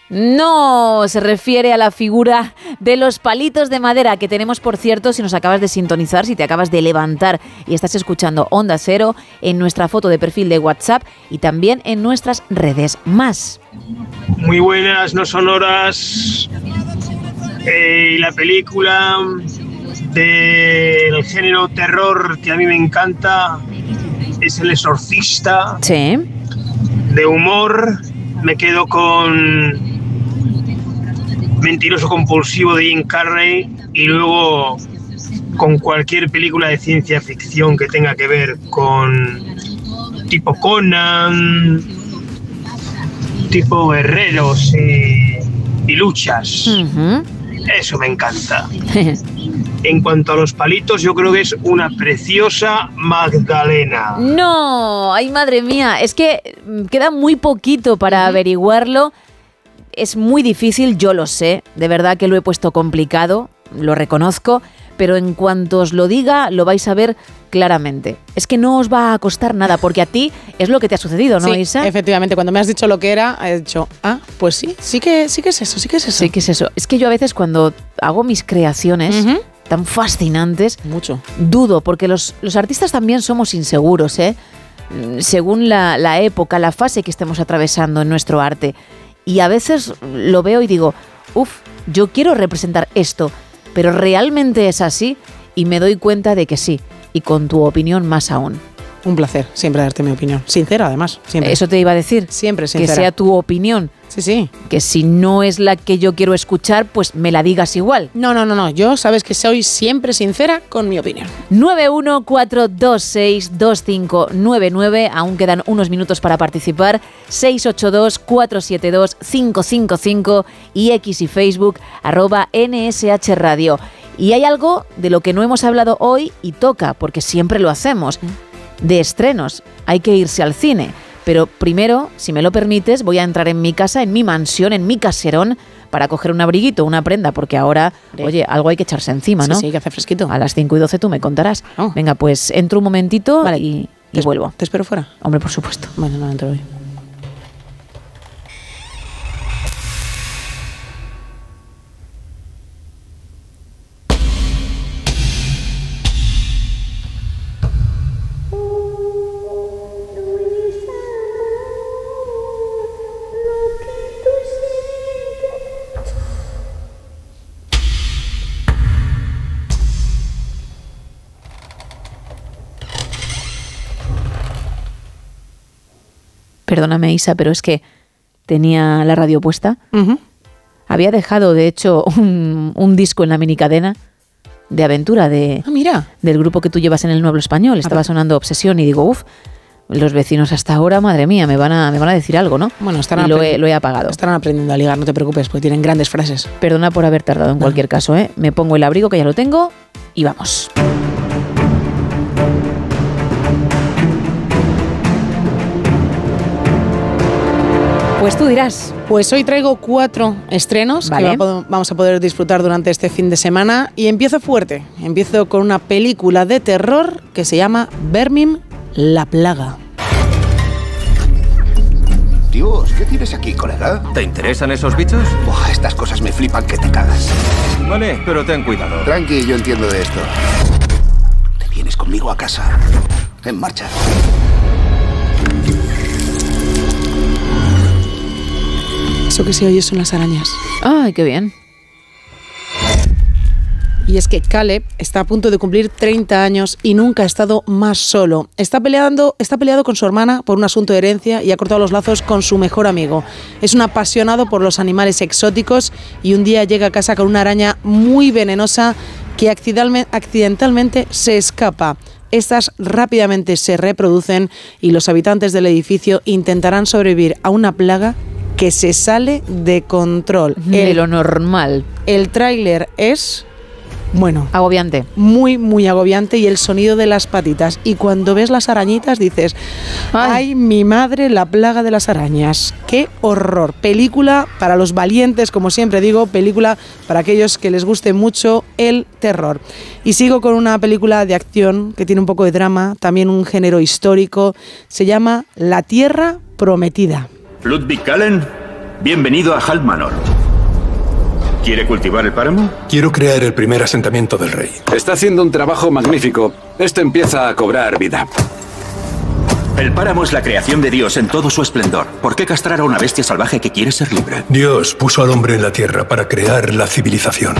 No, se refiere a la figura de los palitos de madera que tenemos, por cierto, si nos acabas de sintonizar, si te acabas de levantar y estás escuchando Onda Cero, en nuestra foto de perfil de WhatsApp y también en nuestras redes más. Muy buenas, no sonoras. Eh, y la película del género terror que a mí me encanta es El Exorcista. Sí. De humor, me quedo con Mentiroso compulsivo de Jim Carrey y luego con cualquier película de ciencia ficción que tenga que ver con tipo Conan, tipo guerreros y, y luchas. Eso me encanta. *laughs* En cuanto a los palitos, yo creo que es una preciosa Magdalena. No, ay madre mía, es que queda muy poquito para averiguarlo. Es muy difícil, yo lo sé, de verdad que lo he puesto complicado, lo reconozco, pero en cuanto os lo diga, lo vais a ver claramente. Es que no os va a costar nada, porque a ti es lo que te ha sucedido, ¿no, Sí, Isa? efectivamente, cuando me has dicho lo que era, he dicho, ah, pues sí, sí que, sí que es eso, sí que es eso. Sí, que es eso. Es que yo a veces cuando hago mis creaciones tan fascinantes, Mucho. dudo, porque los, los artistas también somos inseguros, ¿eh? Según la, la época, la fase que estemos atravesando en nuestro arte. Y a veces lo veo y digo, uff, yo quiero representar esto, pero realmente es así y me doy cuenta de que sí, y con tu opinión más aún. Un placer siempre darte mi opinión. Sincera, además. Siempre. Eso te iba a decir. Siempre Que sincera. sea tu opinión. Sí, sí. Que si no es la que yo quiero escuchar, pues me la digas igual. No, no, no, no. Yo sabes que soy siempre sincera con mi opinión. 914262599, aún quedan unos minutos para participar. 682-472-555 y X y Facebook arroba NSH Radio. Y hay algo de lo que no hemos hablado hoy y toca, porque siempre lo hacemos, de estrenos. Hay que irse al cine. Pero primero, si me lo permites, voy a entrar en mi casa, en mi mansión, en mi caserón, para coger un abriguito, una prenda, porque ahora, oye, algo hay que echarse encima, ¿no? sí, que hace fresquito. A las 5 y 12 tú me contarás. Venga, pues entro un momentito y, y vuelvo. ¿Te espero fuera? Hombre, por supuesto. Bueno, no entro hoy. Perdóname, Isa, pero es que tenía la radio puesta. Había dejado, de hecho, un, un disco en la minicadena de aventura de, Ah, mira. del grupo que tú llevas en el Nuevo Español. Estaba sonando Obsesión y digo, uff, los vecinos hasta ahora, madre mía, me van a, me van a decir algo, ¿no? Bueno, estarán y lo he, lo he apagado. Estarán aprendiendo a ligar, no te preocupes, porque tienen grandes frases. Perdona por haber tardado en cualquier caso, ¿eh? Me pongo el abrigo, que ya lo tengo, y vamos. Pues tú dirás. Pues hoy traigo cuatro estrenos Vale. que va- vamos a poder disfrutar durante este fin de semana. Y empiezo fuerte. Empiezo con una película de terror que se llama Vermin La Plaga. Dios, ¿qué tienes aquí, colega? ¿Te interesan esos bichos? Buah, estas cosas me flipan que te cagas. Vale, pero ten cuidado. Tranqui, yo entiendo de esto. Te vienes conmigo a casa. En marcha. Eso que se oye son las arañas. Ay, qué bien. Y es que Caleb está a punto de cumplir 30 años y nunca ha estado más solo. Está peleando, está peleado con su hermana por un asunto de herencia y ha cortado los lazos con su mejor amigo. Es un apasionado por los animales exóticos y un día llega a casa con una araña muy venenosa que accidentalme- accidentalmente se escapa. Estas rápidamente se reproducen y los habitantes del edificio intentarán sobrevivir a una plaga que se sale de control. De lo normal. El tráiler es bueno, agobiante. Muy, muy agobiante y el sonido de las patitas. Y cuando ves las arañitas dices, ay, mi madre, la plaga de las arañas. Qué horror. Película para los valientes, como siempre digo, película para aquellos que les guste mucho el terror. Y sigo con una película de acción que tiene un poco de drama, también un género histórico. Se llama La Tierra Prometida. Ludwig Kallen, Bienvenido a Halt Manor. ¿Quiere cultivar el páramo? Quiero crear el primer asentamiento del rey. Está haciendo un trabajo magnífico. Esto empieza a cobrar vida. El páramo es la creación de Dios en todo su esplendor. ¿Por qué castrar a una bestia salvaje que quiere ser libre? Dios puso al hombre en la tierra para crear la civilización.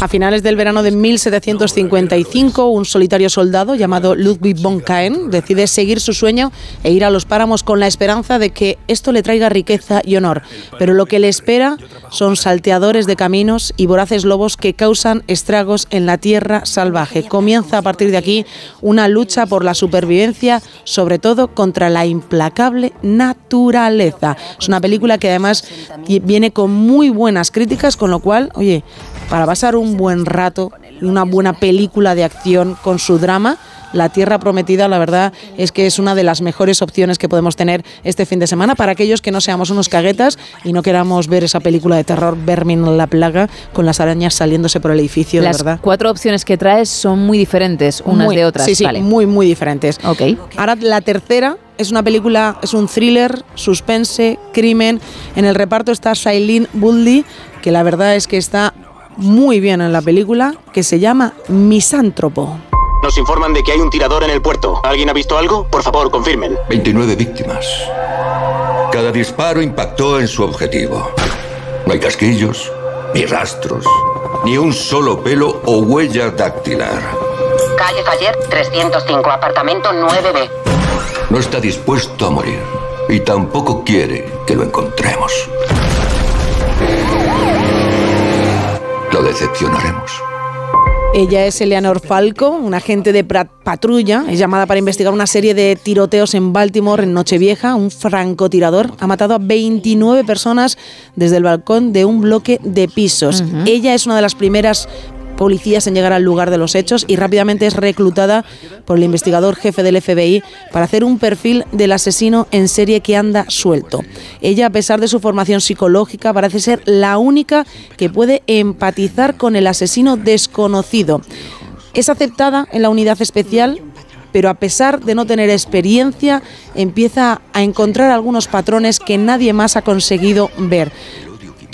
A finales del verano de 1755, un solitario soldado llamado Ludwig von Kaen decide seguir su sueño e ir a los páramos con la esperanza de que esto le traiga riqueza y honor. Pero lo que le espera son salteadores de caminos y voraces lobos que causan estragos en la tierra salvaje. Comienza a partir de aquí una lucha por la supervivencia, sobre todo contra la implacable naturaleza. Es una película que además viene con muy buenas críticas, con lo cual, oye, para pasar un buen rato y una buena película de acción con su drama, La Tierra Prometida, la verdad es que es una de las mejores opciones que podemos tener este fin de semana para aquellos que no seamos unos caguetas y no queramos ver esa película de terror, Vermin la plaga, con las arañas saliéndose por el edificio, Las verdad. cuatro opciones que traes son muy diferentes unas Muy- de otras. Sí, sí, Vale. muy, muy diferentes. Ahora la tercera es una película, es un thriller, suspense, crimen. En el reparto está Shailene Woodley, que la verdad es que está muy bien en la película, que se llama Misántropo. Nos informan de que hay un tirador en el puerto. ¿Alguien ha visto algo? Por favor, confirmen. 29 víctimas. Cada disparo impactó en su objetivo. No hay casquillos, ni rastros, ni un solo pelo o huella dactilar. Calle Faller 305, apartamento 9B. No está dispuesto a morir y tampoco quiere que lo encontremos. Decepcionaremos. Ella es Eleanor Falco, una agente de patrulla. Es llamada para investigar una serie de tiroteos en Baltimore en Nochevieja. Un francotirador ha matado a 29 personas desde el balcón de un bloque de pisos. Ella es una de las primeras policías en llegar al lugar de los hechos y rápidamente es reclutada por el investigador jefe del FBI para hacer un perfil del asesino en serie que anda suelto. Ella, a pesar de su formación psicológica, parece ser la única que puede empatizar con el asesino desconocido. Es aceptada en la unidad especial, pero a pesar de no tener experiencia, empieza a encontrar algunos patrones que nadie más ha conseguido ver.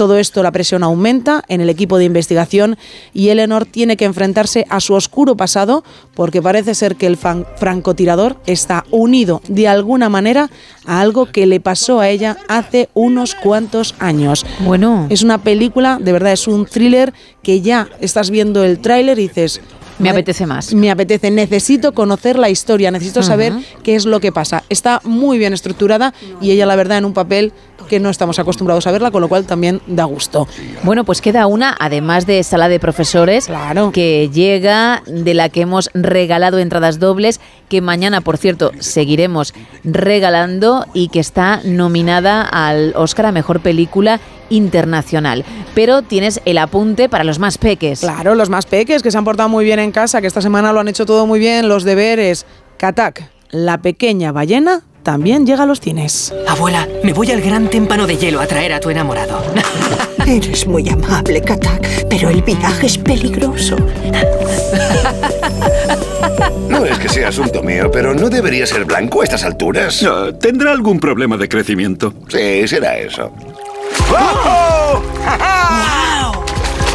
Todo esto, la presión aumenta en el equipo de investigación y Eleanor tiene que enfrentarse a su oscuro pasado porque parece ser que el francotirador está unido de alguna manera a algo que le pasó a ella hace unos cuantos años. Bueno. Es una película, de verdad, es un thriller que ya estás viendo el tráiler y dices... Me "Madre- apetece más. Me apetece, necesito conocer la historia, necesito saber qué es lo que pasa. Está muy bien estructurada y ella, la verdad, en un papel que no estamos acostumbrados a verla, con lo cual también da gusto. Bueno, pues queda una, además de sala de profesores, que llega, de la que hemos regalado entradas dobles, que mañana, por cierto, seguiremos regalando y que está nominada al Oscar a Mejor Película Internacional. Pero tienes el apunte para los más peques. Claro, los más peques que se han portado muy bien en casa, que esta semana lo han hecho todo muy bien, los deberes. Katak, la pequeña ballena, también llega a los cines. Abuela, me voy al gran témpano de hielo a traer a tu enamorado. *laughs* Eres muy amable, Katak, pero el viaje es peligroso. No es que sea asunto mío, pero ¿no debería ser blanco a estas alturas? ¿Tendrá algún problema de crecimiento? Sí, será eso.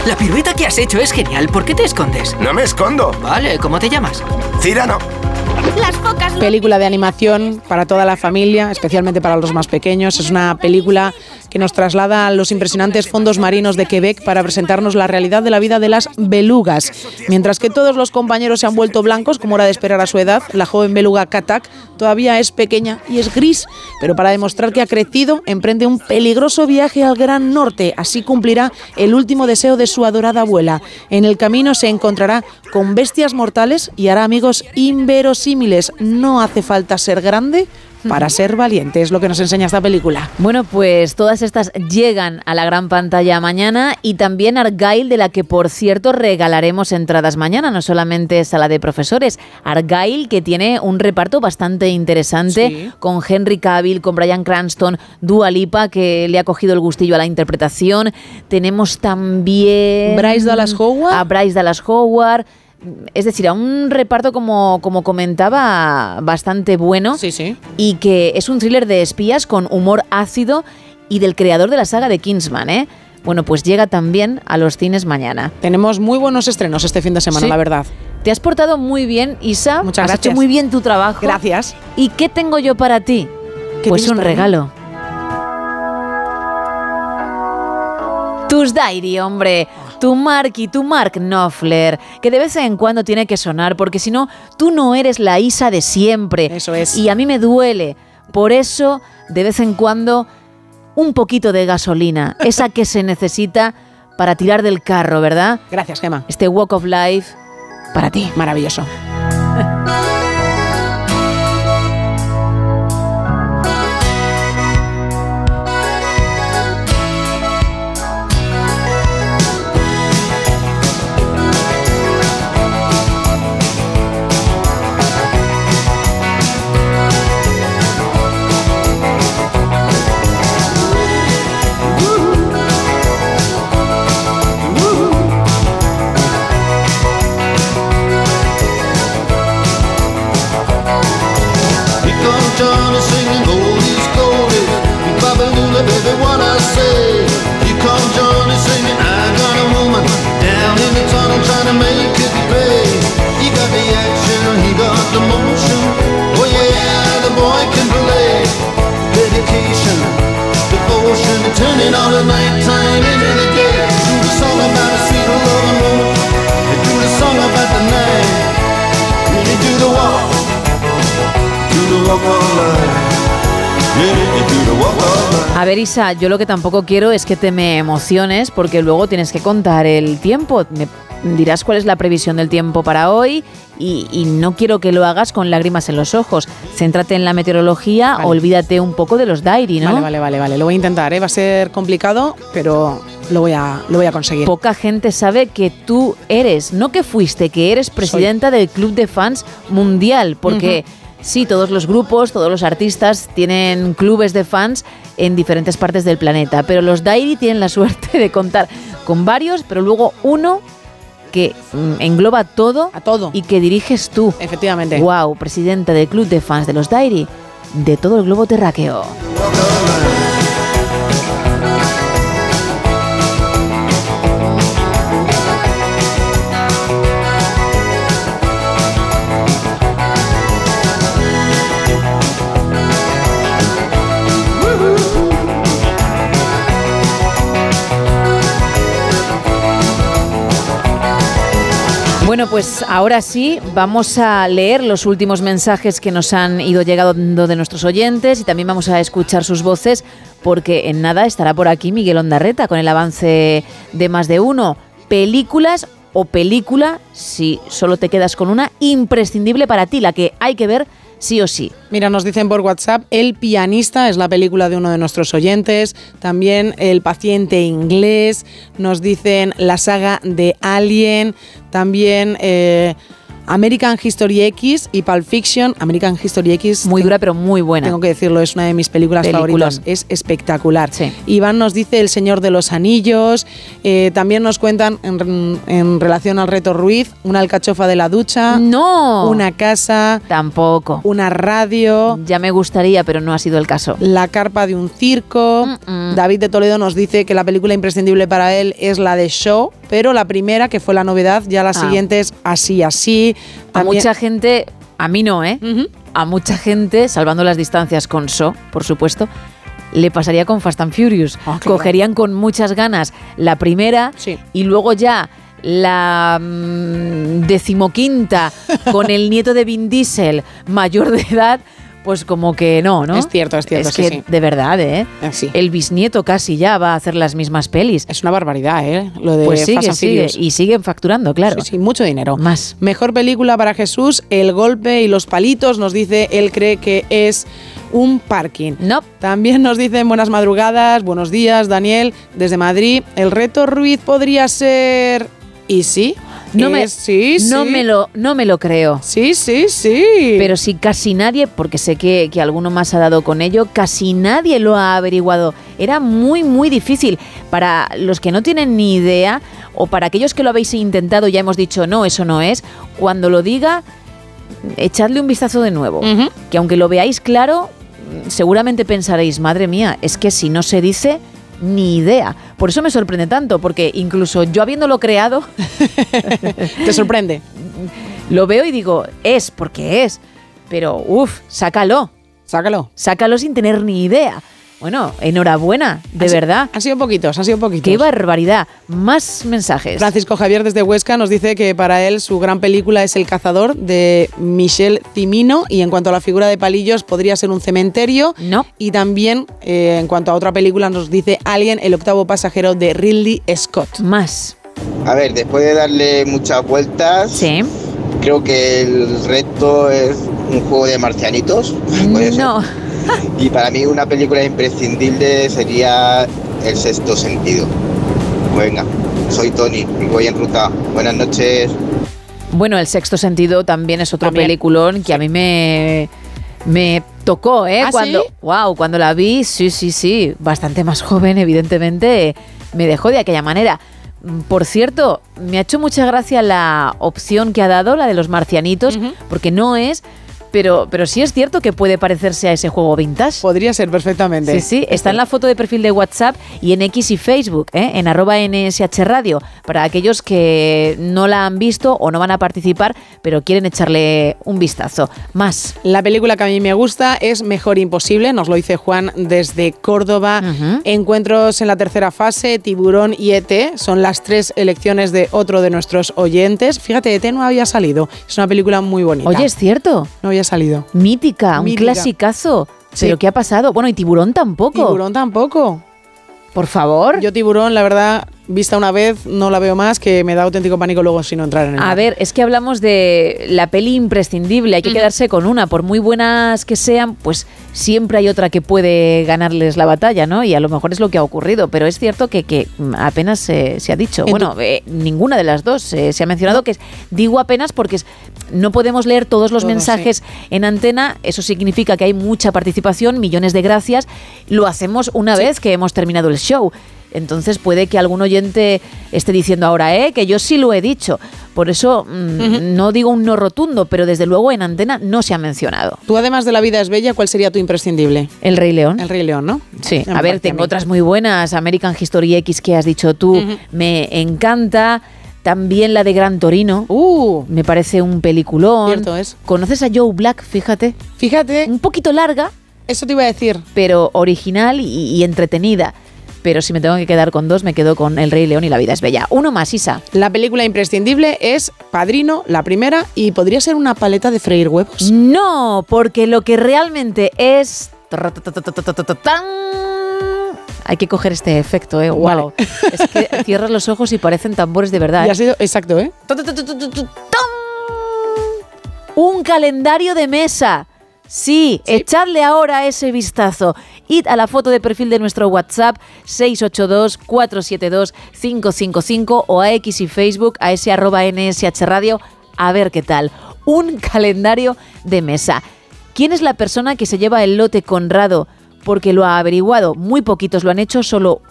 La pirueta que has hecho es genial. ¿Por qué te escondes? No me escondo. Vale, ¿cómo te llamas? Cirano. Película de animación para toda la familia, especialmente para los más pequeños. Es una película que nos traslada a los impresionantes fondos marinos de Quebec para presentarnos la realidad de la vida de las belugas. Mientras que todos los compañeros se han vuelto blancos, como era de esperar a su edad, la joven beluga Katak todavía es pequeña y es gris, pero para demostrar que ha crecido, emprende un peligroso viaje al Gran Norte. Así cumplirá el último deseo de su adorada abuela. En el camino se encontrará con bestias mortales y hará amigos inverosímiles. No hace falta ser grande para ser valiente, es lo que nos enseña esta película. Bueno, pues todas estas llegan a la gran pantalla mañana y también Argyle, de la que por cierto regalaremos entradas mañana, no solamente sala de profesores. Argyle, que tiene un reparto bastante interesante con Henry Cavill, con Brian Cranston, Dua Lipa, que le ha cogido el gustillo a la interpretación. Tenemos también. Bryce Dallas Howard. A Bryce Dallas Howard. Es decir, a un reparto como, como comentaba, bastante bueno. Sí, sí. Y que es un thriller de espías con humor ácido y del creador de la saga de Kingsman, ¿eh? Bueno, pues llega también a los cines mañana. Tenemos muy buenos estrenos este fin de semana, Sí. la verdad. Te has portado muy bien, Isa. Muchas has gracias. hecho muy bien tu trabajo. Gracias. ¿Y qué tengo yo para ti? ¿Qué Pues un mí? regalo. Tus Diary, hombre. Tu Mark y tu Mark Knopfler, que de vez en cuando tiene que sonar, porque si no, tú no eres la Isa de siempre. Eso es. Y a mí me duele. Por eso, de vez en cuando, un poquito de gasolina, *laughs* esa que se necesita para tirar del carro, ¿verdad? Gracias, Gemma. Este Walk of Life para ti. Maravilloso. Turning all the nighttime into the day. Do the song about a sweet love and do the song about the night. The walk. Do the walk you do the walk of life. A ver, Isa, yo lo que tampoco quiero es que te me emociones porque luego tienes que contar el tiempo. Me dirás cuál es la previsión del tiempo para hoy y, y no quiero que lo hagas con lágrimas en los ojos. Céntrate en la meteorología, olvídate un poco de los diary, ¿no? Vale, vale, vale, vale. Lo voy a intentar, ¿eh? Va a ser complicado, pero lo voy a, lo voy a conseguir. Poca gente sabe que tú eres, no que fuiste, que eres presidenta del Club de Fans Mundial, porque sí, todos los grupos, todos los artistas tienen clubes de fans en diferentes partes del planeta, pero los Diary tienen la suerte de contar con varios, pero luego uno que mm, engloba todo, a todo y que diriges tú. Efectivamente. Wow, presidenta del Club de Fans de los Diary de todo el globo terráqueo. Bueno, pues ahora sí, vamos a leer los últimos mensajes que nos han ido llegando de nuestros oyentes y también vamos a escuchar sus voces porque en nada estará por aquí Miguel Ondarreta con el avance de más de uno. Películas o película, si solo te quedas con una, imprescindible para ti, la que hay que ver sí o sí. Mira, nos dicen por WhatsApp, El pianista es la película de uno de nuestros oyentes, también El paciente inglés, nos dicen la saga de Alien, también eh, American History X y Pulp Fiction. American History X... Muy dura pero muy buena. Tengo que decirlo, es una de mis películas Peliculón. favoritas, es espectacular. Iván nos dice El Señor de los Anillos, eh, también nos cuentan en, en relación al reto Ruiz, una alcachofa de la ducha. No. Una casa. Tampoco. Una radio. Ya me gustaría, pero no ha sido el caso. La carpa de un circo. David de Toledo nos dice que la película imprescindible para él es la de Show, pero la primera, que fue la novedad, ya las Ah. siguientes así, así. A mucha gente, a mí no, ¿eh? A mucha gente, salvando las distancias con So, por supuesto, le pasaría con Fast and Furious. Ah, claro. Cogerían con muchas ganas la primera y luego ya la mm, decimoquinta con el nieto de Vin Diesel, mayor de edad. Pues como que no, ¿no? Es cierto, es cierto, Es sí, que sí. de verdad, ¿eh? El bisnieto casi ya va a hacer las mismas pelis. Es una barbaridad, ¿eh? Lo de pues sigue, sigue. Y siguen facturando, claro. Sí, sí, mucho dinero. Más. Mejor película para Jesús, El golpe y los palitos, nos dice, él cree que es un parking. No. También nos dicen buenas madrugadas, buenos días, Daniel, desde Madrid. El reto Ruiz podría ser... ¿Y sí? No me, sí, no sí. me lo, no me lo creo. Sí, sí, sí. Pero si casi nadie, porque sé que, que alguno más ha dado con ello, casi nadie lo ha averiguado. Era muy, muy difícil. Para los que no tienen ni idea, o para aquellos que lo habéis intentado, ya hemos dicho, no, eso no es, cuando lo diga, echadle un vistazo de nuevo. Que aunque lo veáis claro, seguramente pensaréis, madre mía, es que si no se dice, ni idea. Por eso me sorprende tanto, porque incluso yo habiéndolo creado, *laughs* Te sorprende. lo veo y digo, es porque es. Pero, uff, sácalo. Sácalo. Sácalo sin tener ni idea. Bueno, enhorabuena, de Han verdad. Han sido poquitos, han sido poquitos. Qué barbaridad. Más mensajes. Francisco Javier desde Huesca nos dice que para él su gran película es El cazador de Michel Cimino y en cuanto a la figura de palillos podría ser un cementerio. No. Y también eh, en cuanto a otra película nos dice Alien, el octavo pasajero de Ridley Scott. Más. A ver, después de darle muchas vueltas, creo que el resto es un juego de marcianitos. *laughs* No. Y para mí una película imprescindible sería El sexto sentido. Venga, soy Tony y voy en ruta. Buenas noches. Bueno, El sexto sentido también es otro También. peliculón que a mí me, me tocó, ¿eh? ¿Ah, cuando, sí? wow, cuando la vi, sí, sí, sí, bastante más joven, evidentemente, me dejó de aquella manera. Mm, Por cierto, me ha hecho mucha gracia la opción que ha dado, la de los marcianitos, porque no es, pero, pero sí es cierto que puede parecerse a ese juego vintage. Podría ser perfectamente. Sí, sí, está en la foto de perfil de WhatsApp y en X y Facebook, ¿eh? en arroba NSH Radio, para aquellos que no la han visto o no van a participar, pero quieren echarle un vistazo. Más. La película que a mí me gusta es Mejor Imposible, nos lo dice Juan desde Córdoba. Encuentros en la tercera fase, Tiburón y ET son las tres elecciones de otro de nuestros oyentes. Fíjate, ET no había salido, es una película muy bonita. Oye, es cierto. No había salido. Mítica, un clasicazo. Sí. ¿Pero qué ha pasado? Bueno, y Tiburón tampoco. Tiburón tampoco. Por favor. Yo Tiburón, la verdad, vista una vez, no la veo más, que me da auténtico pánico luego si no entrar en el A mar. ver, es que hablamos de la peli imprescindible, hay que quedarse con una, por muy buenas que sean, pues siempre hay otra que puede ganarles la batalla, ¿no? Y a lo mejor es lo que ha ocurrido, pero es cierto que, que apenas se- se ha dicho. En Bueno, eh, ninguna de las dos eh, se ha mencionado, que es, digo apenas porque es- no podemos leer todos los mensajes en antena, eso significa que hay mucha participación, millones de gracias, lo hacemos una vez que hemos terminado el show. Entonces puede que algún oyente esté diciendo ahora, ¿eh? Que yo sí lo he dicho. Por eso mm, no digo un no rotundo, pero desde luego en antena no se ha mencionado. Tú, además de La vida es bella, ¿cuál sería tu imprescindible? El Rey León. El Rey León, ¿no? Sí, a ver, tengo otras muy buenas. American History X que has dicho tú, me encanta. También la de Gran Torino. me parece un peliculón. Uh. Cierto es. ¿Conoces a Joe Black? Fíjate. Fíjate. Un poquito larga. Eso te iba a decir. Pero original y, y entretenida. Pero si me tengo que quedar con dos, me quedo con El Rey León y La vida es bella. Uno más, Isa. La película imprescindible es Padrino, la primera, y podría ser una paleta de freír huevos. No, porque lo que realmente es... Hay que coger este efecto, ¿eh? Wow. Es que cierras los ojos y parecen tambores de verdad. Y ¿eh? ha sido exacto, ¿eh? Un calendario de mesa. Sí, echadle ahora ese vistazo. Id a la foto de perfil de nuestro WhatsApp 682-472-555 o a X y Facebook a ese arroba NSH Radio a ver qué tal. Un *laughs* calendario de mesa. ¿Quién es la persona que se lleva el lote Conrado? Porque lo ha averiguado. Muy poquitos lo han hecho, solo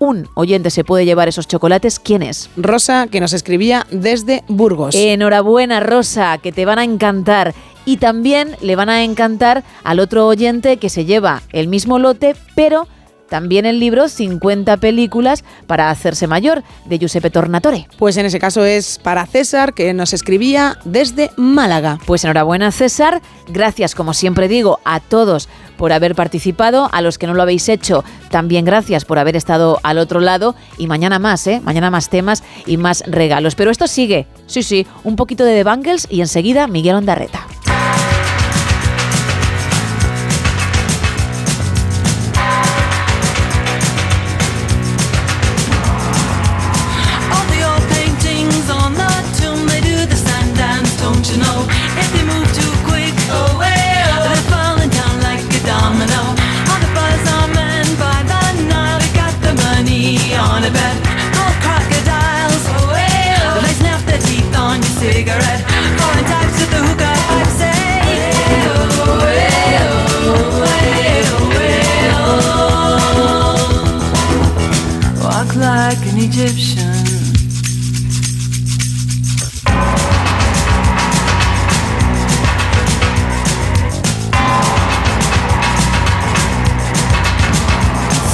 un oyente se puede llevar esos chocolates. ¿Quién es? Rosa, que nos escribía desde Burgos. Enhorabuena, Rosa, que te van a encantar. Y también le van a encantar al otro oyente que se lleva el mismo lote, pero también el libro 50 películas para hacerse mayor, de Giuseppe Tornatore. Pues en ese caso es para César, que nos escribía desde Málaga. Pues enhorabuena, César. Gracias, como siempre digo, a todos por haber participado. A los que no lo habéis hecho, también gracias por haber estado al otro lado. Y mañana más, ¿eh? Mañana más temas y más regalos. Pero esto sigue. Sí, sí, un poquito de The Bangles y enseguida Miguel Ondarreta.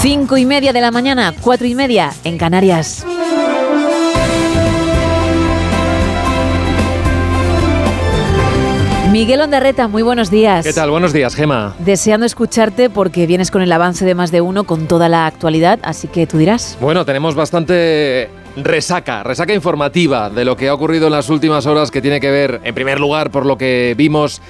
Cinco y media de la mañana, cuatro y media en Canarias. Miguel Ondarreta, muy buenos días. ¿Qué tal? Buenos días, Gema. Deseando escucharte porque vienes con el avance de más de uno con toda la actualidad, así que tú dirás. Bueno, tenemos bastante resaca, resaca informativa de lo que ha ocurrido en las últimas horas que tiene que ver, en primer lugar, por lo que vimos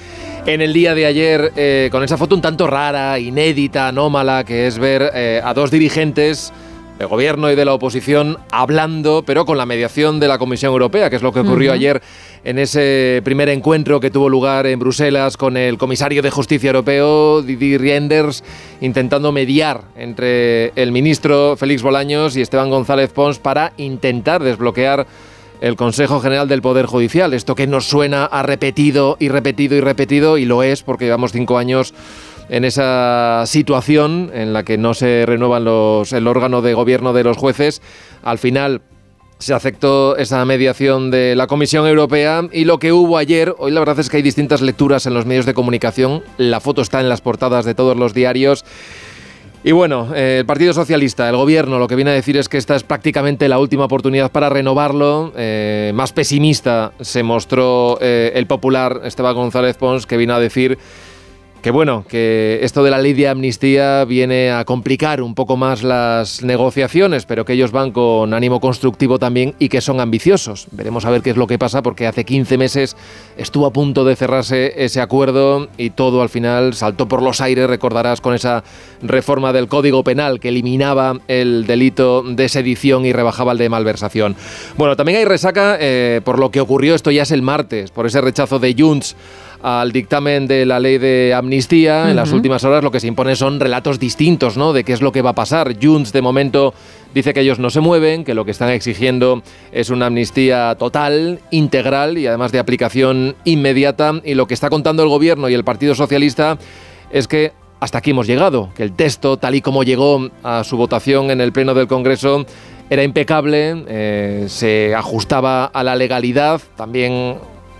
en el día de ayer eh, con esa foto un tanto rara, inédita, anómala, que es ver eh, a dos dirigentes del gobierno y de la oposición hablando, pero con la mediación de la Comisión Europea, que es lo que ocurrió Ujú. ayer en ese primer encuentro que tuvo lugar en Bruselas con el comisario de Justicia Europeo, Didier Reinders, intentando mediar entre el ministro Félix Bolaños y Esteban González Pons para intentar desbloquear el Consejo General del Poder Judicial. Esto que nos suena a repetido y repetido y repetido, y lo es porque llevamos cinco años en esa situación en la que no se renuevan el órgano de gobierno de los jueces. Al final se aceptó esa mediación de la Comisión Europea y lo que hubo ayer, hoy la verdad es que hay distintas lecturas en los medios de comunicación, la foto está en las portadas de todos los diarios. Y bueno, eh, el Partido Socialista, el gobierno, lo que viene a decir es que esta es prácticamente la última oportunidad para renovarlo. Eh, más pesimista se mostró eh, el popular Esteban González Pons, que vino a decir que bueno, que esto de la ley de amnistía viene a complicar un poco más las negociaciones, pero que ellos van con ánimo constructivo también y que son ambiciosos. Veremos a ver qué es lo que pasa porque hace 15 meses estuvo a punto de cerrarse ese acuerdo y todo al final saltó por los aires, recordarás, con esa reforma del Código Penal que eliminaba el delito de sedición y rebajaba el de malversación. Bueno, también hay resaca eh, por lo que ocurrió, esto ya es el martes, por ese rechazo de Junts al dictamen de la ley de amnistía. En las últimas horas lo que se impone son relatos distintos, ¿no? De qué es lo que va a pasar. Junts, de momento, dice que ellos no se mueven, que lo que están exigiendo es una amnistía total, integral y además de aplicación inmediata. Y lo que está contando el gobierno y el Partido Socialista es que hasta aquí hemos llegado, que el texto, tal y como llegó a su votación en el Pleno del Congreso, era impecable, eh, se ajustaba a la legalidad, también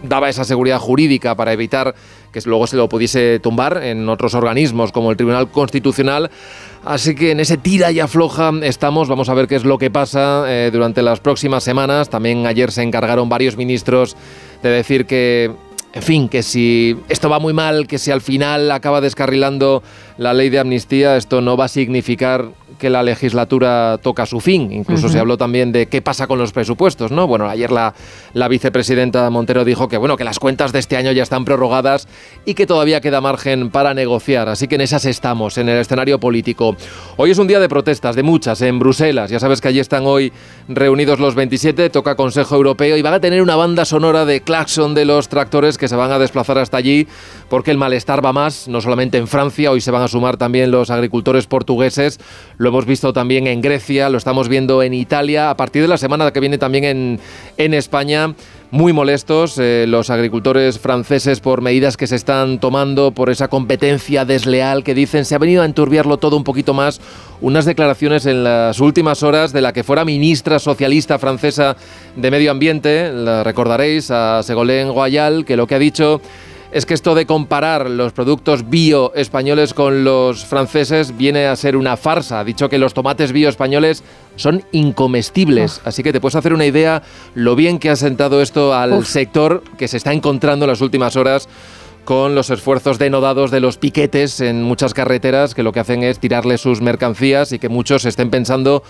daba esa seguridad jurídica para evitar que luego se lo pudiese tumbar en otros organismos como el Tribunal Constitucional. Así que en ese tira y afloja estamos. Vamos a ver qué es lo que pasa eh, durante las próximas semanas. También ayer se encargaron varios ministros de decir que en fin, que si esto va muy mal, que si al final acaba descarrilando la ley de amnistía, esto no va a significar que la legislatura toca su fin. Incluso se habló también de qué pasa con los presupuestos, ¿no? Bueno, ayer la, la vicepresidenta Montero dijo que, bueno, que las cuentas de este año ya están prorrogadas y que todavía queda margen para negociar. Así que en esas estamos, en el escenario político. Hoy es un día de protestas, de muchas, en Bruselas. Ya sabes que allí están hoy reunidos los 27, toca Consejo Europeo y van a tener una banda sonora de claxon de los tractores que se van a desplazar hasta allí porque el malestar va más, no solamente en Francia, hoy se van a sumar también los agricultores portugueses, lo hemos visto también en Grecia, lo estamos viendo en Italia, a partir de la semana que viene también en, España. Muy molestos eh, los agricultores franceses por medidas que se están tomando, por esa competencia desleal que dicen se ha venido a enturbiarlo todo un poquito más. Unas declaraciones en las últimas horas de la que fuera ministra socialista francesa de Medio Ambiente, recordaréis, a Ségolène Royal, que lo que ha dicho es que esto de comparar los productos bio españoles con los franceses viene a ser una farsa. Ha dicho que los tomates bio españoles son incomestibles. Así que te puedes hacer una idea lo bien que ha sentado esto al Uf. sector que se está encontrando en las últimas horas con los esfuerzos denodados de los piquetes en muchas carreteras que lo que hacen es tirarle sus mercancías y que muchos estén pensando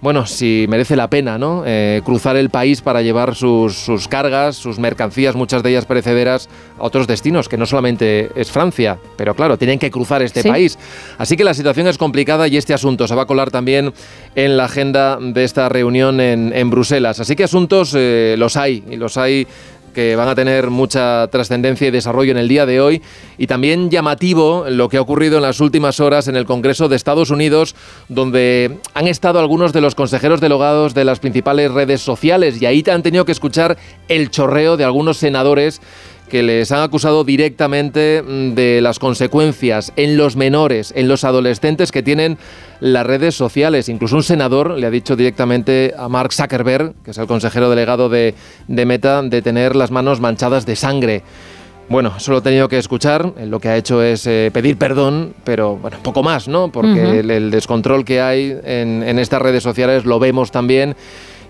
bueno, si merece la pena, ¿no? Eh, cruzar el país para llevar sus, sus cargas, sus mercancías, muchas de ellas perecederas, a otros destinos, que no solamente es Francia, pero claro, tienen que cruzar este Sí. país. Así que la situación es complicada y este asunto se va a colar también en la agenda de esta reunión en, en Bruselas. Así que asuntos eh, los hay, y los hay que van a tener mucha trascendencia y desarrollo en el día de hoy. Y también llamativo lo que ha ocurrido en las últimas horas en el Congreso de Estados Unidos, donde han estado algunos de los consejeros delegados de las principales redes sociales y ahí han tenido que escuchar el chorreo de algunos senadores que les han acusado directamente mm, de las consecuencias en los menores, en los adolescentes que tienen las redes sociales. Incluso un senador le ha dicho directamente a Mark Zuckerberg, que es el consejero delegado de, de Meta, de tener las manos manchadas de sangre. Bueno, eso lo he tenido que escuchar. Lo que ha hecho es eh, pedir perdón, pero bueno, poco más, ¿no? Porque Ujú. el, el descontrol que hay en, en estas redes sociales lo vemos también.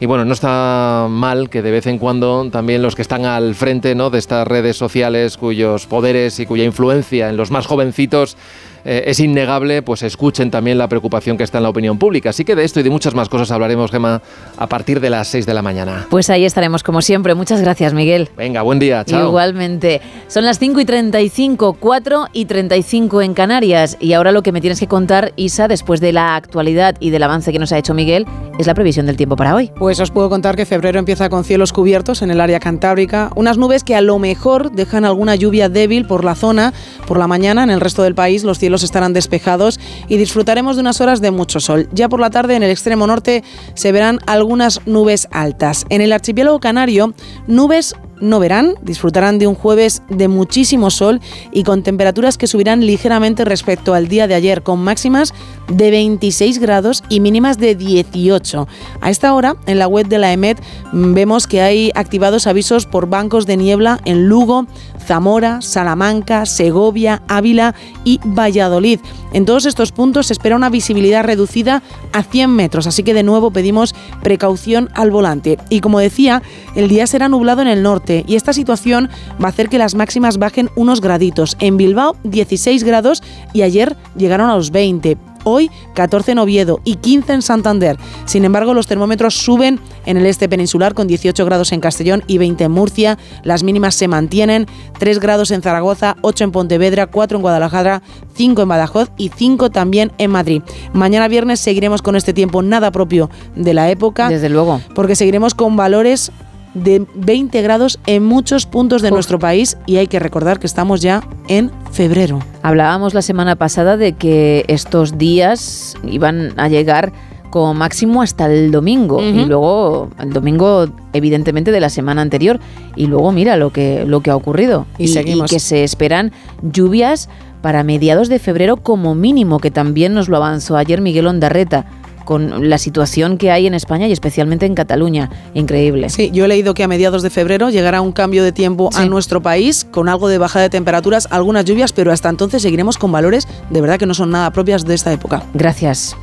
Y bueno, no está mal que de vez en cuando también los que están al frente ¿no? de estas redes sociales, cuyos poderes y cuya influencia en los más jovencitos eh, es innegable, pues escuchen también la preocupación que está en la opinión pública. Así que de esto y de muchas más cosas hablaremos, Gema, a partir de las 6 de la mañana. Pues ahí estaremos como siempre. Muchas gracias, Miguel. Venga, buen día, chao. Igualmente. Son las 5 y 35, 4 y 35 en Canarias. Y ahora lo que me tienes que contar, Isa, después de la actualidad y del avance que nos ha hecho Miguel, es la previsión del tiempo para hoy. Pues os puedo contar que febrero empieza con cielos cubiertos en el área cantábrica, unas nubes que a lo mejor dejan alguna lluvia débil por la zona. Por la mañana en el resto del país los cielos estarán despejados y disfrutaremos de unas horas de mucho sol. Ya por la tarde en el extremo norte se verán algunas nubes altas. En el archipiélago canario, nubes no verán, disfrutarán de un jueves de muchísimo sol y con temperaturas que subirán ligeramente respecto al día de ayer, con máximas de 26 grados y mínimas de 18. A esta hora, en la web de la EMET, mm, vemos que hay activados avisos por bancos de niebla en Lugo, Zamora, Salamanca, Segovia, Ávila y Valladolid. En todos estos puntos se espera una visibilidad reducida a 100 metros, así que de nuevo pedimos precaución al volante. Y como decía, el día será nublado en el norte y esta situación va a hacer que las máximas bajen unos graditos. En Bilbao 16 grados y ayer llegaron a los 20. Hoy 14 en Oviedo y 15 en Santander. Sin embargo, los termómetros suben en el este peninsular con 18 grados en Castellón y 20 en Murcia. Las mínimas se mantienen, 3 grados en Zaragoza, 8 en Pontevedra, 4 en Guadalajara, 5 en Badajoz y 5 también en Madrid. Mañana viernes seguiremos con este tiempo nada propio de la época. Desde luego. Porque seguiremos con valores de 20 grados en muchos puntos de nuestro país y hay que recordar que estamos ya en febrero. Hablábamos la semana pasada de que estos días iban a llegar como máximo hasta el domingo y luego el domingo evidentemente de la semana anterior. Y luego mira lo que lo que ha ocurrido. Y seguimos. que se esperan lluvias para mediados de febrero como mínimo que también nos lo avanzó ayer Miguel Ondarreta con la situación que hay en España y especialmente en Cataluña increíble Sí, yo he leído que a mediados de febrero llegará un cambio de tiempo a nuestro país con algo de bajada de temperaturas, algunas lluvias, pero hasta entonces seguiremos con valores de verdad que no son nada propias de esta época. Gracias.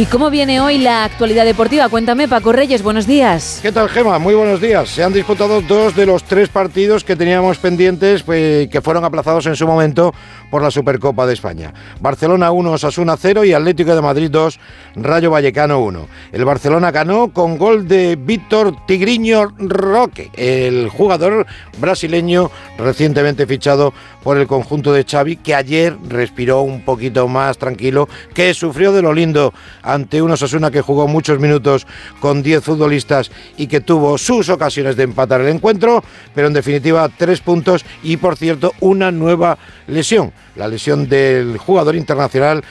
¿Y cómo viene hoy la actualidad deportiva? Cuéntame, Paco Reyes, buenos días. ¿Qué tal, Gema? Muy buenos días. Se han disputado dos de los tres partidos que teníamos pendientes, pues, que fueron aplazados en su momento por la Supercopa de España. Barcelona 1, Osasuna 0 y Atlético de Madrid 2, Rayo Vallecano 1. El Barcelona ganó con gol de Víctor Tigriño Roque, el jugador brasileño recientemente fichado por el conjunto de Xavi, que ayer respiró un poquito más tranquilo, que sufrió de lo lindo ante un Osasuna que jugó muchos minutos con 10 futbolistas y que tuvo sus ocasiones de empatar el encuentro, pero en definitiva tres puntos y por cierto una nueva lesión, la lesión del jugador internacional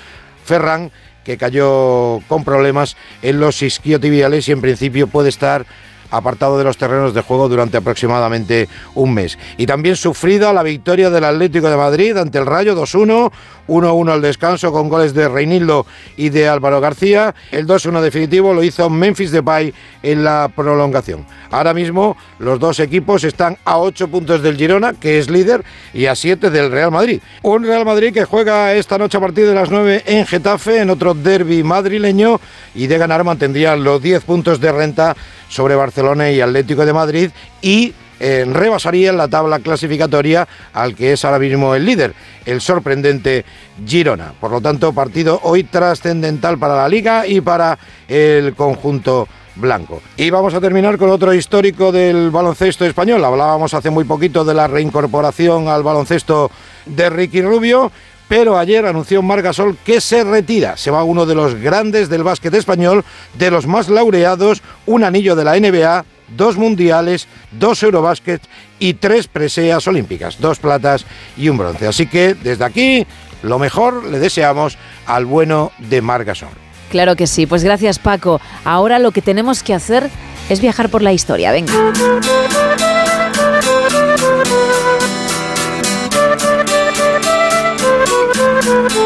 Ferran que cayó con problemas en los isquiotibiales y en principio puede estar apartado de los terrenos de juego durante aproximadamente un mes. Y también sufrida la victoria del Atlético de Madrid ante el Rayo 2-1, 1-1 al descanso con goles de Reinildo y de Álvaro García. El 2-1 definitivo lo hizo Memphis Depay en la prolongación. Ahora mismo los dos equipos están a 8 puntos del Girona, que es líder, y a 7 del Real Madrid. Un Real Madrid que juega esta noche a partir de las 9 en Getafe, en otro derby madrileño, y de ganar mantendría los 10 puntos de renta sobre Barcelona y Atlético de Madrid y eh, rebasaría en la tabla clasificatoria al que es ahora mismo el líder, el sorprendente Girona. Por lo tanto, partido hoy trascendental para la liga y para el conjunto blanco. Y vamos a terminar con otro histórico del baloncesto español. Hablábamos hace muy poquito de la reincorporación al baloncesto de Ricky Rubio. Pero ayer anunció Margasol que se retira. Se va uno de los grandes del básquet español, de los más laureados, un anillo de la NBA, dos mundiales, dos Eurobásquet y tres preseas olímpicas, dos platas y un bronce. Así que desde aquí, lo mejor le deseamos al bueno de Margasol. Claro que sí. Pues gracias, Paco. Ahora lo que tenemos que hacer es viajar por la historia. Venga.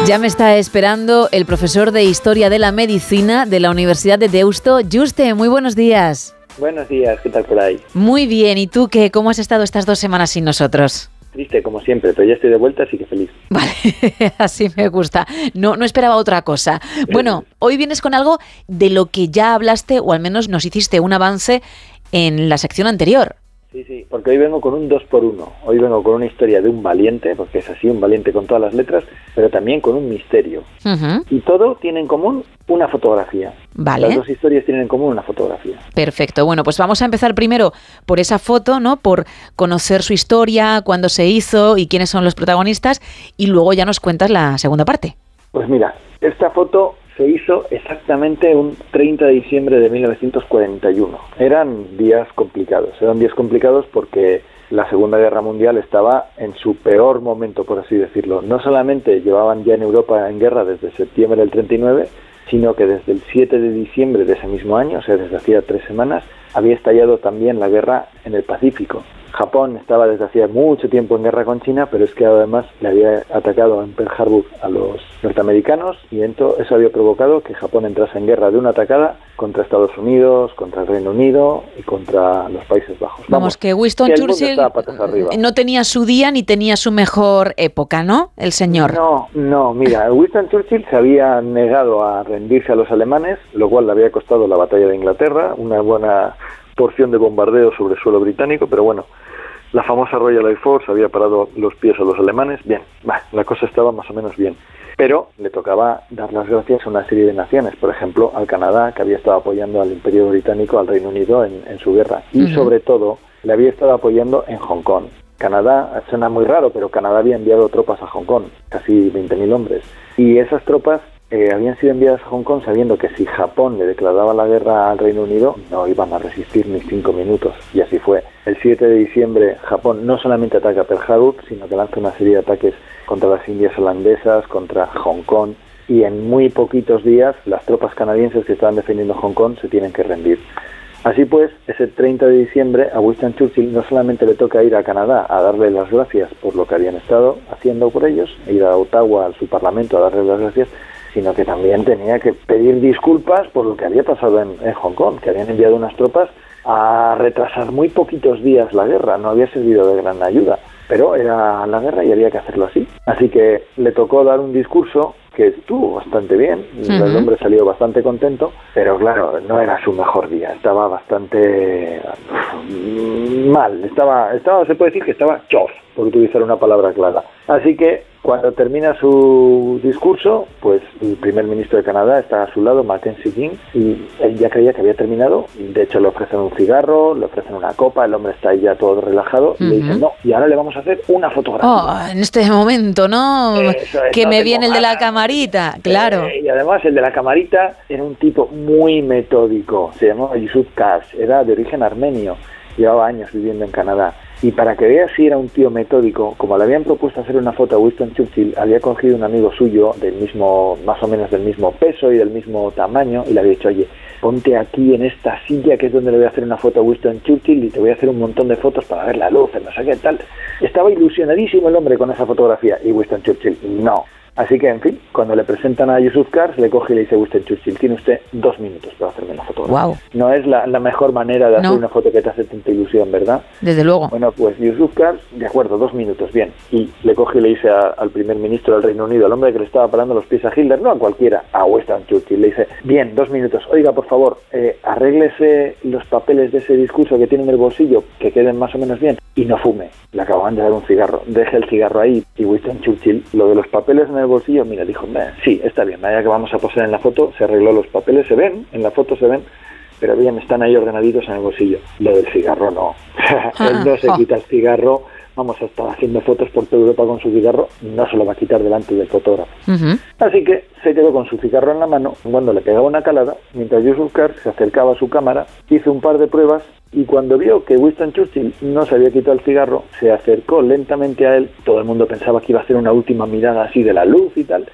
Ya me está esperando el profesor de Historia de la Medicina de la Universidad de Deusto, Juste. Muy buenos días. Buenos días, ¿qué tal por ahí? Muy bien. ¿Y tú qué? ¿Cómo has estado estas dos semanas sin nosotros? Triste, como siempre, pero ya estoy de vuelta, así que feliz. *laughs* Así me gusta. No, no esperaba otra cosa. Bueno, hoy vienes con algo de lo que ya hablaste, o al menos nos hiciste un avance en la sección anterior. Sí, sí, porque hoy vengo con un 2 por 1 Hoy vengo con una historia de un valiente, porque es así, un valiente con todas las letras, pero también con un misterio. Y todo tiene en común una fotografía. Vale. Las dos historias tienen en común una fotografía. Perfecto. Bueno, pues vamos a empezar primero por esa foto, ¿no? Por conocer su historia, cuándo se hizo y quiénes son los protagonistas, y luego ya nos cuentas la segunda parte. Pues mira, esta foto se hizo exactamente un 30 de diciembre de 1941. Eran días complicados, eran días complicados porque la Segunda Guerra Mundial estaba en su peor momento, por así decirlo. No solamente llevaban ya en Europa en guerra desde septiembre del 39, sino que desde el 7 de diciembre de ese mismo año, o sea, desde hacía tres semanas, había estallado también la guerra en el Pacífico. Japón estaba desde hacía mucho tiempo en guerra con China, pero es que además le había atacado en Pearl Harbor a los norteamericanos y eso había provocado que Japón entrase en guerra de una atacada contra Estados Unidos, contra el Reino Unido y contra los Países Bajos. Vamos, que Winston que Churchill no tenía su día ni tenía su mejor época, ¿no? El señor. No, no, mira, *laughs* Winston Churchill se había negado a rendirse a los alemanes, lo cual le había costado la batalla de Inglaterra, una buena porción de bombardeo sobre suelo británico, pero bueno, la famosa Royal Air Force había parado los pies a los alemanes, bien, bah, la cosa estaba más o menos bien. Pero le tocaba dar las gracias a una serie de naciones, por ejemplo, al Canadá, que había estado apoyando al Imperio Británico, al Reino Unido en, en su guerra, y sobre todo le había estado apoyando en Hong Kong. Canadá, suena muy raro, pero Canadá había enviado tropas a Hong Kong, casi 20.000 hombres. Y esas tropas eh, habían sido enviadas a Hong Kong sabiendo que si Japón le declaraba la guerra al Reino Unido, no iban a resistir ni cinco minutos. Y así fue. El 7 de diciembre, Japón no solamente ataca Pearl Harbor, sino que lanza una serie de ataques contra las Indias holandesas, contra Hong Kong. Y en muy poquitos días, las tropas canadienses que estaban defendiendo Hong Kong se tienen que rendir. Así pues, ese 30 de diciembre a Winston Churchill no solamente le toca ir a Canadá a darle las gracias por lo que habían estado haciendo por ellos, ir a Ottawa, a su parlamento, a darle las gracias, sino que también tenía que pedir disculpas por lo que había pasado en, en Hong Kong, que habían enviado unas tropas a retrasar muy poquitos días la guerra, no había servido de gran ayuda, pero era la guerra y había que hacerlo así. Así que le tocó dar un discurso que estuvo bastante bien, el Ujú. hombre salió bastante contento, pero claro, no era su mejor día, estaba bastante mm, mal, estaba, estaba, se puede decir que estaba chof, por utilizar una palabra clara. Así que cuando termina su discurso, pues el primer ministro de Canadá está a su lado, Mackenzie King, y él ya creía que había terminado, de hecho le ofrecen un cigarro, le ofrecen una copa, el hombre está ahí ya todo relajado, y le dicen, no, y ahora le vamos a hacer una fotografía. Oh, en este momento, ¿no? Eso que no me viene el de la camarita, claro. Eh, y además el de la camarita era un tipo muy metódico, se llamaba Yusuf Kash, era de origen armenio, llevaba años viviendo en Canadá. Y para que veas si era un tío metódico, como le habían propuesto hacer una foto a Winston Churchill, había cogido un amigo suyo del mismo, más o menos del mismo peso y del mismo tamaño, y le había dicho, oye, ponte aquí en esta silla que es donde le voy a hacer una foto a Winston Churchill y te voy a hacer un montón de fotos para ver la luz, no sé qué tal. Estaba ilusionadísimo el hombre con esa fotografía y Winston Churchill no. Así que, en fin, cuando le presentan a Yusuf Kars, le coge y le dice Winston Churchill, tiene usted dos minutos para hacerme una fotografía. Wow. No es la, la mejor manera de hacer No. una foto que te hace tanta ilusión, ¿verdad? Desde luego. Bueno, pues Yusuf Kars, de acuerdo, dos minutos, bien. Y le coge y le dice a- al primer ministro del Reino Unido, al hombre que le estaba parando los pies a Hitler, no a cualquiera, a Winston Churchill, le dice, bien, dos minutos, oiga, por favor, eh, arréglese los papeles de ese discurso que tiene en el bolsillo, que queden más o menos bien, y no fume. Le acababan de dar un cigarro, deje el cigarro ahí. Y Winston Churchill, lo de los papeles en el bolsillo, mira, dijo, "Meh, sí, está bien, ya que vamos a posar en la foto, se arregló los papeles, se ven, en la foto se ven, pero bien, están ahí ordenaditos en el bolsillo. Lo del cigarro no. *laughs* Él no se quita el cigarro vamos a estar haciendo fotos por toda Europa con su cigarro, no se lo va a quitar delante del fotógrafo. Así que se quedó con su cigarro en la mano cuando le pegaba una calada, mientras Yusuf Carr se acercaba a su cámara, hizo un par de pruebas y cuando vio que Winston Churchill no se había quitado el cigarro, se acercó lentamente a él, todo el mundo pensaba que iba a hacer una última mirada así de la luz y tal,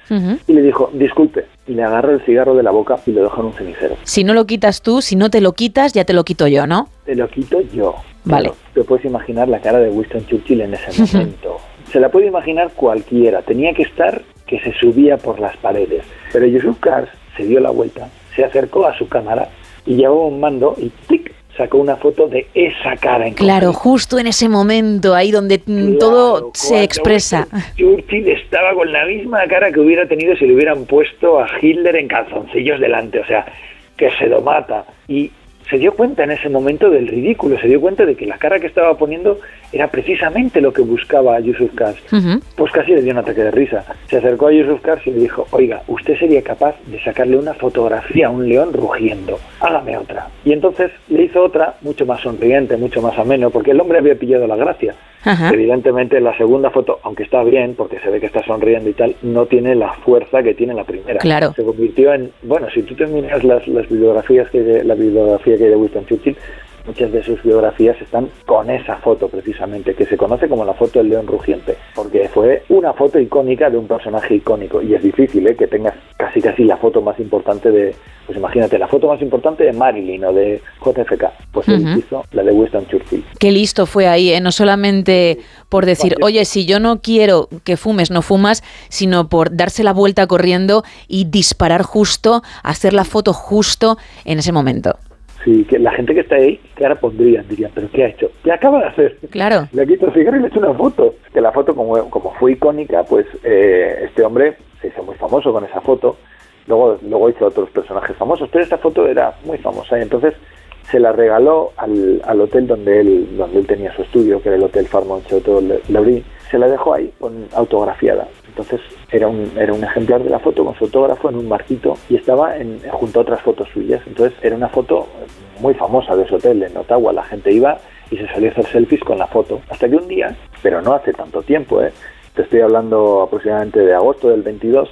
y le dijo, disculpe, y le agarró el cigarro de la boca y lo dejó en un cenicero. Si no lo quitas tú, si no te lo quitas, ya te lo quito yo, ¿no? Te lo quito yo. Vale. Te puedes imaginar la cara de Winston Churchill en ese momento. Se la puede imaginar cualquiera. Tenía que estar que se subía por las paredes. Pero Yusuf Kars se dio la vuelta, se acercó a su cámara y llevaba un mando y ¡tic! sacó una foto de esa cara en Claro, justo en ese momento, ahí donde mm, todo se expresa. Churchill estaba con la misma cara que hubiera tenido si le hubieran puesto a Hitler en calzoncillos delante, o sea, que se lo mata. Y se dio cuenta en ese momento del ridículo, se dio cuenta de que la cara que estaba poniendo era precisamente lo que buscaba Yusuf Kars. Pues casi le dio un ataque de risa. Se acercó a Yusuf Kars y le dijo, oiga, usted sería capaz de sacarle una fotografía a un león rugiendo, hágame otra. Y entonces le hizo otra mucho más sonriente, mucho más ameno, porque el hombre había pillado la gracia. Ajá. Evidentemente la segunda foto, aunque está bien, porque se ve que está sonriendo y tal, no tiene la fuerza que tiene la primera. Claro. Se convirtió en, bueno, si tú te miras las, las bibliografías que la bibliografía que hay de Winston Churchill, muchas de sus biografías están con esa foto precisamente, que se conoce como la foto del león rugiente, porque fue una foto icónica de un personaje icónico y es difícil ¿eh? que tengas casi casi la foto más importante de, pues imagínate, la foto más importante de Marilyn o de JFK, pues él hizo la de Winston Churchill. Qué listo fue ahí, ¿eh? no solamente por decir, oye, si yo no quiero que fumes, no fumas, sino por darse la vuelta corriendo y disparar justo, hacer la foto justo en ese momento. Sí, que la gente que está ahí, ahora pondrían, dirían, pero ¿qué ha hecho? ¿Qué acaba de hacer? Claro. Le quito el cigarro y le echo una foto. Que la foto, como, como fue icónica, pues eh, este hombre se hizo muy famoso con esa foto. Luego, luego hizo otros personajes famosos, pero esta foto era muy famosa y entonces se la regaló al, al hotel donde él, donde él tenía su estudio, que era el Hotel Fairmont Chateau Laurie. Se la dejó ahí, con, autografiada. Entonces era un, era un ejemplar de la foto con su autógrafo en un marquito y estaba en, junto a otras fotos suyas. Entonces era una foto muy famosa de ese hotel en Ottawa. La gente iba y se salía a hacer selfies con la foto. Hasta que un día, pero no hace tanto tiempo, ¿eh? te estoy hablando aproximadamente de agosto del 22,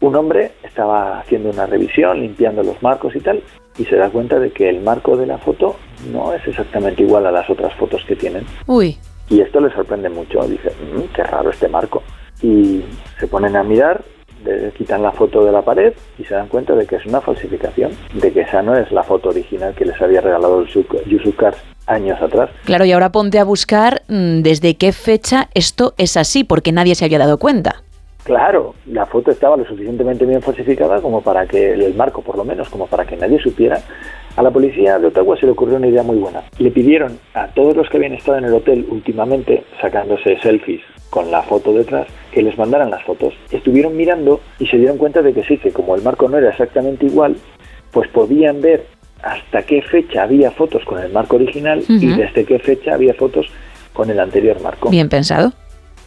un hombre estaba haciendo una revisión, limpiando los marcos y tal, y se da cuenta de que el marco de la foto no es exactamente igual a las otras fotos que tienen. Uy, Y esto le sorprende mucho. Dice, "Mm, qué raro este marco. Y se ponen a mirar, quitan la foto de la pared y se dan cuenta de que es una falsificación, de que esa no es la foto original que les había regalado Yusuf Kars años atrás. claro, y ahora ponte a buscar mm, desde qué fecha esto es así, porque nadie se había dado cuenta. Claro, la foto estaba lo suficientemente bien falsificada como para que el marco, por lo menos, como para que nadie supiera. A la policía de Ottawa se le ocurrió una idea muy buena. Le pidieron a todos los que habían estado en el hotel últimamente, sacándose selfies con la foto detrás, que les mandaran las fotos. Estuvieron mirando y se dieron cuenta de que sí, que como el marco no era exactamente igual, pues podían ver hasta qué fecha había fotos con el marco original y desde qué fecha había fotos con el anterior marco. Bien pensado.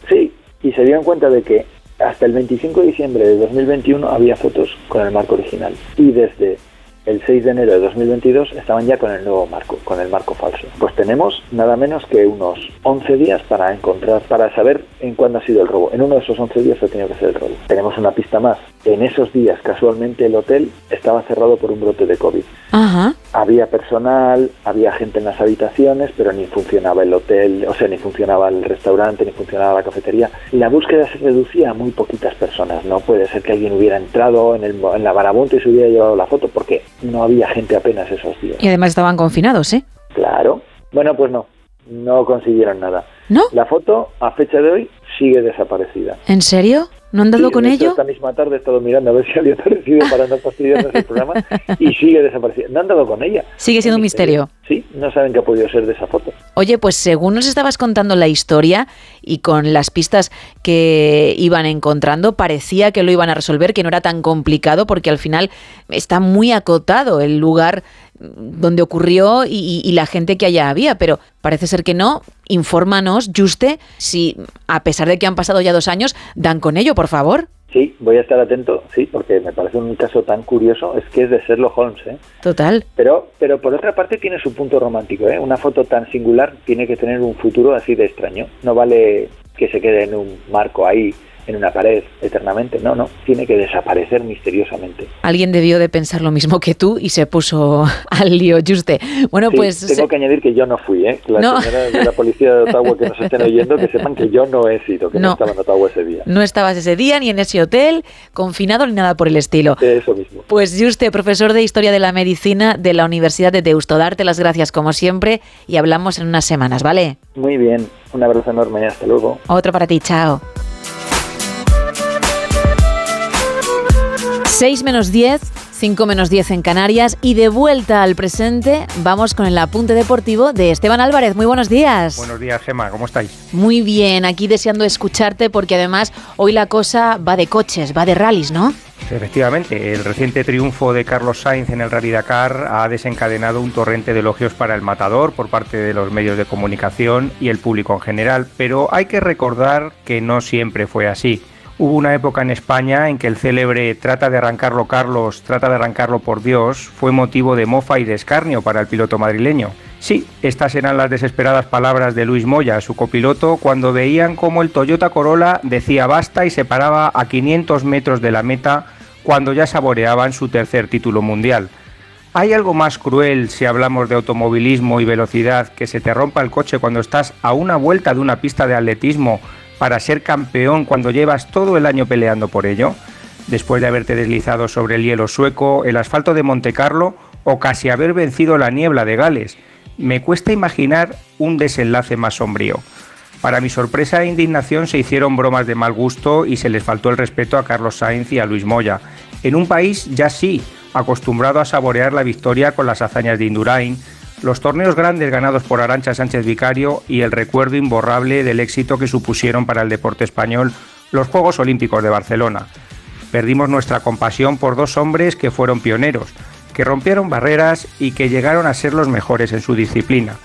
Sí, y se dieron cuenta de que hasta el 25 de diciembre de 2021 había fotos con el marco original y desde el 6 de enero de 2022 estaban ya con el nuevo marco, con el marco falso. Pues tenemos nada menos que unos 11 días para encontrar, para saber en cuándo ha sido el robo. En uno de esos 11 días ha tenido que ser el robo. Tenemos una pista más. En esos días, casualmente, el hotel estaba cerrado por un brote de COVID. Ajá. Había personal, había gente en las habitaciones, pero ni funcionaba el hotel, o sea, ni funcionaba el restaurante, ni funcionaba la cafetería. La búsqueda se reducía a muy poquitas personas, ¿no? Puede ser que alguien hubiera entrado en, el, en la marabunta y se hubiera llevado la foto, porque no había gente apenas esos días. Y además estaban confinados, ¿eh? Claro. Bueno, pues no, no consiguieron nada. ¿No? La foto, a fecha de hoy, sigue desaparecida. ¿En serio? ¿No han dado Sí, con hecho, ello? Esta misma tarde he estado mirando a ver *laughs* si había aparecido para no fastidiarnos el programa y sigue desaparecida. No han dado con ella. Sigue siendo un misterio. Sí, no saben qué ha podido ser de esa foto. Oye, pues según nos estabas contando la historia y con las pistas que iban encontrando, parecía que lo iban a resolver, que no era tan complicado, porque al final está muy acotado el lugar donde ocurrió y, la gente que allá había, pero parece ser que no. Infórmanos, Juste, si a pesar de que han pasado ya dos años, dan con ello, por favor. Sí, voy a estar atento, sí, porque me parece un caso tan curioso, es que es de Sherlock Holmes, ¿eh? Total. Pero, pero por otra parte tiene su punto romántico, ¿eh? Una foto tan singular tiene que tener un futuro así de extraño. No vale que se quede en un marco ahí, en una pared, eternamente. No, no, tiene que desaparecer misteriosamente. Alguien debió de pensar lo mismo que tú y se puso *laughs* al lío, Juste. Bueno, Sí, pues... tengo que añadir que yo no fui, ¿eh? Las No. señoras de la policía de Ottawa que nos estén oyendo, que sepan que yo no he sido, que no, No. estaba en Ottawa ese día. No estabas ese día ni en ese hotel, confinado ni nada por el estilo. Eso mismo. Pues Juste, profesor de Historia de la Medicina de la Universidad de Deusto, darte las gracias como siempre y hablamos en unas semanas, ¿vale? Muy bien, un abrazo enorme, hasta luego. Otro para ti, chao. 6 menos 10, 5 menos 10 en Canarias y de vuelta al presente vamos con el apunte deportivo de Esteban Álvarez. Muy buenos días. Buenos días, Gema, ¿cómo estáis? Muy bien, aquí deseando escucharte porque además hoy la cosa va de coches, va de rallies, ¿no? Efectivamente, el reciente triunfo de Carlos Sainz en el Rally Dakar ha desencadenado un torrente de elogios para el matador por parte de los medios de comunicación y el público en general, pero hay que recordar que no siempre fue así. Hubo una época en España en que el célebre Trata de arrancarlo Carlos, trata de arrancarlo por Dios fue motivo de mofa y de escarnio para el piloto madrileño. Sí, estas eran las desesperadas palabras de Luis Moya, su copiloto, cuando veían cómo el Toyota Corolla decía basta y se paraba a 500 metros de la meta cuando ya saboreaban su tercer título mundial. ¿Hay algo más cruel si hablamos de automovilismo y velocidad que se te rompa el coche cuando estás a una vuelta de una pista de atletismo para ser campeón cuando llevas todo el año peleando por ello? Después de haberte deslizado sobre el hielo sueco, el asfalto de Monte Carlo o casi haber vencido la niebla de Gales. Me cuesta imaginar un desenlace más sombrío. Para mi sorpresa e indignación se hicieron bromas de mal gusto y se les faltó el respeto a Carlos Sainz y a Luis Moya. En un país ya sí, acostumbrado a saborear la victoria con las hazañas de Indurain, los torneos grandes ganados por Arancha Sánchez Vicario y el recuerdo imborrable del éxito que supusieron para el deporte español los Juegos Olímpicos de Barcelona. Perdimos nuestra compasión por dos hombres que fueron pioneros, que rompieron barreras y que llegaron a ser los mejores en su disciplina.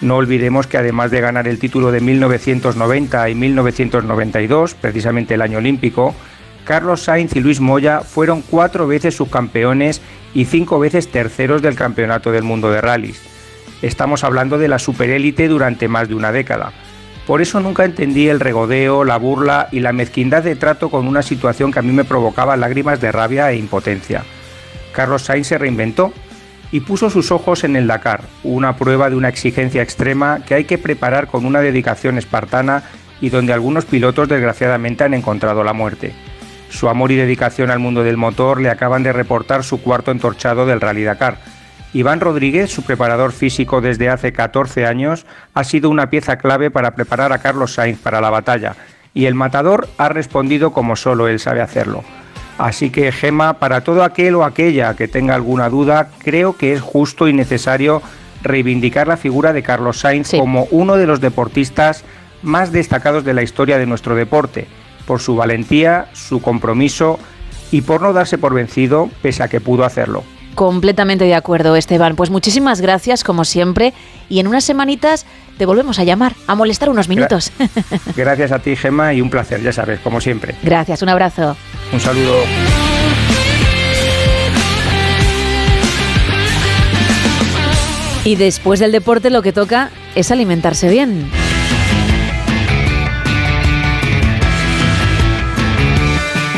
No olvidemos que además de ganar el título de 1990 y 1992, precisamente el año olímpico, Carlos Sainz y Luis Moya fueron cuatro veces subcampeones y cinco veces terceros del Campeonato del Mundo de Rallys. Estamos hablando de la superélite durante más de una década. Por eso nunca entendí el regodeo, la burla y la mezquindad de trato con una situación que a mí me provocaba lágrimas de rabia e impotencia. Carlos Sainz se reinventó y puso sus ojos en el Dakar, una prueba de una exigencia extrema que hay que preparar con una dedicación espartana y donde algunos pilotos desgraciadamente han encontrado la muerte. Su amor y dedicación al mundo del motor le acaban de reportar su cuarto entorchado del Rally Dakar. Iván Rodríguez, su preparador físico desde hace 14 años, ha sido una pieza clave para preparar a Carlos Sainz para la batalla, y el matador ha respondido como solo él sabe hacerlo. Así que, Gema, para todo aquel o aquella que tenga alguna duda, creo que es justo y necesario reivindicar la figura de Carlos Sainz como uno de los deportistas más destacados de la historia de nuestro deporte, por su valentía, su compromiso y por no darse por vencido pese a que pudo hacerlo. Completamente de acuerdo, Esteban. Pues muchísimas gracias, como siempre. Y en unas semanitas te volvemos a llamar, a molestar unos minutos. *laughs* Gracias a ti, Gema, y un placer, ya sabes, como siempre. gracias, un abrazo. Un saludo. Y después del deporte lo que toca es alimentarse bien.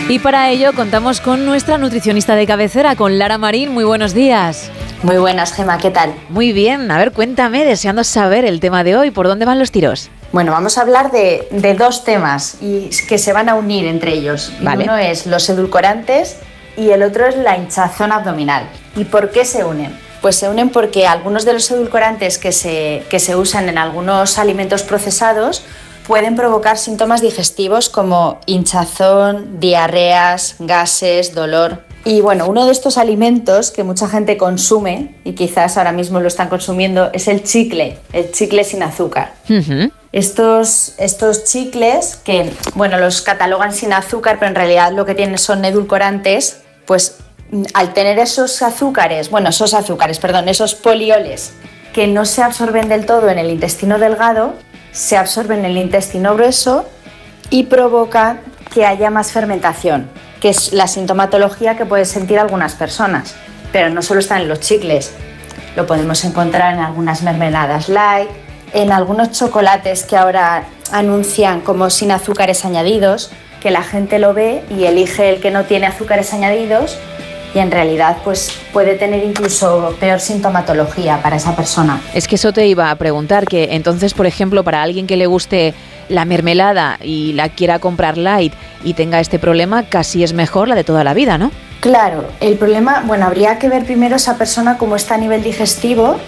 Y para ello contamos con nuestra nutricionista de cabecera, con Lara Marín. Muy buenos días. Muy buenas, Gema, ¿qué tal? Muy bien, a ver, cuéntame, deseando saber el tema de hoy, ¿por dónde van los tiros? Bueno, vamos a hablar de, de dos temas y que se van a unir entre ellos. Vale. Uno es los edulcorantes y el otro es la hinchazón abdominal. ¿Y por qué se unen? Pues se unen porque algunos de los edulcorantes que se, que se usan en algunos alimentos procesados pueden provocar síntomas digestivos como hinchazón, diarreas, gases, dolor. Y bueno, uno de estos alimentos que mucha gente consume y quizás ahora mismo lo están consumiendo es el chicle, el chicle sin azúcar. Estos, estos chicles, que bueno, los catalogan sin azúcar, pero en realidad lo que tienen son edulcorantes, pues mm, al tener esos azúcares, bueno, esos azúcares, perdón, esos polioles que no se absorben del todo en el intestino delgado, se absorben en el intestino grueso y provocan que haya más fermentación, que es la sintomatología que pueden sentir algunas personas. Pero no solo está en los chicles, lo podemos encontrar en algunas mermeladas light, en algunos chocolates que ahora anuncian como sin azúcares añadidos, que la gente lo ve y elige el que no tiene azúcares añadidos y en realidad pues puede tener incluso peor sintomatología para esa persona. Es que eso te iba a preguntar, que entonces, por ejemplo, para alguien que le guste la mermelada y la quiera comprar light y tenga este problema, casi es mejor la de toda la vida, ¿no? Claro, el problema, bueno, habría que ver primero esa persona cómo está a nivel digestivo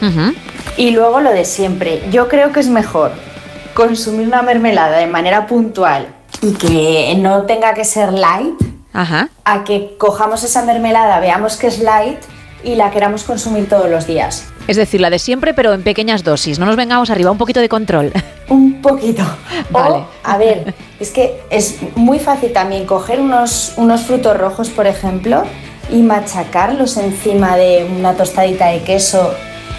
y luego lo de siempre. Yo creo que es mejor consumir una mermelada de manera puntual y que no tenga que ser light Ajá. a que cojamos esa mermelada, veamos que es light y la queramos consumir todos los días. Es decir, la de siempre, pero en pequeñas dosis. No nos vengamos arriba, un poquito de control. *laughs* Un poquito. *laughs* O, a ver, es que es muy fácil también coger unos, unos frutos rojos, por ejemplo, y machacarlos encima de una tostadita de queso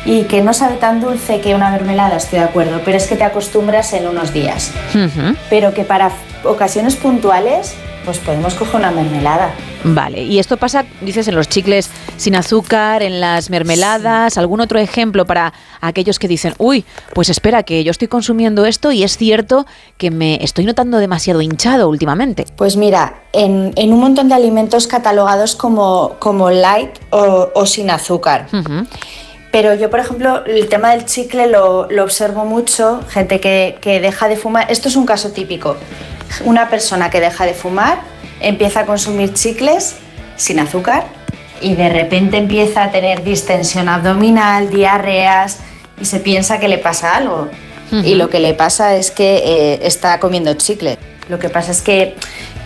y que no sabe tan dulce que una mermelada, estoy de acuerdo, pero es que te acostumbras en unos días. Ujú. Pero que para ocasiones puntuales, pues podemos coger una mermelada. Vale, y esto pasa, dices, en los chicles sin azúcar, en las mermeladas, algún otro ejemplo para aquellos que dicen, uy, pues espera, que yo estoy consumiendo esto y es cierto que me estoy notando demasiado hinchado últimamente. Pues mira, en, en un montón de alimentos catalogados como, como light o, o sin azúcar. Pero yo, por ejemplo, el tema del chicle lo, lo observo mucho, gente que, que deja de fumar. Esto es un caso típico. Una persona que deja de fumar empieza a consumir chicles sin azúcar y de repente empieza a tener distensión abdominal, diarreas y se piensa que le pasa algo. Y lo que le pasa es que eh, está comiendo chicle. Lo que pasa es que,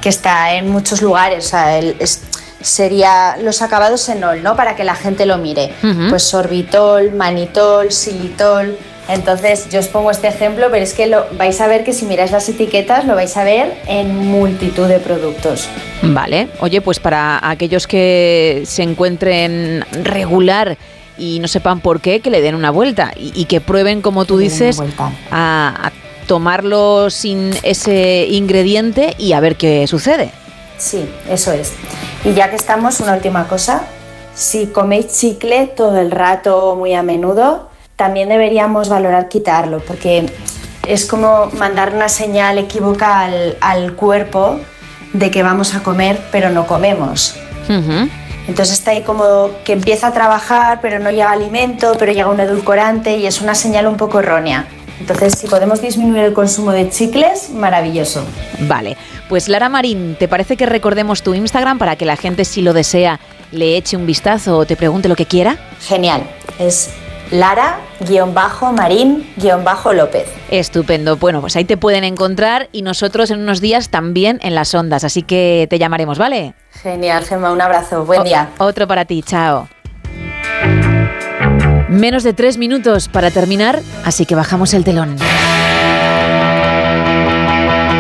que está en muchos lugares. O sea, el- es- sería los acabados en ol, ¿no? Para que la gente lo mire. Pues sorbitol, manitol, xilitol. Entonces, yo os pongo este ejemplo, pero es que lo, vais a ver que si miráis las etiquetas, lo vais a ver en multitud de productos. Vale, oye, pues para aquellos que se encuentren regular y no sepan por qué, que le den una vuelta y, y que prueben, como tú Que dices, a, a tomarlo sin ese ingrediente y a ver qué sucede. Sí, eso es. Y ya que estamos, una última cosa. Si coméis chicle todo el rato o muy a menudo, también deberíamos valorar quitarlo, porque es como mandar una señal equívoca al, al cuerpo de que vamos a comer, pero no comemos. Entonces está ahí como que empieza a trabajar, pero no llega alimento, pero llega un edulcorante y es una señal un poco errónea. Entonces, si podemos disminuir el consumo de chicles, maravilloso. Vale, pues Lara Marín, ¿te parece que recordemos tu Instagram para que la gente, si lo desea, le eche un vistazo o te pregunte lo que quiera? Genial, es Lara-Marín-López. Estupendo. Bueno, pues ahí te pueden encontrar y nosotros en unos días también en las ondas, así que te llamaremos, ¿vale? Genial, Gemma, un abrazo, buen O- día. Otro para ti, chao. Menos de tres minutos para terminar, así que bajamos el telón.